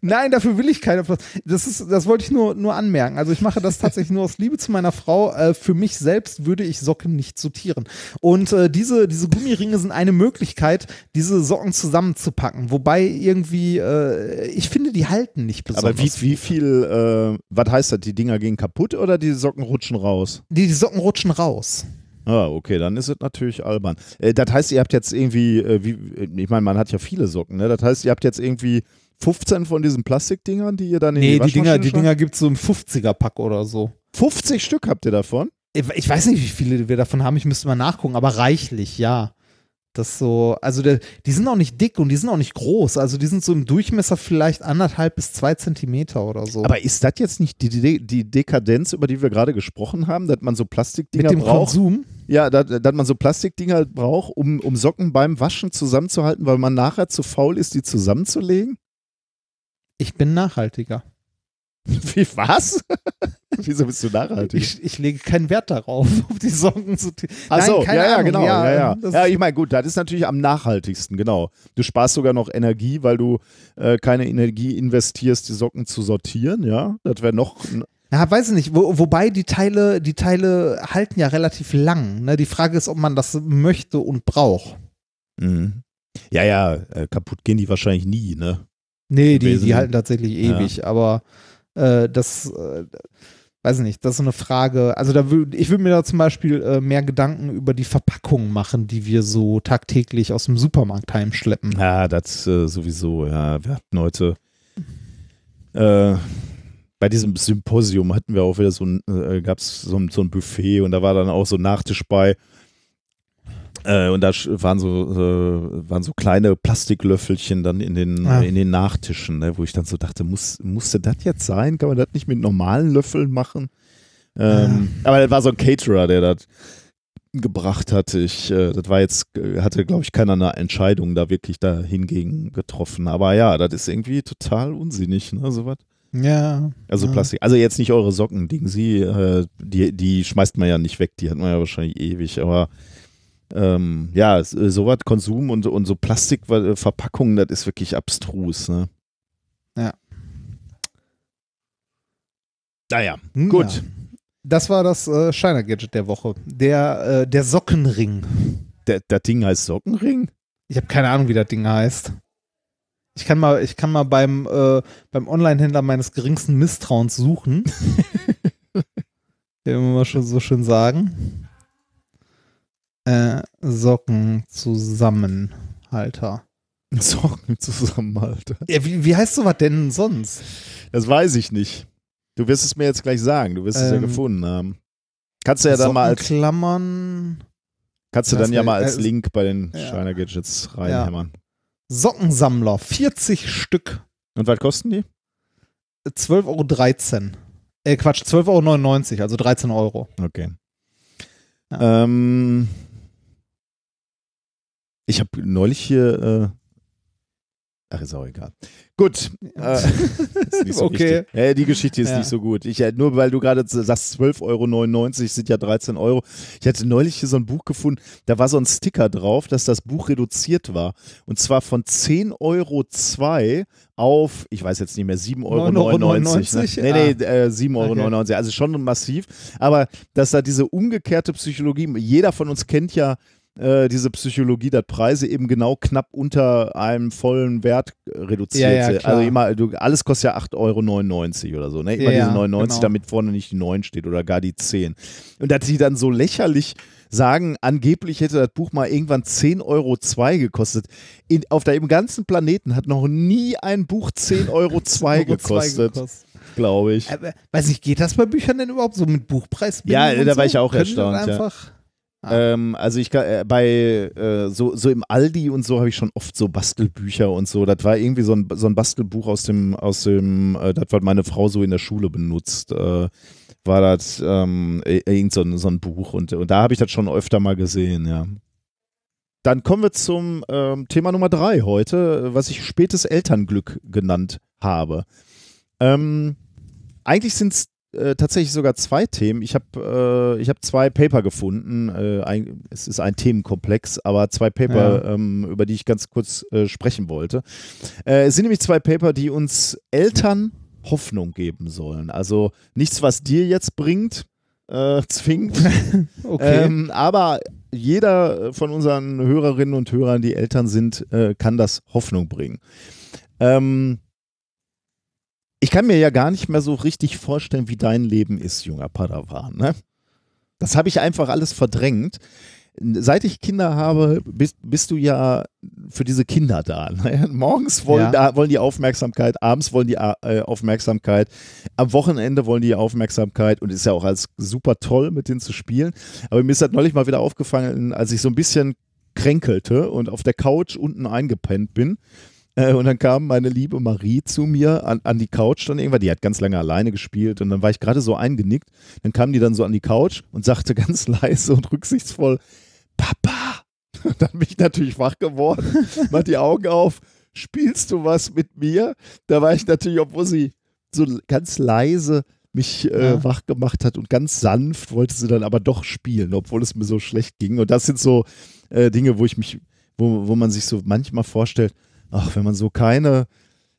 B: Nein, dafür will ich keine. Das ist, das wollte ich nur, nur anmerken. Also ich mache das tatsächlich nur aus Liebe zu meiner Frau. Äh, für mich selbst würde ich Socken nicht sortieren. Und äh, diese, diese Gummiringe sind eine Möglichkeit, diese Socken zusammenzupacken. Wobei irgendwie, äh, ich finde, die halten nicht besonders.
A: Aber wie, wie viel, äh, was heißt das, die Dinger gehen kaputt oder die Socken rutschen raus?
B: Die, die Socken rutschen raus.
A: Ah, okay, dann ist es natürlich albern. Äh, das heißt, ihr habt jetzt irgendwie, äh, wie, ich meine, man hat ja viele Socken, ne? Das heißt, ihr habt jetzt irgendwie 15 von diesen Plastikdingern, die ihr dann in
B: Nee,
A: die
B: die Dinger,
A: Waschmaschine
B: die? Dinger gibt es so im 50er-Pack oder so.
A: 50 Stück habt ihr davon?
B: Ich weiß nicht, wie viele wir davon haben. Ich müsste mal nachgucken, aber reichlich, ja. Das so, also der, die sind auch nicht dick und die sind auch nicht groß. Also die sind so im Durchmesser vielleicht anderthalb bis zwei Zentimeter oder so.
A: Aber ist das jetzt nicht die, die, die Dekadenz, über die wir gerade gesprochen haben, dass man so Plastikdinger
B: mit dem
A: braucht?
B: Konsum?
A: Ja, dass, man so Plastikdinger braucht, um, um Socken beim Waschen zusammenzuhalten, weil man nachher zu faul ist, die zusammenzulegen?
B: Ich bin nachhaltiger.
A: Wie, was? Wieso bist du nachhaltig?
B: Ich, ich lege keinen Wert darauf, auf die Socken zu.
A: Ach so,
B: Nein, keine
A: ja, ja,
B: Ahnung.
A: genau. Ja, ja. ja,
B: ist-
A: ich meine, gut, das ist natürlich am nachhaltigsten, genau. Du sparst sogar noch Energie, weil du äh, keine Energie investierst, die Socken zu sortieren, ja. Das wäre noch.
B: Ja, weiß ich nicht. Wo, wobei die Teile, die Teile halten ja relativ lang. Ne? Die Frage ist, ob man das möchte und braucht.
A: Mhm. Ja, ja, äh, kaputt gehen die wahrscheinlich nie, ne?
B: Nee, die, die halten tatsächlich
A: Ja.
B: ewig, aber äh, das, äh, weiß ich nicht, das ist eine Frage. Also da würd, ich würde mir da zum Beispiel äh, mehr Gedanken über die Verpackung machen, die wir so tagtäglich aus dem Supermarkt heimschleppen.
A: Ja, das äh, sowieso, ja. Wir hatten heute äh, bei diesem Symposium hatten wir auch wieder so ein, äh, gab es so, ein- so ein Buffet und da war dann auch so Nachtisch bei. Äh, und da waren so, äh, waren so kleine Plastiklöffelchen dann in den,
B: Ah.
A: in den Nachtischen, ne, wo ich dann so dachte, muss, musste das jetzt sein? Kann man das nicht mit normalen Löffeln machen? Ähm, Aber das war so ein Caterer, der das gebracht hatte. Ich, äh, das war jetzt, hatte, glaube ich, keiner eine Entscheidung da wirklich da hingegen getroffen. Aber ja, das ist irgendwie total unsinnig, ne, sowas.
B: Ja.
A: Also
B: ja.
A: Plastik. Also jetzt nicht eure Socken, Ding sie, äh, die, die schmeißt man ja nicht weg, die hat man ja wahrscheinlich ewig, aber ähm, ja, äh, sowas, Konsum und, und so Plastikverpackungen, das ist wirklich abstrus, ne?
B: Ja.
A: Naja,
B: Hm,
A: gut.
B: Ja. Das war das äh, Shiner-Gadget der Woche. Der, äh, der Sockenring.
A: Der, das Ding heißt Sockenring?
B: Ich habe keine Ahnung, wie das Ding heißt. Ich kann mal, ich kann mal beim, äh, beim Online-Händler meines geringsten Misstrauens suchen. Der immer mal schon so schön sagen. Äh, Socken Zusammenhalter.
A: Socken zusammen, Alter.
B: Ja, wie, wie heißt sowas denn sonst?
A: Das weiß ich nicht. Du wirst es mir jetzt gleich sagen. Du wirst es ja
B: Ähm,
A: gefunden haben. Kannst du ja dann mal als,
B: Klammern.
A: kannst du dann ja mal als
B: äh,
A: Link bei den
B: ja.
A: Shiner Gadgets reinhämmern.
B: Sockensammler, 40 Stück.
A: Und was kosten die?
B: 12,13 Euro. Äh, Quatsch, 12,99 Euro, also 13 Euro.
A: Okay. Ähm, ich habe neulich hier. Äh, ach, ist auch egal. Gut. Äh, so
B: Okay.
A: Äh, die Geschichte ist
B: Ja.
A: nicht so gut. Ich, äh, nur weil du gerade sagst, 12,99 Euro sind ja 13 Euro. Ich hatte neulich hier so ein Buch gefunden, da war so ein Sticker drauf, dass das Buch reduziert war. Und zwar von 10,02 Euro auf, ich weiß jetzt nicht mehr, 7,99 Euro.
B: 9,99
A: Ne? Nee, nee,
B: Ah.
A: äh, 7,99 Euro. Also schon massiv. Aber dass da diese umgekehrte Psychologie, jeder von uns kennt ja äh, diese Psychologie, dass Preise eben genau knapp unter einem vollen Wert äh, reduziert
B: Ja,
A: sind. Also immer, du, alles kostet ja 8,99 Euro oder so. Ne? Immer
B: Ja,
A: diese 99,
B: genau.
A: damit vorne nicht die 9 steht oder gar die 10. Und dass die dann so lächerlich sagen, angeblich hätte das Buch mal irgendwann 10,02 Euro gekostet. In, auf dem ganzen Planeten hat noch nie ein Buch 10,02 Euro gekostet,
B: gekostet.
A: glaube ich.
B: Aber, weiß ich, geht das bei Büchern denn überhaupt so mit Buchpreis?
A: Ja, da war ich auch
B: Können
A: erstaunt,
B: dann
A: ja.
B: Einfach,
A: Ähm, also ich äh, bei äh, so, so im Aldi und so habe ich schon oft so Bastelbücher und so. Das war irgendwie so ein, so ein Bastelbuch aus dem, aus dem, äh, das was meine Frau so in der Schule benutzt. Äh, war das ähm, i- irgend so ein, so ein Buch und, und da habe ich das schon öfter mal gesehen, ja. Dann kommen wir zum ähm, Thema Nummer drei heute, was ich spätes Elternglück genannt habe. Ähm, eigentlich sind es äh, tatsächlich sogar zwei Themen. Ich habe äh, ich hab zwei Paper gefunden. Äh, ein, es ist ein Themenkomplex, aber zwei Paper, ähm, über die ich ganz kurz äh, sprechen wollte. Äh, es sind nämlich zwei Paper, die uns Eltern Hoffnung geben sollen. Also nichts, was dir jetzt bringt, äh, zwingt.
B: Okay.
A: Ähm, aber jeder von unseren Hörerinnen und Hörern, die Eltern sind, äh, kann das Hoffnung bringen. Ähm, ich kann mir ja gar nicht mehr so richtig vorstellen, wie dein Leben ist, junger Padawan. Ne? Das habe ich einfach alles verdrängt. Seit ich Kinder habe, bist, bist du ja für diese Kinder da. Ne? Morgens wollen,
B: Ja.
A: wollen die Aufmerksamkeit, abends wollen die äh, Aufmerksamkeit, am Wochenende wollen die Aufmerksamkeit und ist ja auch alles super toll, mit denen zu spielen. Aber mir ist das neulich mal wieder aufgefallen, als ich so ein bisschen kränkelte und auf der Couch unten eingepennt bin. Äh, und dann kam meine liebe Marie zu mir an, an die Couch dann irgendwann. Die hat ganz lange alleine gespielt und dann war ich gerade so eingenickt. Dann kam die dann so an die Couch und sagte ganz leise und rücksichtsvoll: Papa! Und dann bin ich natürlich wach geworden, mach die Augen auf. Spielst du was mit mir? Da war ich natürlich, obwohl sie so ganz leise mich äh,
B: Ja.
A: wach gemacht hat und ganz sanft wollte sie dann aber doch spielen, obwohl es mir so schlecht ging. Und das sind so äh, Dinge, wo ich mich, wo, wo man sich so manchmal vorstellt, ach, wenn man so keine,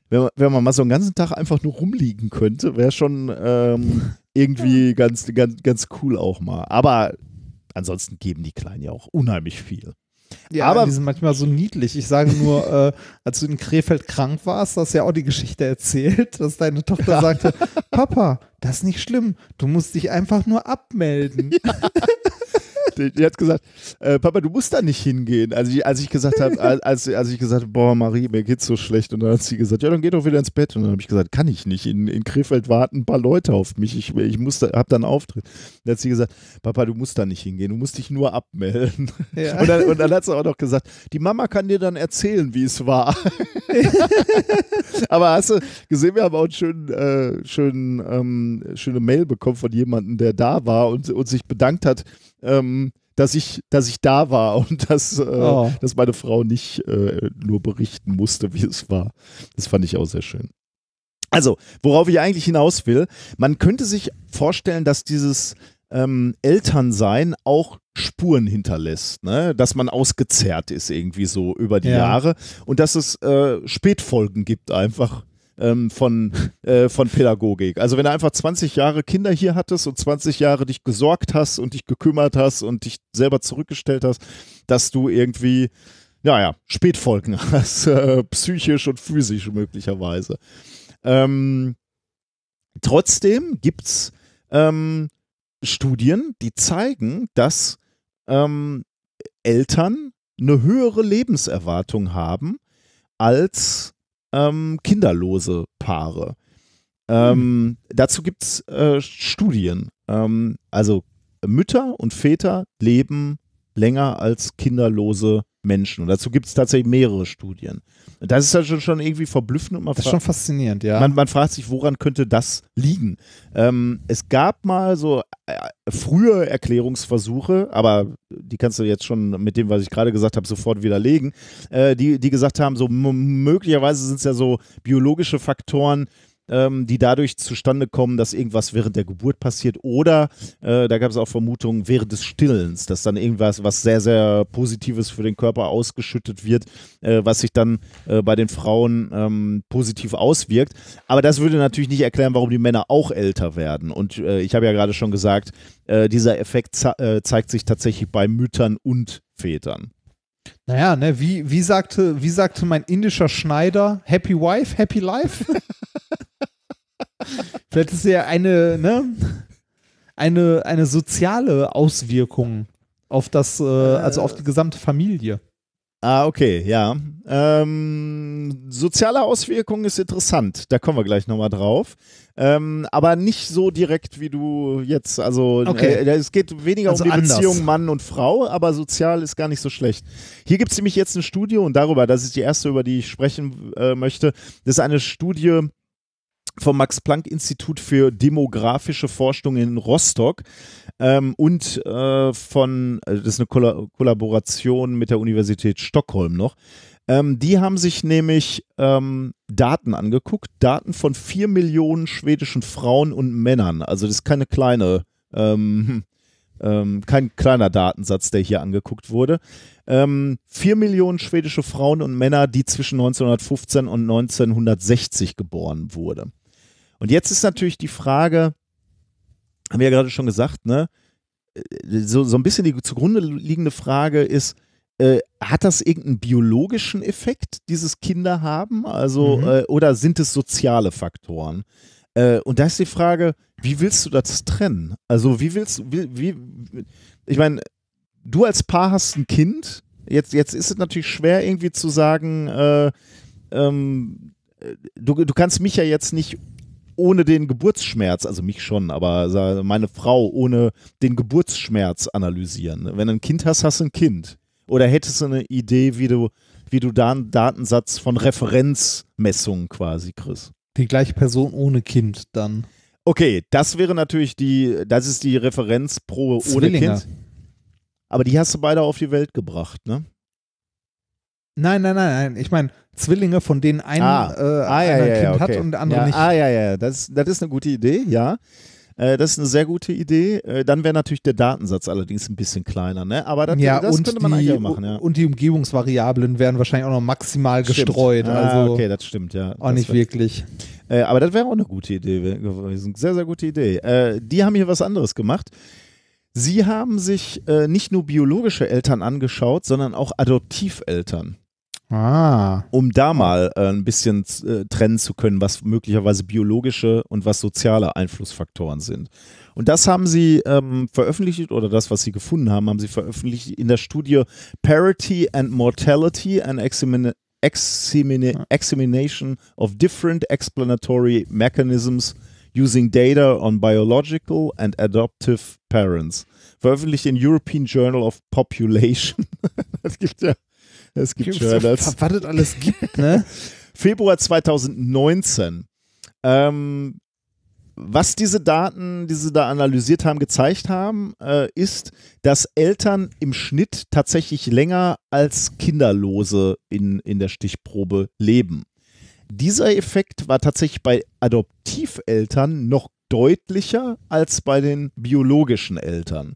A: wenn man, wenn man mal so einen ganzen Tag einfach nur rumliegen könnte, wäre schon ähm, irgendwie ganz, ganz, ganz cool auch mal. Aber ansonsten geben die Kleinen ja auch unheimlich viel.
B: Ja,
A: Aber-
B: die sind manchmal so niedlich. Ich sage nur, äh, als du in Krefeld krank warst, hast du ja auch die Geschichte erzählt, dass deine Tochter sagte, Papa, das ist nicht schlimm, du musst dich einfach nur abmelden.
A: Die, die hat gesagt, äh, Papa, du musst da nicht hingehen. Also ich, als ich gesagt habe, als, als ich gesagt habe, boah, Marie, mir geht's so schlecht. Und dann hat sie gesagt, ja, dann geh doch wieder ins Bett. Und dann habe ich gesagt, kann ich nicht. In, in Krefeld warten ein paar Leute auf mich. Ich, ich muss da, hab da einen Auftritt. Dann hat sie gesagt, Papa, du musst da nicht hingehen. Du musst dich nur abmelden.
B: Ja.
A: Und, dann, und dann hat sie auch noch gesagt, die Mama kann dir dann erzählen, wie es war. Aber hast du gesehen, wir haben auch einen schönen, äh, schönen, ähm, schöne Mail bekommen von jemandem, der da war und, und sich bedankt hat, ähm, dass ich, dass ich da war und dass, äh,
B: Oh.
A: dass meine Frau nicht äh, nur berichten musste, wie es war. Das fand ich auch sehr schön. Also, worauf ich eigentlich hinaus will, man könnte sich vorstellen, dass dieses ähm, Elternsein auch Spuren hinterlässt, ne? dass man ausgezerrt ist irgendwie so über die
B: Ja.
A: Jahre und dass es äh, Spätfolgen gibt einfach ähm, von, äh, von Pädagogik. Also wenn du einfach 20 Jahre Kinder hier hattest und 20 Jahre dich gesorgt hast und dich gekümmert hast und dich selber zurückgestellt hast, dass du irgendwie, naja, Spätfolgen hast, äh, psychisch und physisch möglicherweise. Ähm, trotzdem gibt es ähm, Studien, die zeigen, dass ähm, Eltern eine höhere Lebenserwartung haben als ähm, kinderlose Paare. Ähm, Dazu gibt es äh, Studien. Ähm, also Mütter und Väter leben länger als kinderlose Menschen. Und dazu gibt es tatsächlich mehrere Studien. Und das ist ja schon, schon irgendwie verblüffend. Und man
B: Das ist schon faszinierend, ja.
A: man, man fragt sich, woran könnte das liegen? Ähm, es gab mal so äh, frühe Erklärungsversuche, aber die kannst du jetzt schon mit dem, was ich gerade gesagt habe, sofort widerlegen, äh, die, die gesagt haben, so möglicherweise sind es ja so biologische Faktoren, ähm, die dadurch zustande kommen, dass irgendwas während der Geburt passiert oder äh, da gab es auch Vermutungen während des Stillens, dass dann irgendwas, was sehr, sehr Positives für den Körper ausgeschüttet wird, äh, was sich dann äh, bei den Frauen ähm, positiv auswirkt. Aber das würde natürlich nicht erklären, warum die Männer auch älter werden. Und äh, ich habe ja gerade schon gesagt, äh, dieser Effekt äh, zeigt sich tatsächlich bei Müttern und Vätern.
B: Naja, ne, wie, wie, sagte, wie sagte mein indischer Schneider, Happy Wife, Happy Life? Vielleicht ist ja eine, ne, eine, eine soziale Auswirkung auf das, äh, also auf die gesamte Familie.
A: Ah, okay, ja. Ähm, soziale Auswirkungen ist interessant. Da kommen wir gleich nochmal drauf. Ähm, aber nicht so direkt wie du jetzt. Also
B: Okay.
A: äh, es geht weniger
B: Also
A: um die
B: anders.
A: Beziehung Mann und Frau, aber sozial ist gar nicht so schlecht. Hier gibt es nämlich jetzt eine Studie und darüber, das ist die erste, über die ich sprechen äh, möchte. Das ist eine Studie vom Max-Planck-Institut für demografische Forschung in Rostock ähm, und äh, von, äh, das ist eine Kolla Kollaboration mit der Universität Stockholm noch. Ähm, die haben sich nämlich ähm, Daten angeguckt, Daten von vier Millionen schwedischen Frauen und Männern. Also das ist keine kleine, ähm, ähm, kein kleiner Datensatz, der hier angeguckt wurde. Ähm, vier Millionen schwedische Frauen und Männer, die zwischen 1915 und 1960 geboren wurde. Und jetzt ist natürlich die Frage, haben wir ja gerade schon gesagt, ne? Äh, So, so ein bisschen die zugrunde liegende Frage ist, äh, hat das irgendeinen biologischen Effekt, dieses Kinder haben? Also,
B: Mhm.
A: äh, oder sind es soziale Faktoren? Äh, und da ist die Frage, wie willst du das trennen? Also, wie willst du, wie, wie ich meine, du als Paar hast ein Kind, jetzt, jetzt ist es natürlich schwer irgendwie zu sagen, äh, ähm, äh, du, du kannst mich ja jetzt nicht ohne den Geburtsschmerz, also mich schon, aber meine Frau ohne den Geburtsschmerz analysieren. Wenn du ein Kind hast, hast du ein Kind. Oder hättest du eine Idee, wie du, wie du da einen Datensatz von Referenzmessungen quasi kriegst?
B: Die gleiche Person ohne Kind dann.
A: Okay, das wäre natürlich die, das ist die Referenz pro ohne. Kind. Aber die hast du beide auf die Welt gebracht, ne?
B: Nein, nein, nein, nein. Ich meine, Zwillinge, von denen ein,
A: Ah.
B: äh,
A: Ah, ja, ja,
B: ein
A: ja,
B: Kind
A: okay.
B: hat und der andere nicht.
A: Ah, ja, ja, das, das ist eine gute Idee, ja. Äh, das ist eine sehr gute Idee. Äh, dann wäre natürlich der Datensatz allerdings ein bisschen kleiner, ne? Aber das,
B: ja,
A: das könnte man
B: die,
A: eigentlich machen, ja.
B: Und die Umgebungsvariablen werden wahrscheinlich auch noch maximal
A: Stimmt.
B: gestreut.
A: Ah,
B: also
A: okay, das stimmt, ja.
B: auch nicht wirklich.
A: Äh, aber das wäre auch eine gute Idee we- gewesen. Sehr, sehr gute Idee. Die haben hier was anderes gemacht. Sie haben sich äh, nicht nur biologische Eltern angeschaut, sondern auch Adoptiveltern.
B: Ah.
A: um da mal äh, ein bisschen äh, trennen zu können, was möglicherweise biologische und was soziale Einflussfaktoren sind. Und das haben sie ähm, veröffentlicht oder das, was sie gefunden haben, haben sie veröffentlicht in der Studie Parity and Mortality and Examina Examina Examination of Different Explanatory Mechanisms using Data on Biological and Adoptive Parents. Veröffentlicht in European Journal of Population. das gibt ja, es gibt Journals.
B: Was es alles gibt, ne?
A: Februar 2019. Ähm, was diese Daten, die sie da analysiert haben, gezeigt haben, äh, ist, dass Eltern im Schnitt tatsächlich länger als Kinderlose in, in der Stichprobe leben. Dieser Effekt war tatsächlich bei Adoptiveltern noch deutlicher als bei den biologischen Eltern.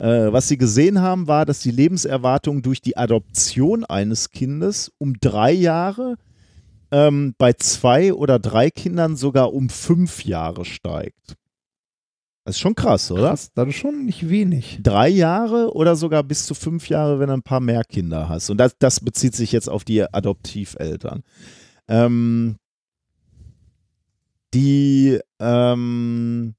A: Äh, was sie gesehen haben, war, dass die Lebenserwartung durch die Adoption eines Kindes um drei Jahre, ähm, bei zwei oder drei Kindern sogar um fünf Jahre steigt. Das ist schon krass, oder?
B: Krass, das ist schon nicht wenig.
A: Drei Jahre oder sogar bis zu fünf Jahre, wenn du ein paar mehr Kinder hast. Und das, das bezieht sich jetzt auf die Adoptiveltern. Ähm, die, ähm,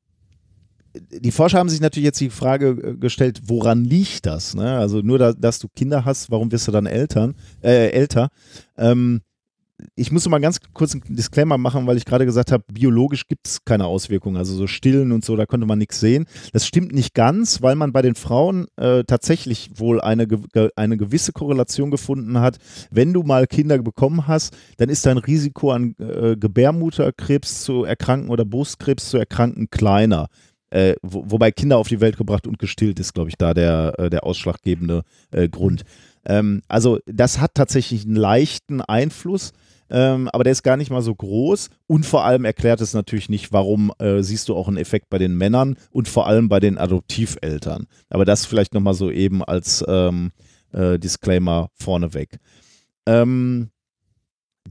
A: die Forscher haben sich natürlich jetzt die Frage äh, gestellt, woran liegt das? Ne? Also nur, da, dass du Kinder hast, warum wirst du dann Eltern, äh, älter? Ähm, ich muss mal ganz kurz einen Disclaimer machen, weil ich gerade gesagt habe, biologisch gibt es keine Auswirkungen. Also so Stillen und so, da konnte man nichts sehen. Das stimmt nicht ganz, weil man bei den Frauen äh, tatsächlich wohl eine, eine gewisse Korrelation gefunden hat. Wenn du mal Kinder bekommen hast, dann ist dein Risiko an äh, Gebärmutterkrebs zu erkranken oder Brustkrebs zu erkranken kleiner. Äh, wo, wobei Kinder auf die Welt gebracht und gestillt ist, glaube ich, da der, äh, der ausschlaggebende äh, Grund. Ähm, also das hat tatsächlich einen leichten Einfluss, ähm, aber der ist gar nicht mal so groß und vor allem erklärt es natürlich nicht, warum äh, siehst du auch einen Effekt bei den Männern und vor allem bei den Adoptiveltern. Aber das vielleicht nochmal so eben als ähm, äh, Disclaimer vorneweg. Ähm,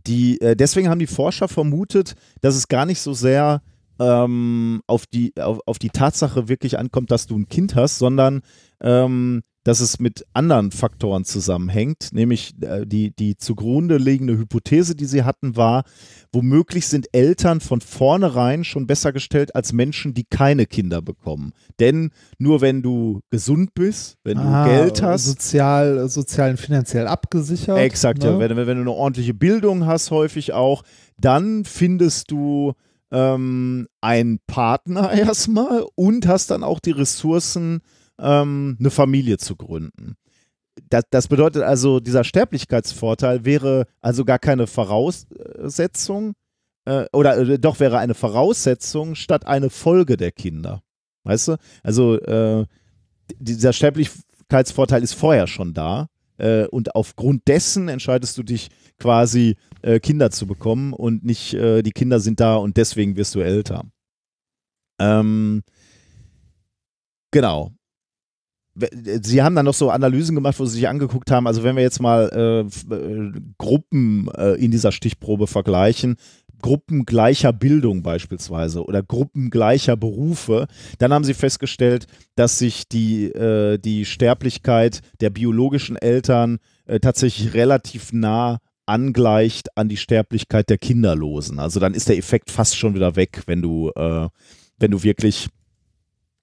A: die, äh, deswegen haben die Forscher vermutet, dass es gar nicht so sehr ähm, auf, die, auf, auf die Tatsache wirklich ankommt, dass du ein Kind hast, sondern ähm, dass es mit anderen Faktoren zusammenhängt, nämlich äh, die, die zugrunde liegende Hypothese, die sie hatten, war, womöglich sind Eltern von vornherein schon besser gestellt als Menschen, die keine Kinder bekommen. Denn nur wenn du gesund bist, wenn du
B: Ah,
A: Geld hast,
B: Sozial, sozial und finanziell abgesichert.
A: Exakt, ja.
B: ne?
A: Wenn, wenn wenn du eine ordentliche Bildung hast, häufig auch, dann findest du ähm, einen Partner erstmal und hast dann auch die Ressourcen, ähm, eine Familie zu gründen. Das, das bedeutet also, dieser Sterblichkeitsvorteil wäre also gar keine Voraussetzung äh, oder äh, doch wäre eine Voraussetzung statt eine Folge der Kinder. Weißt du? Also äh, dieser Sterblichkeitsvorteil ist vorher schon da äh, und aufgrund dessen entscheidest du dich quasi äh, Kinder zu bekommen und nicht äh, die Kinder sind da und deswegen wirst du älter. Ähm, genau. Sie haben dann noch so Analysen gemacht, wo sie sich angeguckt haben, also wenn wir jetzt mal äh, äh, Gruppen äh, in dieser Stichprobe vergleichen, Gruppen gleicher Bildung beispielsweise oder Gruppen gleicher Berufe, dann haben sie festgestellt, dass sich die, äh, die Sterblichkeit der biologischen Eltern äh, tatsächlich relativ nah angleicht an die Sterblichkeit der Kinderlosen. Also dann ist der Effekt fast schon wieder weg, wenn du, äh, wenn du wirklich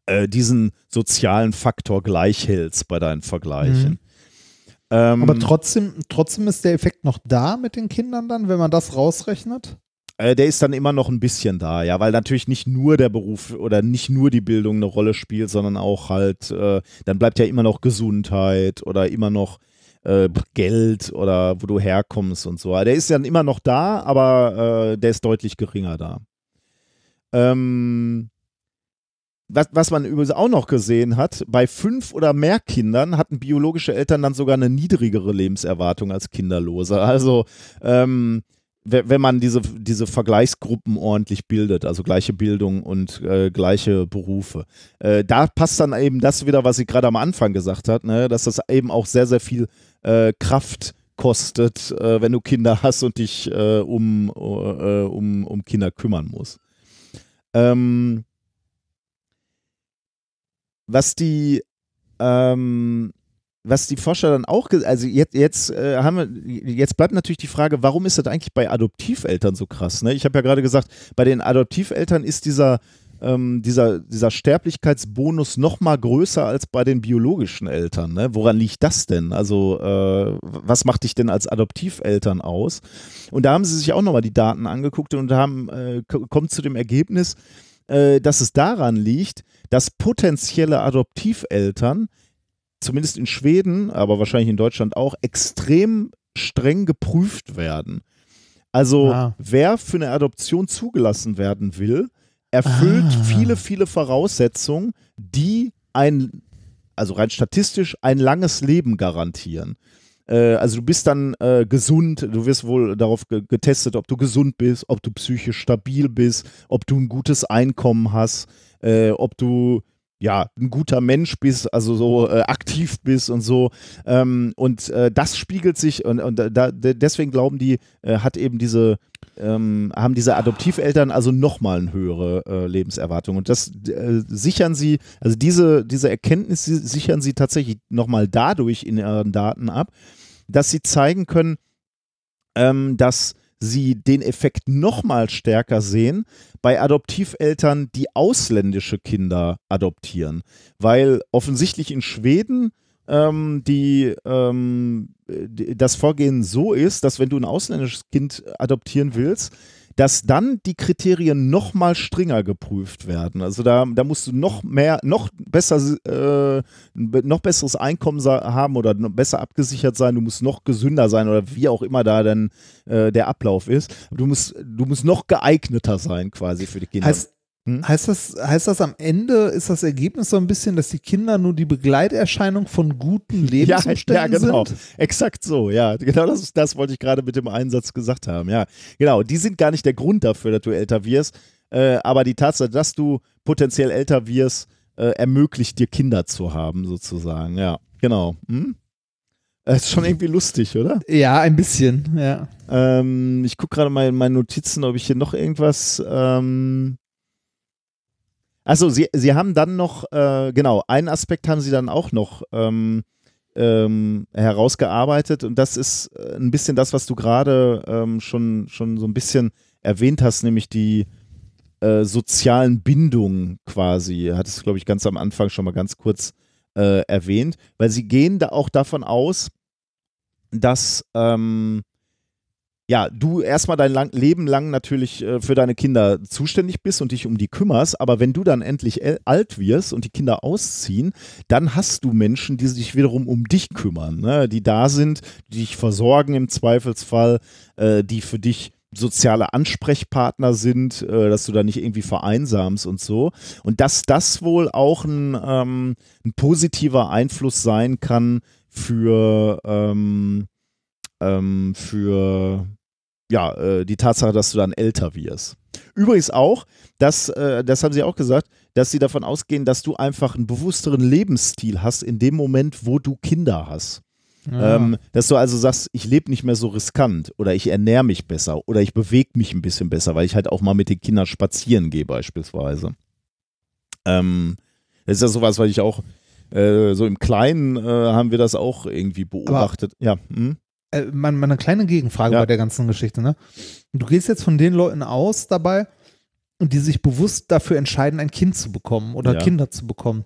A: äh, diesen sozialen Faktor gleich hältst bei deinen Vergleichen. Ähm,
B: Aber trotzdem, trotzdem ist der Effekt noch da mit den Kindern dann, wenn man das rausrechnet?
A: Äh, der ist dann immer noch ein bisschen da, ja, weil natürlich nicht nur der Beruf oder nicht nur die Bildung eine Rolle spielt, sondern auch halt, äh, dann bleibt ja immer noch Gesundheit oder immer noch äh, Geld oder wo du herkommst und so. Der ist dann immer noch da, aber äh, der ist deutlich geringer da. Ähm, was, was man übrigens auch noch gesehen hat, bei fünf oder mehr Kindern hatten biologische Eltern dann sogar eine niedrigere Lebenserwartung als Kinderlose. Also ähm, we- wenn man diese, diese Vergleichsgruppen ordentlich bildet, also gleiche Bildung und äh, gleiche Berufe. Äh, da passt dann eben das wieder, was sie gerade am Anfang gesagt hat, ne? dass das eben auch sehr, sehr viel äh, Kraft kostet, äh, wenn du Kinder hast und dich äh, um, äh, um, um Kinder kümmern musst. Ähm, was die ähm, was die Forscher dann auch, also jetzt, jetzt äh, haben wir, jetzt bleibt natürlich die Frage, warum ist das eigentlich bei Adoptiveltern so krass? Ne? Ich habe ja gerade gesagt, bei den Adoptiveltern ist dieser, ähm, dieser, dieser Sterblichkeitsbonus noch mal größer als bei den biologischen Eltern. Ne? Woran liegt das denn? Also äh, was macht dich denn als Adoptiveltern aus? Und da haben sie sich auch noch mal die Daten angeguckt und haben äh, ko- kommt zu dem Ergebnis, äh, dass es daran liegt, dass potenzielle Adoptiveltern zumindest in Schweden, aber wahrscheinlich in Deutschland auch, extrem streng geprüft werden. Also
B: Ah.
A: wer für eine Adoption zugelassen werden will, erfüllt
B: Ah.
A: viele, viele Voraussetzungen, die ein, also rein statistisch, ein langes Leben garantieren. Äh, also du bist dann äh, gesund, du wirst wohl darauf ge getestet, ob du gesund bist, ob du psychisch stabil bist, ob du ein gutes Einkommen hast, äh, ob du ja, ein guter Mensch bist, also so äh, aktiv bist und so. Ähm, und äh, das spiegelt sich und, und da, de- deswegen glauben die, äh, hat eben diese, ähm, haben diese Adoptiveltern also nochmal eine höhere äh, Lebenserwartung. Und das äh, sichern sie, also diese, diese Erkenntnis si- sichern sie tatsächlich nochmal dadurch in ihren Daten ab, dass sie zeigen können, ähm, dass sie den Effekt nochmal stärker sehen bei Adoptiveltern, die ausländische Kinder adoptieren. Weil offensichtlich in Schweden ähm, die, ähm, das Vorgehen so ist, dass wenn du ein ausländisches Kind adoptieren willst, dass dann die Kriterien noch mal strenger geprüft werden. Also da, da musst du noch mehr, noch besser, äh, noch besseres Einkommen haben oder besser abgesichert sein. Du musst noch gesünder sein oder wie auch immer da dann äh, der Ablauf ist. Du musst, du musst noch geeigneter sein quasi für die Kinder.
B: Heißt, heißt, das, heißt das am Ende, ist das Ergebnis so ein bisschen, dass die Kinder nur die Begleiterscheinung von guten Lebensumständen
A: ja, ja, genau.
B: sind?
A: Exakt so, ja. Genau das, ist- das wollte ich gerade mit dem Einsatz gesagt haben. Ja, genau. Die sind gar nicht der Grund dafür, dass du älter wirst. Äh, aber die Tatsache, dass du potenziell älter wirst, äh, ermöglicht dir Kinder zu haben, sozusagen. Ja, genau. Hm? Das ist schon irgendwie lustig, oder?
B: Ja, ein bisschen, ja.
A: Ähm, ich gucke gerade mal in meine Notizen, ob ich hier noch irgendwas. Ähm also sie, sie haben dann noch, äh, genau, einen Aspekt haben sie dann auch noch ähm, ähm, herausgearbeitet und das ist äh, ein bisschen das, was du gerade ähm, schon, schon so ein bisschen erwähnt hast, nämlich die äh, sozialen Bindungen quasi. Hattest du, glaube ich, ganz am Anfang schon mal ganz kurz äh, erwähnt, weil sie gehen da auch davon aus, dass ähm, ja, du erstmal dein lang, Leben lang natürlich äh, für deine Kinder zuständig bist und dich um die kümmerst, aber wenn du dann endlich alt wirst und die Kinder ausziehen, dann hast du Menschen, die sich wiederum um dich kümmern, ne? die da sind, die dich versorgen im Zweifelsfall, äh, die für dich soziale Ansprechpartner sind, äh, dass du da nicht irgendwie vereinsamst und so. Und dass das wohl auch ein, ähm, ein positiver Einfluss sein kann für, ähm, ähm, für ja, äh, die Tatsache, dass du dann älter wirst. Übrigens auch, dass, äh, das haben sie auch gesagt, dass sie davon ausgehen, dass du einfach einen bewussteren Lebensstil hast in dem Moment, wo du Kinder hast.
B: Ja.
A: Ähm, dass du also sagst, ich lebe nicht mehr so riskant oder ich ernähre mich besser oder ich bewege mich ein bisschen besser, weil ich halt auch mal mit den Kindern spazieren gehe beispielsweise. Ähm, das ist ja sowas, weil ich auch äh, so im Kleinen äh, haben wir das auch irgendwie beobachtet. ja. Hm?
B: Äh, mal, mal eine kleine Gegenfrage
A: Ja.
B: bei der ganzen Geschichte. Ne? Du gehst jetzt von den Leuten aus dabei, die sich bewusst dafür entscheiden, ein Kind zu bekommen oder
A: Ja.
B: Kinder zu bekommen.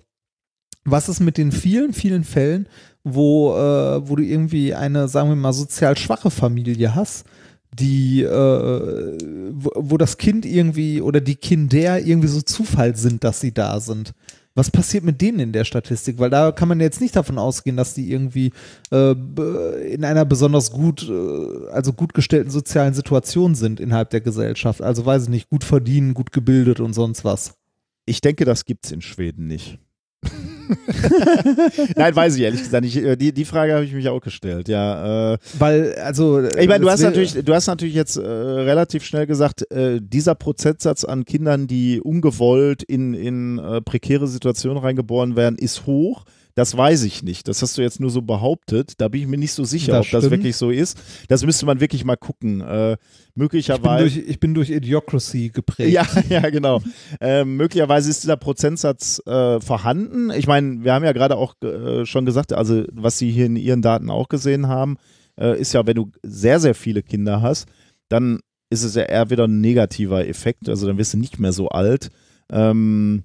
B: Was ist mit den vielen, vielen Fällen, wo, äh, wo du irgendwie eine, sagen wir mal, sozial schwache Familie hast, die, äh, wo, wo das Kind irgendwie oder die Kinder irgendwie so Zufall sind, dass sie da sind? Was passiert mit denen in der Statistik? Weil da kann man jetzt nicht davon ausgehen, dass die irgendwie äh, in einer besonders gut, äh, also gut gestellten sozialen Situation sind innerhalb der Gesellschaft. Also weiß ich nicht, gut verdienen, gut gebildet und sonst was.
A: Ich denke, das gibt's in Schweden nicht. Nein, weiß ich ehrlich gesagt nicht. Äh, Die, die Frage habe ich mich auch gestellt, ja. Äh,
B: Weil, also.
A: ich meine, du hast natürlich, du hast natürlich jetzt äh, relativ schnell gesagt, äh, dieser Prozentsatz an Kindern, die ungewollt in, in äh, prekäre Situationen reingeboren werden, ist hoch. Das weiß ich nicht. Das hast du jetzt nur so behauptet. Da bin ich mir nicht so sicher,
B: Das
A: ob das
B: stimmt.
A: wirklich so ist. Das müsste man wirklich mal gucken. Äh,
B: Ich bin,
A: möglicherweise.
B: durch, ich bin durch Idiocracy geprägt.
A: Ja, ja, genau. Ähm, möglicherweise ist dieser Prozentsatz äh, vorhanden. Ich meine, wir haben ja gerade auch äh, schon gesagt, also was Sie hier in Ihren Daten auch gesehen haben, äh, ist ja, wenn du sehr, sehr viele Kinder hast, dann ist es ja eher wieder ein negativer Effekt. Also dann wirst du nicht mehr so alt. Ähm,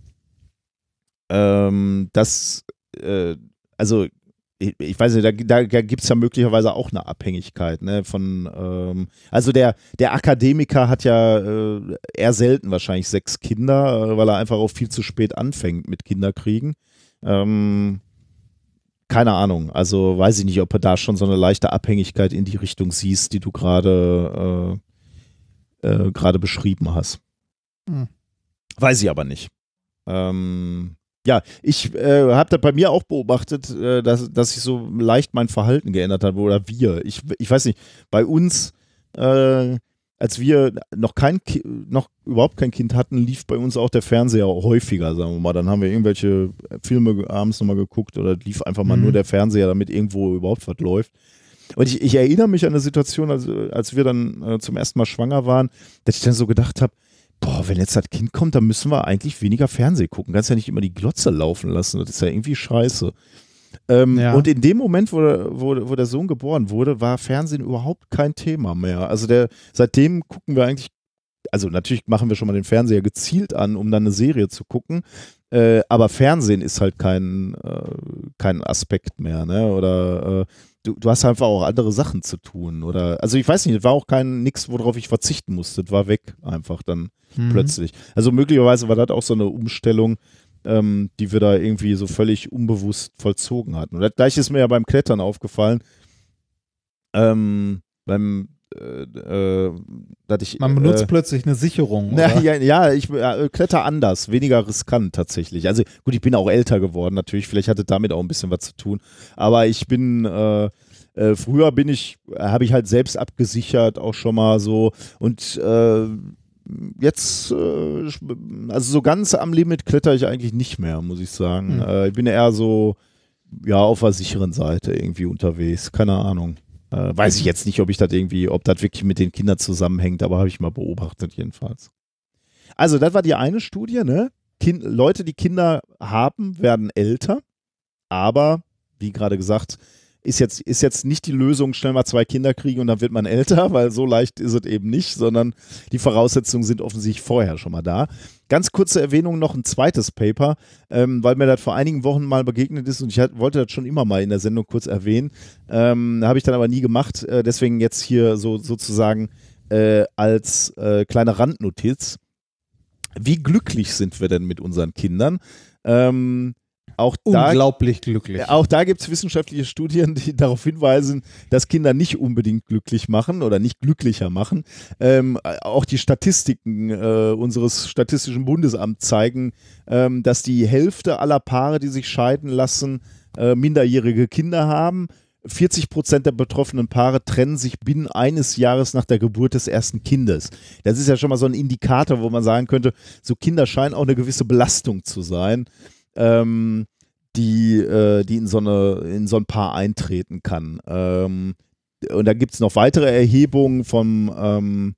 A: ähm, das, äh, also ich, ich weiß nicht, da, da, da gibt es ja möglicherweise auch eine Abhängigkeit ne, von, ähm, also der, der Akademiker hat ja äh, eher selten wahrscheinlich sechs Kinder, äh, weil er einfach auch viel zu spät anfängt mit Kinderkriegen. Ähm, keine Ahnung, also weiß ich nicht, ob du da schon so eine leichte Abhängigkeit in die Richtung siehst, die du gerade äh, äh, gerade beschrieben hast.
B: Hm.
A: Weiß ich aber nicht. Ähm, ja, ich äh, habe das bei mir auch beobachtet, äh, dass, dass sich so leicht mein Verhalten geändert hat oder wir. Ich, ich weiß nicht, bei uns, äh, als wir noch kein Ki noch überhaupt kein Kind hatten, lief bei uns auch der Fernseher häufiger, sagen wir mal. Dann haben wir irgendwelche Filme abends nochmal geguckt oder lief einfach mal
B: Mhm.
A: nur der Fernseher, damit irgendwo überhaupt was läuft. Und ich, ich erinnere mich an eine Situation, als, als wir dann äh, zum ersten Mal schwanger waren, dass ich dann so gedacht habe, boah, wenn jetzt das Kind kommt, dann müssen wir eigentlich weniger Fernsehen gucken. Kannst ja nicht immer die Glotze laufen lassen. Das ist ja irgendwie scheiße. Ähm,
B: Ja.
A: Und in dem Moment, wo, der- wo, wo der Sohn geboren wurde, war Fernsehen überhaupt kein Thema mehr. Also der, seitdem gucken wir eigentlich, also natürlich machen wir schon mal den Fernseher gezielt an, um dann eine Serie zu gucken. Äh, aber Fernsehen ist halt kein, äh, kein Aspekt mehr, ne? Oder äh, du, du hast einfach auch andere Sachen zu tun. Oder also ich weiß nicht, es war auch kein nix, worauf ich verzichten musste. Es war weg einfach dann
B: Mhm.
A: plötzlich. Also möglicherweise war das auch so eine Umstellung, ähm, die wir da irgendwie so völlig unbewusst vollzogen hatten. Und das gleiche ist mir ja beim Klettern aufgefallen. Ähm, beim äh, äh, dass ich,
B: Man benutzt
A: äh,
B: plötzlich eine Sicherung.
A: na,
B: oder?
A: ja, ja, ich äh, kletter anders, weniger riskant tatsächlich. Also gut, ich bin auch älter geworden natürlich, vielleicht hatte damit auch ein bisschen was zu tun. Aber ich bin, äh, äh, früher bin ich, habe ich halt selbst abgesichert, auch schon mal so. Und äh, jetzt, äh, also so ganz am Limit kletter ich eigentlich nicht mehr, muss ich sagen.
B: Hm.
A: Äh, ich bin eher so, ja, auf der sicheren Seite irgendwie unterwegs. Keine Ahnung. Äh, weiß ich jetzt nicht, ob ich das irgendwie, ob das wirklich mit den Kindern zusammenhängt, aber habe ich mal beobachtet jedenfalls. Also, das war die eine Studie, ne? Kind, Leute, die Kinder haben, werden älter, aber, wie gerade gesagt, ist jetzt, ist jetzt nicht die Lösung, schnell mal zwei Kinder kriegen und dann wird man älter, weil so leicht ist es eben nicht, sondern die Voraussetzungen sind offensichtlich vorher schon mal da. Ganz kurze Erwähnung noch ein zweites Paper, ähm, weil mir das vor einigen Wochen mal begegnet ist und ich hat, wollte das schon immer mal in der Sendung kurz erwähnen, ähm, habe ich dann aber nie gemacht, äh, deswegen jetzt hier so sozusagen äh, als äh, kleine Randnotiz. Wie glücklich sind wir denn mit unseren Kindern? Ähm, auch da
B: Unglaublich glücklich.
A: auch da gibt es wissenschaftliche Studien, die darauf hinweisen, dass Kinder nicht unbedingt glücklich machen oder nicht glücklicher machen. Ähm, auch die Statistiken äh, unseres Statistischen Bundesamts zeigen, ähm, dass die Hälfte aller Paare, die sich scheiden lassen, äh, minderjährige Kinder haben. 40 Prozent der betroffenen Paare trennen sich binnen eines Jahres nach der Geburt des ersten Kindes. Das ist ja schon mal so ein Indikator, wo man sagen könnte, so Kinder scheinen auch eine gewisse Belastung zu sein ähm, die, äh, die in so, eine, in so ein Paar eintreten kann. Ähm, und da gibt es noch weitere Erhebungen vom ähm,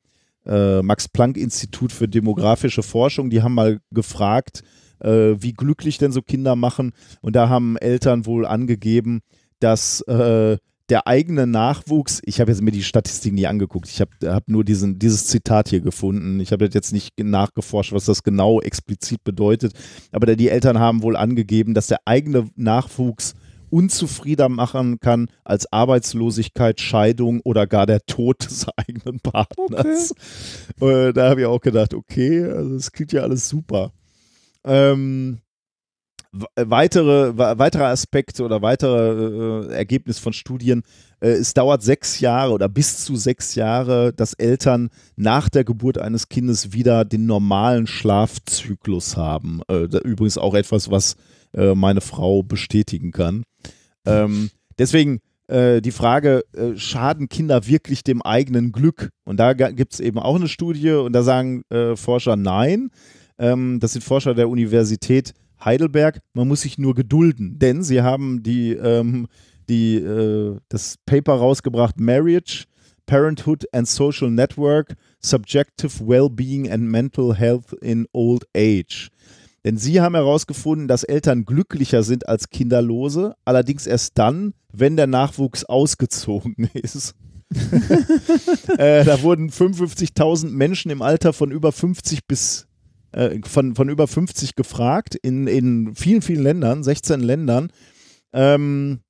A: äh, Max-Planck-Institut für demografische Forschung. Die haben mal gefragt, äh, wie glücklich denn so Kinder machen. Und da haben Eltern wohl angegeben, dass äh, der eigene Nachwuchs, ich habe jetzt mir die Statistiken nie angeguckt, ich habe hab nur diesen, dieses Zitat hier gefunden. Ich habe jetzt nicht nachgeforscht, was das genau explizit bedeutet, aber die Eltern haben wohl angegeben, dass der eigene Nachwuchs unzufrieden machen kann als Arbeitslosigkeit, Scheidung oder gar der Tod des eigenen Partners. Äh, da habe ich auch gedacht, okay, also das klingt ja alles super. Ähm, weitere, we- weiterer Aspekt oder weitere äh, Ergebnis von Studien, äh, es dauert sechs Jahre oder bis zu sechs Jahre, dass Eltern nach der Geburt eines Kindes wieder den normalen Schlafzyklus haben. Äh, übrigens auch etwas, was äh, meine Frau bestätigen kann. Ähm, deswegen äh, die Frage, äh, schaden Kinder wirklich dem eigenen Glück? Und da gibt es eben auch eine Studie und da sagen äh, Forscher nein. Ähm, das sind Forscher der Universität Heidelberg. Man muss sich nur gedulden, denn sie haben die, ähm, die, äh, das Paper rausgebracht, Marriage, Parenthood and Social Network, Subjective Wellbeing and Mental Health in Old Age. Denn sie haben herausgefunden, dass Eltern glücklicher sind als Kinderlose, allerdings erst dann, wenn der Nachwuchs ausgezogen ist. äh, da wurden 55.000 Menschen im Alter von über 50 bis äh, von, von über 50 gefragt in, in vielen, vielen Ländern, 16 Ländern. Ähm,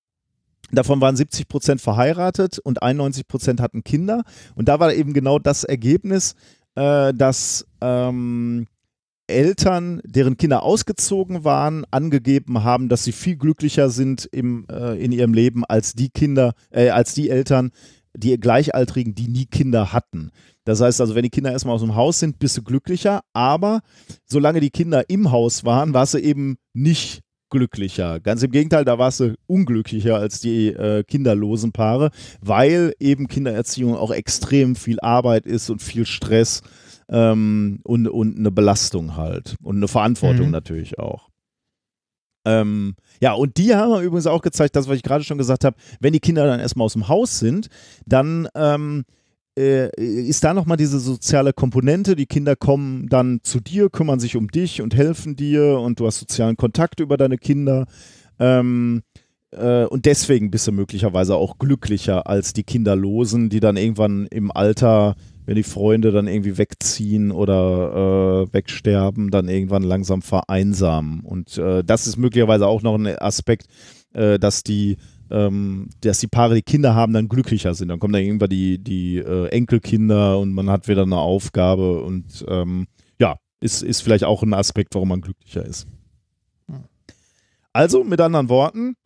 A: davon waren 70 Prozent verheiratet und 91 Prozent hatten Kinder. Und da war eben genau das Ergebnis, äh, dass ähm, Eltern, deren Kinder ausgezogen waren, angegeben haben, dass sie viel glücklicher sind im, äh, in ihrem Leben als die Kinder, äh, als die Eltern, die Gleichaltrigen, die nie Kinder hatten. Das heißt also, wenn die Kinder erstmal aus dem Haus sind, bist du glücklicher, aber solange die Kinder im Haus waren, warst du eben nicht glücklicher. Ganz im Gegenteil, da warst du unglücklicher als die äh, kinderlosen Paare, weil eben Kindererziehung auch extrem viel Arbeit ist und viel Stress ähm, und, und eine Belastung halt und eine Verantwortung
B: Mhm.
A: natürlich auch. Ähm, ja, und die haben übrigens auch gezeigt, das, was ich gerade schon gesagt habe, wenn die Kinder dann erstmal aus dem Haus sind, dann ähm, äh, ist da nochmal diese soziale Komponente. Die Kinder kommen dann zu dir, kümmern sich um dich und helfen dir und du hast sozialen Kontakt über deine Kinder. Ähm, äh, und deswegen bist du möglicherweise auch glücklicher als die Kinderlosen, die dann irgendwann im Alter, wenn die Freunde dann irgendwie wegziehen oder äh, wegsterben, dann irgendwann langsam vereinsamen. Und äh, das ist möglicherweise auch noch ein Aspekt, äh, dass die ähm, dass die Paare, die Kinder haben, dann glücklicher sind. Dann kommen dann irgendwann die, die äh, Enkelkinder und man hat wieder eine Aufgabe und ähm, ja, ist, ist vielleicht auch ein Aspekt, warum man glücklicher ist. Also, mit anderen Worten,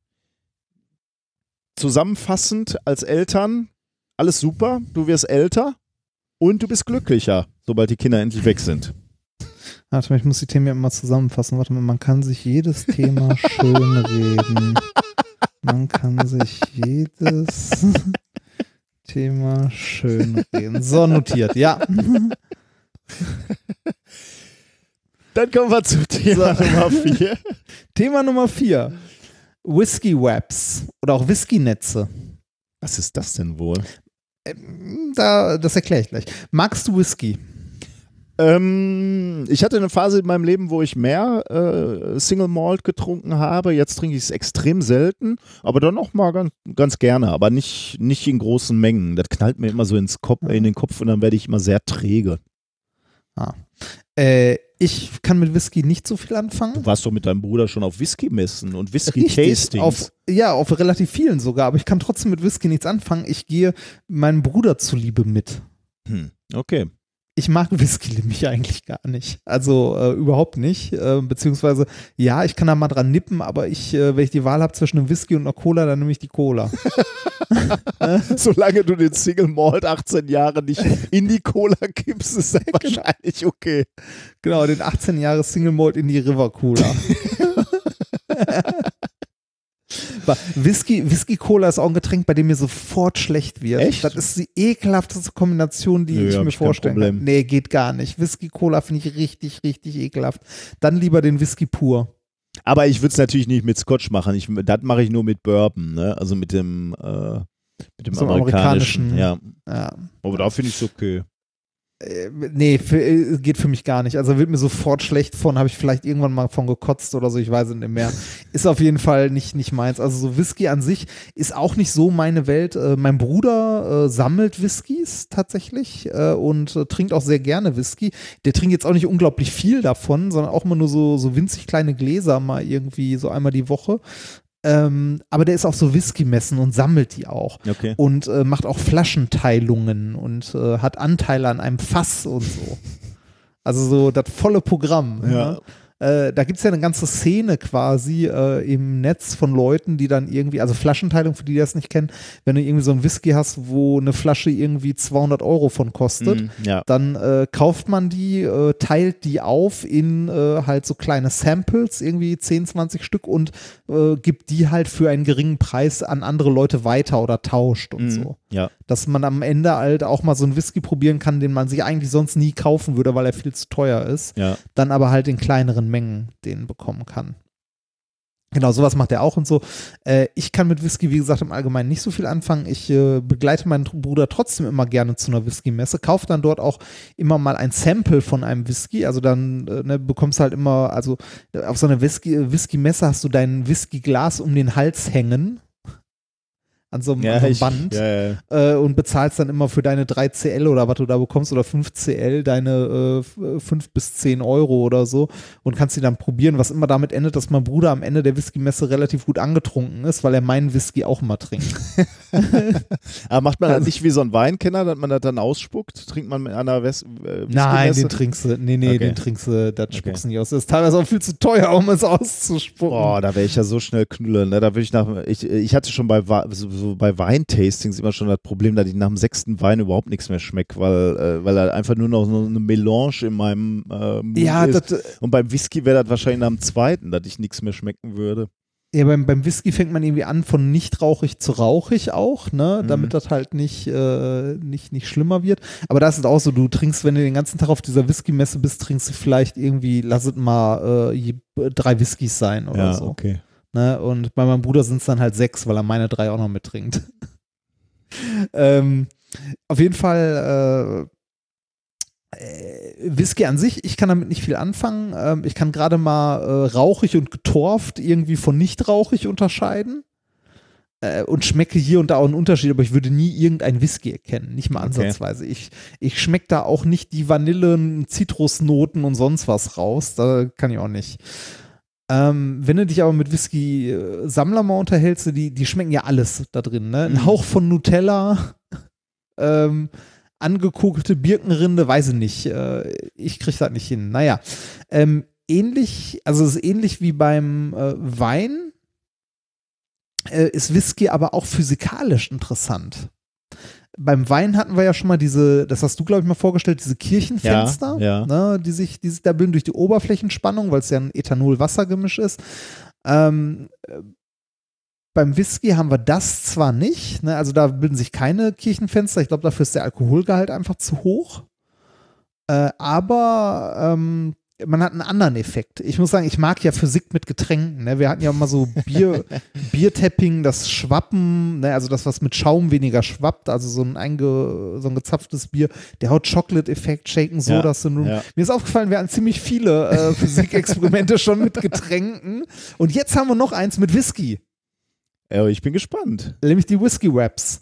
A: zusammenfassend als Eltern, alles super, du wirst älter und du bist glücklicher, sobald die Kinder endlich weg sind.
B: Warte mal, ich muss die Themen ja immer zusammenfassen. Warte mal, man kann sich jedes Thema schön reden. Man kann sich jedes Thema schön reden. So, notiert, ja.
A: Dann kommen wir zu Thema
B: So.
A: Nummer 4.
B: Thema Nummer vier. Whisky Webs oder auch Whisky-Netze.
A: Was ist das denn wohl?
B: Ähm, Da, das erkläre ich gleich. Magst du Whisky?
A: Ähm, ich hatte eine Phase in meinem Leben, wo ich mehr äh, Single Malt getrunken habe. Jetzt trinke ich es extrem selten, aber dann noch mal ganz, ganz gerne, aber nicht, nicht in großen Mengen. Das knallt mir immer so ins Kopf, in den Kopf und dann werde ich immer sehr träge.
B: Äh, ich kann mit Whisky nicht so viel anfangen.
A: Du warst doch mit deinem Bruder schon auf Whisky-Messen und Whisky-Tastings.
B: ja, auf relativ vielen sogar, aber ich kann trotzdem mit Whisky nichts anfangen. Ich gehe meinem Bruder zuliebe mit.
A: Hm, okay.
B: Ich mag Whisky nämlich eigentlich gar nicht. Also äh, überhaupt nicht. Äh, beziehungsweise, ja, ich kann da mal dran nippen, aber ich, äh, wenn ich die Wahl habe zwischen einem Whisky und einer Cola, dann nehme ich die Cola.
A: Solange du den Single Malt 18 Jahre nicht in die Cola kippst, ist das wahrscheinlich okay.
B: Genau, den 18 Jahre Single Malt in die River Cola. Whisky, Whisky Cola ist auch ein Getränk, bei dem mir sofort schlecht wird.
A: Echt?
B: Das ist die ekelhafteste Kombination, die
A: Nö,
B: ich mir vorstellen kann. Nee, geht gar nicht. Whisky Cola finde ich richtig, richtig ekelhaft. Dann lieber den Whisky pur.
A: Aber ich würde es natürlich nicht mit Scotch machen. Ich, das mache ich nur mit Bourbon, ne? Also mit dem, äh, mit dem
B: So
A: amerikanischen.
B: amerikanischen.
A: Ja.
B: Ja.
A: Aber da finde ich es okay.
B: Äh, Nee, für, äh, geht für mich gar nicht. Also wird mir sofort schlecht von, habe ich vielleicht irgendwann mal von gekotzt oder so, ich weiß es nicht mehr. Ist auf jeden Fall nicht, nicht meins. Also so Whisky an sich ist auch nicht so meine Welt. Äh, mein Bruder äh, sammelt Whiskys tatsächlich äh, und äh, trinkt auch sehr gerne Whisky. Der trinkt jetzt auch nicht unglaublich viel davon, sondern auch immer nur so, so winzig kleine Gläser mal irgendwie so einmal die Woche. Ähm, aber der ist auf so Whisky-Messen und sammelt die auch
A: Okay.
B: und äh, macht auch Flaschenteilungen und äh, hat Anteile an einem Fass und so. Also so das volle Programm.
A: Ja.
B: Ne? Äh, da gibt es ja eine ganze Szene quasi äh, im Netz von Leuten, die dann irgendwie, also Flaschenteilung, für die, die das nicht kennen, wenn du irgendwie so einen Whisky hast, wo eine Flasche irgendwie 200 Euro von kostet,
A: Mhm, ja.
B: dann äh, kauft man die, äh, teilt die auf in äh, halt so kleine Samples, irgendwie 10, 20 Stück und gibt die halt für einen geringen Preis an andere Leute weiter oder tauscht und
A: Mhm.
B: so.
A: Ja.
B: Dass man am Ende halt auch mal so einen Whisky probieren kann, den man sich eigentlich sonst nie kaufen würde, weil er viel zu teuer ist.
A: Ja.
B: Dann aber halt in kleineren Mengen den bekommen kann. Genau, sowas macht er auch und so. Äh, ich kann mit Whisky, wie gesagt, im Allgemeinen nicht so viel anfangen. Ich äh, begleite meinen Bruder trotzdem immer gerne zu einer Whisky-Messe, kaufe dann dort auch immer mal ein Sample von einem Whisky. Also dann äh, ne, bekommst du halt immer, also äh, auf so einer Whisky- Whisky-Messe hast du dein Whisky-Glas um den Hals hängen. An so einem, an so einem
A: ich-
B: Band
A: Ja, ja.
B: äh, und bezahlst dann immer für deine 3 CL oder was du da bekommst oder 5 CL deine äh, 5 bis 10 Euro oder so und kannst die dann probieren, was immer damit endet, dass mein Bruder am Ende der Whisky-Messe relativ gut angetrunken ist, weil er meinen Whisky auch mal trinkt.
A: Aber macht man
B: Also-
A: das nicht wie so ein Weinkenner, dass man das dann ausspuckt? Trinkt man mit einer Wes äh,
B: Nein, den trinkst du, nee, nee,
A: Okay.
B: den trinkst du, das spuckst du nicht aus. Das ist teilweise auch viel zu teuer, um es auszuspucken.
A: Boah, da wäre ich ja so schnell knüllen. Ne? Da würde ich nach, ich, ich hatte schon bei, so, so bei Weintastings immer schon das Problem, dass ich nach dem sechsten Wein überhaupt nichts mehr schmeckt, weil, äh, weil er einfach nur noch so eine Melange in meinem äh, Mund
B: Ja,
A: ist.
B: das,
A: Und beim Whisky wäre das wahrscheinlich nach dem zweiten, dass ich nichts mehr schmecken würde.
B: Ja, beim, beim Whisky fängt man irgendwie an von nicht rauchig zu rauchig auch, ne,
A: Mhm.
B: damit das halt nicht, äh, nicht, nicht schlimmer wird. Aber da ist es auch so, du trinkst, wenn du den ganzen Tag auf dieser Whisky-Messe bist, trinkst du vielleicht irgendwie, lass es mal äh, drei Whiskys sein oder
A: ja,
B: so.
A: okay.
B: Ne? Und bei meinem Bruder sind es dann halt sechs, weil er meine drei auch noch mittrinkt. ähm, auf jeden Fall äh, äh, Whisky an sich, ich kann damit nicht viel anfangen. Ähm, ich kann gerade mal äh, rauchig und getorft irgendwie von nicht rauchig unterscheiden. Äh, und schmecke hier und da auch einen Unterschied, aber ich würde nie irgendein Whisky erkennen, nicht mal
A: Okay.
B: ansatzweise. Ich, ich schmecke da auch nicht die Vanillen, Zitrusnoten und sonst was raus. Da kann ich auch nicht. Ähm, wenn du dich aber mit Whisky-Sammler mal unterhältst, die, die schmecken ja alles da drin. Ne? Ein
A: Mhm.
B: Hauch von Nutella, ähm, angekokelte Birkenrinde, weiß ich nicht. Äh, ich krieg das nicht hin. Naja, ähm, ähnlich, also es ist ähnlich wie beim äh, Wein, äh, ist Whisky aber auch physikalisch interessant. Beim Wein hatten wir ja schon mal diese, das hast du, glaube ich, mal vorgestellt, diese Kirchenfenster,
A: Ja, ja.
B: Ne, die, sich, die sich da bilden durch die Oberflächenspannung, weil es ja ein Ethanol-Wasser-Gemisch ist. Ähm, äh, beim Whisky haben wir das zwar nicht, ne, also da bilden sich keine Kirchenfenster, ich glaube, dafür ist der Alkoholgehalt einfach zu hoch. Äh, aber ähm, man hat einen anderen Effekt. Ich muss sagen, ich mag ja Physik mit Getränken. Ne? Wir hatten ja mal so Bier, Biertapping, das Schwappen, ne? also das, was mit Schaum weniger schwappt, also so ein, einge, so ein gezapftes Bier, der Hot Chocolate-Effekt, Shaken Soda
A: Ja,
B: Syndrom.
A: ja.
B: Mir ist aufgefallen, wir hatten ziemlich viele äh, Physikexperimente schon mit Getränken. Und jetzt haben wir noch eins mit Whisky
A: Ja, ich bin gespannt.
B: nämlich die Whisky Wraps.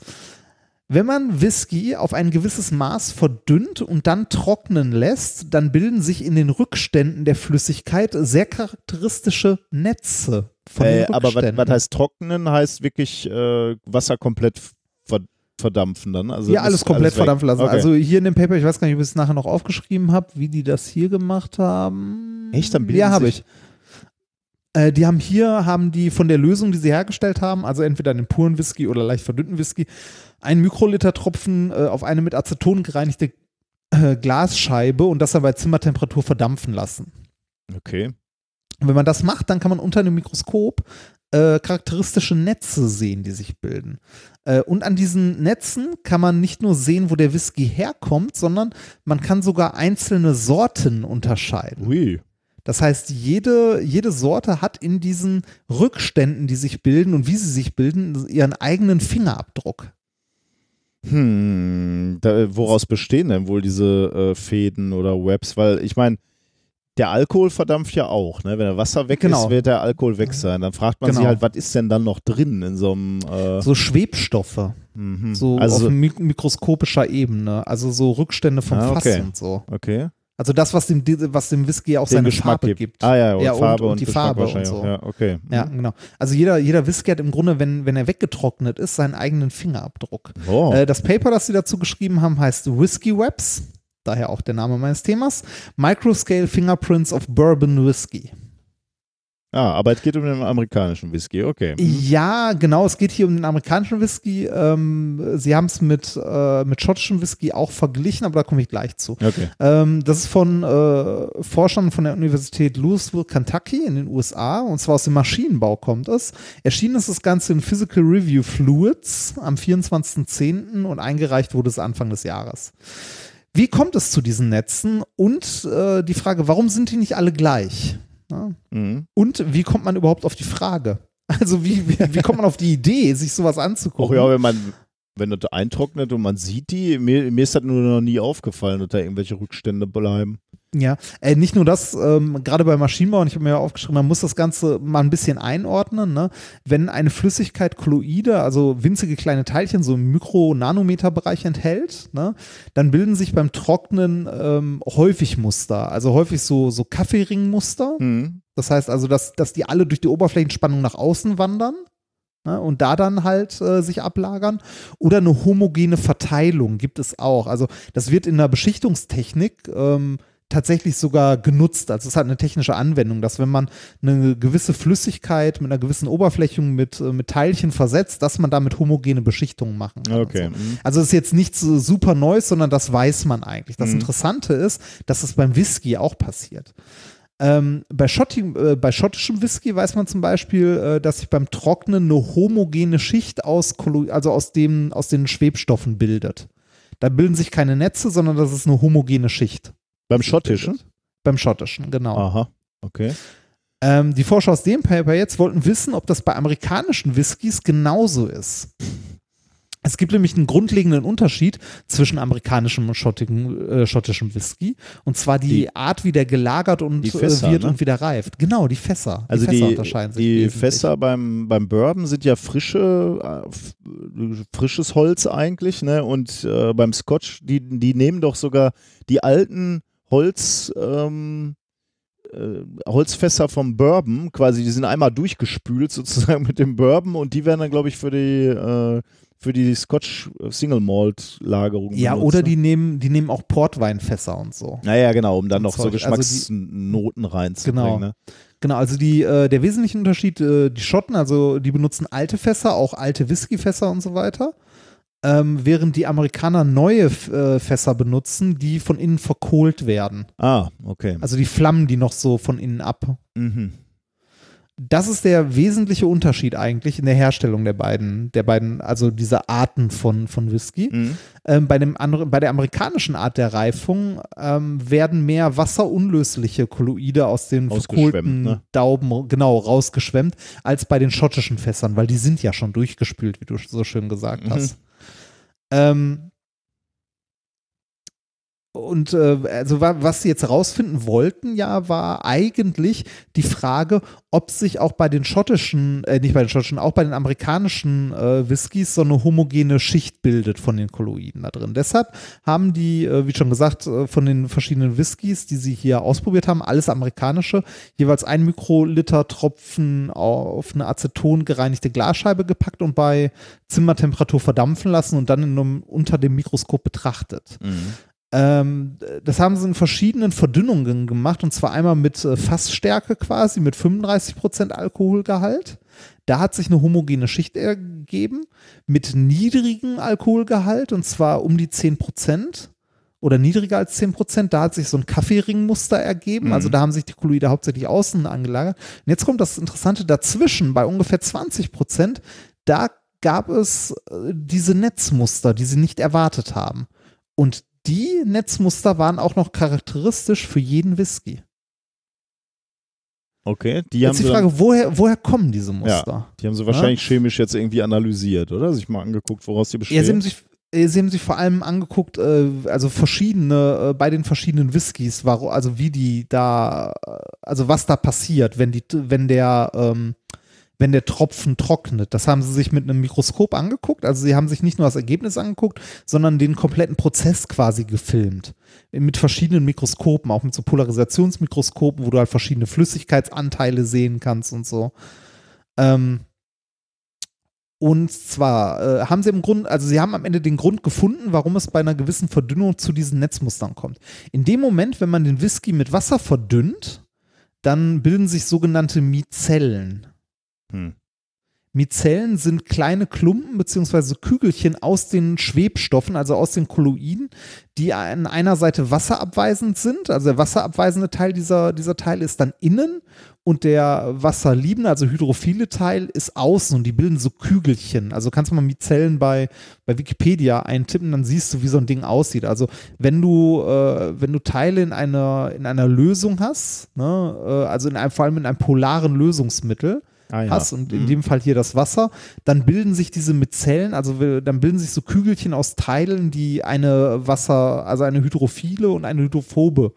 B: Wenn man Whisky auf ein gewisses Maß verdünnt und dann trocknen lässt, dann bilden sich in den Rückständen der Flüssigkeit sehr charakteristische Netze von
A: Äh,
B: den
A: aber was, heißt trocknen? Heißt wirklich äh, Wasser komplett ver verdampfen dann? Also
B: ja, alles komplett
A: weg.
B: verdampfen lassen.
A: Okay.
B: Also hier in dem Paper, ich weiß gar nicht, ob ich es nachher noch aufgeschrieben habe, wie die das hier gemacht haben.
A: Echt? Dann bilden
B: Ja, habe ich. Äh, die haben hier, haben die von der Lösung, die sie hergestellt haben, also entweder einen puren Whisky oder leicht verdünnten Whisky, einen Mikroliter-Tropfen äh, auf eine mit Aceton gereinigte äh, Glasscheibe und das dann bei Zimmertemperatur verdampfen lassen.
A: Okay.
B: Und wenn man das macht, dann kann man unter einem Mikroskop äh, charakteristische Netze sehen, die sich bilden. Äh, und an diesen Netzen kann man nicht nur sehen, wo der Whisky herkommt, sondern man kann sogar einzelne Sorten unterscheiden.
A: Ui.
B: Das heißt, jede, jede Sorte hat in diesen Rückständen, die sich bilden und wie sie sich bilden, ihren eigenen Fingerabdruck.
A: Hm, da, woraus bestehen denn wohl diese äh, Fäden oder Webs? Weil ich meine, der Alkohol verdampft ja auch. Ne? Wenn der Wasser weg
B: Genau.
A: ist, wird der Alkohol weg sein. Dann fragt man sich
B: Genau.
A: halt, was ist denn dann noch drin in so einem. Äh,
B: So Schwebstoffe,
A: mhm.
B: so
A: also,
B: auf mik mikroskopischer Ebene, also so Rückstände vom
A: Ah,
B: Fass
A: okay.
B: und so.
A: okay.
B: Also das, was dem, was dem Whisky auch
A: Den
B: seine
A: Geschmack
B: Farbe
A: gibt. Ah ja, und
B: Ja, und-
A: Farbe
B: und
A: und,
B: die
A: Geschmack
B: Farbe und so.
A: Ja, okay.
B: Ja, genau. Also jeder, jeder Whisky hat im Grunde, wenn, wenn er weggetrocknet ist, seinen eigenen Fingerabdruck.
A: Oh.
B: Äh, das Paper, das sie dazu geschrieben haben, heißt Whisky Webs. Daher auch der Name meines Themas. Microscale Fingerprints of Bourbon Whiskey.
A: Ah, aber es geht um den amerikanischen Whisky, okay.
B: Ja, genau, es geht hier um den amerikanischen Whisky. Ähm, sie haben es mit, äh, mit schottischem Whisky auch verglichen, aber da komme ich gleich zu.
A: Okay.
B: Ähm, das ist von äh, Forschern von der Universität Louisville, Kentucky in den USA und zwar aus dem Maschinenbau kommt es. Erschienen ist das Ganze in Physical Review Fluids am 24.10. und eingereicht wurde es Anfang des Jahres. Wie kommt es zu diesen Netzen? Und äh, die Frage, warum sind die nicht alle gleich? Ja.
A: Mhm.
B: Und wie kommt man überhaupt auf die Frage? Also wie, wie, wie kommt man auf die Idee, sich sowas
A: Auch
B: anzugucken?
A: ja, wenn man, wenn das eintrocknet und man sieht die, mir, mir ist das nur noch nie aufgefallen, dass da irgendwelche Rückstände bleiben.
B: Ja, äh, nicht nur das, ähm, gerade bei Maschinenbau, und ich habe mir ja aufgeschrieben, man muss das Ganze mal ein bisschen einordnen. Ne? Wenn eine Flüssigkeit Kolloide, also winzige kleine Teilchen, so im Mikro-Nanometer-Bereich enthält, ne? dann bilden sich beim Trocknen ähm, häufig Muster, also häufig so, so Kaffeeringmuster.
A: Mhm.
B: Das heißt also, dass, dass die alle durch die Oberflächenspannung nach außen wandern. Ne, und da dann halt äh, sich ablagern. Oder eine homogene Verteilung gibt es auch. Also das wird in der Beschichtungstechnik ähm, tatsächlich sogar genutzt. Also es hat eine technische Anwendung, dass wenn man eine gewisse Flüssigkeit mit einer gewissen Oberflächung mit, äh, mit Teilchen versetzt, dass man damit homogene Beschichtungen machen kann.
A: Okay.
B: So.
A: Mhm.
B: Also es ist jetzt nichts so super Neues, sondern das weiß man eigentlich. Das
A: Mhm.
B: Interessante ist, dass es beim Whisky auch passiert. Ähm, bei, Schotti, äh, bei schottischem Whisky weiß man zum Beispiel, äh, dass sich beim Trocknen eine homogene Schicht aus, also aus, dem, aus den Schwebstoffen bildet. Da bilden sich keine Netze, sondern das ist eine homogene Schicht.
A: Beim schottischen?
B: Beim schottischen, genau.
A: Aha, okay.
B: Ähm, die Forscher aus dem Paper jetzt wollten wissen, ob das bei amerikanischen Whiskys genauso ist. Es gibt nämlich einen grundlegenden Unterschied zwischen amerikanischem und schottigen, äh, schottischem Whisky. Und zwar die,
A: Die-
B: Art, wie der gelagert und
A: die Fässer,
B: äh, wird
A: ne?
B: und wieder reift. Genau, die Fässer.
A: Also
B: die Fässer
A: die,
B: unterscheiden sich.
A: die
B: wesentlich.
A: Fässer beim, beim Bourbon sind ja frische, äh, frisches Holz eigentlich, ne? Und äh, beim Scotch, die, die nehmen doch sogar die alten Holz, ähm, äh, Holzfässer vom Bourbon, quasi, die sind einmal durchgespült sozusagen mit dem Bourbon und die werden dann, glaube ich, für die, äh, für die Scotch Single Malt Lagerung
B: Ja,
A: benutzt,
B: oder
A: ne?
B: die nehmen, die nehmen auch Portweinfässer und so.
A: Naja, genau, um dann noch so
B: Zeug. Also die-
A: Geschmacksnoten reinzubringen.
B: Genau.
A: Ne?
B: Genau, also die, äh, der wesentliche Unterschied, äh, die Schotten, also die benutzen alte Fässer, auch alte Whiskyfässer und so weiter. Ähm, während die Amerikaner neue äh, Fässer benutzen, die von innen verkohlt werden.
A: Ah, okay.
B: Also die flammen die noch so von innen ab.
A: Mhm.
B: Das ist der wesentliche Unterschied eigentlich in der Herstellung der beiden, der beiden, also dieser Arten von, von Whisky.
A: Mhm.
B: Ähm, bei, dem anderen, bei der amerikanischen Art der Reifung ähm, werden mehr wasserunlösliche Kolloide aus den verkohlten
A: ne?
B: Dauben genau rausgeschwemmt, als bei den schottischen Fässern, weil die sind ja schon durchgespült, wie du so schön gesagt
A: Mhm.
B: hast. Ähm, und äh, also wa- was sie jetzt rausfinden wollten, ja, war eigentlich die Frage, ob sich auch bei den schottischen, äh, nicht bei den schottischen, auch bei den amerikanischen äh, Whiskys so eine homogene Schicht bildet von den Kolloiden da drin. Deshalb haben die, äh, wie schon gesagt, äh, von den verschiedenen Whiskys, die sie hier ausprobiert haben, alles amerikanische, jeweils ein Mikroliter Tropfen auf eine Aceton gereinigte Glasscheibe gepackt und bei Zimmertemperatur verdampfen lassen und dann in einem, unter dem Mikroskop betrachtet.
A: Mhm.
B: Ähm, das haben sie in verschiedenen Verdünnungen gemacht und zwar einmal mit äh, Fassstärke quasi, mit 35% Alkoholgehalt. Da hat sich eine homogene Schicht ergeben mit niedrigem Alkoholgehalt und zwar um die 10% oder niedriger als 10%. Da hat sich so ein Kaffeeringmuster ergeben.
A: Mhm.
B: Also da haben sich die Kolloide hauptsächlich außen angelagert. Und jetzt kommt das Interessante dazwischen, bei ungefähr 20%, da gab es äh, diese Netzmuster, die sie nicht erwartet haben. Und die Netzmuster waren auch noch charakteristisch für jeden Whisky.
A: Okay, die haben,
B: Jetzt die Frage, woher, woher kommen diese Muster?
A: die haben sie wahrscheinlich chemisch jetzt irgendwie analysiert, oder? Sich mal angeguckt, woraus die bestehen.
B: Ja, sie haben sich, äh, sie haben sich vor allem angeguckt, äh, also verschiedene, äh, bei den verschiedenen Whiskys, also wie die da, also was da passiert, wenn die, wenn der, ähm, wenn der Tropfen trocknet. Das haben sie sich mit einem Mikroskop angeguckt. Also sie haben sich nicht nur das Ergebnis angeguckt, sondern den kompletten Prozess quasi gefilmt. Mit verschiedenen Mikroskopen, auch mit so Polarisationsmikroskopen, wo du halt verschiedene Flüssigkeitsanteile sehen kannst und so. Ähm, Und zwar äh, haben sie im Grunde, also sie haben am Ende den Grund gefunden, warum es bei einer gewissen Verdünnung zu diesen Netzmustern kommt. In dem Moment, wenn man den Whisky mit Wasser verdünnt, dann bilden sich sogenannte Mizellen.
A: Hm.
B: Mizellen sind kleine Klumpen bzw. Kügelchen aus den Schwebstoffen, also aus den Kolloiden, die an einer Seite wasserabweisend sind. Also der wasserabweisende Teil dieser, dieser Teil ist dann innen und der wasserliebende, also hydrophile Teil ist außen und die bilden so Kügelchen. Also kannst du mal Mizellen bei, bei Wikipedia eintippen, dann siehst du, wie so ein Ding aussieht. Also wenn du, äh, wenn du Teile in einer, in einer Lösung hast, ne, äh, also in einem, vor allem in einem polaren Lösungsmittel,
A: Ah, ja.
B: hast und in
A: Mhm.
B: dem Fall hier das Wasser, dann bilden sich diese Mizellen, also dann bilden sich so Kügelchen aus Teilen, die eine Wasser, also eine hydrophile und eine hydrophobe,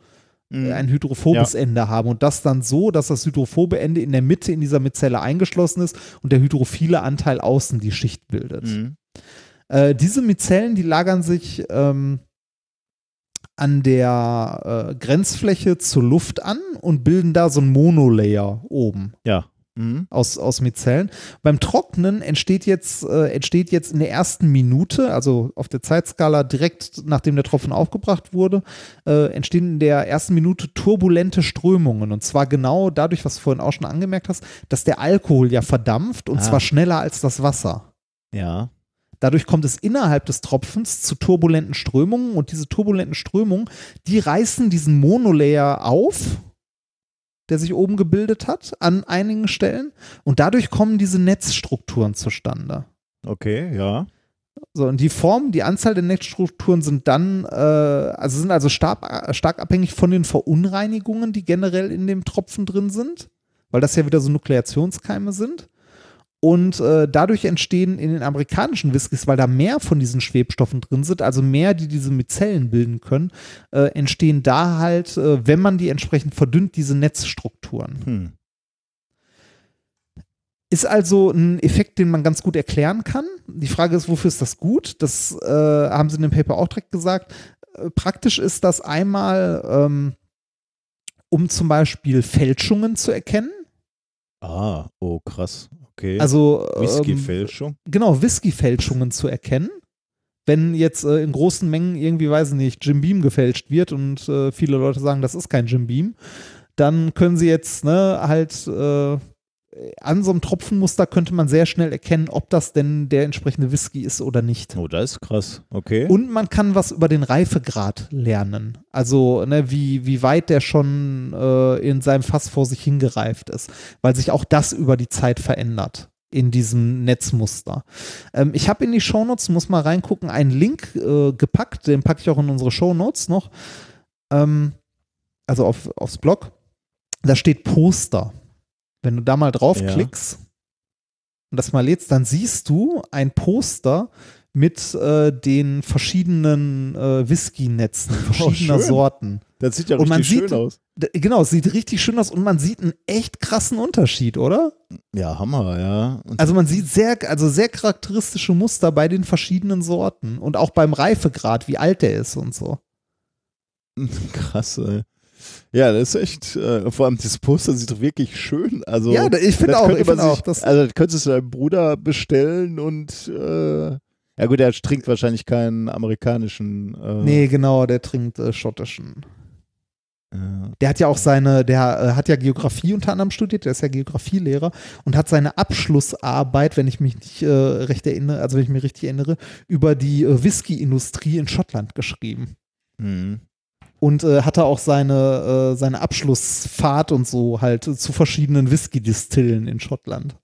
A: Mhm.
B: ein hydrophobes Ende haben und das dann so, dass das hydrophobe Ende in der Mitte in dieser Mizelle eingeschlossen ist und der hydrophile Anteil außen die Schicht bildet.
A: Mhm.
B: Äh, diese Mizellen, die lagern sich ähm, an der äh, Grenzfläche zur Luft an und bilden da so ein Monolayer oben
A: Ja. Mhm.
B: aus, aus Mizellen. Beim Trocknen entsteht jetzt, äh, entsteht jetzt in der ersten Minute, also auf der Zeitskala direkt nachdem der Tropfen aufgebracht wurde, äh, entstehen in der ersten Minute turbulente Strömungen. Und zwar genau dadurch, was du vorhin auch schon angemerkt hast, dass der Alkohol ja verdampft und
A: Ah.
B: zwar schneller als das Wasser.
A: Ja.
B: Dadurch kommt es innerhalb des Tropfens zu turbulenten Strömungen und diese turbulenten Strömungen, die reißen diesen Monolayer auf, der sich oben gebildet hat, an einigen Stellen und dadurch kommen diese Netzstrukturen zustande.
A: Okay, ja.
B: So, und die Form, die Anzahl der Netzstrukturen sind dann, äh, also sind also stark, stark abhängig von den Verunreinigungen, die generell in dem Tropfen drin sind, weil das ja wieder so Nukleationskeime sind. Und äh, dadurch entstehen in den amerikanischen Whiskys, weil da mehr von diesen Schwebstoffen drin sind, also mehr, die diese Mizellen bilden können, äh, entstehen da halt, äh, wenn man die entsprechend verdünnt, diese Netzstrukturen.
A: Hm.
B: Ist also ein Effekt, den man ganz gut erklären kann. Die Frage ist, wofür ist das gut? Das äh, haben sie in dem Paper auch direkt gesagt. Äh, praktisch ist das einmal, ähm, um zum Beispiel Fälschungen zu erkennen.
A: Ah, oh krass. Okay.
B: Also ähm,
A: Whisky-Fälschung.
B: genau, Whisky-Fälschungen zu erkennen. Wenn jetzt äh, in großen Mengen irgendwie, weiß ich nicht, Jim Beam gefälscht wird und äh, viele Leute sagen, das ist kein Jim Beam, dann können sie jetzt ne, halt äh, an so einem Tropfenmuster könnte man sehr schnell erkennen, ob das denn der entsprechende Whisky ist oder nicht.
A: Oh, das ist krass. Okay.
B: Und man kann was über den Reifegrad lernen. Also, ne, wie, wie weit der schon äh, in seinem Fass vor sich hingereift ist, weil sich auch das über die Zeit verändert in diesem Netzmuster. Ähm, ich habe in die Shownotes, muss mal reingucken, einen Link äh, gepackt, den packe ich auch in unsere Shownotes noch, ähm, also auf, aufs Blog. Da steht Poster. Wenn du da mal draufklickst und das mal lädst, dann siehst du ein Poster mit äh, den verschiedenen äh, Whisky-Netzen, verschiedener
A: Oh.
B: Sorten.
A: Das sieht ja
B: Und
A: richtig
B: sieht-
A: schön aus.
B: Genau, es sieht richtig schön aus und man sieht einen echt krassen Unterschied, oder?
A: Ja, Hammer, ja. Und
B: Also man sieht sehr, also sehr charakteristische Muster bei den verschiedenen Sorten und auch beim Reifegrad, wie alt der ist und so.
A: krass, ey. Ja, das ist echt, äh, vor allem das Poster sieht doch wirklich schön. Also,
B: Ja, ich finde
A: das
B: auch,
A: könnte
B: ich
A: man
B: finde
A: sich-
B: auch, das-
A: Also, das könntest du deinem Bruder bestellen und, äh, ja gut, er trinkt wahrscheinlich keinen amerikanischen. Äh,
B: Nee, genau, der trinkt äh, schottischen. Der hat ja auch seine, der äh, hat ja Geografie unter anderem studiert, der ist ja Geografielehrer und hat seine Abschlussarbeit, wenn ich mich nicht äh, recht erinnere, also wenn ich mich richtig erinnere, über die äh, Whisky-Industrie in Schottland geschrieben.
A: mhm.
B: Und äh, hatte auch seine, äh, seine Abschlussfahrt und so halt äh, zu verschiedenen Whisky-Distillen in Schottland.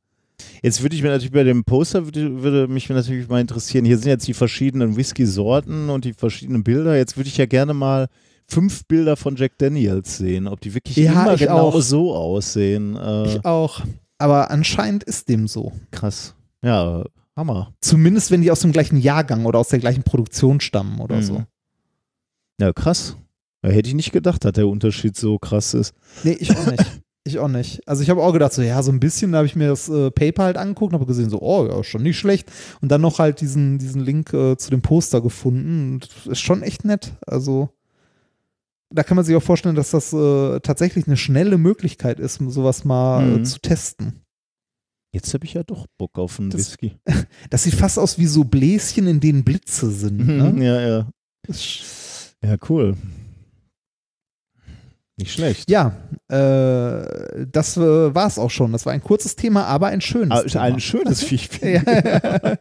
A: Jetzt würde ich mir natürlich bei dem Poster würde, würde mich natürlich mal interessieren. Hier sind jetzt die verschiedenen Whisky-Sorten und die verschiedenen Bilder. Jetzt würde ich ja gerne mal fünf Bilder von Jack Daniels sehen, ob die wirklich
B: Ja,
A: immer genau
B: auch.
A: so aussehen. Äh,
B: Ich auch. Aber anscheinend ist dem so.
A: krass. Ja, Hammer.
B: Zumindest wenn die aus dem gleichen Jahrgang oder aus der gleichen Produktion stammen oder
A: Mhm.
B: so.
A: Ja, krass. Ja, hätte ich nicht gedacht, dass der Unterschied so krass ist.
B: Nee, ich auch nicht. Ich auch nicht. Also ich habe auch gedacht, so ja, so ein bisschen, da habe ich mir das äh, Paper halt angeguckt und habe gesehen, so, oh ja, schon nicht schlecht. Und dann noch halt diesen, diesen Link äh, zu dem Poster gefunden. Und ist schon echt nett. Also da kann man sich auch vorstellen, dass das äh, tatsächlich eine schnelle Möglichkeit ist, sowas mal äh,
A: Mhm.
B: zu testen.
A: Jetzt habe ich ja doch Bock auf einen
B: Das-
A: Whisky.
B: Das sieht fast aus wie so Bläschen, in denen Blitze sind. Ne?
A: Ja, ja. Ja, cool. Nicht schlecht.
B: Ja, äh, das äh, war es auch schon. Das war ein kurzes Thema, aber ein schönes
A: Ah,
B: Thema.
A: ein schönes Viech.
B: Ja.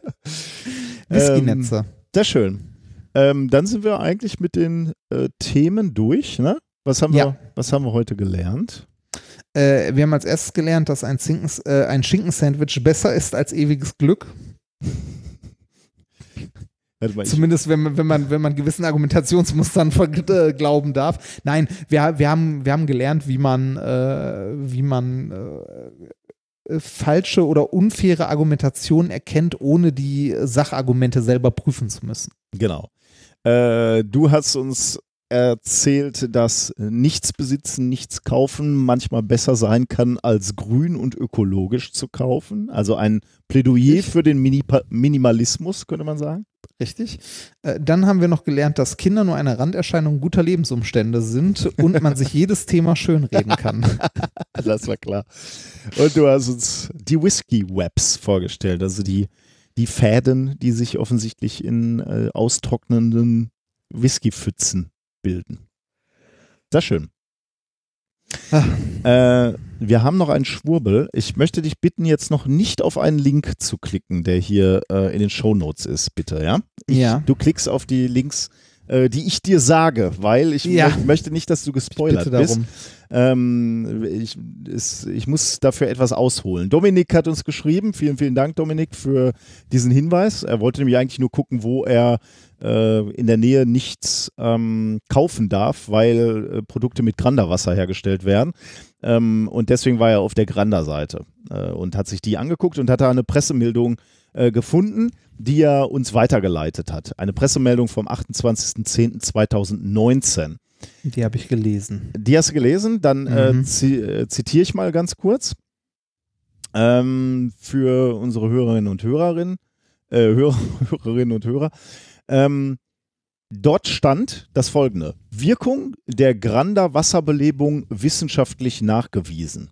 B: Whisky-Netze.
A: Sehr schön. Ähm, dann sind wir eigentlich mit den äh, Themen durch. Ne? Was, haben
B: Ja.
A: wir, was haben wir heute gelernt?
B: Äh, wir haben als erstes gelernt, dass ein, Zinkens, äh, ein Schinkensandwich besser ist als ewiges Glück. Zumindest wenn man, wenn man, wenn man gewissen Argumentationsmustern äh, glauben darf. Nein, wir, wir, haben, wir haben gelernt, wie man, äh, wie man äh, äh, falsche oder unfaire Argumentationen erkennt, ohne die Sachargumente selber prüfen zu müssen.
A: genau. Äh, du hast uns erzählt, dass nichts besitzen, nichts kaufen manchmal besser sein kann, als grün und ökologisch zu kaufen. Also ein Plädoyer für den Mini Minimalismus, könnte man sagen.
B: Richtig. Äh, dann haben wir noch gelernt, dass Kinder nur eine Randerscheinung guter Lebensumstände sind und man sich jedes Thema schönreden kann.
A: Das war klar. Und du hast uns die Whisky-Webs vorgestellt, also die, die Fäden, die sich offensichtlich in äh, austrocknenden Whiskypfützen bilden. Sehr schön. Äh, wir haben noch einen Schwurbel. Ich möchte dich bitten, jetzt noch nicht auf einen Link zu klicken, der hier äh, in den Shownotes ist, bitte, ja? Ich,
B: Ja.
A: Du klickst auf die Links, äh, die ich dir sage, weil ich
B: Ja.
A: mö- möchte nicht, dass du gespoilert
B: Bitte
A: bist. Ähm, ich, es, ich muss dafür etwas ausholen. Dominik hat uns geschrieben. Vielen, vielen Dank, Dominik, für diesen Hinweis. Er wollte nämlich eigentlich nur gucken, wo er äh, in der Nähe nichts ähm, kaufen darf, weil äh, Produkte mit Granda-Wasser hergestellt werden. Ähm, und deswegen war er auf der Granda-Seite äh, und hat sich die angeguckt und hat da eine Pressemeldung äh, gefunden, die er uns weitergeleitet hat. Eine Pressemeldung vom 28.10.2019.
B: Die habe ich gelesen.
A: Die hast du gelesen? Dann äh,
B: Mhm.
A: zi äh, zitiere ich mal ganz kurz ähm, für unsere Hörerinnen und Hörerinnen, äh, Hörer, Hörerinnen und Hörer. Ähm, dort stand das folgende: Wirkung der Granda Wasserbelebung wissenschaftlich nachgewiesen.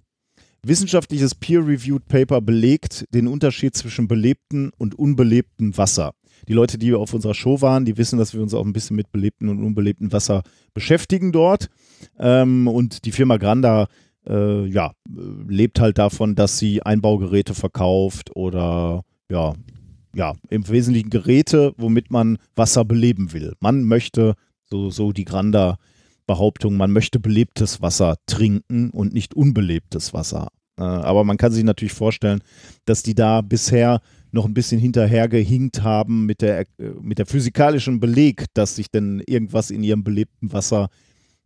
A: Wissenschaftliches Peer-Reviewed Paper belegt den Unterschied zwischen belebtem und unbelebtem Wasser. Die Leute, die auf unserer Show waren, die wissen, dass wir uns auch ein bisschen mit belebtem und unbelebtem Wasser beschäftigen dort. Ähm, und die Firma Granda äh, ja, äh, lebt halt davon, dass sie Einbaugeräte verkauft oder ja, ja, im Wesentlichen Geräte, womit man Wasser beleben will. Man möchte, so, so die Granda Behauptung, man möchte belebtes Wasser trinken und nicht unbelebtes Wasser. Äh, aber man kann sich natürlich vorstellen, dass die da bisher noch ein bisschen hinterhergehinkt haben mit der, äh, mit der physikalischen Beleg, dass sich denn irgendwas in ihrem belebten Wasser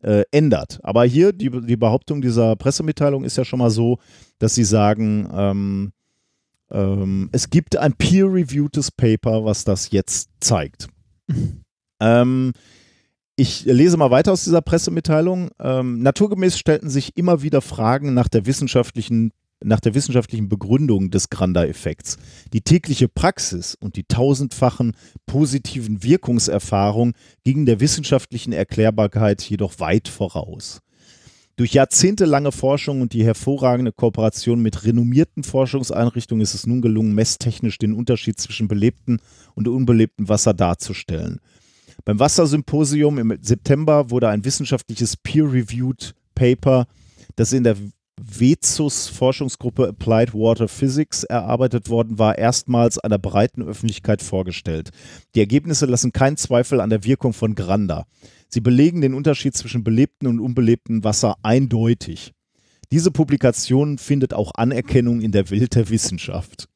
A: äh, ändert. Aber hier, die, die Behauptung dieser Pressemitteilung ist ja schon mal so, dass sie sagen, ähm, ähm, es gibt ein peer-reviewtes Paper, was das jetzt zeigt. ähm, ich lese mal weiter aus dieser Pressemitteilung. Ähm, naturgemäß stellten sich immer wieder Fragen nach der wissenschaftlichen nach der wissenschaftlichen Begründung des Granda-Effekts. Die tägliche Praxis und die tausendfachen positiven Wirkungserfahrungen gingen der wissenschaftlichen Erklärbarkeit jedoch weit voraus. Durch jahrzehntelange Forschung und die hervorragende Kooperation mit renommierten Forschungseinrichtungen ist es nun gelungen, messtechnisch den Unterschied zwischen belebtem und unbelebtem Wasser darzustellen. Beim Wassersymposium im September wurde ein wissenschaftliches Peer-Reviewed Paper, das in der WEZUS Forschungsgruppe Applied Water Physics erarbeitet worden war, erstmals einer breiten Öffentlichkeit vorgestellt. Die Ergebnisse lassen keinen Zweifel an der Wirkung von Granda. Sie belegen den Unterschied zwischen belebtem und unbelebtem Wasser eindeutig. Diese Publikation findet auch Anerkennung in der Welt der Wissenschaft.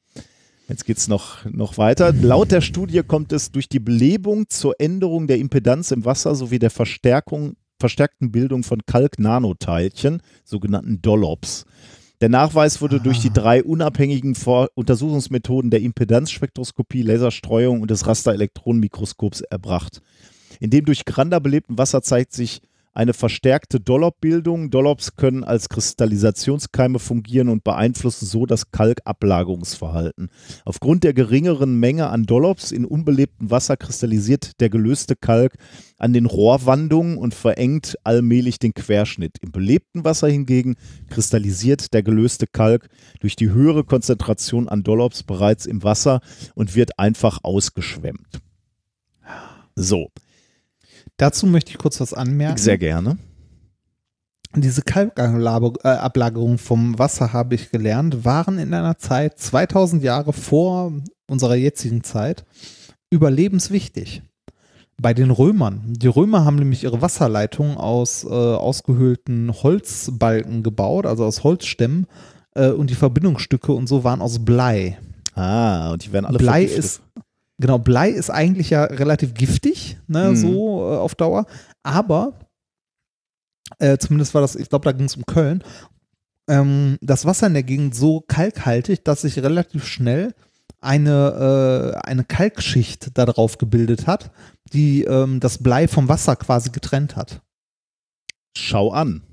A: Jetzt geht es noch, noch weiter. Laut der Studie kommt es durch die Belebung zur Änderung der Impedanz im Wasser sowie der Verstärkung, verstärkten Bildung von Kalk-Nanoteilchen, sogenannten Dollops. Der Nachweis wurde durch die drei unabhängigen Vor Untersuchungsmethoden der Impedanzspektroskopie, Laserstreuung und des Rasterelektronenmikroskops erbracht. In dem durch Granda belebten Wasser zeigt sich eine verstärkte Dollobbildung. Dollops können als Kristallisationskeime fungieren und beeinflussen so das Kalkablagerungsverhalten. Aufgrund der geringeren Menge an Dollops in unbelebtem Wasser kristallisiert der gelöste Kalk an den Rohrwandungen und verengt allmählich den Querschnitt. Im belebten Wasser hingegen kristallisiert der gelöste Kalk durch die höhere Konzentration an Dollops bereits im Wasser und wird einfach ausgeschwemmt. So,
B: Dazu möchte ich kurz was anmerken.
A: sehr gerne.
B: Diese Kalkablagerungen vom Wasser, habe ich gelernt, waren in einer Zeit 2000 Jahre vor unserer jetzigen Zeit überlebenswichtig. Bei den Römern. Die Römer haben nämlich ihre Wasserleitungen aus äh, ausgehöhlten Holzbalken gebaut, also aus Holzstämmen. Äh, und die Verbindungsstücke und so waren aus Blei.
A: Ah, und die werden alle
B: Blei ist, genau, Blei ist eigentlich ja relativ giftig, ne,
A: Mhm.
B: so äh, auf Dauer. Aber, äh, zumindest war das, ich glaube, da ging es um Köln, ähm, das Wasser in der Gegend so kalkhaltig, dass sich relativ schnell eine, äh, eine Kalkschicht da drauf gebildet hat, die ähm, das Blei vom Wasser quasi getrennt hat.
A: Schau an.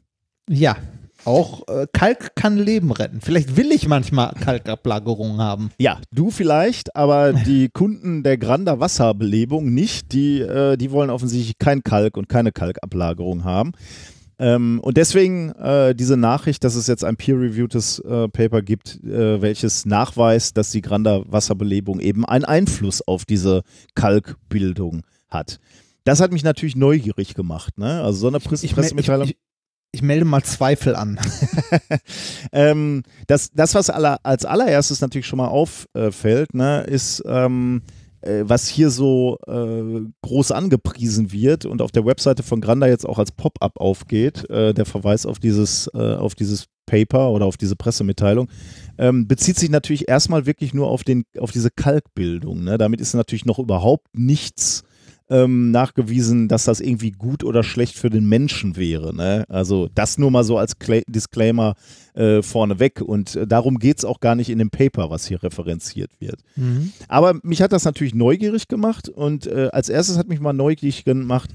B: Ja. Auch äh, Kalk kann Leben retten. Vielleicht will ich manchmal Kalkablagerungen haben.
A: Ja, du vielleicht, aber die Kunden der Grander Wasserbelebung nicht. Die, äh, die wollen offensichtlich kein Kalk und keine Kalkablagerung haben. Ähm, und deswegen äh, diese Nachricht, dass es jetzt ein peer-reviewtes äh, Paper gibt, äh, welches nachweist, dass die Grander Wasserbelebung eben einen Einfluss auf diese Kalkbildung hat. Das hat mich natürlich neugierig gemacht. Ne? Also so eine Presse
B: mel- ich,
A: Pressemitteilung.
B: ich, ich melde mal Zweifel an.
A: ähm, das, das, was aller, als allererstes natürlich schon mal auffällt, ne, ist, ähm, äh, was hier so äh, groß angepriesen wird und auf der Webseite von Granda jetzt auch als Pop-up aufgeht, äh, der Verweis auf dieses, äh, auf dieses Paper oder auf diese Pressemitteilung, ähm, bezieht sich natürlich erstmal wirklich nur auf, den, auf diese Kalkbildung. Ne? Damit ist natürlich noch überhaupt nichts ähm, nachgewiesen, dass das irgendwie gut oder schlecht für den Menschen wäre. Ne? Also das nur mal so als Cla Disclaimer äh, vorneweg. Und äh, darum geht es auch gar nicht in dem Paper, was hier referenziert wird. Aber mich hat das natürlich neugierig gemacht und äh, als erstes hat mich mal neugierig gemacht,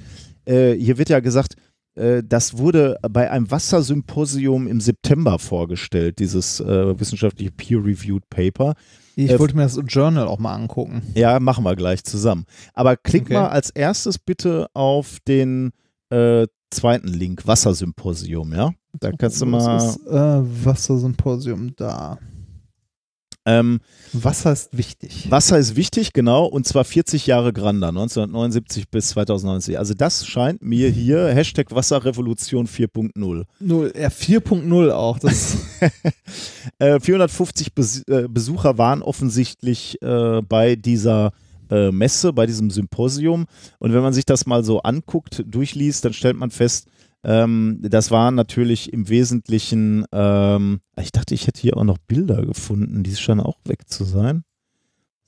A: äh, hier wird ja gesagt, äh, das wurde bei einem Wassersymposium im September vorgestellt, dieses wissenschaftliche Peer-Reviewed Paper.
B: Ich
A: Äh,
B: wollte mir das Journal auch mal angucken.
A: Ja, machen wir gleich zusammen. Aber klick
B: Okay.
A: mal als erstes bitte auf den äh, zweiten Link, Wassersymposium, ja? Da kannst du
B: Das
A: mal.
B: ist äh, Wassersymposium da.
A: Ähm,
B: Wasser ist wichtig.
A: Wasser ist wichtig, genau, und zwar 40 Jahre Granda, 1979 bis 2090. Also das scheint mir hier Hashtag Wasserrevolution 4.0.
B: Null, ja, 4.0 auch. Das,
A: Äh, 450 Bes äh, Besucher waren offensichtlich äh, bei dieser äh, Messe, bei diesem Symposium. Und wenn man sich das mal so anguckt, durchliest, dann stellt man fest, ähm, das waren natürlich im Wesentlichen, ähm, ich dachte, ich hätte hier auch noch Bilder gefunden, die scheinen auch weg zu sein.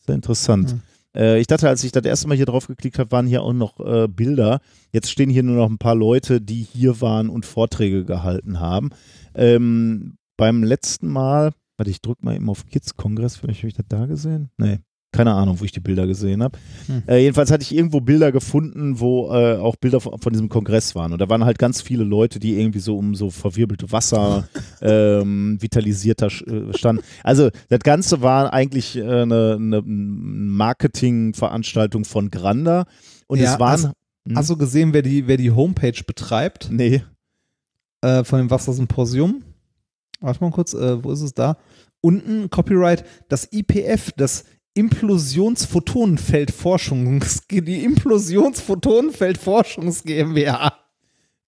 A: Sehr interessant.
B: Hm.
A: Äh, ich dachte, als ich das erste Mal hier drauf geklickt habe, waren hier auch noch äh, Bilder. Jetzt stehen hier nur noch ein paar Leute, die hier waren und Vorträge gehalten haben. Ähm, beim letzten Mal, warte, ich drücke mal eben auf Kids Kongress, vielleicht habe ich das da gesehen? Nee. Keine Ahnung, wo ich die Bilder gesehen habe.
B: Hm.
A: Äh, jedenfalls hatte ich irgendwo Bilder gefunden, wo äh, auch Bilder von, von diesem Kongress waren. Und da waren halt ganz viele Leute, die irgendwie so um so verwirbelte Wasser ähm, vitalisierter äh, standen. Also das Ganze war eigentlich äh, eine, eine Marketingveranstaltung von Granda. Und
B: Ja,
A: es waren.
B: also-
A: Hm?
B: Hast du gesehen, wer die, wer die Homepage betreibt
A: nee.
B: äh, von dem Wassersymposium? Warte mal kurz, äh, wo ist es da? Unten, Copyright, das IPF, das Implosionsphotonenfeldforschungs, die Implosionsphotonenfeldforschungs GmbH.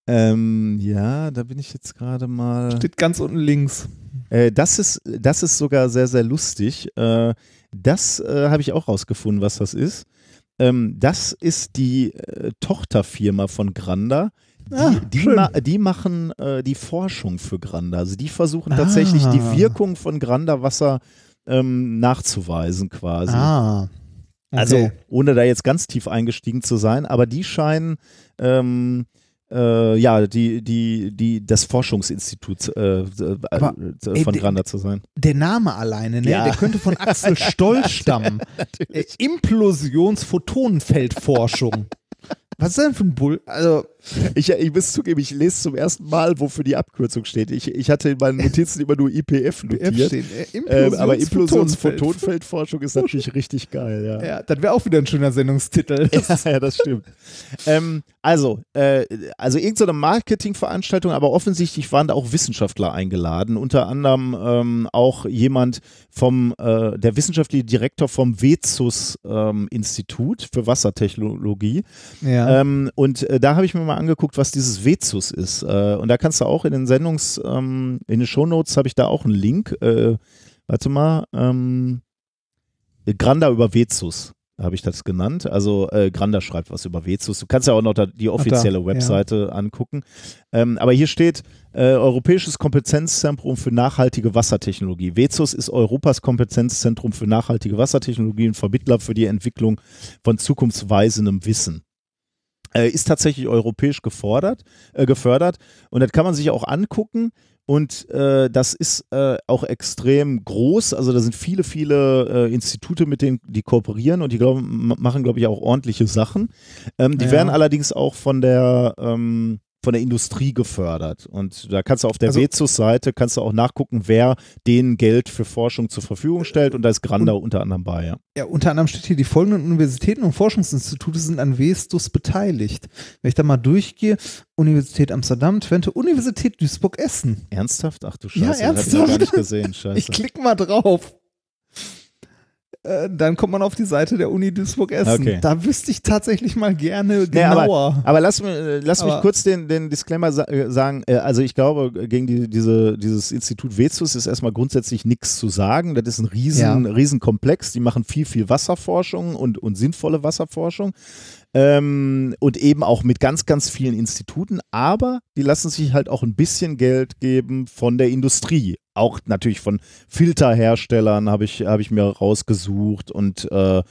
A: Ähm, ja, da bin ich jetzt gerade mal.
B: Steht ganz unten links.
A: Äh, das, ist, das ist sogar sehr, sehr lustig. Äh, das äh, habe ich auch rausgefunden, was das ist. Ähm, das ist die äh, Tochterfirma von Granda. Die,
B: Ah,
A: die, ma die machen äh, die Forschung für Granda. Also die versuchen tatsächlich die
B: Ah.
A: Wirkung von Granda-Wasser ähm, nachzuweisen quasi.
B: Ah.
A: Also
B: Okay.
A: ohne da jetzt ganz tief eingestiegen zu sein, aber die scheinen ähm, äh, ja die die die das Forschungsinstitut äh, äh,
B: Aber,
A: äh,
B: ey,
A: von
B: der-
A: Granda zu sein.
B: Der Name alleine, ne?
A: Ja.
B: Der könnte von Axel Stoll stammen. Äh, Implosionsphotonenfeldforschung. Was ist denn für ein Bull? Also,
A: Ich, ich muss zugeben, ich lese zum ersten Mal, wofür die Abkürzung steht. Ich, ich hatte in meinen Notizen immer nur IPF notiert.
B: stehen, äh,
A: Ähm, aber
B: Implosions-
A: Implosionsphotonfeldforschung ist natürlich richtig geil, ja.
B: Ja, das wäre auch wieder ein schöner Sendungstitel.
A: Ja, ja, das stimmt. ähm, also, äh, also irgendeine Marketingveranstaltung, aber offensichtlich waren da auch Wissenschaftler eingeladen, unter anderem ähm, auch jemand vom, äh, der wissenschaftliche Direktor vom WEZUS ähm, für Wassertechnologie.
B: Ja.
A: Ähm, und äh, da habe ich mir mal angeguckt, was dieses WEZUS ist. Äh, und da kannst du auch in den Sendungs, ähm, in den Shownotes habe ich da auch einen Link. Äh, warte mal, ähm, Granda über WEZUS habe ich das genannt. Also äh, Granda schreibt was über WEZUS. Du kannst ja auch noch da die offizielle
B: ja.
A: Webseite angucken. Ähm, aber hier steht äh, Europäisches Kompetenzzentrum für nachhaltige Wassertechnologie. WEZUS ist Europas Kompetenzzentrum für nachhaltige Wassertechnologie und Vermittler für die Entwicklung von zukunftsweisendem Wissen. Äh, ist tatsächlich europäisch gefordert, äh, gefördert und das kann man sich auch angucken. Und äh, das ist äh, auch extrem groß. Also da sind viele, viele äh, Institute, mit denen die kooperieren und die glaub, machen, glaube ich, auch ordentliche Sachen. Ähm, die
B: Ja.
A: werden allerdings auch von der ähm, von der Industrie gefördert. Und da kannst du auf der
B: Also-
A: WEZUS-Seite kannst du auch nachgucken, wer denen Geld für Forschung zur Verfügung stellt. Und da ist Granda unter anderem bei. Ja.
B: Ja, unter anderem steht hier, die folgenden Universitäten und Forschungsinstitute sind an WESTUS beteiligt. Wenn ich da mal durchgehe, Universität Amsterdam, Twente, Universität Duisburg-Essen.
A: Ernsthaft? Ach du
B: Ja,
A: Scheiße, das hab ich noch gar
B: ernsthaft?
A: nicht gesehen. Scheiße.
B: Ich klicke mal drauf. Äh, dann kommt man auf die Seite der Uni Duisburg-Essen.
A: Okay.
B: Da wüsste ich tatsächlich mal gerne
A: Nee, aber,
B: genauer.
A: aber lass, äh, lass mich
B: Aber-
A: kurz den, den Disclaimer sa äh, sagen. Also ich glaube, gegen die, diese, dieses Institut WEZUS ist erstmal grundsätzlich nichts zu sagen. Das ist ein riesen,
B: Ja.
A: riesen Komplex. Die machen viel, viel Wasserforschung und, und sinnvolle Wasserforschung. Ähm, und eben auch mit ganz, ganz vielen Instituten. Aber die lassen sich halt auch ein bisschen Geld geben von der Industrie. Auch natürlich von Filterherstellern habe ich, hab ich mir rausgesucht. Und äh, äh,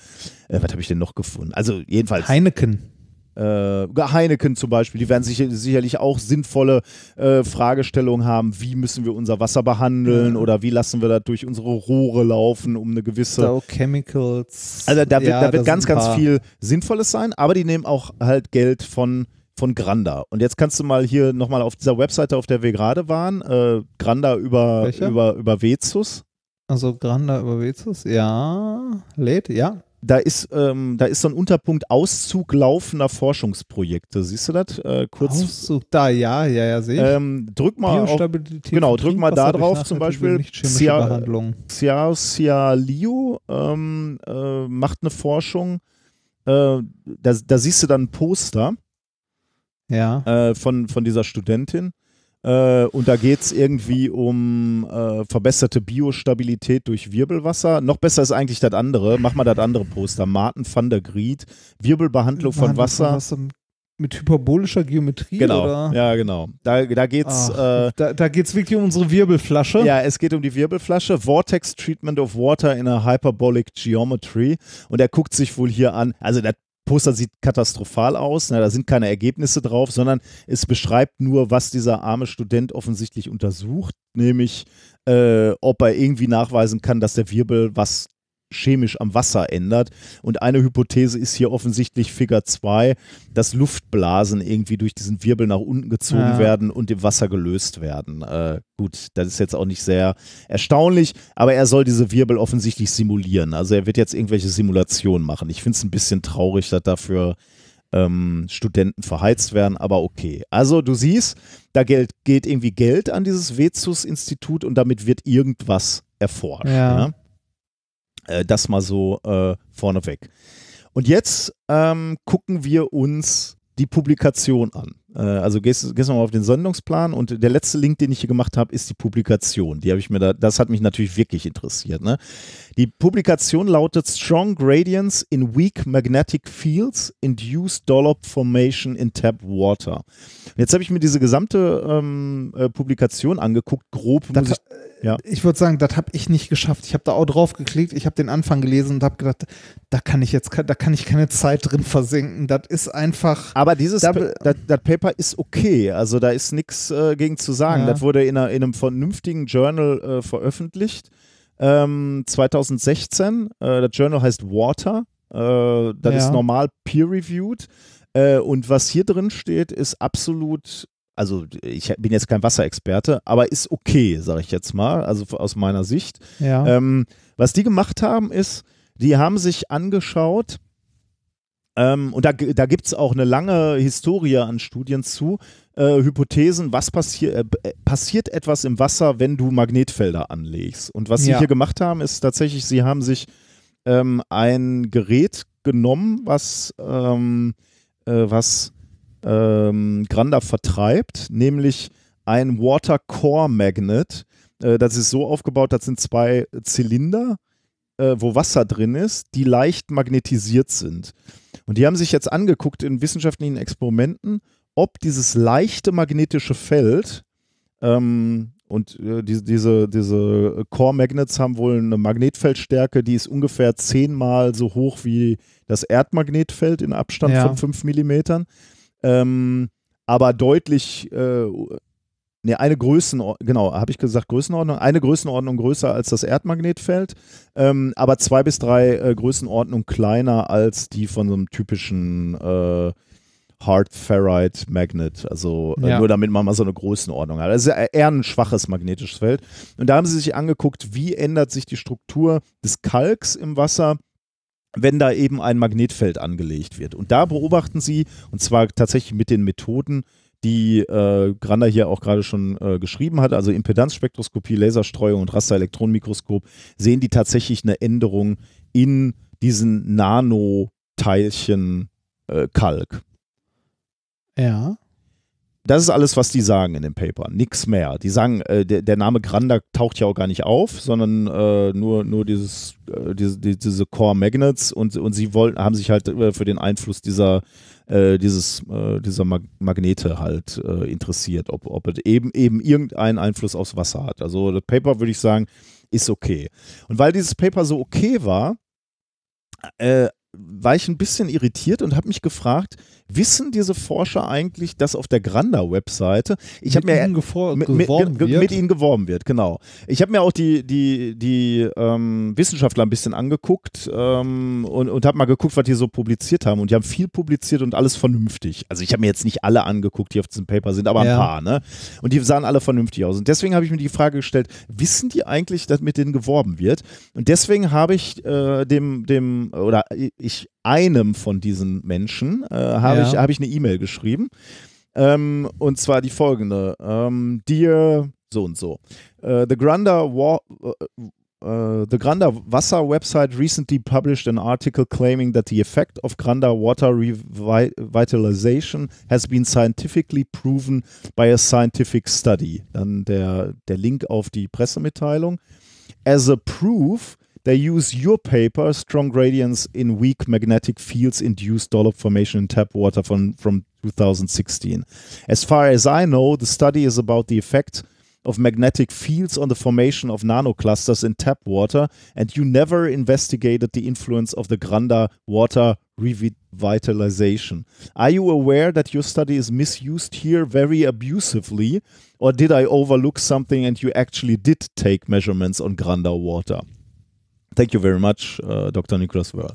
A: was habe ich denn noch gefunden? Also jedenfalls
B: Heineken.
A: äh, Heineken zum Beispiel, die werden sicher, sicherlich auch sinnvolle äh, Fragestellungen haben, wie müssen wir unser Wasser behandeln oder wie lassen wir das durch unsere Rohre laufen, um eine gewisse
B: Dow Chemicals.
A: also da wird,
B: Ja,
A: da wird ganz, ganz viel Sinnvolles sein, aber die nehmen auch halt Geld von, von Granda. Und jetzt kannst du mal hier nochmal auf dieser Webseite, auf der wir gerade waren, äh, Granda über,
B: Welche?
A: über, über Vezus.
B: Also Granda über WESTUS, ja. Lädt, ja.
A: Da ist, ähm, da ist so ein Unterpunkt Auszug laufender Forschungsprojekte. Siehst du das? Äh, kurz.
B: Auszug, da, ja, ja, ja, sehe ich.
A: Ähm, drück mal auf,
B: Biostabilität
A: genau, drück mal da drauf zum Beispiel.
B: nicht-chemische
A: Xia-. Xiao Xia Liu ähm, äh, macht eine Forschung. Äh, da, da siehst du dann ein Poster
B: Ja.
A: äh, von, von dieser Studentin. Äh, und da geht es irgendwie um äh, verbesserte Biostabilität durch Wirbelwasser. Noch besser ist eigentlich das andere. Mach mal das andere Poster. Martin van der Gried. Wirbelbehandlung von
B: Behandlung
A: Wasser.
B: mit, hyperbolischer Geometrie
A: Genau.
B: oder?
A: Ja, genau. Da, da geht's.
B: Ach,
A: Äh,
B: da da geht es wirklich um unsere Wirbelflasche.
A: Ja, es geht um die Wirbelflasche. Vortex Treatment of Water in a Hyperbolic Geometry. Und er guckt sich wohl hier an. Also das Poster sieht katastrophal aus. Na, da sind keine Ergebnisse drauf, sondern es beschreibt nur, was dieser arme Student offensichtlich untersucht. Nämlich, äh, ob er irgendwie nachweisen kann, dass der Wirbel was chemisch am Wasser ändert. Und eine Hypothese ist hier offensichtlich Figur 2, dass Luftblasen irgendwie durch diesen Wirbel nach unten gezogen
B: Ja.
A: werden und im Wasser gelöst werden. Äh, gut, das ist jetzt auch nicht sehr erstaunlich, aber er soll diese Wirbel offensichtlich simulieren. Also er wird jetzt irgendwelche Simulationen machen. Ich finde es ein bisschen traurig, dass dafür ähm, Studenten verheizt werden, aber okay. Also du siehst, da Geld, geht irgendwie Geld an dieses Vezus-Institut und damit wird irgendwas erforscht.
B: Ja.
A: Ja? Äh, das mal so äh, vorneweg. Und jetzt ähm, gucken wir uns die Publikation an. Äh, also gehst, gehst du mal auf den Sendungsplan und der letzte Link, den ich hier gemacht habe, ist die Publikation. Die habe ich mir da, das hat mich natürlich wirklich interessiert. Ne? Die Publikation lautet Strong Gradients in Weak Magnetic Fields Induce Dollop Formation in Tap Water. Und jetzt habe ich mir diese gesamte ähm, äh, Publikation angeguckt, grob.
B: Das,
A: muss ich, ja.
B: Ich würde sagen, das habe ich nicht geschafft. Ich habe da auch drauf geklickt, ich habe den Anfang gelesen und habe gedacht, da kann ich jetzt, da kann ich keine Zeit drin versenken. Das ist einfach.
A: Aber dieses das, das Paper ist okay, also da ist nichts äh, gegen zu sagen.
B: Ja.
A: Das wurde in, einer, in einem vernünftigen Journal äh, veröffentlicht. Ähm, 2016. Äh, das Journal heißt Water. Äh, das
B: Ja.
A: ist normal peer-reviewed. Äh, und was hier drin steht, ist absolut, also ich bin jetzt kein Wasserexperte, aber ist okay, sage ich jetzt mal, also aus meiner Sicht.
B: Ja.
A: Ähm, was die gemacht haben, ist, die haben sich angeschaut, ähm, und da, da gibt es auch eine lange Historie an Studien zu, äh, Hypothesen, was passiert, äh, äh, passiert etwas im Wasser, wenn du Magnetfelder anlegst. Und was sie
B: Ja.
A: hier gemacht haben, ist tatsächlich, sie haben sich ähm, ein Gerät genommen, was, ähm, äh, was ähm, Granda vertreibt, nämlich ein Water Core Magnet. Äh, das ist so aufgebaut, das sind zwei Zylinder, äh, wo Wasser drin ist, die leicht magnetisiert sind. Und die haben sich jetzt angeguckt in wissenschaftlichen Experimenten, ob dieses leichte magnetische Feld ähm, und äh, diese, diese, diese Core Magnets haben wohl eine Magnetfeldstärke, die ist ungefähr zehnmal so hoch wie das Erdmagnetfeld in Abstand
B: Ja.
A: von 5 Millimetern. Ähm, aber deutlich, äh, ne, eine Größenordnung, genau, habe ich gesagt Größenordnung, eine Größenordnung größer als das Erdmagnetfeld, ähm, aber zwei bis drei äh, Größenordnungen kleiner als die von so einem typischen äh, Hard Ferrite Magnet, also äh,
B: Ja.
A: nur damit man mal so eine Größenordnung hat. Das ist ja eher ein schwaches magnetisches Feld. Und da haben sie sich angeguckt, wie ändert sich die Struktur des Kalks im Wasser, wenn da eben ein Magnetfeld angelegt wird. Und da beobachten sie, und zwar tatsächlich mit den Methoden, die äh, Granda hier auch gerade schon äh, geschrieben hat, also Impedanzspektroskopie, Laserstreuung und Rasterelektronenmikroskop, sehen die tatsächlich eine Änderung in diesen Nanoteilchen äh, Kalk.
B: Ja.
A: Das ist alles, was die sagen in dem Paper. Nix mehr. Die sagen, äh, der, der Name Granda taucht ja auch gar nicht auf, sondern äh, nur, nur dieses, äh, diese, die- diese Core Magnets und, und sie wollten, haben sich halt äh, für den Einfluss dieser, äh, dieses, äh, dieser Mag Magnete halt interessiert, ob, ob es eben, eben irgendeinen Einfluss aufs Wasser hat. Also das Paper würde ich sagen, ist okay. Und weil dieses Paper so okay war, äh, war ich ein bisschen irritiert und habe mich gefragt, wissen diese Forscher eigentlich, dass auf der Granda-Webseite, ich habe
B: Mit
A: mir
B: ihnen
A: mit, mit,
B: geworben
A: ge-
B: wird?
A: mit ihnen geworben wird, genau. Ich habe mir auch die, die, die ähm, Wissenschaftler ein bisschen angeguckt ähm, und, und habe mal geguckt, was die so publiziert haben. Und die haben viel publiziert und alles vernünftig. Also ich habe mir jetzt nicht alle angeguckt, die auf diesem Paper sind, aber ein
B: Ja.
A: paar, ne? Und die sahen alle vernünftig aus. Und deswegen habe ich mir die Frage gestellt, wissen die eigentlich, dass mit denen geworben wird? Und deswegen habe ich äh, dem, dem, oder ich einem von diesen Menschen äh, habe
B: Ja.
A: ich, habe ich eine E-Mail geschrieben. Ähm, und zwar die folgende. Ähm, Dear so und so. Uh, the Granda Wa uh, uh, the Granda Wasser website recently published an article claiming that the effect of Granda water revitalization has been scientifically proven by a scientific study. Dann der, der Link auf die Pressemitteilung. As a proof, they use your paper, strong gradients in weak magnetic fields induced dollop formation in tap water from, from 2016. As far as I know, the study is about the effect of magnetic fields on the formation of nanoclusters in tap water, and you never investigated the influence of the Granda water revitalization. Are you aware that your study is misused here very abusively, or did I overlook something and you actually did take measurements on Granda water? Thank you very much, uh, Dr. Nicholas Wörl.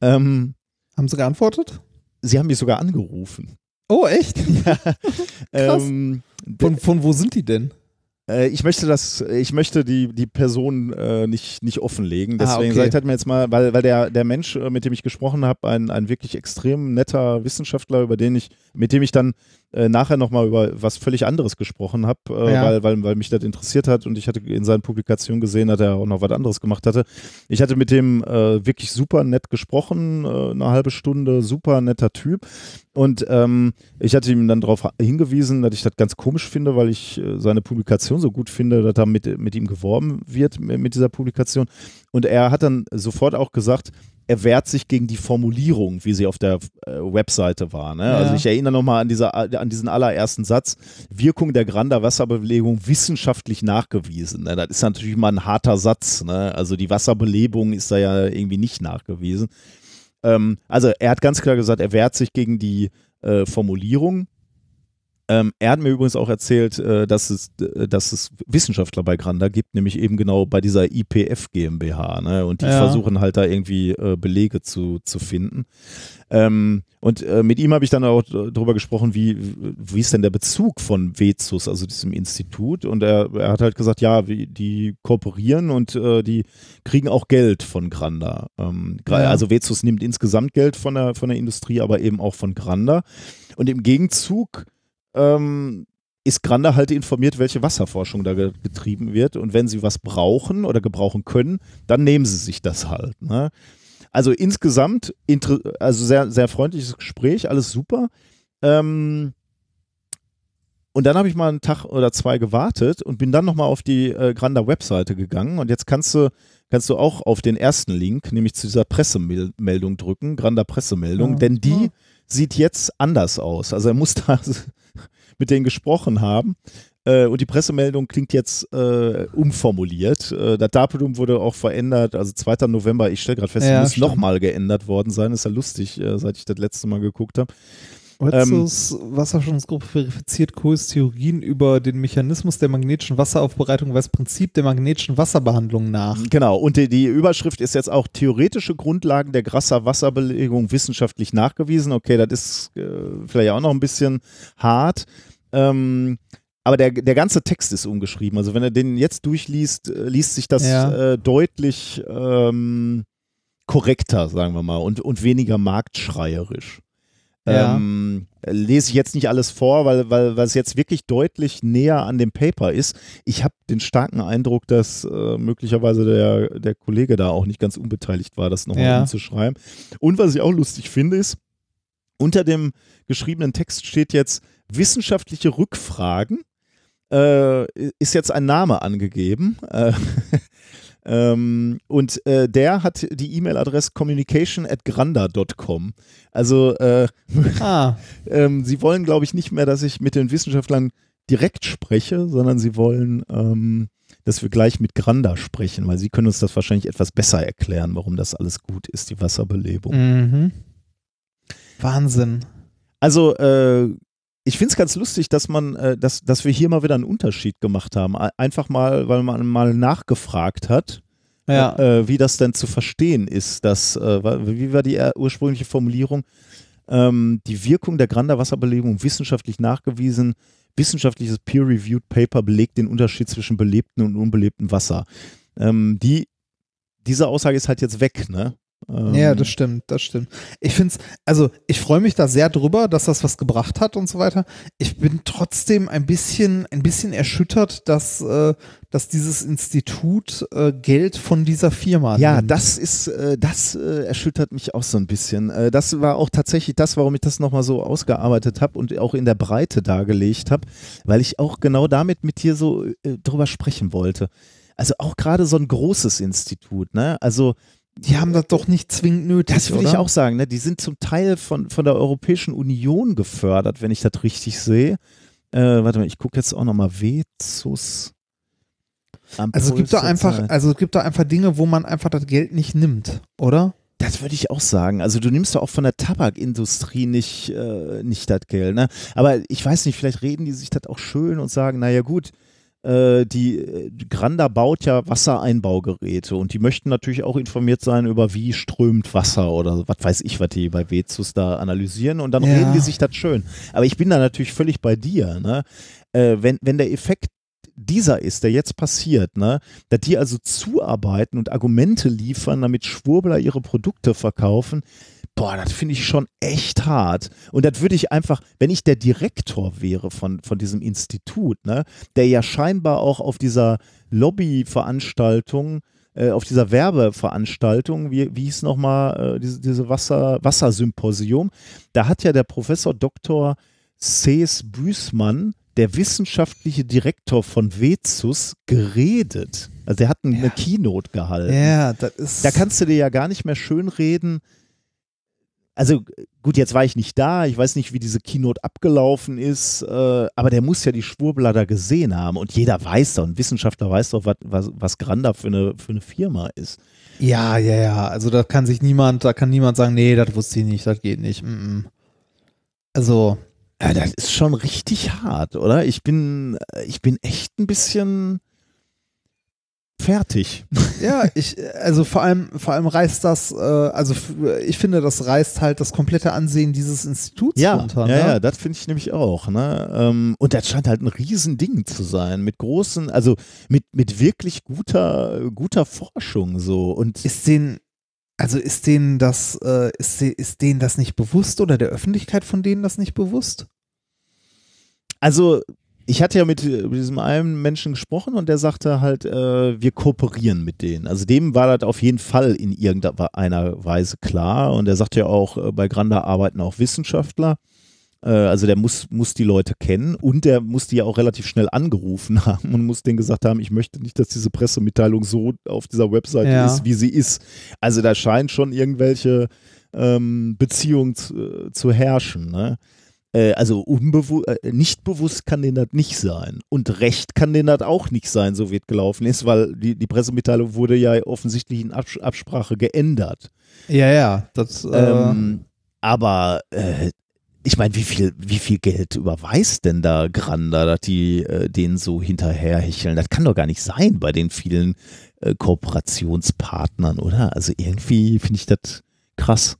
A: Ähm,
B: Haben sie geantwortet?
A: Sie haben mich sogar angerufen.
B: Oh, echt?
A: Ähm,
B: Von, von wo sind die denn?
A: Äh, ich möchte das, ich möchte die, die Person äh, nicht, nicht offenlegen.
B: Ah,
A: Deswegen
B: okay.
A: sage ich halt mir jetzt mal, weil, weil der, der Mensch, äh, mit dem ich gesprochen habe, ein, ein wirklich extrem netter Wissenschaftler, über den ich, mit dem ich dann äh, nachher nochmal über was völlig anderes gesprochen habe, äh,
B: Ja.
A: weil, weil, weil mich das interessiert hat und ich hatte in seinen Publikationen gesehen, dass er auch noch was anderes gemacht hatte. Ich hatte mit dem äh, wirklich super nett gesprochen, äh, eine halbe Stunde, super netter Typ. Und ähm, ich hatte ihm dann darauf hingewiesen, dass ich das ganz komisch finde, weil ich äh, seine Publikation so gut finde, dass da mit, mit ihm geworben wird mit mit dieser Publikation. Und er hat dann sofort auch gesagt, er wehrt sich gegen die Formulierung, wie sie auf der äh, Webseite war. Ne? Also
B: Ja.
A: ich erinnere nochmal an, dieser- an diesen allerersten Satz, Wirkung der Granda Wasserbelegung wissenschaftlich nachgewiesen. Ne? Das ist natürlich mal ein harter Satz. Ne? Also die Wasserbelebung ist da ja irgendwie nicht nachgewiesen. Ähm, also er hat ganz klar gesagt, er wehrt sich gegen die äh, Formulierung. Ähm, er hat mir übrigens auch erzählt, äh, dass, es, äh, dass es Wissenschaftler bei Granda gibt, nämlich eben genau bei dieser IPF GmbH. Ne? Und die
B: Ja.
A: versuchen halt da irgendwie äh, Belege zu, zu finden. Ähm, und äh, mit ihm habe ich dann auch darüber gesprochen, wie, wie ist denn der Bezug von WEZUS, also diesem Institut. Und er, er hat halt gesagt, ja, wie, die kooperieren und äh, die kriegen auch Geld von Granda. Ähm,
B: Ja.
A: Also WEZUS nimmt insgesamt Geld von der, von der Industrie, aber eben auch von Granda. Und im Gegenzug ähm, ist Granda halt informiert, welche Wasserforschung da ge getrieben wird. Und wenn sie was brauchen oder gebrauchen können, dann nehmen sie sich das halt. Ne? Also insgesamt, also sehr, sehr freundliches Gespräch, alles super. Ähm, und dann habe ich mal einen Tag oder zwei gewartet und bin dann nochmal auf die äh, Granda Webseite gegangen. Und jetzt kannst du, kannst du auch auf den ersten Link, nämlich zu dieser Pressemeldung drücken, Granda Pressemeldung,
B: Ja.
A: denn die sieht jetzt anders aus. Also er muss da mit denen gesprochen haben. Äh, und die Pressemeldung klingt jetzt äh, umformuliert. Äh, das Datum wurde auch verändert, also 2. November. Ich stelle gerade fest,
B: Ja,
A: muss nochmal geändert worden sein. Ist ja lustig, äh, seit ich das letzte Mal geguckt habe.
B: WEZUS Wasserschonungsgruppe verifiziert Kohls Theorien über den Mechanismus der magnetischen Wasseraufbereitung, was Prinzip der magnetischen Wasserbehandlung nach.
A: Genau, und die, die Überschrift ist jetzt auch theoretische Grundlagen der Grasser Wasserbelegung wissenschaftlich nachgewiesen. Okay, das ist äh, vielleicht auch noch ein bisschen hart. Ähm, aber der, der ganze Text ist umgeschrieben. Also wenn er den jetzt durchliest, äh, liest sich das
B: Ja.
A: äh, deutlich ähm, korrekter, sagen wir mal, und, und weniger marktschreierisch.
B: Ja.
A: Ähm, lese ich jetzt nicht alles vor, weil, weil, weil es jetzt wirklich deutlich näher an dem Paper ist. Ich habe den starken Eindruck, dass äh, möglicherweise der, der Kollege da auch nicht ganz unbeteiligt war, das nochmal
B: Ja.
A: umzuschreiben. Und was ich auch lustig finde, ist, unter dem geschriebenen Text steht jetzt wissenschaftliche Rückfragen. Äh, ist jetzt ein Name angegeben. Äh, ähm, und äh, der hat die E-Mail-Adresse communication at granda.com. Also äh,
B: Ah,
A: ähm, sie wollen, glaube ich, nicht mehr, dass ich mit den Wissenschaftlern direkt spreche, sondern sie wollen, ähm, dass wir gleich mit Granda sprechen, weil sie können uns das wahrscheinlich etwas besser erklären, warum das alles gut ist, die Wasserbelebung.
B: mhm. Wahnsinn.
A: Also, äh, ich finde es ganz lustig, dass man, äh, dass, dass wir hier mal wieder einen Unterschied gemacht haben. Ein- Einfach mal, weil man mal nachgefragt hat,
B: Ja.
A: äh, wie das denn zu verstehen ist. Dass, äh, wie war die äh, ursprüngliche Formulierung? Ähm, die Wirkung der Granda Wasserbelebung wissenschaftlich nachgewiesen. Wissenschaftliches Peer-Reviewed Paper belegt den Unterschied zwischen belebtem und unbelebtem Wasser. Ähm, die, diese Aussage ist halt jetzt weg, ne? Ähm,
B: Ja, das stimmt, das stimmt. Ich finde es, also ich freue mich da sehr drüber, dass das was gebracht hat und so weiter. Ich bin trotzdem ein bisschen, ein bisschen erschüttert, dass, äh, dass dieses Institut äh, Geld von dieser Firma
A: Ja,
B: nimmt.
A: das ist, äh, das äh, erschüttert mich auch so ein bisschen. Äh, das war auch tatsächlich das, warum ich das nochmal so ausgearbeitet habe und auch in der Breite dargelegt habe, weil ich auch genau damit mit dir so äh, drüber sprechen wollte. Also auch gerade so ein großes Institut, ne? Also
B: Die haben das doch nicht zwingend nötig.
A: das
B: oder?
A: ich auch sagen, ne? Die sind zum Teil von, von der Europäischen Union gefördert, wenn ich das richtig sehe. Äh, warte mal, ich gucke jetzt auch nochmal Vezus.
B: Also es gibt da einfach, also es gibt da einfach Dinge, wo man einfach das Geld nicht nimmt, oder?
A: Das würde ich auch sagen. Also du nimmst doch auch von der Tabakindustrie nicht, äh, nicht das Geld. Ne? Aber ich weiß nicht, vielleicht reden die sich das auch schön und sagen, naja gut, die äh, Granda baut ja Wassereinbaugeräte und die möchten natürlich auch informiert sein über wie strömt Wasser oder was weiß ich, was die bei Vezus da analysieren und dann
B: Ja.
A: reden die sich das schön. Aber ich bin da natürlich völlig bei dir. Ne? Äh, wenn, wenn der Effekt dieser ist, der jetzt passiert, ne, dass die also zuarbeiten und Argumente liefern, damit Schwurbler ihre Produkte verkaufen, boah, das finde ich schon echt hart. Und das würde ich einfach, wenn ich der Direktor wäre von, von diesem Institut, ne, der ja scheinbar auch auf dieser Lobbyveranstaltung, äh, auf dieser Werbeveranstaltung, wie, wie hieß nochmal, äh, diese, diese Wasser, Wassersymposium, da hat ja der Professor Dr. Cees Büßmann, der wissenschaftliche Direktor von Vezus, geredet. Also der hat eine Keynote gehalten.
B: Ja, das ist.
A: Da kannst du dir ja gar nicht mehr schönreden. Also gut, jetzt war ich nicht da, ich weiß nicht, wie diese Keynote abgelaufen ist, äh, aber der muss ja die Schwurbler da gesehen haben und jeder weiß doch, ein Wissenschaftler weiß doch, was, was, was Granda für eine, für eine Firma ist.
B: Ja, ja, ja. Also da kann sich niemand, da kann niemand sagen, nee, das wusste ich nicht, das geht nicht. Mm -mm. Also,
A: Ja, das ist schon richtig hart, oder? Ich bin, ich bin echt ein bisschen fertig.
B: Ja, ich, also vor allem, vor allem reißt das, äh, also ich finde, das reißt halt das komplette Ansehen dieses Instituts
A: Ja,
B: runter.
A: ja,
B: ne?
A: ja, das finde ich nämlich auch. Ne? Ähm, und das scheint halt ein Riesending zu sein, mit großen, also mit, mit wirklich guter, guter Forschung so. Und
B: Ist denen, also ist denen das, äh, ist, ist denen das nicht bewusst oder der Öffentlichkeit von denen das nicht bewusst?
A: also ich hatte ja mit, äh, mit diesem einen Menschen gesprochen und der sagte halt, äh, wir kooperieren mit denen. Also dem war das auf jeden Fall in irgendeiner Weise klar. Und er sagte ja auch, äh, bei Granda arbeiten auch Wissenschaftler. Äh, also der muss, muss die Leute kennen und der muss die ja auch relativ schnell angerufen haben und muss denen gesagt haben, ich möchte nicht, dass diese Pressemitteilung so auf dieser Webseite
B: Ja.
A: ist, wie sie ist. Also da scheint schon irgendwelche ähm, Beziehungen zu, zu herrschen. Ne? Äh, also äh, nicht bewusst kann denen das nicht sein. Und recht kann denen das auch nicht sein, so wie es gelaufen ist, weil die, die Pressemitteilung wurde ja offensichtlich in Abs Absprache geändert.
B: Ja, ja, das, äh,
A: Ähm, aber äh, ich meine, wie viel, wie viel Geld überweist denn da Granda, dass die äh, denen so hinterherhecheln? Das kann doch gar nicht sein bei den vielen äh, Kooperationspartnern, oder? Also irgendwie finde ich das krass.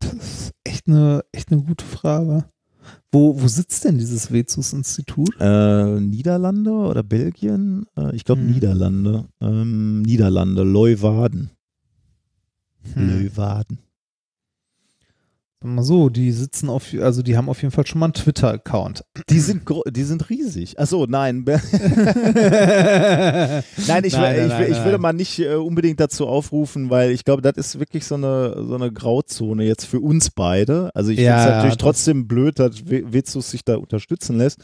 B: das ist echt eine, echt eine gute Frage. Wo, wo sitzt denn dieses Vezus-Institut?
A: Äh, Niederlande oder Belgien? Äh, ich glaube
B: Hm.
A: Niederlande. Ähm, Niederlande, Leuwarden.
B: Hm.
A: Leuwarden.
B: Mal so, die sitzen auf, also die haben auf jeden Fall schon mal einen Twitter-Account.
A: Die sind, die sind riesig. Achso, nein. nein, ich,
B: Nein,
A: ich,
B: nein,
A: ich,
B: nein,
A: ich würde mal nicht äh, unbedingt dazu aufrufen, weil ich glaube, das ist wirklich so eine, so eine Grauzone jetzt für uns beide. Also ich
B: Ja,
A: finde es
B: ja,
A: natürlich
B: das-
A: trotzdem blöd, dass Vezus sich da unterstützen lässt.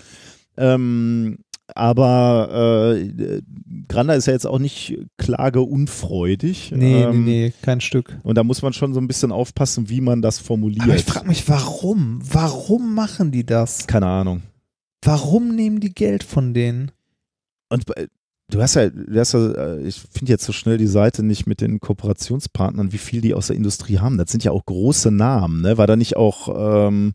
A: Ähm, aber äh, Granda ist ja jetzt auch nicht klageunfreudig.
B: Nee,
A: ähm,
B: nee, nee, kein Stück.
A: Und da muss man schon so ein bisschen aufpassen, wie man das formuliert.
B: Aber ich frage mich, warum? Warum machen die das?
A: Keine Ahnung.
B: Warum nehmen die Geld von denen?
A: Und bei- du hast ja, du hast ja äh, ich finde jetzt so schnell die Seite nicht mit den Kooperationspartnern, wie viel die aus der Industrie haben. Das sind ja auch große Namen, ne? War da nicht auch ähm,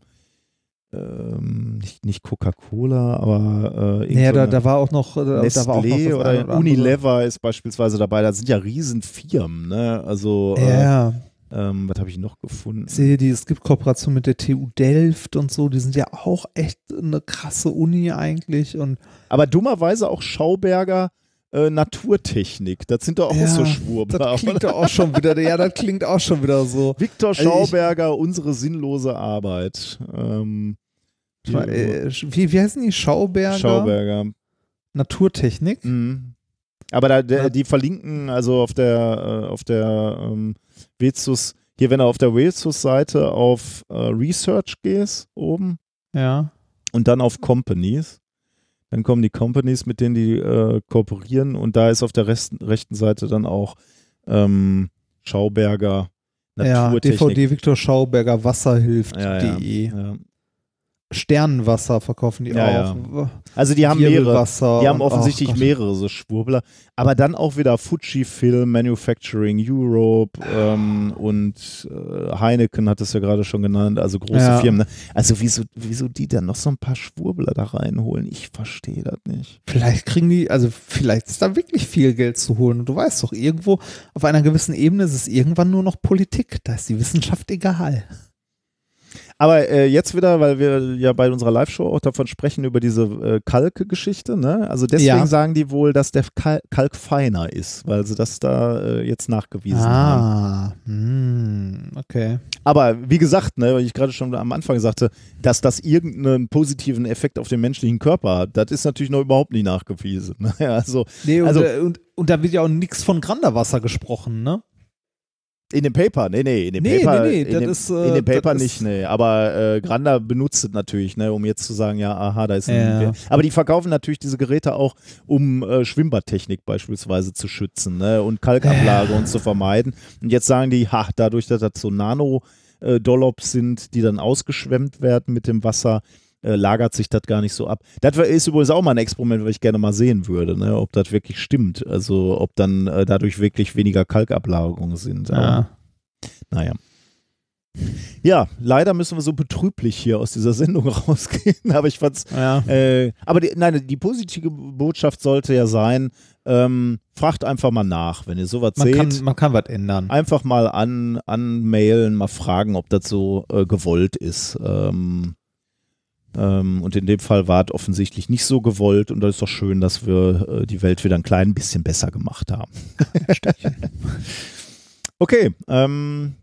A: ähm, nicht, nicht Coca-Cola, aber äh,
B: Naja,
A: so
B: da, da war auch noch, äh, da war auch noch
A: Nestlé oder,
B: andere.
A: Unilever ist beispielsweise dabei. Da sind ja Riesenfirmen, ne? Also äh,
B: Ja,
A: ähm, was habe ich noch gefunden?
B: ich sehe die, es gibt Kooperation mit der TU Delft und so, die sind ja auch echt eine krasse Uni eigentlich und
A: Aber dummerweise auch Schauberger äh, Naturtechnik. Das sind doch auch
B: Ja,
A: so Schwurbler.
B: das klingt doch auch schon wieder, ja, das klingt auch schon wieder so.
A: Viktor
B: Also ich-
A: Schauberger, unsere sinnlose Arbeit. Ähm,
B: Mal, äh, Wie, wie heißen die? Schauberger?
A: Schauberger.
B: Naturtechnik?
A: Mhm. Aber da, der,
B: Ja.
A: die verlinken also auf der äh, auf der ähm, Vezus, hier wenn du auf der Vezus-Seite auf äh, Research gehst oben
B: Ja.
A: und dann auf Companies, dann kommen die Companies, mit denen die äh, kooperieren und da ist auf der rechten, rechten Seite dann auch ähm, Schauberger
B: Ja,
A: Naturtechnik.
B: DVD Viktor Schauberger Wasserhilft.de.
A: Ja, ja, ja.
B: Sternenwasser verkaufen die
A: Ja,
B: auch.
A: Also die haben mehrere. Die haben offensichtlich
B: Gott.
A: mehrere so Schwurbler. Aber dann auch wieder Fujifilm, Manufacturing Europe ähm, und äh, Heineken hat es ja gerade schon genannt, also große
B: Ja.
A: Firmen. Ne? Also wieso, wieso die dann noch so ein paar Schwurbler da reinholen? Ich verstehe das nicht.
B: Vielleicht kriegen die, also vielleicht ist da wirklich viel Geld zu holen. Und du weißt doch, irgendwo auf einer gewissen Ebene ist es irgendwann nur noch Politik. Da ist die Wissenschaft egal.
A: Aber äh, jetzt wieder, weil wir ja bei unserer Live-Show auch davon sprechen, über diese äh, Kalke-Geschichte, ne? Also deswegen
B: Ja.
A: sagen die wohl, dass der Kal Kalk feiner ist, weil sie das da äh, jetzt nachgewiesen haben.
B: Ah, okay.
A: Aber wie gesagt, ne, weil ich gerade schon am Anfang sagte, dass das irgendeinen positiven Effekt auf den menschlichen Körper hat, das ist natürlich noch überhaupt nicht nachgewiesen. Ne? Also
B: Nee, und,
A: Also-
B: äh, und, und da wird ja auch nichts von Granderwasser gesprochen, ne?
A: In dem Paper, nee, nee, in dem
B: Nee,
A: Paper,
B: nee, nee,
A: in, dem,
B: ist, äh,
A: in dem Paper nicht, nee. Aber äh, Granda benutzt es natürlich, ne, um jetzt zu sagen, ja, aha, da ist ein.
B: Ja.
A: Aber die verkaufen natürlich diese Geräte auch, um äh, Schwimmbadtechnik beispielsweise zu schützen, ne, und Kalkablagerungen zu vermeiden. Und jetzt sagen die, ha, dadurch, dass das so Nano äh, Dollops sind, die dann ausgeschwemmt werden mit dem Wasser, äh, lagert sich das gar nicht so ab. Das ist übrigens auch mal ein Experiment, was ich gerne mal sehen würde, ne? ob das wirklich stimmt. Also ob dann äh, dadurch wirklich weniger Kalkablagerungen sind. Aber,
B: Ja.
A: naja. Ja, leider müssen wir so betrüblich hier aus dieser Sendung rausgehen, aber ich fand's.
B: Ja.
A: Äh, aber die, nein, die positive Botschaft sollte ja sein, ähm, fragt einfach mal nach, wenn ihr sowas
B: Man
A: seht.
B: kann, man kann was ändern.
A: einfach mal an, anmailen, mal fragen, ob das so äh, gewollt ist. Ähm, und in dem Fall war es offensichtlich nicht so gewollt und das ist doch schön, dass wir äh, die Welt wieder ein klein bisschen besser gemacht haben. okay, ähm,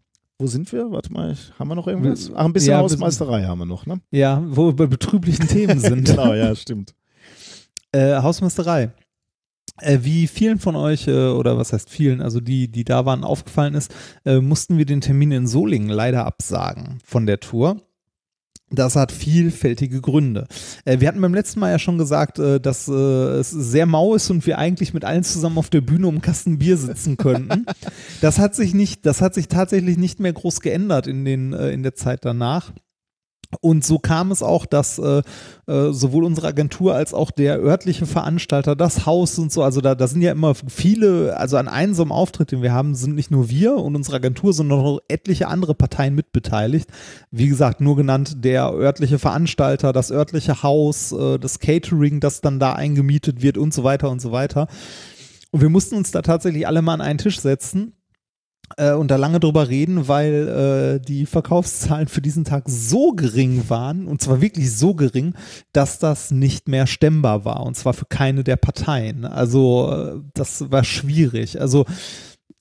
A: wo sind wir? Warte mal, haben wir noch irgendwas? Ach, ein bisschen
B: Ja,
A: Hausmeisterei haben wir noch, ne?
B: Ja, wo wir bei betrüblichen Themen sind.
A: genau, ja, stimmt.
B: Äh, Hausmeisterei. Äh, wie vielen von euch, äh, oder was heißt vielen, also die, die da waren, aufgefallen ist, äh, mussten wir den Termin in Solingen leider absagen von der Tour. Das hat vielfältige Gründe. Äh, wir hatten beim letzten Mal ja schon gesagt, äh, dass äh, es sehr mau ist und wir eigentlich mit allen zusammen auf der Bühne um einen Kasten Bier sitzen könnten. das hat sich nicht, das hat sich tatsächlich nicht mehr groß geändert in den, in der Zeit danach. Und so kam es auch, dass äh, äh, sowohl unsere Agentur als auch der örtliche Veranstalter, das Haus und so, also da, da sind ja immer viele, also an einem so einem Auftritt, den wir haben, sind nicht nur wir und unsere Agentur, sondern noch etliche andere Parteien mitbeteiligt. Wie gesagt, nur genannt der örtliche Veranstalter, das örtliche Haus, äh, das Catering, das dann da eingemietet wird und so weiter und so weiter. Und wir mussten uns da tatsächlich alle mal an einen Tisch setzen äh, und da lange drüber reden, weil äh, die Verkaufszahlen für diesen Tag so gering waren, und zwar wirklich so gering, dass das nicht mehr stemmbar war, und zwar für keine der Parteien. Also äh, das war schwierig. Also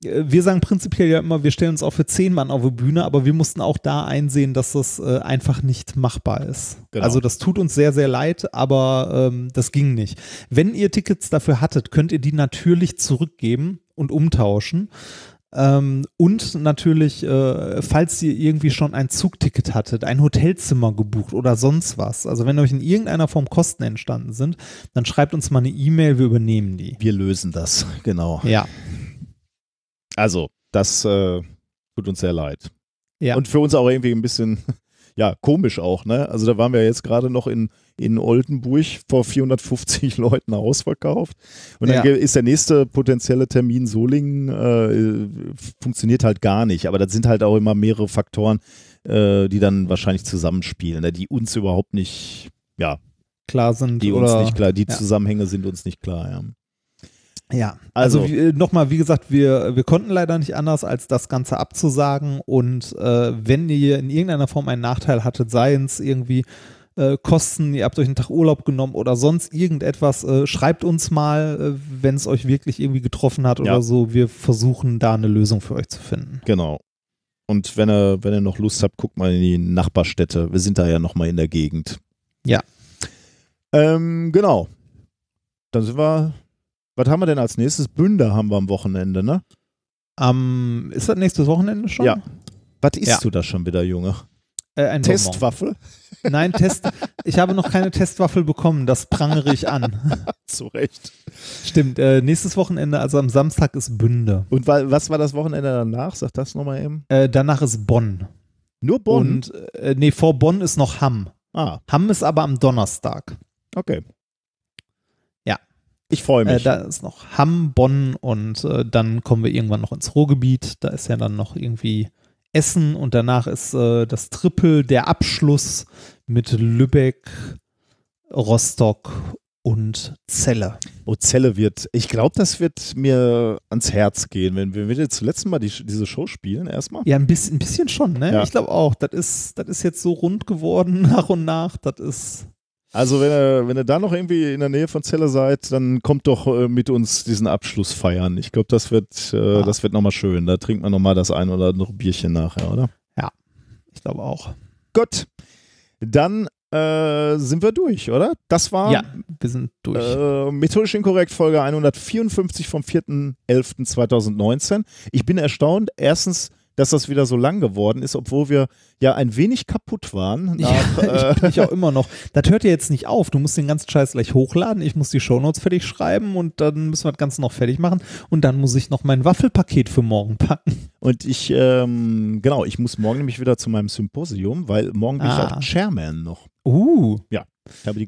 B: äh, wir sagen prinzipiell ja immer, wir stellen uns auch für zehn Mann auf die Bühne, aber wir mussten auch da einsehen, dass das äh, einfach nicht machbar ist.
A: Genau.
B: Also das tut uns sehr, sehr leid, aber ähm, das ging nicht. Wenn ihr Tickets dafür hattet, könnt ihr die natürlich zurückgeben und umtauschen. Ähm, und natürlich, äh, falls ihr irgendwie schon ein Zugticket hattet, ein Hotelzimmer gebucht oder sonst was, also wenn euch in irgendeiner Form Kosten entstanden sind, dann schreibt uns mal eine E-Mail, wir übernehmen die.
A: Wir lösen das, genau.
B: Ja.
A: Also, das äh, tut uns sehr leid.
B: Ja.
A: Und für uns auch irgendwie ein bisschen, ja, komisch auch, ne? Also da waren wir jetzt gerade noch in, in Oldenburg vor 450 Leuten ausverkauft. Und dann
B: Ja.
A: ist der nächste potenzielle Termin Solingen, äh, funktioniert halt gar nicht. Aber das sind halt auch immer mehrere Faktoren, äh, die dann wahrscheinlich zusammenspielen, ne? die uns überhaupt nicht, ja,
B: klar sind
A: die uns nicht klar, die
B: ja.
A: Zusammenhänge sind uns nicht klar, ja.
B: Ja, also,
A: Also-
B: äh, nochmal, wie gesagt, wir, wir konnten leider nicht anders, als das Ganze abzusagen. Und äh, wenn ihr in irgendeiner Form einen Nachteil hattet, sei es irgendwie äh, Kosten, ihr habt euch einen Tag Urlaub genommen oder sonst irgendetwas, äh, schreibt uns mal, äh, wenn es euch wirklich irgendwie getroffen hat
A: Ja.
B: oder so. Wir versuchen da eine Lösung für euch zu finden.
A: Genau. Und wenn ihr, wenn ihr noch Lust habt, guckt mal in die Nachbarstädte. Wir sind da ja nochmal in der Gegend.
B: Ja.
A: Ähm, genau. Dann sind wir. Was haben wir denn als nächstes? Bünde haben wir am Wochenende, ne?
B: Ähm, ist das nächstes Wochenende schon?
A: Ja. Was isst
B: Ja.
A: du da schon wieder, Junge?
B: Äh, ein.
A: Testwaffel?
B: Nein, Test. ich habe noch keine Testwaffel bekommen, das prangere ich an.
A: Zu Recht.
B: Stimmt, äh, nächstes Wochenende, also am Samstag ist Bünde.
A: Und wa was war das Wochenende danach? Sag das nochmal eben.
B: Äh, danach ist Bonn.
A: Nur Bonn?
B: Und äh, nee, vor Bonn ist noch Hamm.
A: ah,
B: Hamm ist aber am Donnerstag.
A: okay.
B: Ja.
A: Ich freue
B: Äh,
A: mich.
B: da ist noch Hamm, Bonn und äh, dann kommen wir irgendwann noch ins Ruhrgebiet. Da ist ja dann noch irgendwie Essen und danach ist äh, das Triple der Abschluss mit Lübeck, Rostock und Celle.
A: Oh, Zelle wird, ich glaube, das wird mir ans Herz gehen, wenn wir jetzt zuletzt mal die, diese Show spielen, erstmal.
B: Ja, ein bisschen, ein bisschen schon, ne?
A: Ja.
B: Ich glaube auch. Das ist, das ist jetzt so rund geworden nach und nach. Das ist.
A: Also wenn ihr, wenn ihr da noch irgendwie in der Nähe von Celle seid, dann kommt doch äh, mit uns diesen Abschluss feiern. Ich glaube, das wird, äh,
B: Ah.
A: das wird nochmal schön. Da trinkt man nochmal das ein oder andere Bierchen nachher, oder?
B: Ich glaube auch.
A: Gut. Dann äh, sind wir durch, oder? Das war
B: Ja, wir sind durch.
A: äh, methodisch inkorrekt Folge 154 vom 4.11.2019. Ich bin erstaunt, erstens, dass das wieder so lang geworden ist, obwohl wir ja ein wenig kaputt waren. Nach,
B: ja,
A: äh,
B: ich bin ich auch immer noch. Das hört ja jetzt nicht auf. Du musst den ganzen Scheiß gleich hochladen. Ich muss die Shownotes fertig schreiben und dann müssen wir das Ganze noch fertig machen. Und dann muss ich noch mein Waffelpaket für morgen packen.
A: Und ich, ähm, genau, ich muss morgen nämlich wieder zu meinem Symposium, weil morgen bin ich auch Chairman noch.
B: Uh.
A: Ja.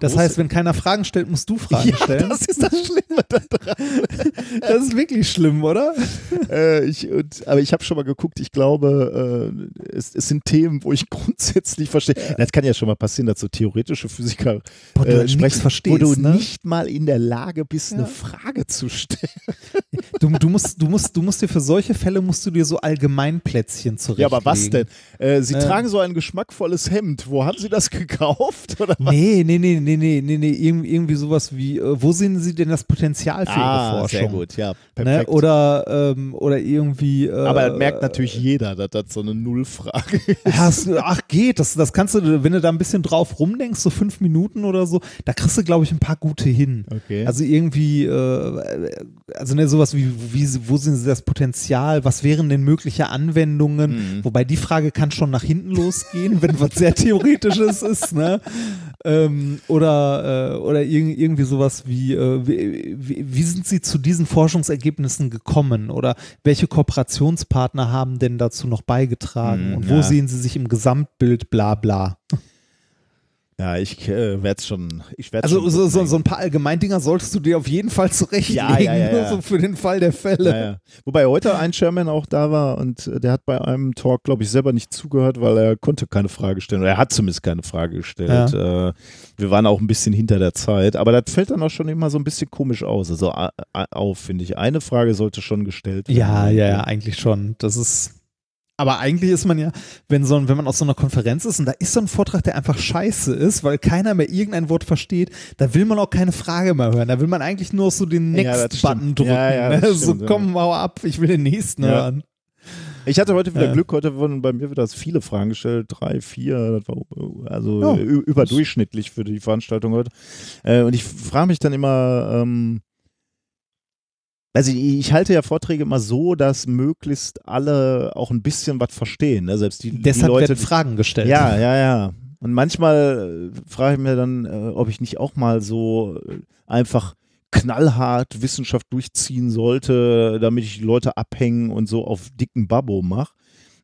B: Das heißt, wenn keiner Fragen stellt, musst du Fragen
A: ja,
B: stellen.
A: das ist das Schlimme daran.
B: Das ist wirklich schlimm, oder?
A: äh, ich, und, aber ich habe schon mal geguckt, ich glaube, äh, es, es sind Themen, wo ich grundsätzlich verstehe. Das kann ja schon mal passieren, dass so theoretische Physiker
B: Boah,
A: äh, sprechen,
B: verstehst,
A: wo du
B: ne?
A: nicht mal in der Lage bist, eine
B: Ja.
A: Frage zu stellen.
B: Du, du, musst, du, musst, du musst dir für solche Fälle musst du dir so Allgemeinplätzchen
A: Ja,
B: zurechtlegen.
A: aber was denn? Äh, Sie
B: Äh.
A: tragen so ein geschmackvolles Hemd. Wo haben Sie das gekauft? Oder was?
B: Nee, nee, nee, nee, nee, nee, nee, irgendwie, irgendwie sowas wie, äh, wo sehen Sie denn das Potenzial für Ihre
A: Ah,
B: Forschung?
A: sehr gut, ja,
B: Ne?
A: perfekt.
B: Oder, ähm, oder irgendwie. Äh,
A: aber das merkt natürlich jeder, dass das so eine Nullfrage ist.
B: Ach geht, das, das kannst du, wenn du da ein bisschen drauf rumdenkst, so fünf Minuten oder so, da kriegst du, glaube ich, ein paar gute hin.
A: Okay.
B: Also irgendwie, äh, also ne, sowas wie, wie, wo sind sie das Potenzial, was wären denn mögliche Anwendungen,
A: Mhm.
B: wobei die Frage kann schon nach hinten losgehen, wenn was sehr Theoretisches ist, ne? Ähm, oder, äh, oder irg irgendwie sowas wie, äh, wie, wie, sind sie zu diesen Forschungsergebnissen gekommen oder welche Kooperationspartner haben denn dazu noch beigetragen
A: Mhm,
B: und wo
A: ja.
B: sehen sie sich im Gesamtbild, bla bla.
A: Ja, ich äh, werde es schon. Ich werd's
B: Also
A: schon
B: so, so, so ein paar Allgemeindinger solltest du dir auf jeden Fall zurechtlegen,
A: Ja, ja, ja,
B: nur so für den Fall der Fälle.
A: Wobei heute ein Chairman auch da war und äh, der hat bei einem Talk, glaube ich, selber nicht zugehört, weil er konnte keine Frage stellen. Oder er hat zumindest keine Frage gestellt. Äh, wir waren auch ein bisschen hinter der Zeit, aber das fällt dann auch schon immer so ein bisschen komisch aus. Also auf, finde ich. Eine Frage sollte schon gestellt werden.
B: Ja, ja, ja, eigentlich schon. Das ist. Aber eigentlich ist man ja, wenn, so ein, wenn man auf so einer Konferenz ist und da ist so ein Vortrag, der einfach scheiße ist, weil keiner mehr irgendein Wort versteht, da will man auch keine Frage mehr hören. Da will man eigentlich nur so den
A: Ja,
B: Next-Button
A: stimmt.
B: drücken.
A: Ja, ja,
B: ne? so,
A: stimmt, ja.
B: komm, hau ab, ich will den nächsten
A: Ja.
B: hören.
A: Ich hatte heute wieder
B: Ja.
A: Glück, heute wurden bei mir wieder viele Fragen gestellt, drei, vier, also
B: Ja.
A: ü- überdurchschnittlich für die Veranstaltung heute. Äh, und ich frage mich dann immer, ähm, also ich, ich halte ja Vorträge immer so, dass möglichst alle auch ein bisschen was verstehen. Ne? Selbst die, die
B: Deshalb
A: Leute,
B: werden Fragen gestellt.
A: ja, ja, ja. Und manchmal äh, frage ich mir dann, äh, ob ich nicht auch mal so äh, einfach knallhart Wissenschaft durchziehen sollte, damit ich die Leute abhängen und so auf dicken Babbo mache.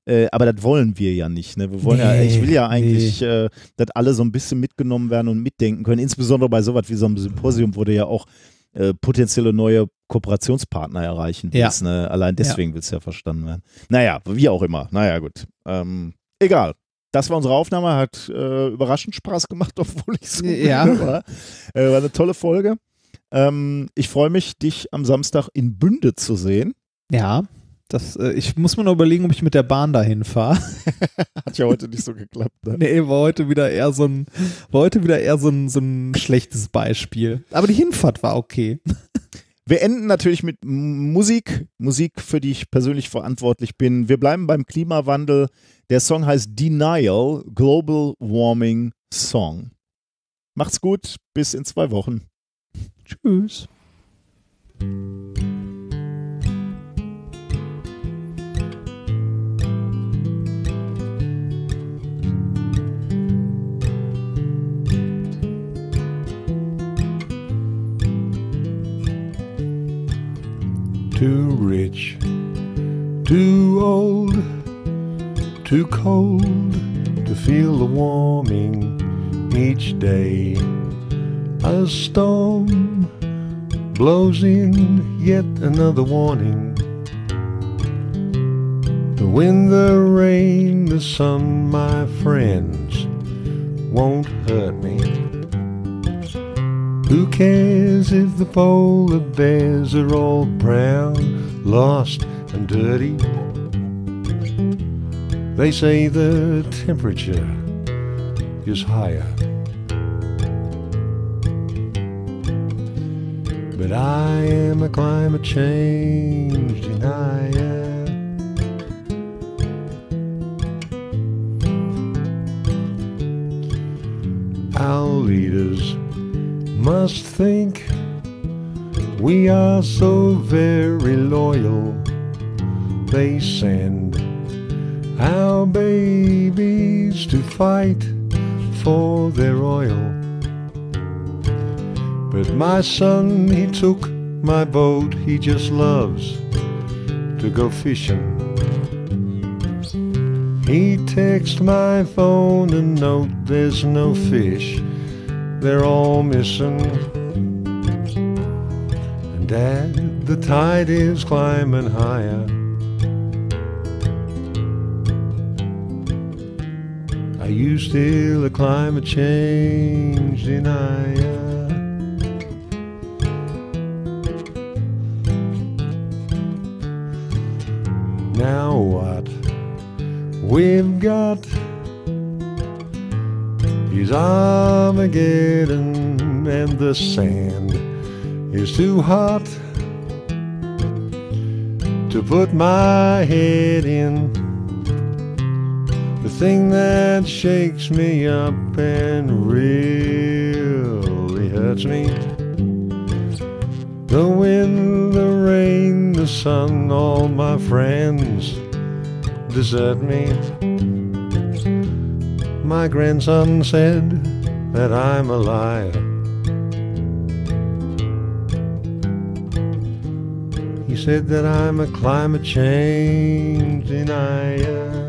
A: Äh, aber das wollen wir ja nicht. Ne? Wir wollen ja,
B: Nee,
A: ich will ja eigentlich, äh, dass alle so ein bisschen mitgenommen werden und mitdenken können. Insbesondere bei sowas wie so einem Symposium, wo du ja auch äh, potenzielle neue Kooperationspartner erreichen
B: Ja.
A: willst. Ne? Allein deswegen will es ja verstanden werden. Naja, wie auch immer. Naja, gut. Ähm, egal. Das war unsere Aufnahme, hat äh, überraschend Spaß gemacht, obwohl ich so
B: Ja.
A: war. Äh, war eine tolle Folge. Ähm, ich freue mich, dich am Samstag in Bünde zu sehen.
B: Ja. Das, äh, ich muss mir noch überlegen, ob ich mit der Bahn dahin fahre.
A: Hat ja heute nicht so geklappt. Ne?
B: Nee, war heute wieder eher so ein, war heute wieder eher so ein, so ein schlechtes Beispiel. Aber die Hinfahrt war okay.
A: Wir enden natürlich mit Musik, Musik, für die ich persönlich verantwortlich bin. Wir bleiben beim Klimawandel. Der Song heißt Denial, Global Warming Song. Macht's gut, bis in zwei Wochen.
B: Tschüss.
K: Too rich, too old, too cold to feel the warming each day. A storm blows in, yet another warning. The wind, the rain, the sun, my friends, won't hurt me. Who cares if the polar bears are all brown, lost and dirty? They say the temperature is higher. But I am a climate change denier. Our leaders must think we are so very loyal. They send our babies to fight for their oil. But my son, he took my boat, he just loves to go fishing. He texts my phone a note, there's no fish they're all missing. And Dad, the tide is climbing higher. Are you still a climate change denier? Now what we've got is Armageddon and the sand is too hot to put my head in. The thing that shakes me up and really hurts me. The wind, the rain, the sun, all my friends desert me. My grandson said that I'm a liar. He said that I'm a climate change denier.